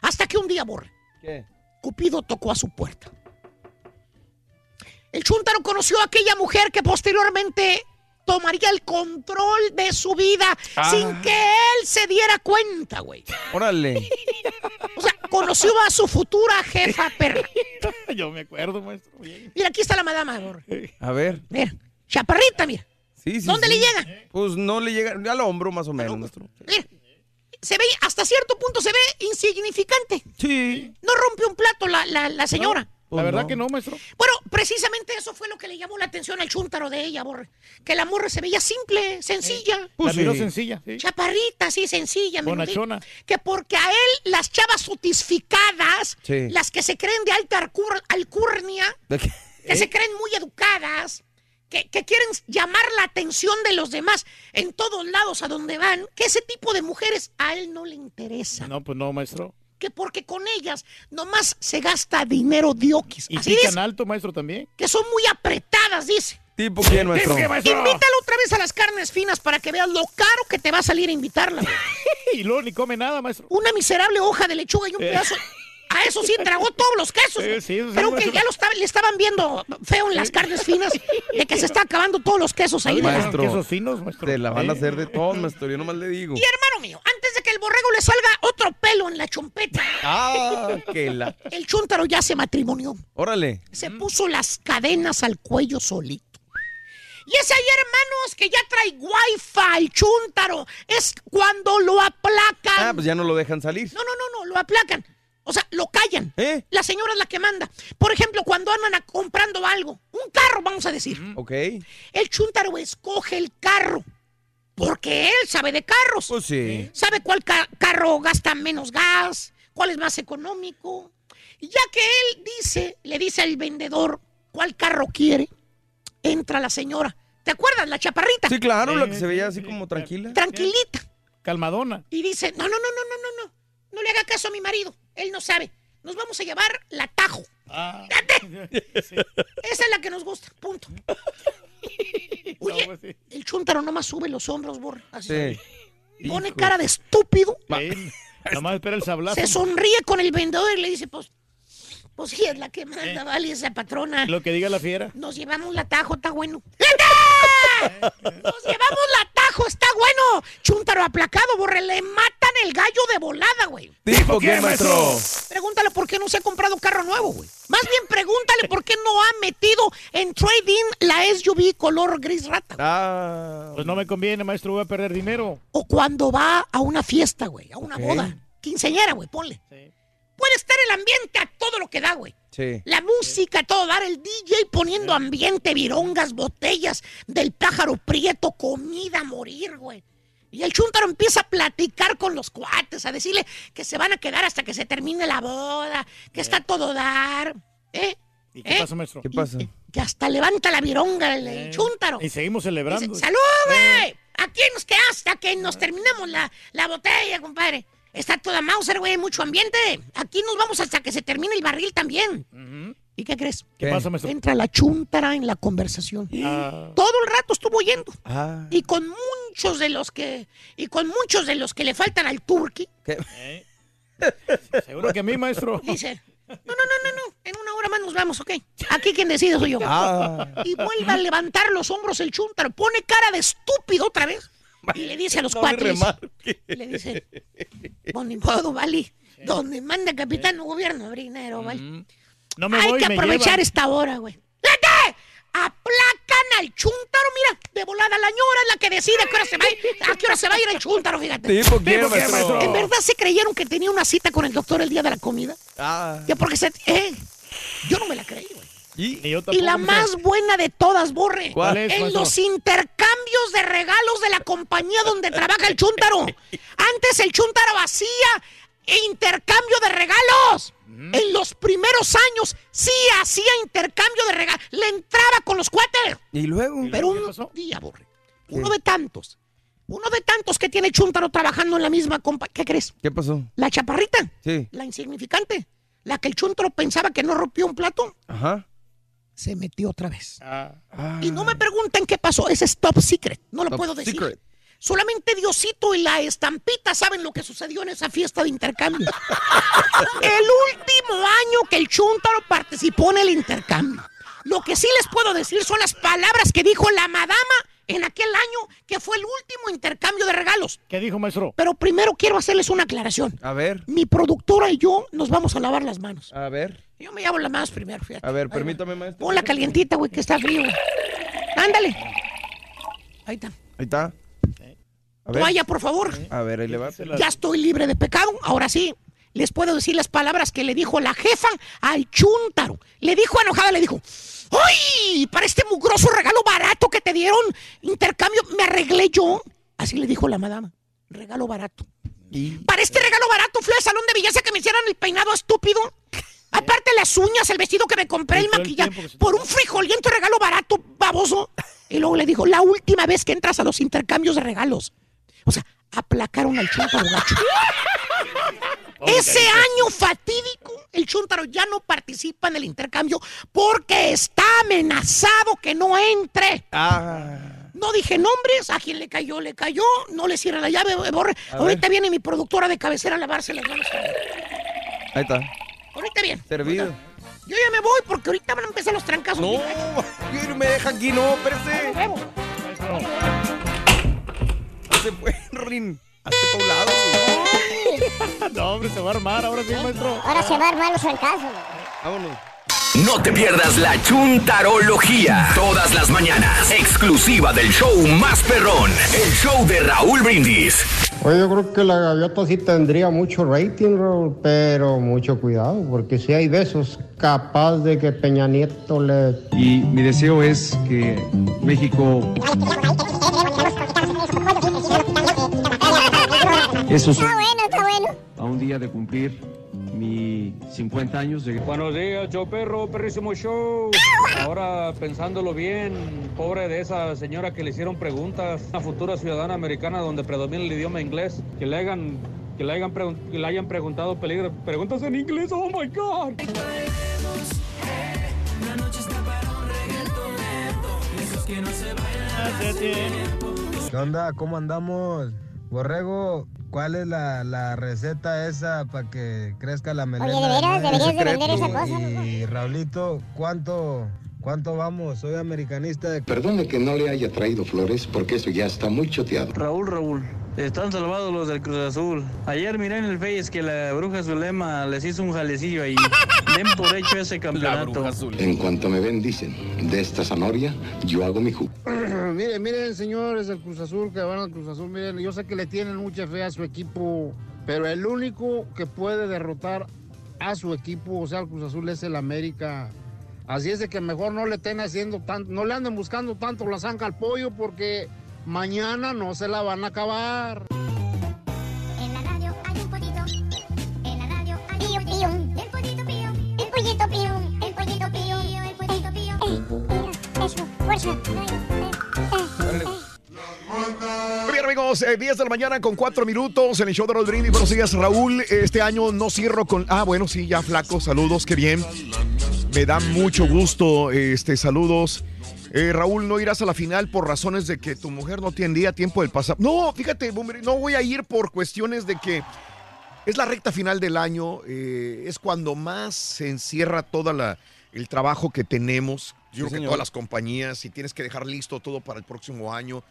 Hasta que un día, Borre, ¿Qué? Cupido tocó a su puerta. El Chúntaro conoció a aquella mujer que posteriormente tomaría el control de su vida Ah. sin que él se diera cuenta, güey. Órale. O sea, conoció a su futura jefa perra. Yo me acuerdo, maestro. Mira, aquí está la madama, Borre. A ver. Mira, chaparrita, mira. Sí, sí. ¿Dónde sí. le llega? Pues no le llega al hombro más o menos, maestro. Mira, se ve, hasta cierto punto se ve insignificante. Sí. No rompe un plato la, la- la señora. La verdad que no, maestro. Bueno, precisamente eso fue lo que le llamó la atención al chúntaro de ella, Borre. Que la morra se veía simple, sencilla. la miró sencilla. sí. Chaparrita, sí, sencilla. Bonachona. Que porque a él las chavas sotificadas, Sí. las que se creen de alta alcur- alcurnia, ¿De qué? que se creen muy educadas, que, que quieren llamar la atención de los demás en todos lados a donde van, que ese tipo de mujeres a él no le interesa. No, pues no, maestro. Que porque con ellas nomás se gasta dinero dioquis. Y Así pican alto, maestro, también. que son muy apretadas, dice. ¿Tipo quién, maestro? ¿Qué, maestro? Invítalo otra vez a las carnes finas para que veas lo caro que te va a salir a invitarla. y luego ni come nada, maestro. Una miserable hoja de lechuga y un Eh. pedazo. A eso sí, tragó todos los quesos. Sí, Creo que ya lo estaba- le estaban viendo feo en las carnes finas de que se está acabando todos los quesos ahí. de la- Maestro. Quesos finos, maestro. Te la van a hacer de todo, maestro. Yo nomás le digo. Y hermano mío, antes de que el borrego le salga otro pelo en la chompeta, Ah, que la. el chúntaro ya se matrimonió. Órale. Se puso las cadenas al cuello solito. Y es ahí, hermanos, que ya trae wifi el chúntaro. Es cuando lo aplacan. Ah, pues ya no lo dejan salir. No, no, no, no, lo aplacan. O sea, lo callan. ¿Eh? La señora es la que manda. Por ejemplo, cuando andan a- comprando algo, un carro, vamos a decir. Ok. El chúntaro escoge el carro. Porque él sabe de carros. Pues sí. Sabe cuál ca- carro gasta menos gas, cuál es más económico. Y ya que él dice, le dice al vendedor cuál carro quiere, entra la señora. ¿Te acuerdas? La chaparrita. Sí, claro, la que se veía así como tranquila. Tranquilita. Calmadona. Y dice, no, no, no, no, no, no, no. No le haga caso a mi marido. Él no sabe. Nos vamos a llevar la Tajo. Ah. Esa es la que nos gusta. Punto. Oye, pues el chúntaro nomás sube los hombros, borra. Así. Sí. Pone Hijo. cara de estúpido. Nomás espera el sablazo. Se sonríe con el vendedor y le dice, pues, pues sí, es la que manda, vale, esa patrona. Lo que diga la fiera. Nos llevamos la tajo, está bueno. Nos llevamos la tajo, está bueno. Chúntaro aplacado, borre, le matan el gallo de volada, güey. ¿Tipo quién, maestro? Pregúntale por qué no se ha comprado un carro nuevo, güey. Más bien pregúntale por qué no ha metido en trading la SUV color gris rata. Ah. Pues no me conviene, maestro, voy a perder dinero. O cuando va a una fiesta, güey, a una Ok. boda. Quinceañera, güey, ponle. Puede estar el ambiente a todo lo que da, güey. Sí. La música, a todo dar, el DJ poniendo ambiente, virongas, botellas del pájaro prieto, comida a morir, güey. Y el chúntaro empieza a platicar con los cuates, a decirle que se van a quedar hasta que se termine la boda, que está todo dar, ¿eh? ¿Y qué ¿Eh? pasa, maestro? ¿Qué pasa? Que hasta levanta la vironga el, el chúntaro. Y seguimos celebrando. Dice, ¡Salud, güey! Aquí nos queda hasta que nos terminemos la, la botella, compadre. Está toda Mauser, güey, mucho ambiente. Aquí nos vamos hasta que se termine el barril también. ¿Y qué crees? ¿Qué pasa, maestro? Entra la chuntara en la conversación. Ah. Todo el rato estuvo oyendo. Ah. Y con muchos de los que y con muchos de los que le faltan al turqui, Eh. Seguro que a mí, maestro. dice, no, no, no, no, no, en una hora más nos vamos, ¿ok? Aquí quien decide soy yo. Ah. Y vuelve a levantar los hombros el chuntaro, pone cara de estúpido otra vez y le dice a los No remarque. le dice, pues ni modo, vale, donde manda capitán o gobierno, dinero, vale. No me Hay voy, que me aprovechar esta hora, güey. ¡Fíjate! Aplacan al chúntaro, mira, de volada la ñora es la que decide a qué hora se va a ir, a qué hora se va a ir el chúntaro, fíjate. En verdad se creyeron que tenía una cita con el doctor el día de la comida. Ah. Ya porque se... Eh, yo no me la creí, güey. ¿Y? La más buena de todas, Borre. ¿Cuál es, en maestro? los intercambios de regalos de la compañía donde trabaja el chúntaro. Antes el chúntaro hacía intercambio de regalos. En los primeros años sí hacía intercambio de regalos. Le entraba con los cuates. ¿Y luego? Pero un día, Borre. Uno de tantos. Uno de tantos que tiene Chuntaro trabajando en la misma compañía. ¿Qué crees? ¿Qué pasó? La chaparrita. Sí. La insignificante. La que el Chuntaro pensaba que no rompió un plato. Ajá. Se metió otra vez. Ah. Y no me pregunten qué pasó. Ese es top secret. No lo Top puedo decir. secret. Solamente Diosito y la estampita saben lo que sucedió en esa fiesta de intercambio. el último año que el Chuntaro participó en el intercambio. Lo que sí les puedo decir son las palabras que dijo la madama en aquel año que fue el último intercambio de regalos. ¿Qué dijo, maestro? Pero primero quiero hacerles una aclaración. A ver, Mi productora y yo nos vamos a lavar las manos. a ver, Yo me lavo las manos primero, fíjate. a ver, permítame, maestro. Ponla calientita, güey, que está frío. güey. Ándale. Ahí está. Ahí está. A ver. Toalla, por favor. A ver, ahí le va. Ya estoy libre de pecado. Ahora sí, les puedo decir las palabras que le dijo la jefa al chúntaro. Le dijo enojada, le dijo, ¡Ay! Para este mugroso regalo barato que te dieron, intercambio, me arreglé yo. Así le dijo la madama. Regalo barato. Para este regalo barato fui al salón de belleza que me hicieran el peinado estúpido. Aparte las uñas, el vestido que me compré, el maquillaje, se- por un frijoliento regalo barato, baboso. Y luego le dijo, la última vez que entras a los intercambios de regalos. O sea, aplacaron al chúntaro gacho. Ese año fatídico, el chúntaro ya no participa en el intercambio porque está amenazado que no entre. Ah. No dije nombres, a quien le cayó, le cayó, no le cierra la llave, borre. A Ahorita ver. viene mi productora de cabecera a lavarse las manos. Ahí está. Ahorita bien. Servido. Yo ya me voy porque ahorita van a empezar los trancazos. No, no me deja aquí, no, espérese. Nos vemos. Se fue, Rin. Hazte pa' un lado. No, hombre, se va a armar ahora sí, maestro. Ahora se va a armar los trancazos. Vámonos. No te pierdas la chuntarología. Todas las mañanas. Exclusiva del show más perrón. El show de Raúl Brindis. Oye, yo creo que la gaviota sí tendría mucho rating, Raúl, pero mucho cuidado, porque si hay besos capaz de que Peña Nieto le... Y mi deseo es que México... Eso es Está bueno, está bueno. a un día de cumplir mi 50 años de... Buenos días, show perro, perrísimo show. Ahora pensándolo bien, pobre de esa señora que le hicieron preguntas, una futura ciudadana americana donde predomina el idioma inglés, que le hagan, que le hayan, pregun- que le hayan preguntado peligro, preguntas en inglés, oh my god. ¿Qué onda? ¿Cómo andamos? Borrego, ¿cuál es la, la receta esa para que crezca la melena? Oye, de veras, deberías de vender esa cosa, Y Raulito, ¿cuánto, cuánto vamos? Soy americanista de... Perdone que no le haya traído flores porque eso ya está muy choteado. Raúl, Raúl, están salvados los del Cruz Azul. Ayer miré en el Face que la bruja Zulema les hizo un jalecillo ahí. Den por hecho ese campeonato. En cuanto me ven, dicen, de esta zanahoria, yo hago mi jugo. miren, miren, señores del Cruz Azul, que van al Cruz Azul, miren, yo sé que le tienen mucha fe a su equipo, pero el único que puede derrotar a su equipo, o sea, al Cruz Azul, es el América. Así es de que mejor no le estén haciendo tanto, no le anden buscando tanto la zanca al pollo, porque mañana no se la van a acabar. En la radio hay un pollito. En la radio hay un pollito. El pollito pío. El pollito pío. El pollito pío. El pollito pío. Eh, eso, fuerza. 10 de la mañana con 4 minutos en el show de Raúl Brindis. Buenos días, Raúl. Este año no cierro con. Ah, bueno, sí, ya flaco. Saludos, qué bien. Me da mucho gusto. Este, saludos. Eh, Raúl, no irás a la final por razones de que tu mujer no tendría tiempo del pasado. No, fíjate, no voy a ir por cuestiones de que es la recta final del año. eh, es cuando más se encierra toda la el trabajo que tenemos. Yo creo que señor. todas las compañías y tienes que dejar listo todo para el próximo año.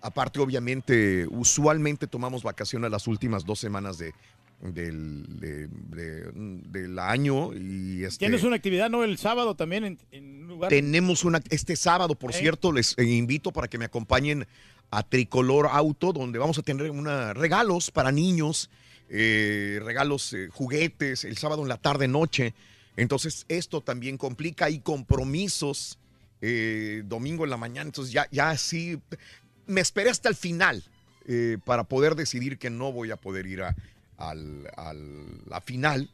Aparte, obviamente, usualmente tomamos vacaciones las últimas dos semanas de, del, de- de- del año. Y este, Tienes una actividad, ¿no? El sábado también en, en un lugar. tenemos una este sábado, por ¿Eh? cierto, les eh, invito para que me acompañen a Tricolor Auto, donde vamos a tener una, regalos para niños, eh, regalos, eh, juguetes, el sábado en la tarde noche. Entonces esto también complica, hay compromisos eh, domingo en la mañana, entonces ya, ya sí, me esperé hasta el final para poder decidir que no voy a poder ir a al- al- la final,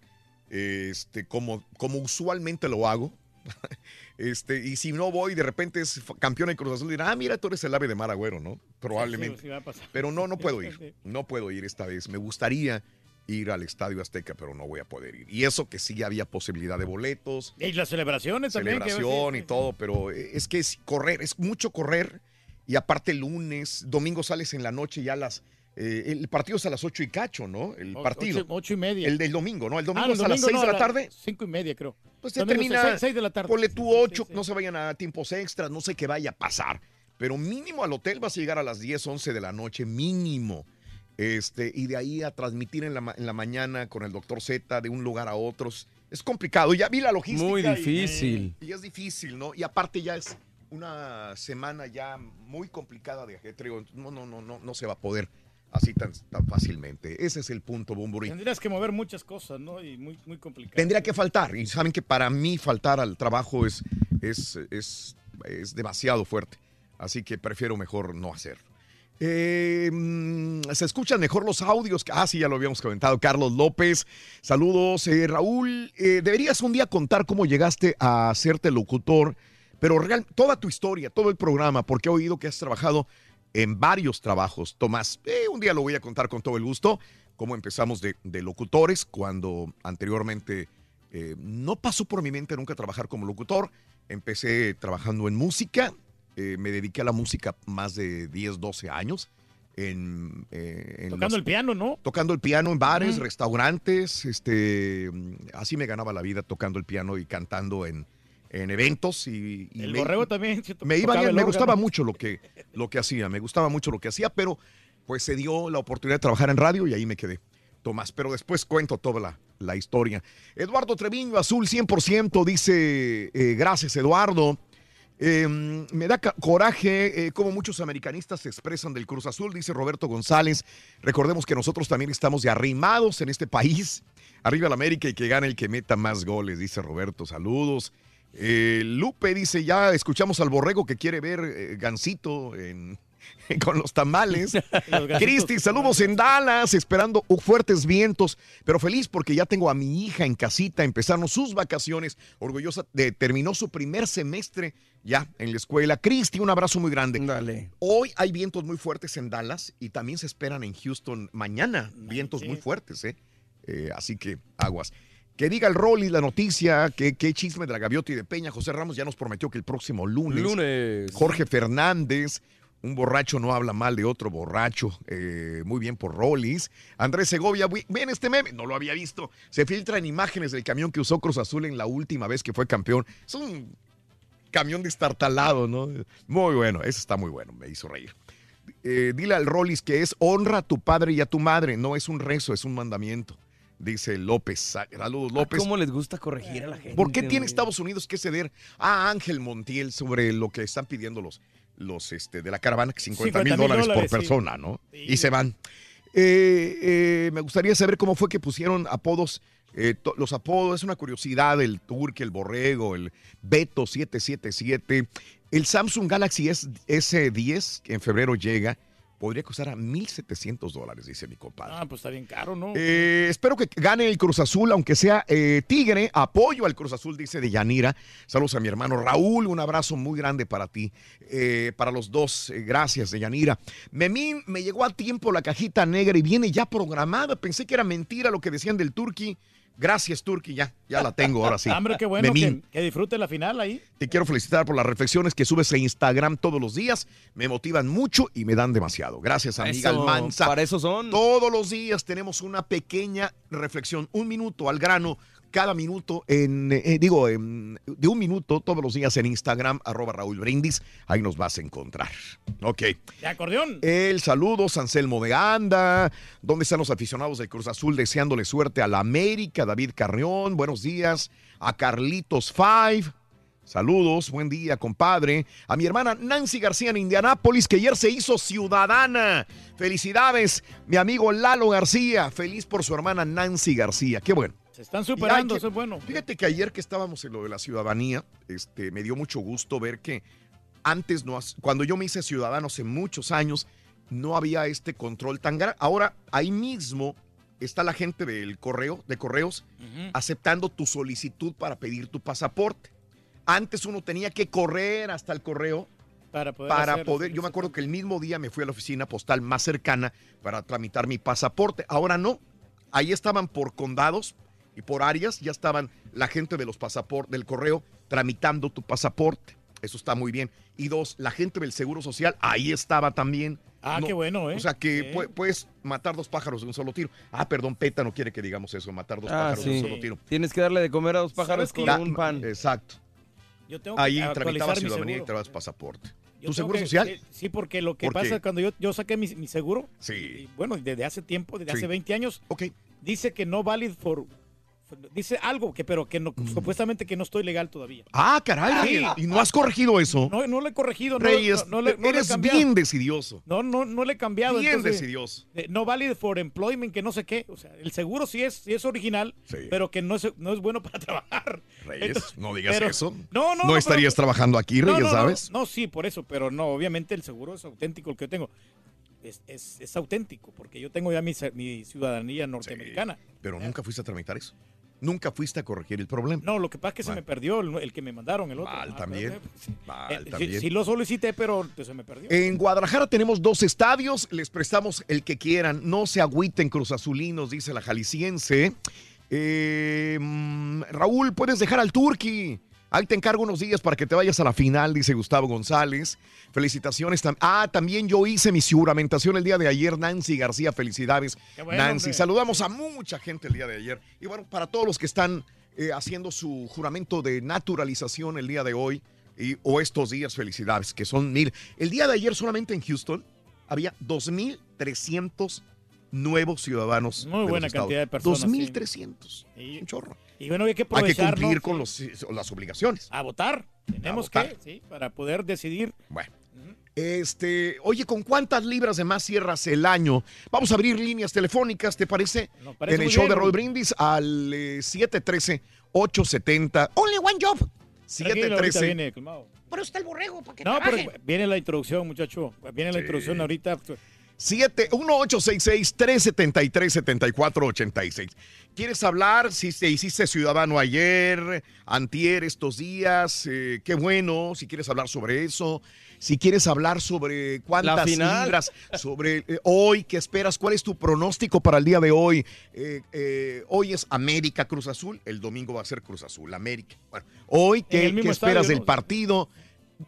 este, como, como usualmente lo hago. Este, y si no voy, de repente es campeón de Cruz Azul, dirá, ah, mira, tú eres el ave de mar agüero, ¿no? Probablemente. Sí, sí. Pero no, no puedo ir. No puedo ir esta vez. Me gustaría ir al Estadio Azteca, pero no voy a poder ir. Y eso que sí había posibilidad de boletos, Y las celebraciones también. celebración y todo, pero es que es correr, es mucho correr. Y aparte lunes, domingo sales en la noche ya a las... eh, el partido es a las ocho y cacho, ¿no? El partido. Ocho, ocho y media. El del domingo, ¿no? El domingo Ah, es a las domingo seis no, de la tarde. Cinco y media, creo. Pues se Domingo, termina. seis- seis de la tarde. Ponle tú ocho, no se vayan a tiempos extras, no sé qué vaya a pasar. Pero mínimo al hotel vas a llegar a las 10, 11 de la noche, mínimo. Este, y de ahí a transmitir en la, ma- en la mañana con el doctor Z de un lugar a otros. Es complicado. Ya vi la logística. Muy y- difícil. Y, es difícil, ¿no? Y aparte ya es una semana ya muy complicada de ajetreo. No, no, no, no, no se va a poder así tan, tan fácilmente. Ese es el punto, Bumburi. Tendrías que mover muchas cosas, ¿no? Y muy, muy complicado. Tendría que faltar. Y saben que para mí faltar al trabajo es, es, es, es demasiado fuerte. Así que prefiero mejor no hacerlo. Eh, mm, se escuchan mejor los audios. Ah, sí, ya lo habíamos comentado. Carlos López, saludos. Eh, Raúl, eh, deberías un día contar cómo llegaste a hacerte locutor, pero real, toda tu historia, todo el programa, porque he oído que has trabajado en varios trabajos. Tomás, eh, un día lo voy a contar con todo el gusto, cómo empezamos de, de locutores, cuando anteriormente eh, no pasó por mi mente nunca trabajar como locutor. Empecé trabajando en música, eh, me dediqué a la música más de 10, 12 años. En, en Tocando el piano, ¿no? Tocando el piano en bares, restaurantes, este, así me ganaba la vida tocando el piano y cantando en, en eventos y, y El me, borrego también. me iba bien, me gustaba mucho lo que, lo que hacía, me gustaba mucho lo que hacía, pero pues se dio la oportunidad de trabajar en radio y ahí me quedé. Tomás, pero después cuento toda la, la historia. Eduardo Treviño, azul 100%, dice, eh, gracias Eduardo. Eh, me da coraje eh, como muchos americanistas se expresan del Cruz Azul, dice Roberto González. Recordemos que nosotros también estamos de arrimados en este país. Arriba la América y que gane el que meta más goles, dice Roberto. Saludos. Eh, Lupe dice, ya escuchamos al borrego que quiere ver eh, Gancito en, con los tamales. Cristi, saludos en Dallas, esperando fuertes vientos, pero feliz porque ya tengo a mi hija en casita, empezaron sus vacaciones, orgullosa de terminó su primer semestre ya en la escuela. Cristi, un abrazo muy grande. Dale. Hoy hay vientos muy fuertes en Dallas y también se esperan en Houston mañana, vientos muy fuertes, ¿eh? Eh, así que aguas. Que diga el Rolly la noticia, que, que chisme de la gaviota y de Peña. José Ramos ya nos prometió que el próximo lunes. Lunes. Jorge Fernández, un borracho no habla mal de otro borracho. eh, muy bien por Rollis. Andrés Segovia, vi- ven este meme, no lo había visto. Se filtran imágenes del camión que usó Cruz Azul en la última vez que fue campeón. Es un camión destartalado, ¿no? Muy bueno, ese está muy bueno, me hizo reír. Eh, dile al Rollis que es honra a tu padre y a tu madre, no es un rezo, es un mandamiento. Dice López. Saludos, López. ¿Cómo les gusta corregir a la gente? ¿Por qué tiene? Estados Unidos que ceder a Ángel Montiel sobre lo que están pidiendo los, los este, de la caravana, que 50 mil 50,000 dólares por sí. persona, ¿no? Y se van. Eh, eh, me gustaría saber cómo fue que pusieron apodos, eh, los apodos, es una curiosidad, el Turque, el Borrego, el Beto 777, el Samsung Galaxy S- S10, que en febrero llega, podría costar a 1.700 dólares, dice mi compadre. Ah, pues está bien caro, ¿no? Eh, espero que gane el Cruz Azul, aunque sea eh, Tigre. Apoyo al Cruz Azul, dice Deyanira. Saludos a mi hermano Raúl. Un abrazo muy grande para ti, eh, para los dos. Gracias, Deyanira. Memín, me llegó a tiempo la cajita negra y viene ya programada. Pensé que era mentira lo que decían del Turqui. Gracias, Turqui. Ya, ya la tengo ahora sí. Hombre, qué bueno que, que disfrute la final ahí. Te quiero felicitar por las reflexiones que subes a Instagram todos los días. Me motivan mucho y me dan demasiado. Gracias, amiga Eso, Almanza. para eso son. Todos los días tenemos una pequeña reflexión, un minuto al grano, cada minuto en, eh, digo, en- de un minuto todos los días en Instagram, arroba Raúl Brindis. Ahí nos vas a encontrar. Ok. De acordeón. El saludo, Anselmo de Anda. ¿Dónde están los aficionados del Cruz Azul deseándole suerte a la América? David Carrión, buenos días. A Carlitos Five. Saludos, buen día, compadre. A mi hermana Nancy García en Indianápolis, que ayer se hizo ciudadana. Felicidades, mi amigo Lalo García. Feliz por su hermana Nancy García. Qué bueno. Se están superando, que- eso es bueno. Fíjate que ayer que estábamos en lo de la ciudadanía, este, me dio mucho gusto ver que antes, no, cuando yo me hice ciudadano hace muchos años, no había este control tan grande. Ahora, ahí mismo está la gente del correo, de correos, aceptando tu solicitud para pedir tu pasaporte. Antes uno tenía que correr hasta el correo Para poder. para poder, yo me acuerdo que el mismo día me fui a la oficina postal más cercana para tramitar mi pasaporte. Ahora no. Ahí estaban por condados y por áreas, ya estaban la gente de los pasaportes, del correo, tramitando tu pasaporte. Eso está muy bien. Y dos, la gente del Seguro Social, ahí estaba también. Ah, qué bueno, ¿eh? O sea que puedes matar dos pájaros de un solo tiro. Ah, perdón, PETA no quiere que digamos eso, matar dos Ah, pájaros de un solo tiro. Tienes que darle de comer a dos pájaros con un pan. Exacto. Yo tengo que Ahí actualizar tramitabas mi ciudadanía y traías pasaporte. Yo ¿Tu seguro que- social? eh, Sí, porque lo que ¿Por pasa qué? es cuando yo, yo saqué mi, mi seguro, Sí. y bueno, desde hace tiempo, desde Sí. hace 20 años, Ok. dice que no valid for... Dice algo, que pero que no, supuestamente que no estoy legal todavía. Ah, caray. Sí. ¿Y no has corregido eso? No, no lo he corregido. Reyes, no, no le- no le he eres bien decidioso. No, no, no le he cambiado. Bien entonces, decidioso. eh, no valid for employment, que no sé qué. O sea, el seguro sí es, sí es original, Sí. pero que no es, no es bueno para trabajar. Reyes, Entonces, no digas pero- eso. No, no, No no, estarías pero- trabajando aquí, Reyes, ¿sabes? No, sí, por eso, pero no, obviamente el seguro es auténtico el que yo tengo. Es, es- es auténtico, porque yo tengo ya mi, mi ciudadanía norteamericana. Pero nunca fuiste a tramitar eso. Nunca fuiste a corregir el problema. No, lo que pasa es que se me perdió el, el que me mandaron, el otro. Mal Ah, también. sí. Mal Eh, sí- también. Sí, lo solicité, pero se me perdió. En Guadalajara tenemos dos estadios, les prestamos el que quieran, no se agüiten Cruz Azulinos, dice la jalisciense. Eh, mm, Raúl, puedes dejar al Turqui. Ahí te encargo unos días para que te vayas a la final, dice Gustavo González. Felicitaciones. tam- Ah, también yo hice mi juramentación el día de ayer, Nancy García, felicidades. Bueno, Nancy, hombre. saludamos a mucha gente el día de ayer. Y bueno, para todos los que están eh, haciendo su juramento de naturalización el día de hoy y, o estos días, felicidades, que son mil. El día de ayer solamente en Houston había 2.300 nuevos ciudadanos. Muy buena cantidad de personas, sí. 2.300. Y, Un chorro. Y bueno, hay que Hay que cumplir ¿no? con los, las obligaciones. A votar. Tenemos votar. que, sí, para poder decidir. Bueno. Este, oye, ¿con cuántas libras de más cierras el año? Vamos a abrir líneas telefónicas, ¿te parece? Nos parece en el show bien, de Roll. Brindis al eh, 713-870. Only one job. Tranquilo, ahorita 713. viene, calmado. Por eso está el borrego, para que No, trabaje. pero viene la introducción, muchacho. Viene la introducción ahorita. 7 1866-373-7486. ¿Quieres hablar si te hiciste ciudadano ayer, antier, estos días? Eh, qué bueno, si quieres hablar sobre eso. Si quieres hablar sobre cuántas libras, sobre eh, hoy, ¿qué esperas? ¿Cuál es tu pronóstico para el día de hoy? Eh, hoy es América Cruz Azul, el domingo va a ser Cruz Azul, América. Bueno, hoy, ¿qué, esperas del ¿no? partido?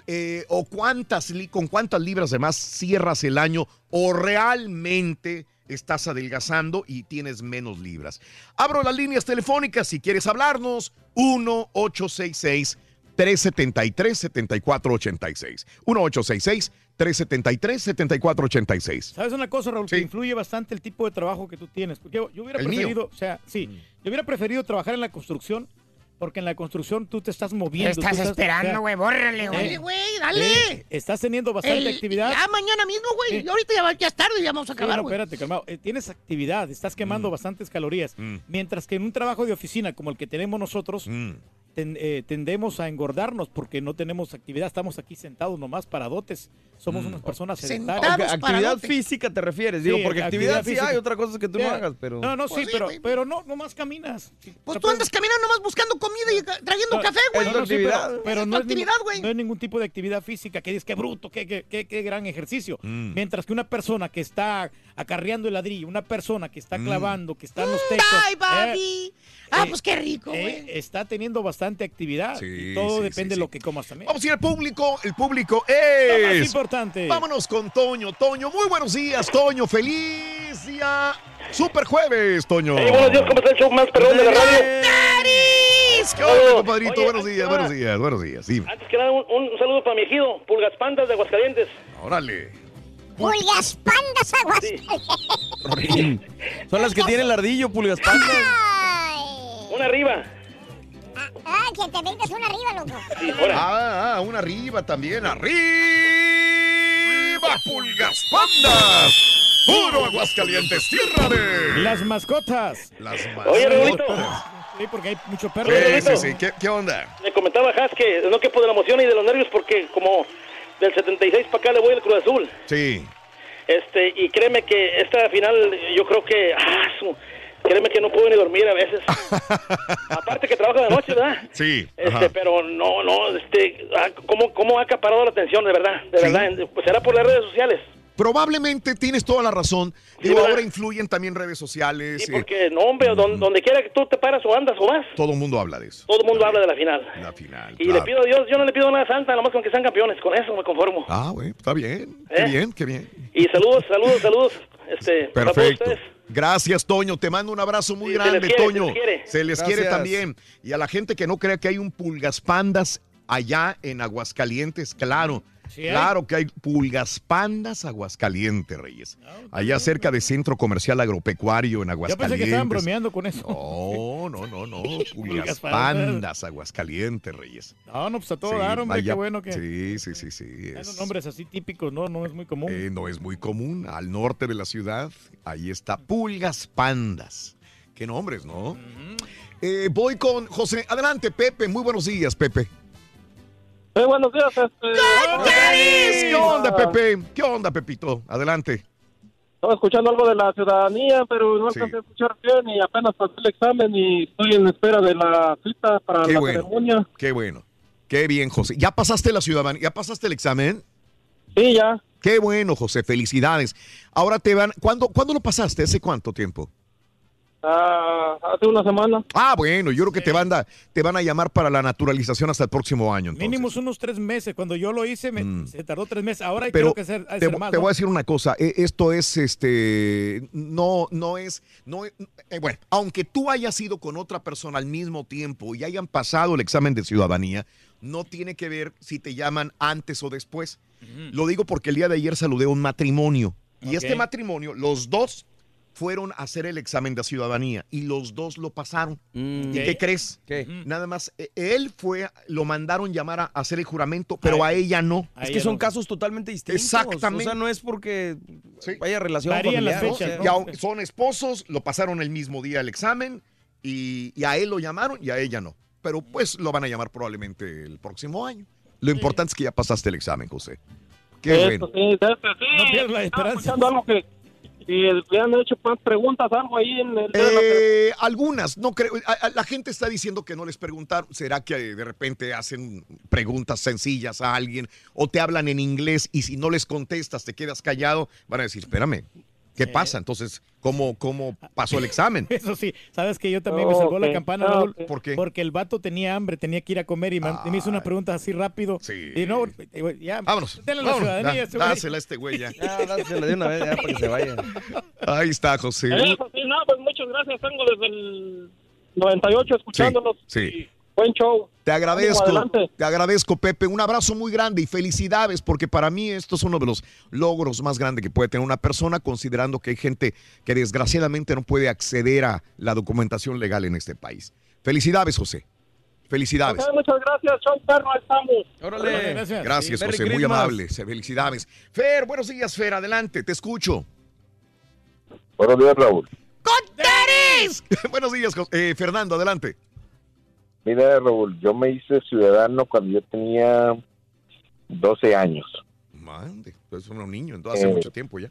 Eh, o cuántas con cuántas libras de más cierras el año o realmente estás adelgazando y tienes menos libras. Abro las líneas telefónicas si quieres hablarnos 1 866 373 7486 1 866 373 7486 ¿Sabes una cosa, Raúl? Que influye bastante el tipo de trabajo que tú tienes. Porque yo, yo hubiera ¿El mío? preferido, o sea, sí, yo hubiera preferido trabajar en la construcción, porque en la construcción tú te estás moviendo. Estás tú esperando, o sea, güey, bórrale, eh, güey. güey, dale. eh, estás teniendo bastante El- actividad. Ya mañana mismo, güey. Sí. Y ahorita ya, va- ya es tarde, ya vamos a Sí, acabar, no, güey. espérate, calmado. Eh, tienes actividad, estás Mm. quemando bastantes calorías. Mientras que en un trabajo de oficina como el que tenemos nosotros, Mm. Ten- eh, tendemos a engordarnos porque no tenemos actividad, estamos aquí sentados nomás paradotes, somos Mm. unas personas Sentados sedentarias. actividad física te refieres, digo, Sí, porque actividad, sí física. hay, otra cosa es que tú no hagas, pero... No, no, sí, Pues sí, pero, pero no, nomás caminas. Pues tú andas caminando nomás buscando comida y trayendo café, güey. No, no, sí, pero, pero Es no, es actividad, güey. no es ningún tipo de actividad física que dices que bruto, que, que, que- que gran ejercicio. Mm. Mientras que una persona que está acarreando el ladrillo, una persona que está clavando, que está en los Bye, techos. Bobby. ah, eh, pues qué rico, eh, güey. está teniendo bastante actividad. Sí, y todo sí, depende sí, de lo que comas también. Vamos a ir al público. El público Lo más es. importante. Vámonos con Toño. Toño, muy buenos días, Toño. Feliz día. Super jueves, Toño. Hey, buenos días, ¿cómo está el show más perrón de la radio? ¿Qué onda, compadrito? Oye, buenos días, buenos días, buenos días. Antes que nada, un, un saludo para mi ejido, Pulgas Pandas de Aguascalientes. Órale. Pulgas pandas aguas. Son las que tienen el ardillo, pulgas pandas. Una arriba. Ah, que te vengas una arriba, loco. Ah, ah, una arriba también. ¡Arriba, pulgas pandas! ¡Puro Aguascalientes, tierra de. Las mascotas. Las Oye, Raulito. Sí, porque hay mucho perro. Sí, sí, sí. ¿Qué, qué onda? Me comentaba Has que no quepo de la emoción y de los nervios porque como del 76 para acá le voy al Cruz Azul. Sí. Este, y créeme que esta final yo creo que ah, su- créeme que no puedo ni dormir a veces. Aparte que trabajo de noche, ¿verdad? Sí. Este, ajá. pero no, no, este, ah, ¿cómo, ¿cómo ha acaparado la atención, de verdad? De verdad, pues será por las redes sociales. Probablemente tienes toda la razón. Digo, ¿verdad? ahora influyen también redes sociales. Sí, eh, porque, no, hombre, don- donde quiera que tú te paras o andas o vas, todo el mundo habla de eso. todo el mundo habla de la final. La final. Y claro. le pido a Dios, yo no le pido nada Santa, nomás con que sean campeones, con eso me conformo. Ah, güey, está bien. Qué ¿Eh? bien, qué bien. Y saludos, saludos, saludos, este, para todos Perfecto. ustedes. Gracias, Toño. Te mando un abrazo muy Sí, se les grande, quiere, se Toño. les quiere. Se les quiere también. Y a la gente que no crea que hay un pulgas pandas allá en Aguascalientes, claro. Sí. Claro que hay pulgas pandas Aguascalientes, Reyes. Allá cerca de Centro Comercial Agropecuario en Yo Aguascalientes. pensé que estaban bromeando con eso. No, no, no, no. Pulgas pandas. Aguascalientes, Reyes. No, no, pues a todo Sí, dar, hombre, allá- qué bueno que. Sí, sí, sí, sí. Es- nombres así típicos, no, no es muy común. eh, no es muy común. Al norte de la ciudad, ahí está Pulgas Pandas. Qué nombres, ¿no? Eh, voy con José. Adelante, Pepe. Muy buenos días, Pepe. Buenos días. ¿Qué onda, Pepe? ¿Qué onda, Pepito? Adelante. Estaba escuchando algo de la ciudadanía, pero no Sí. alcancé a escuchar bien y apenas pasé el examen y estoy en espera de la cita para Qué la bueno. ceremonia. Qué bueno. Qué bien, José. ¿Ya pasaste la ciudadanía? ¿Ya pasaste el examen? Sí, ya. Qué bueno, José. Felicidades. Ahora te van. ¿Cuándo, ¿cuándo lo pasaste? ¿Hace cuánto tiempo? Ah, hace una semana. Ah, bueno, yo creo que te van, a, te van a llamar para la naturalización hasta el próximo año. entonces. Mínimo unos tres meses. Cuando yo lo hice, me- Mm. se tardó tres meses. Ahora Pero creo que ser, ha de te, ser más. te ¿no? voy a decir una cosa, e- esto es este no no es no es- eh, bueno, aunque tú hayas ido con otra persona al mismo tiempo y hayan pasado el examen de ciudadanía, no tiene que ver si te llaman antes o después. Lo digo porque el día de ayer saludé a un matrimonio y este matrimonio, los dos fueron a hacer el examen de ciudadanía y los dos lo pasaron. ¿Y Ok. qué crees? ¿Qué? Nada más, eh, él fue, lo mandaron llamar a hacer el juramento, pero a ella no. Es que son casos totalmente distintos. Exactamente. O sea, no es porque vaya relación Varían las familiar. fechas, Y aun- son esposos, lo pasaron el mismo día el examen y, y a él lo llamaron y a ella no. Pero pues lo van a llamar probablemente el próximo año. Lo importante es que ya pasaste el examen, José. Qué Eso bueno. sí, de eso sí. No pierdas la Estaba esperanza. escuchando algo que si le han hecho más preguntas, algo ahí en el... Eh, algunas, no creo. La gente está diciendo que no les preguntaron. ¿Será que de repente hacen preguntas sencillas a alguien o te hablan en inglés y si no les contestas te quedas callado? Van a decir, espérame, ¿qué pasa? Entonces, ¿cómo, cómo pasó el examen? Eso sí, sabes que yo también me salvó la campana, Raúl. ¿Por qué? porque el vato tenía hambre, tenía que ir a comer y me, y me hizo unas preguntas así rápido. Sí. Y no, eh, ya, Vámonos. denle la vámonos, ciudadanía. da- güey. dásela a este güey ya. Ya, dásela de una vez ya para que se vaya. Ahí está, José. Eso sí, no, pues muchas gracias. Tengo desde el 98 escuchándolos. Sí. Buen show. Te agradezco, adelante. te agradezco, Pepe. Un abrazo muy grande y felicidades, porque para mí esto es uno de los logros más grandes que puede tener una persona, considerando que hay gente que desgraciadamente no puede acceder a la documentación legal en este país. Felicidades, José. Felicidades. Muchas gracias, show perro, estamos. Órale. Gracias. José. Muy amable. Felicidades. Fer, buenos días, Fer. Adelante, te escucho. Buenos días, Raúl. buenos días, eh, Fernando. Adelante. Mira, Raúl, yo me hice ciudadano cuando yo tenía 12 años. Mande, tú eres un niño, entonces hace Eh, mucho tiempo ya.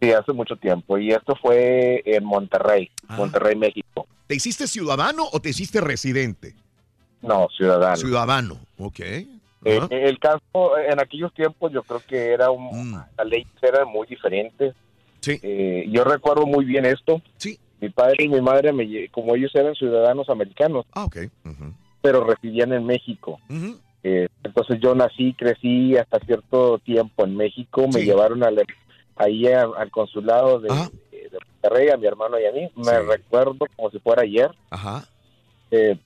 Sí, hace mucho tiempo. Y esto fue en Monterrey, Ah. Monterrey, México. ¿Te hiciste ciudadano o te hiciste residente? No, ciudadano. Ciudadano, ok. Eh, el caso, en aquellos tiempos, yo creo que era un, la ley era muy diferente. Eh, yo recuerdo muy bien esto. Sí. Mi padre y mi madre, me, como ellos eran ciudadanos americanos, Ah, ok. pero residían en México. Eh, entonces yo nací, crecí hasta cierto tiempo en México. Me llevaron al, ahí a- al consulado de, de Monterrey, a mi hermano y a mí. Me recuerdo como si fuera ayer. Ajá. Eh,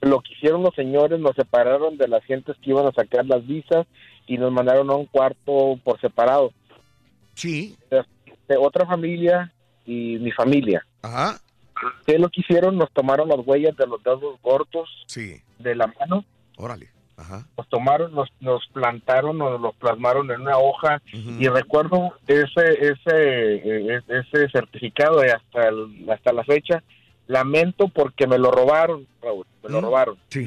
lo que hicieron los señores, nos separaron de las gentes que iban a sacar las visas y nos mandaron a un cuarto por separado. Sí. De otra familia y mi familia. Ajá. ¿Qué lo que hicieron? Nos tomaron las huellas de los dedos gordos Sí. de la mano. Órale. Ajá. Nos tomaron, nos, nos plantaron, nos los plasmaron en una hoja y recuerdo ese ese eh, ese certificado hasta el- hasta la fecha lamento porque me lo robaron, Raúl, me lo robaron. Sí.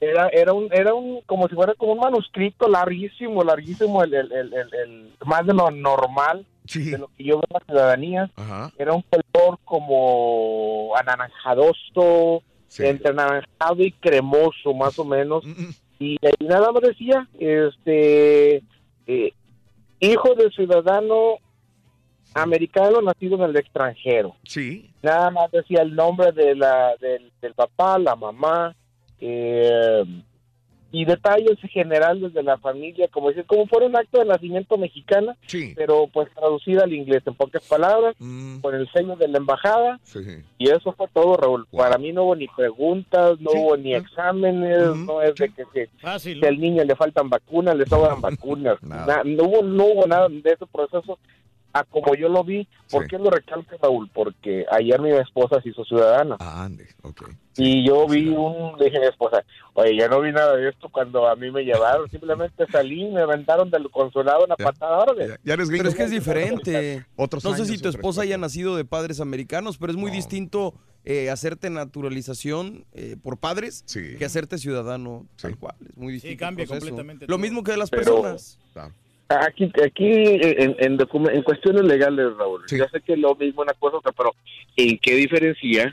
Era era un era un como si fuera como un manuscrito larguísimo, larguísimo el, el- el- más de lo normal de lo que yo veo en la ciudadanía. Ajá. Era un color como anaranjadoso, entre anaranjado y cremoso, más o menos. Y ahí nada más decía, este, eh, hijo de ciudadano americano nacido en el extranjero. Sí. Nada más decía el nombre de la, del, del papá, la mamá, eh, y detalles generales de la familia, como decir, como fuera un acto de nacimiento mexicana, pero pues traducida al inglés, en pocas palabras, con el sello de la embajada, Sí. y eso fue todo, Raúl. Para mí no hubo ni preguntas, no hubo ni exámenes, no es de que, que- que al niño le faltan vacunas, le sobran vacunas. Na- no, hubo, no hubo nada de ese proceso a como yo lo vi. ¿Por qué lo recalco, Raúl? Porque ayer mi esposa se hizo ciudadana. Ah, ande, ok. Y yo vi un, dije a mi esposa, oye, yo no vi nada de esto cuando a mí me llevaron, simplemente salí, me aventaron del consulado una patada. órale. Ya eres Pero es que es diferente. Otros no sé si tu esposa haya nacido de padres americanos, pero es muy distinto eh, hacerte naturalización eh, por padres que hacerte ciudadano tal cual. Es muy distinto. el cambia completamente Lo mismo que de las Pero- personas. Aquí, aquí en, en, en cuestiones legales, Raúl, yo sé que es lo mismo una cosa otra, pero ¿en qué diferencia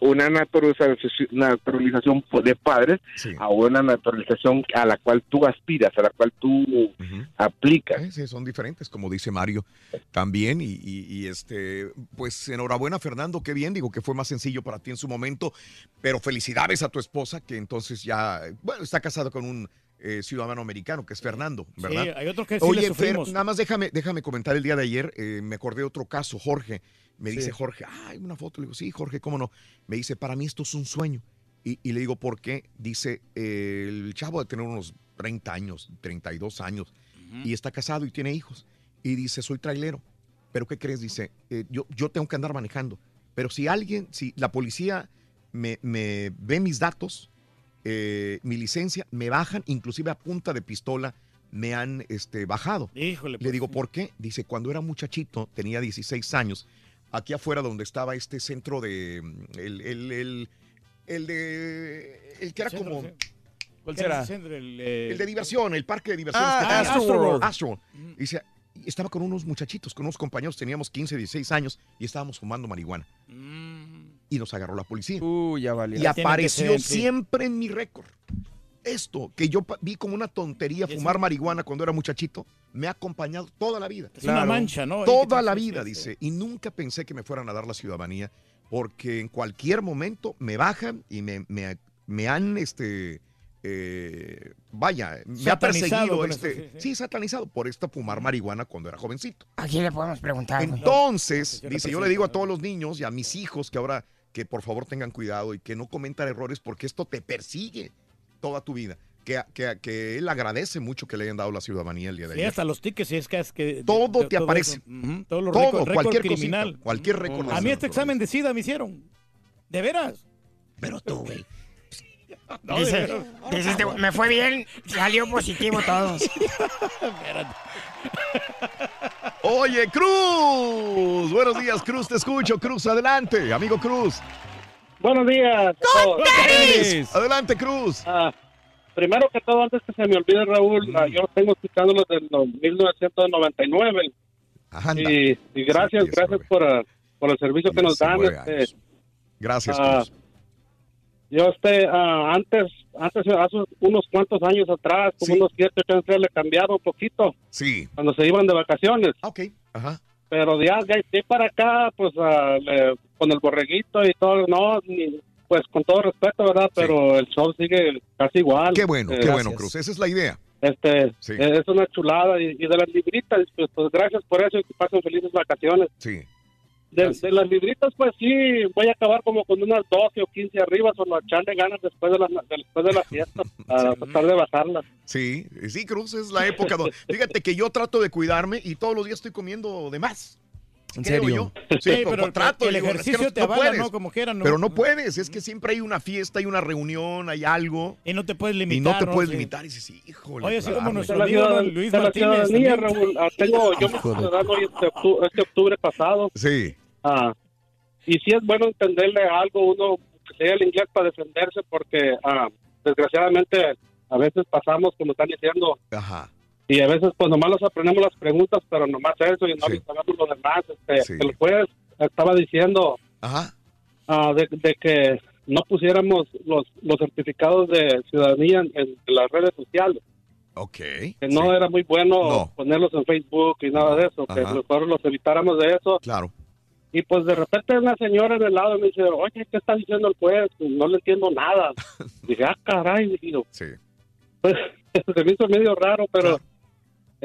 una naturalización, naturalización de padres a una naturalización a la cual tú aspiras, a la cual tú aplicas? Sí, sí, son diferentes, como dice Mario también. Y, y- y, este, pues enhorabuena, Fernando, qué bien. Digo que fue más sencillo para ti en su momento, pero felicidades a tu esposa, que entonces ya, bueno, está casada con un eh, ciudadano americano, que es Fernando, ¿verdad? Sí, hay otros que sí Oye, le Fer, nada más déjame, déjame comentar el día de ayer, eh, me acordé de otro caso, Jorge. Me Sí. dice Jorge, ay, una foto. Le digo, sí, Jorge, ¿cómo no? Me dice, para mí esto es un sueño. Y, y le digo, ¿por qué? Dice, eh, el chavo de tener unos 30 años, 32 años, y está casado y tiene hijos. Y dice, soy trailero. ¿Pero qué crees? Dice, "Eh, yo, yo tengo que andar manejando. Pero si alguien, si la policía me, me ve mis datos, eh, mi licencia, me bajan, inclusive a punta de pistola, me han este, bajado. Híjole, Le pues, digo, ¿por qué? Dice, cuando era muchachito, tenía 16 años, aquí afuera donde estaba este centro de, mm, el, el, el, el de, el que era Centro, como... sí. ¿Cuál ¿Qué será? El, eh, El de diversión, el parque de diversiones. Ah, que tiene. Astroworld. Astroworld. Dice, estaba con unos muchachitos, con unos compañeros, teníamos 15, 16 años y estábamos fumando marihuana. Y nos agarró la policía. Uy, ya valió. Y apareció ser, sí. siempre en mi récord. Esto, que yo vi como una tontería fumar marihuana cuando era muchachito, me ha acompañado toda la vida. Es una mancha, ¿no? Toda la vida, sí, dice. Y nunca pensé que me fueran a dar la ciudadanía, porque en cualquier momento me bajan y me, me- me han, este, eh, vaya, me ha perseguido este, eso, sí, satanizado por esta fumar marihuana cuando era jovencito. ¿A quién le podemos preguntar? Entonces, No, dice, yo le digo a todos los niños y a mis hijos que ahora que por favor tengan cuidado y que no cometan errores porque esto te persigue toda tu vida. Que, que, que él agradece mucho que le hayan dado la ciudadanía el día de Sí, ayer. hasta los tickets, si es que es que... Todo te aparece. eso. Ujú, Todos los Todo, récord- récord cualquier criminal. cosita, cualquier récord. A mí este examen de SIDA me hicieron. ¿De veras? Pero tú, güey. No, Dice, este me fue bien, salió positivo todos. Oye, Cruz. Buenos días, Cruz. Te escucho. Cruz, adelante. Amigo Cruz. buenos días. todos. Adelante, Cruz. Ah, primero que todo, antes que se me olvide, Raúl, Mm. ah, yo tengo escuchándolo desde los 1999. Y, y gracias, gracias por, ah, por el servicio que nos dan. 19 Este, Gracias, ah, Cruz. Yo este, ah, antes, antes, hace unos cuantos años atrás, como unos 7, 8 años, le cambiaba un poquito. Sí. Cuando se iban de vacaciones. Ok, ajá. Pero ya, de ahí para acá, pues ah, le- con el borreguito y todo, no, ni- pues con todo respeto, ¿verdad? Pero el show sigue casi igual. Qué bueno, Eh, qué bueno, Cruz. Esa es la idea. Este, Sí. eh, es una chulada. Y, y de las libritas, pues, pues, gracias por eso y que pasen felices vacaciones. Sí. De, de las libritas, pues sí, voy a acabar como con unas 12 o 15 arriba, solo echarle ganas después de la, después de la fiesta, a tratar de bajarlas. Sí, sí, Cruz, es la época. donde- Fíjate que yo trato de cuidarme y todos los días estoy comiendo de más. ¿En Creo serio? yo. Sí, Sí, pero, trato. el digo, es que ejercicio te avala, puedes. ¿no? Como quiera, ¿no? Pero no puedes, es que siempre hay una fiesta, hay una reunión, hay algo. Y no te puedes Y limitar. no te puedes limitar y dices, híjole. Oye, así como nuestro amigo ¿no? Luis Martínez. Raúl, ah, tengo, yo me este octubre, este octubre pasado. Sí. Ah, y sí es bueno entenderle algo uno que sea el inglés para defenderse porque ah, desgraciadamente a veces pasamos como están diciendo Ajá. Y a veces pues nomás nos aprendemos las preguntas pero nomás eso y no sabemos lo demás este, el juez estaba diciendo Ajá. ah, de, de que no pusiéramos los los certificados de ciudadanía en, en las redes sociales Ok. que no era muy bueno ponerlos en Facebook y nada de eso que mejor los evitáramos de eso Claro. y pues de repente una señora en el lado me dice, oye, ¿qué está diciendo el juez? No le entiendo nada. Dije, ah, caray, dije. Sí. Pues se me hizo medio raro, pero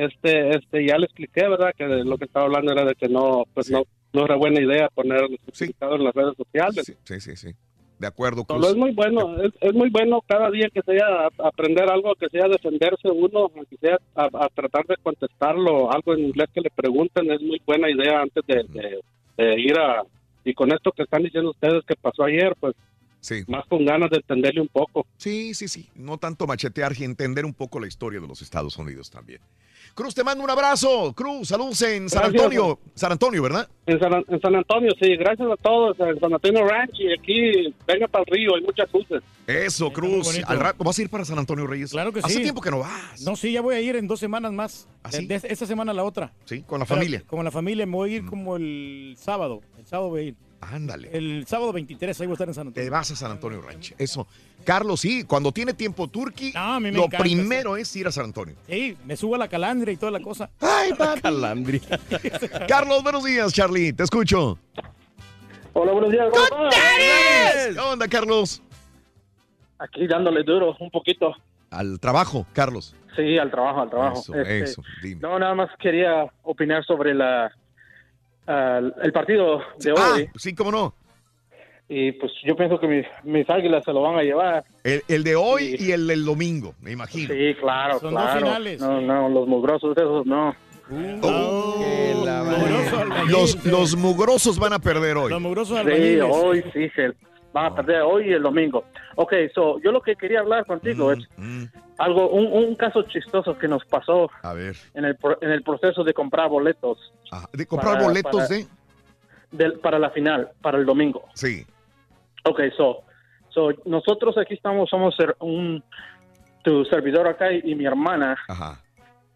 este, este, ya le expliqué, ¿verdad? Que lo que estaba hablando era de que no, pues no, no era buena idea poner los certificados en las redes sociales. Sí, sí, sí. De acuerdo, Solo Cruz. es muy bueno, es, es muy bueno cada día que sea aprender algo, que sea defenderse uno, que sea a, a tratar de contestarlo, algo en inglés que le pregunten, es muy buena idea antes de, de- de ir a... Y con esto que están diciendo ustedes que pasó ayer, pues Sí. más con ganas de entenderle un poco. Sí, sí, sí. No tanto machetear y entender un poco la historia de los Estados Unidos también. Cruz, te mando un abrazo. Cruz, saludos en San. Antonio. San Antonio, ¿verdad? En San, en San Antonio, sí, gracias a todos, en San Antonio Ranch y aquí, venga para el río, hay muchas luces. Eso, Cruz. Al rato, ¿Vas a ir para San Antonio Reyes? Claro que sí. Hace tiempo que no vas. No, sí, ya voy a ir en dos semanas más. sí? De, de esta semana a la otra. Sí, con la Pero familia. Con la familia. Me voy a ir como el sábado. El sábado voy a ir. Ándale. El sábado 23, ahí voy a estar en San Antonio. Te vas a San Antonio Ranch. Eso. Carlos, sí, cuando tiene tiempo Turkey, a mí me lo encanta, primero es ir a San Antonio. Sí, me subo a la calandria y toda la cosa. Ay, Calandria. Carlos, buenos días, Charlie. Te escucho. Hola, buenos días. ¿Qué onda, Carlos? Aquí dándole duro un poquito. Al trabajo, Carlos. Sí, al trabajo, al trabajo. Eso, Este, eso, dime. No, nada más quería opinar sobre la ah, el partido de Ah, hoy. sí, cómo no. Y pues yo pienso que mis, mis águilas se lo van a llevar. El, el de hoy y el del domingo, me imagino. Sí, claro, Son dos finales. No, no, los mugrosos esos no. Los, los mugrosos van a perder hoy. Los mugrosos Sí, hoy sí se van a perder hoy y el domingo. Ok, so, yo lo que quería hablar contigo es algo, un, un caso chistoso que nos pasó A ver. en el, en el proceso de comprar boletos. ¿De comprar Para- boletos para- de? para la final, para el domingo. Sí. Ok, so, so nosotros aquí estamos, somos un, tu servidor acá y, y mi hermana.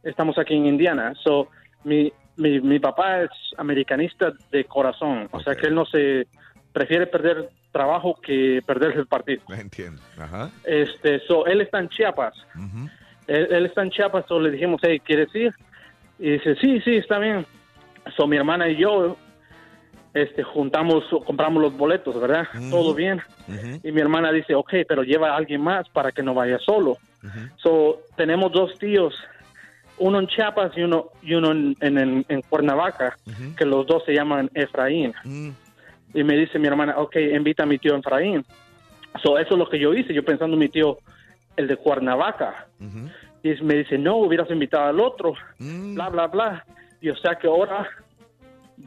Estamos aquí en Indiana. So, mi, mi, mi papá es americanista de corazón. O sea que él no se prefiere perder trabajo que perder el partido. Entiendo. Ajá. Este, so, él está en Chiapas. él, él está en Chiapas, so le dijimos, hey, ¿quieres ir? Y dice, sí, sí, está bien. So, mi hermana y yo, este, juntamos, compramos los boletos, ¿verdad? Todo bien. Y mi hermana dice, ok, pero lleva a alguien más para que no vaya solo. So, tenemos dos tíos, uno en Chiapas y uno, y uno en, en, en- en Cuernavaca, que los dos se llaman Efraín. Y me dice mi hermana, ok, invita a mi tío Efraín. So, eso es lo que yo hice, yo pensando en mi tío, el de Cuernavaca. Y me dice, no, hubieras invitado al otro, bla, bla, bla. Y o sea que ahora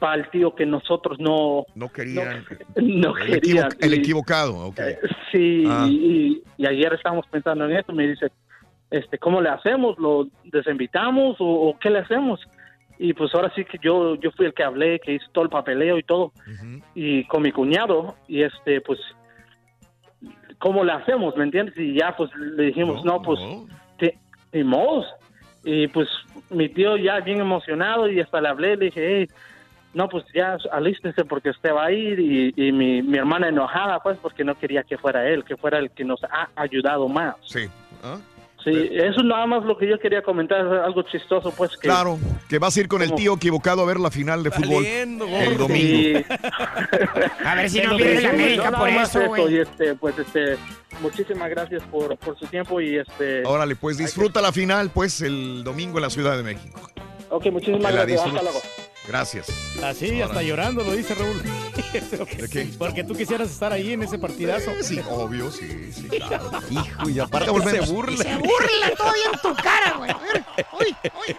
va el tío que nosotros no, No querían. no el, equivo- equivocado, ok. Sí, Ah. y, y ayer estábamos pensando en esto. Me dice, este, ¿cómo le hacemos? ¿Lo desinvitamos o, o qué le hacemos? Y pues ahora sí que yo, yo fui el que hablé, que hice todo el papeleo y todo. Y con mi cuñado, y este, pues ¿cómo le hacemos? ¿Me entiendes? Y ya pues le dijimos, no, pues, te- ni modos. Y pues mi tío ya bien emocionado y hasta le hablé, le dije, hey, no, pues ya alístese porque usted va a ir y, y mi, mi hermana enojada pues porque no quería que fuera él, que fuera el que nos ha ayudado más. Sí. ¿Ah? Sí, eso es nada más lo que yo quería comentar, algo chistoso pues que... Claro, que vas a ir con el tío equivocado a ver la final de fútbol Valiendo, el domingo. Sí. A ver si no la América por más eso, y este, pues este, muchísimas gracias por, por su tiempo y este... Órale, pues disfruta la final, pues, el domingo en la Ciudad de México. Ok, muchísimas Que la gracias. Hasta luego. Gracias. Así, hasta llorando lo dice Raúl. Porque tú quisieras estar ahí en ese partidazo. Sí, obvio, sí, sí, claro. Hijo, y aparte volvemos. Se burla todavía en tu cara, güey. A ver, uy, uy.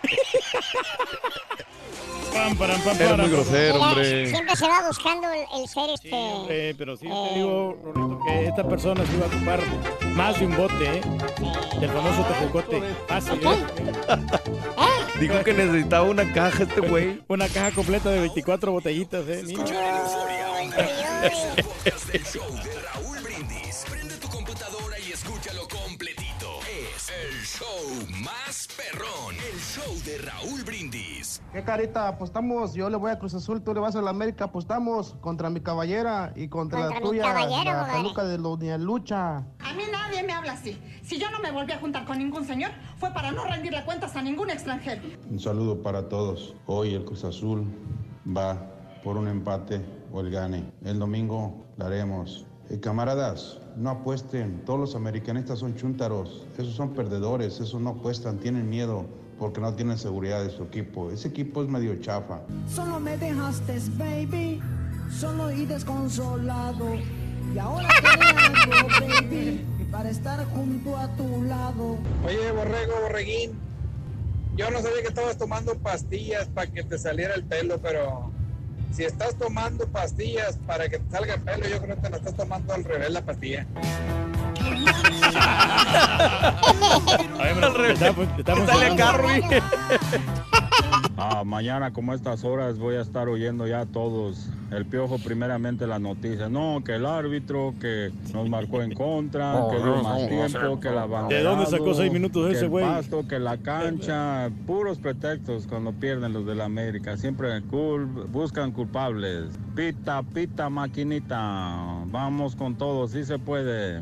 Pam, param, pam, Era muy grosero, hombre. siempre se va buscando el, el ser este... Eh, pero sí te digo, Rorrito, que esta persona se iba a ocupar más de un bote, ¿eh? Del famoso tejocote. Fácil, ¿eh? Dijo que necesitaba una caja este güey. Una caja completa de 24 botellitas, ¿eh? niño? Es el show de Raúl Brindis. Prende tu computadora y escúchalo completito. Es el show más perrón. El show de Raúl Brindis. ¿Qué carita? Apostamos. Yo le voy a Cruz Azul, tú le vas a la América. Apostamos contra mi caballera y contra, Contra la mi tuya, caballero, la de los Lucha. A mí nadie me habla así. Si yo no me volví a juntar con ningún señor, fue para no rendirle cuentas a ningún extranjero. Un saludo para todos. Hoy el Cruz Azul va por un empate o el gane. El domingo la haremos. Eh, camaradas, no apuesten. Todos los americanistas son chúntaros. Esos son perdedores. Esos no apuestan. Tienen miedo porque no tienen seguridad de su equipo. Ese equipo es medio chafa. Solo me dejaste, baby, solo y desconsolado. Y ahora te hago, baby, para estar junto a tu lado. Oye, borrego, borreguín. Yo no sabía que estabas tomando pastillas para que te saliera el pelo, pero si estás tomando pastillas para que te salga el pelo, yo creo que te la estás tomando al revés la pastilla. Al revés. Sale carro, Ah, mañana como a estas horas voy a estar oyendo ya todos. El piojo primeramente las noticias. No, que el árbitro que nos marcó en contra, Oh, que dio no, más no, tiempo, no. que la ¿De dónde sacó seis minutos ese güey? Que el pasto, que la cancha, puros pretextos cuando pierden los de la América. Siempre cul- buscan culpables. Pita, pita, maquinita. Vamos con todo, sí se puede.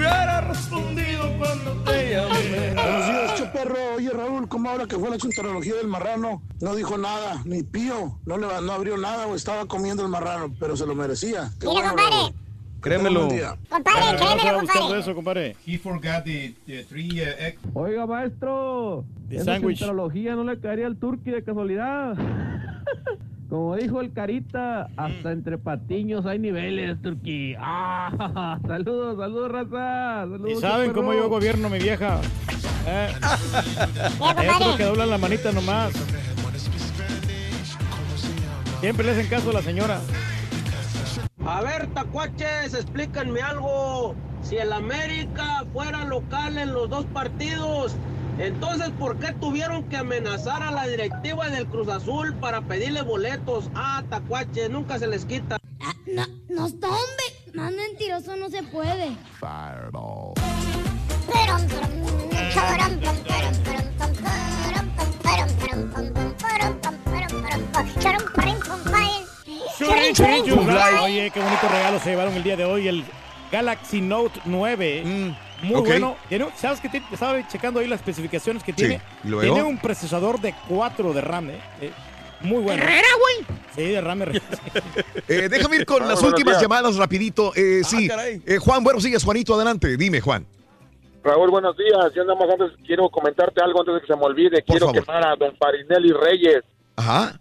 Hubiera respondido cuando te llamé. Buenos días, Choperro. Oye, Raúl, ¿cómo ahora que fue la chuntarología del marrano? No dijo nada, ni pío. No, le, no abrió nada o estaba comiendo el marrano, pero se lo merecía. Qué Mira, bueno, compadre. Raúl. Créemelo. Compadre, ¿Qué créemelo, compadre. eso, compadre? He forgot the, the three uh, egg. Oiga, maestro. De sándwich. no le caería al turqui de casualidad. Como dijo el Carita, hasta entre patiños hay niveles, turqui. Ah, saludos, saludos, raza. Saludos, ¿Y saben cómo yo gobierno mi vieja? Eh. Hay otros que doblan la manita nomás. Siempre le hacen caso a la señora. A ver, tacuaches, explíquenme algo. Si el América fuera local en los dos partidos, entonces ¿por qué tuvieron que amenazar a la directiva del Cruz Azul para pedirle boletos? Ah, tacuaches, nunca se les quita. No, no, no, hombre, más mentiroso no se puede. Fireball. Oye, qué bonito regalo se llevaron el día de hoy. El Galaxy Note 9. Muy bueno. Tiene- ¿Sabes qué? tiene? Estaba checando ahí las especificaciones que tiene. ¿y luego? Tiene un procesador de 4 de RAM. ¿eh? Eh, muy bueno. ¿Herrera, güey? Sí, de RAM. Herrera. Eh, déjame ir con Ah, las últimas días. llamadas rapidito. Eh, sí, Eh, Juan, buenos días, Juanito, adelante. Dime, Juan. Raúl, buenos días. Yo nada más antes quiero comentarte algo antes de que se me olvide. quiero favor. quemar a don Farinelli Reyes. Ajá.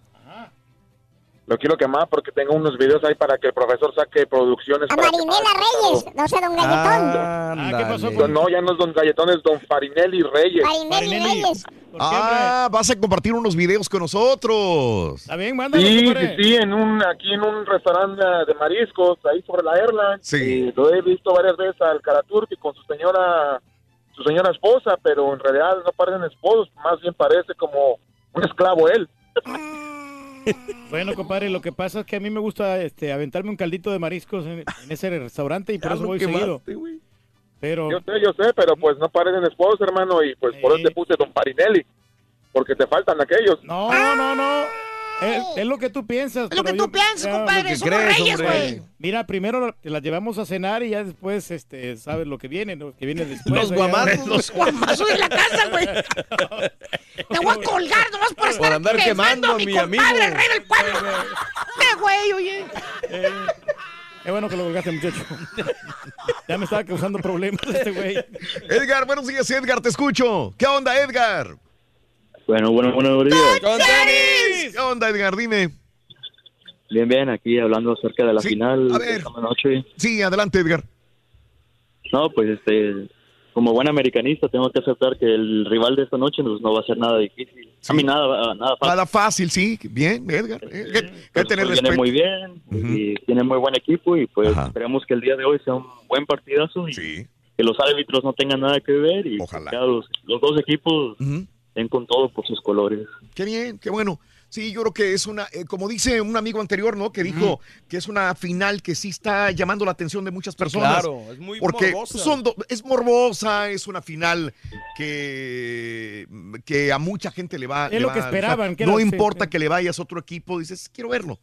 Lo quiero quemar porque tengo unos videos ahí para que el profesor saque producciones. A para Marinela Reyes, no sé, don Galletón. Ah, ¿qué pasó No, no, ya no es don Galletón, es don Farinelli Reyes. Marinelli Reyes. Ah, vas a compartir unos videos con nosotros. Está bien, Sí, sí, sí, en un, aquí en un restaurante de mariscos, ahí sobre la Airline. Sí. Y lo he visto varias veces al Karaturki con su señora, su señora esposa, pero en realidad no parecen esposos, más bien parece como un esclavo él. Bueno, compadre, lo que pasa es que a mí me gusta este, aventarme un caldito de mariscos en, en ese restaurante y por Ya eso voy quemaste, seguido. Pero Yo sé, yo sé, pero pues no parecen esposos, hermano, y pues por eso te puse Don Parinelli, porque te faltan aquellos. no, no, no. Es, es lo que tú piensas. Es lo que yo- tú piensas, ya, compadre, somos crees, reyes, güey. Mira, primero te las llevamos a cenar y ya después, este, sabes lo que viene, lo que viene después. Los allá. guamazos. Los guamazos de la casa, güey. Te voy a colgar nomás por estar andar quemando a mi amigo. compadre, el rey del pueblo. ¡Qué güey, oye! Eh, Qué bueno que lo colgaste, muchacho. Ya me estaba causando problemas este güey. Edgar, buenos días, Edgar, te escucho. ¿Qué onda, Edgar? Bueno, bueno, buenos días. ¿Qué onda, Edgar? Dime. Bien, bien, aquí hablando acerca de la final a de ver. esta noche. Sí, adelante, Edgar. No, pues este, como buen americanista tengo que aceptar que el rival de esta noche pues, no va a ser nada difícil. A mí nada, nada fácil. Nada fácil, sí. Bien, Edgar. Eh, que- que Pero, tener pues, viene muy bien y tiene muy buen equipo y pues esperamos que el día de hoy sea un buen partidazo y que los árbitros no tengan nada que ver y que ya los, los dos equipos estén con todo por sus colores. Qué bien, qué bueno. Sí, yo creo que es una, eh, como dice un amigo anterior, ¿no? Que dijo que es una final que sí está llamando la atención de muchas personas. Claro, es muy porque morbosa. son do- es morbosa, es una final que, que a mucha gente le va. Es le lo va que esperaban, que no era- sí, importa sí. que le vayas a otro equipo, dices, quiero verlo.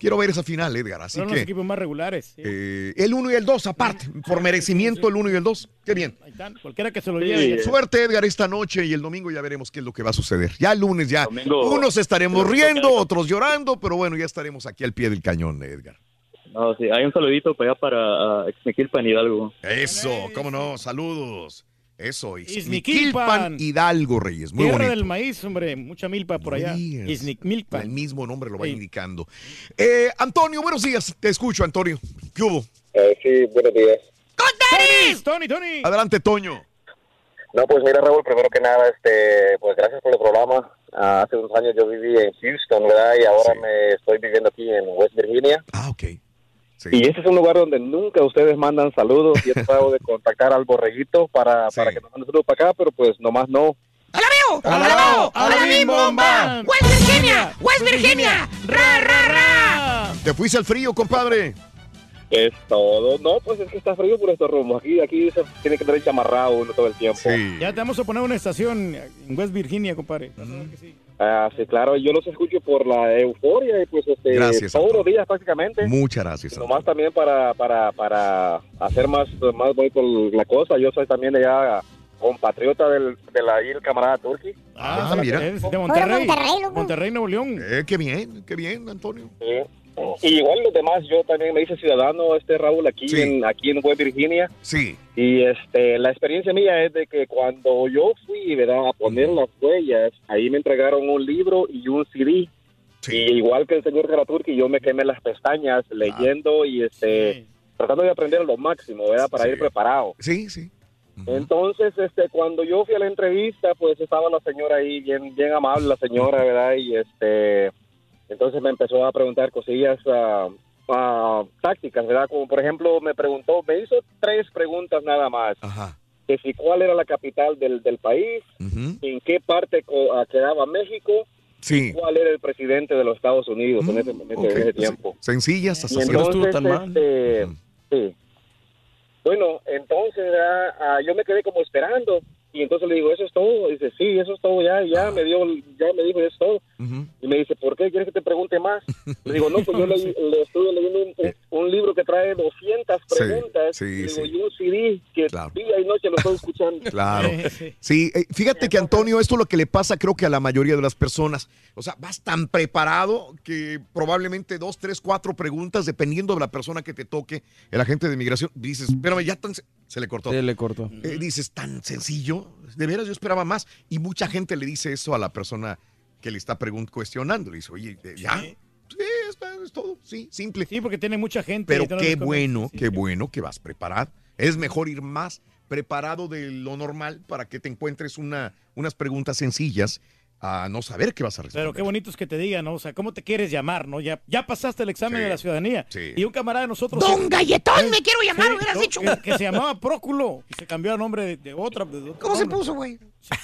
Quiero ver esa final, Edgar. Así Son los que equipos más regulares. sí. eh, el 1 y el 2, aparte, por merecimiento, el 1 y el 2. Qué bien. Ahí están, Cualquiera que se lo Sí, lleve. eh. Suerte, Edgar, esta noche y el domingo ya veremos qué es lo que va a suceder. Ya el lunes ya. Domingo- Unos estaremos riendo, otros llorando, pero bueno, ya estaremos aquí al pie del cañón, Edgar. No, sí, hay un saludito para allá para uh, Exmequilpan Hidalgo. Eso, cómo no, saludos. Eso. Izmiquilpan Hidalgo, Reyes. Muy Tierra bonito. del maíz, hombre. Mucha milpa por allá. Izniquilpan. El mismo nombre lo va Sí. indicando. Eh, Antonio, buenos días. Te escucho, Antonio. ¿Qué hubo? Eh, sí, buenos días. ¡Tony! ¡Tony, Tony! Adelante, Toño. No, pues mira, Raúl, primero que nada, este, pues gracias por el programa. Ah, hace unos años yo viví en Houston, ¿verdad? Y ahora me estoy viviendo aquí en West Virginia. Ah, ok. Y este es un lugar donde nunca ustedes mandan saludos. Y he tratado de contactar al borreguito para, para que nos mande saludos para acá, pero pues nomás no. ¡Alabío! ¡Alabao! ¡Alabim, bomba! ¡West Virginia! ¡West Virginia! ¡Ra, ra, ra! ¿Te fuiste al frío, compadre? Es todo. No, pues es que está frío por estos rumbos. Aquí, aquí se tiene que tener chamarrado uno todo el tiempo. Ya te vamos a poner una estación en West Virginia, compadre. Ah, sí, claro, yo los escucho por la euforia y pues este, Gracias, todos los días prácticamente. Muchas gracias. Nomás también para, para, para hacer más, más bonito la cosa. Yo soy también de allá compatriota del, de la, el camarada Turki. Ah, mira. Es de Monterrey. Monterrey, Nuevo León. Eh, qué bien, qué bien, Antonio. Sí. Y igual los demás, yo también me hice ciudadano, este Raúl, aquí Sí. en aquí en West Virginia. Sí. Y este la experiencia mía es de que cuando yo fui ¿verdad? a poner las huellas, ahí me entregaron un libro y un CD. Y igual que el señor Garaturki, yo me quemé las pestañas leyendo y este tratando de aprender lo máximo, ¿verdad? Para ir preparado. Sí, sí. Entonces, este, cuando yo fui a la entrevista, pues estaba la señora ahí, bien, bien amable la señora, ¿verdad? Y este, entonces me empezó a preguntar cosillas ah, ah, tácticas, ¿verdad? Como por ejemplo, me preguntó, me hizo tres preguntas nada más. Que si cuál era la capital del, del país, en qué parte ah, quedaba México, Sí. cuál era el presidente de los Estados Unidos en ese, en ese- Ok, en ese tiempo. Sencillas, hasta Y cierto- entonces, este, sí. Bueno, entonces yo me quedé como esperando y entonces le digo, ¿eso es todo? dice, sí, eso es todo, ya, ya me dio, ya me dijo, eso es todo. Y me dice, ¿por qué quieres que te pregunte más? Le digo, no, pues yo le, le estuve leyendo un, un- un libro que trae 200 Sí, preguntas sí, y, digo, sí. y un CD que día y noche lo estoy escuchando. Claro. Sí, eh, fíjate que Antonio, esto es lo que le pasa creo que a la mayoría de las personas. O sea, vas tan preparado que probablemente dos, tres, cuatro preguntas, dependiendo de la persona que te toque, el agente de migración, dices, espérame, ya tan... se- le cortó. Se le cortó. Eh, dices, tan sencillo. De veras, yo esperaba más. Y mucha gente le dice eso a la persona que le está cuestionando. Le dice, oye, eh, ¿ya? Sí, es, es todo. Sí, simple. Sí, porque tiene mucha gente. Pero qué bueno, qué bueno que vas preparado. Es mejor ir más preparado de lo normal para que te encuentres una, unas preguntas sencillas a no saber qué vas a responder. Pero qué bonito es que te digan, ¿no? O sea, ¿cómo te quieres llamar, no? Ya, ya pasaste el examen Sí, de la ciudadanía. sí. Y un camarada de nosotros... Don Galletón Eh, me quiero llamar, sí, hubieras no, dicho. Que, que se llamaba Próculo y se cambió a nombre de, de otra. de otro ¿Cómo se puso, güey?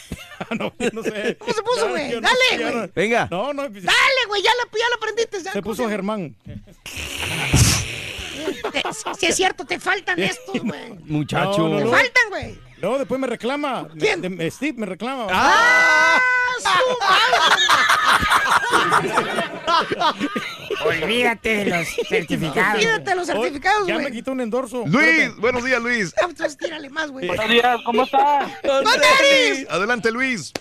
no, yo no sé. ¿Cómo se puso, güey? Dale, no- güey. Venga. No, no. pues, Dale, güey, ya la, ya la aprendiste. ¿sabes Se puso Germán. Te- sí, es cierto, te faltan estos, güey. Muchacho, No, Te no. faltan, güey. No, después me reclama. ¿Quién? De- Steve me reclama. ¡Ah! Olvídate de los certificados. Olvídate de los certificados, Ya me güey. quitó un endorso. Luis, buenos días, Luis. Ah, Entonces tírale más, güey. Buenos días, ¿cómo estás? Adelante, Luis.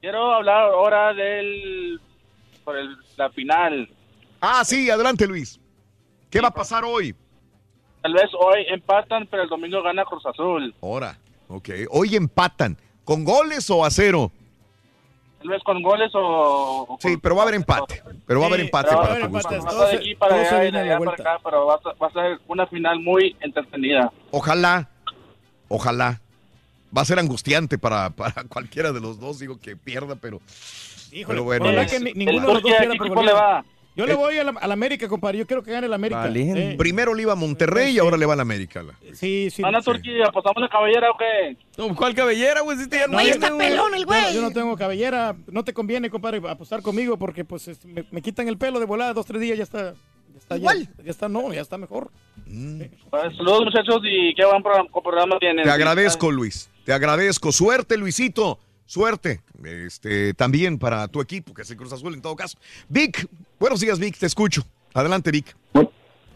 Quiero hablar ahora del por el- la final. Ah, sí, adelante, Luis. ¿Qué va a pasar hoy? Tal vez hoy empatan, pero el domingo gana Cruz Azul. Ahora, ok. Hoy empatan. ¿Con goles o a cero? Tal vez con goles o... o Sí, pero va a haber empate. Pero va a haber empate pero va a para haber tu gusto. Va aquí para allá y de allá para acá, pero va a, ser- va a ser una final muy entretenida. Ojalá, ojalá. Va a ser angustiante para, para cualquiera de los dos, digo que pierda, pero, pero bueno. Ojalá que ni- ninguno de los dos pierda por goleada. Yo le voy a la, a la América, compadre. Yo quiero que gane la América. Eh, Primero le iba a Monterrey y ahora le va a la América. la- Sí, sí. ¿Ana Turquía? ¿Apostamos la cabellera o qué? ¿Cuál cabellera, güey? Si este ya no no- güey. pelón el güey. Yo, yo no tengo cabellera. No te conviene, compadre, apostar conmigo porque pues este, me, me quitan el pelo de volada. Dos, tres días ya está. Ya está Igual. Ya, ya está, no, ya está mejor. Pues, saludos muchachos y qué buen programa, programa tienen. Te agradezco, Luis. Te agradezco. Suerte, Luisito. Suerte. Este, también para tu equipo, que es el Cruz Azul en todo caso. Vic, buenos días, Vic. Te escucho. Adelante, Vic.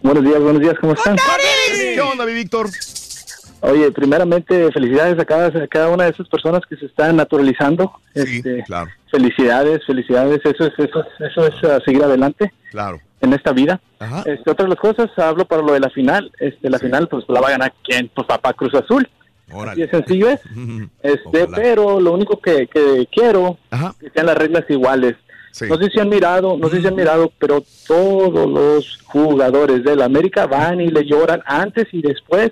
Buenos días, buenos días, ¿cómo están? ¿Qué onda, mi Víctor? Oye, primeramente, felicidades a cada, a cada una de esas personas que se están naturalizando. Este, claro. Felicidades, felicidades, eso es, eso es, eso es uh, seguir adelante Claro. en esta vida. Ajá. Este, otra de las cosas, hablo para lo de la final. Este, la final, pues la va a ganar quién? Pues papá Cruz Azul. Así de sencillo es. Este, pero lo único que, que quiero que sean las reglas iguales. No sé si han mirado, no sé si han mirado, pero todos los jugadores del América van y le lloran antes y después,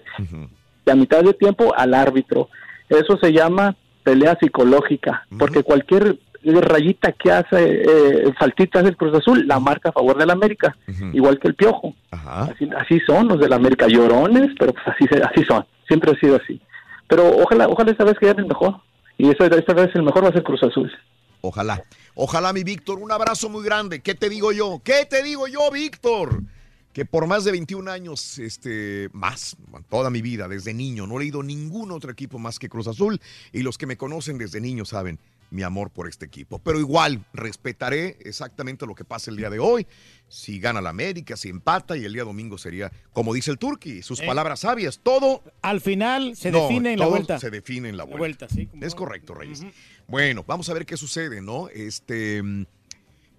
y a mitad de tiempo al árbitro. Eso se llama pelea psicológica, porque cualquier rayita que hace, eh, faltitas del Cruz Azul, la marca a favor del América, igual que el Piojo. Así, así son los del América, llorones, pero pues así, así son, siempre ha sido así. Pero ojalá, ojalá esta vez que ganen mejor, y esta, esta vez el mejor va a ser Cruz Azul. Ojalá. Ojalá, mi Víctor. Un abrazo muy grande. ¿Qué te digo yo? ¿Qué te digo yo, Víctor? Que por más de 21 años, este, más, toda mi vida, desde niño, no he leído ningún otro equipo más que Cruz Azul. Y los que me conocen desde niño saben mi amor por este equipo. Pero igual, respetaré exactamente lo que pasa el día de hoy. Si gana la América, si empata, y el día domingo sería, como dice el Turqui, sus Eh. palabras sabias, todo. Al final se No, define en la vuelta. Se define en la vuelta. vuelta, sí, Es correcto, Reyes. Bueno, vamos a ver qué sucede, ¿no? Este. mm,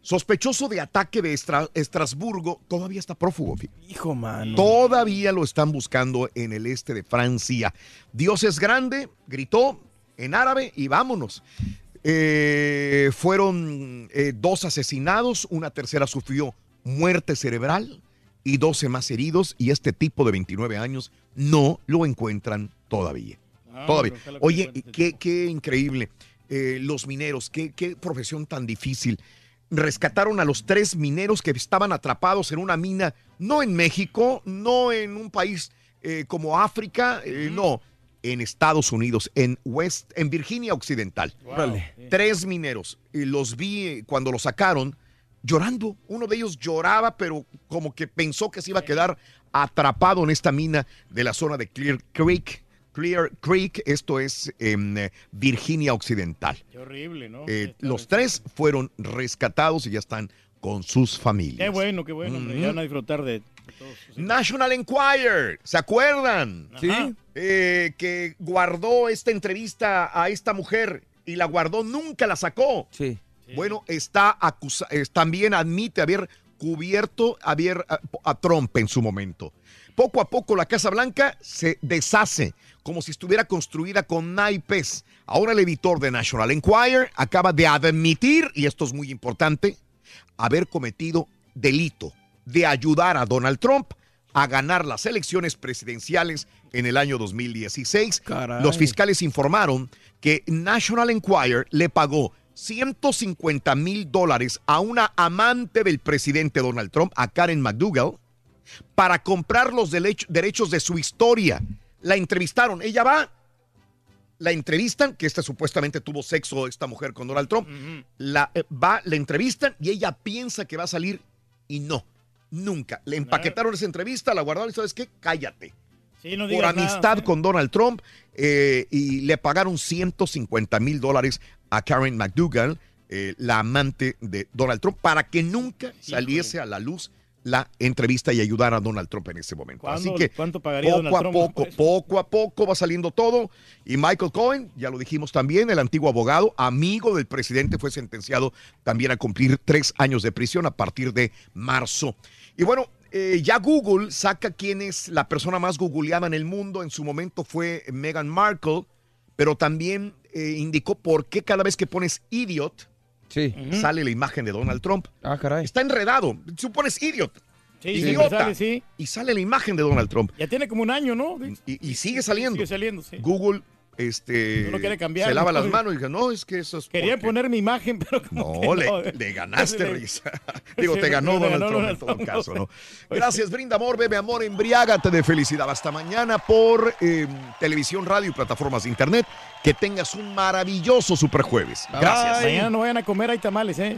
Sospechoso de ataque de Estra- Estrasburgo todavía está prófugo. Hijo, mano. Todavía lo están buscando en el este de Francia. Dios es grande, gritó en árabe y vámonos. Eh, fueron eh, dos asesinados, una tercera sufrió muerte cerebral y 12 más heridos y este tipo de 29 años no lo encuentran todavía. Ah, todavía. Oye, qué, qué increíble. Eh, los mineros, qué, qué profesión tan difícil. Rescataron a los tres mineros que estaban atrapados en una mina, no en México, no en un país eh, como África, eh, no, en Estados Unidos, en West, en Virginia Occidental. Órale. Tres mineros. Y los vi eh, cuando los sacaron llorando. Uno de ellos lloraba, pero como que pensó que se iba a quedar atrapado en esta mina de la zona de Clear Creek. Clear Creek, esto es en eh, Virginia Occidental. Qué horrible, ¿no? Eh, los tres fueron rescatados y ya están con sus familias. Qué bueno, qué bueno. hombre, Ya van a disfrutar de, de todos. National Enquirer, ¿se acuerdan? Sí. Eh, que guardó esta entrevista a esta mujer y la guardó, nunca la sacó. Sí. Bueno, está acusa es- también admite haber cubierto haber, a, a Trump en su momento. Poco a poco la Casa Blanca se deshace, como si estuviera construida con naipes. Ahora el editor de National Enquirer acaba de admitir, y esto es muy importante, haber cometido delito de ayudar a Donald Trump a ganar las elecciones presidenciales en el año 2016. Caray. Los fiscales informaron que National Enquirer le pagó 150 mil dólares a una amante del presidente Donald Trump, a Karen McDougall, para comprar los derech- derechos de su historia. La entrevistaron. Ella va, la entrevistan, que esta supuestamente tuvo sexo esta mujer con Donald Trump, la, eh, va, la entrevistan y ella piensa que va a salir y no, nunca. Le empaquetaron esa entrevista, la guardaron y sabes qué, cállate. por amistad con Donald Trump eh, y le pagaron 150 mil dólares a Karen McDougall, eh, la amante de Donald Trump, para que nunca saliese a la luz la entrevista y ayudar a Donald Trump en ese momento. Así que ¿cuánto pagaría poco Donald a Trump poco, poco a poco va saliendo todo. Y Michael Cohen, ya lo dijimos también, el antiguo abogado, amigo del presidente, fue sentenciado también a cumplir tres años de prisión a partir de marzo. Y bueno, eh, ya Google saca quién es la persona más googleada en el mundo. En su momento fue Meghan Markle, pero también eh, indicó por qué cada vez que pones idiot, Sí. sale la imagen de Donald Trump. Ah, caray. Está enredado. Supones idiot. Sí, idiota. sale, sí. Y sale la imagen de Donald Trump. Ya tiene como un año, ¿no? Y, y sigue saliendo. Sigue saliendo, sí. Google este, No lo quiere cambiar, se lava ¿no? las manos y dice, no, es que eso es Quería porque- poner mi imagen, pero como No, que le, no. le ganaste, risa. Digo, Sí, te ganó me Donald ganó Trump en todo Trump. caso, ¿no? Gracias, brinda amor, bebe amor, embriágate de felicidad. Hasta mañana por eh, televisión, radio y plataformas de internet. Que tengas un maravilloso superjueves. Gracias. Mañana no vayan a comer, hay tamales, ¿eh?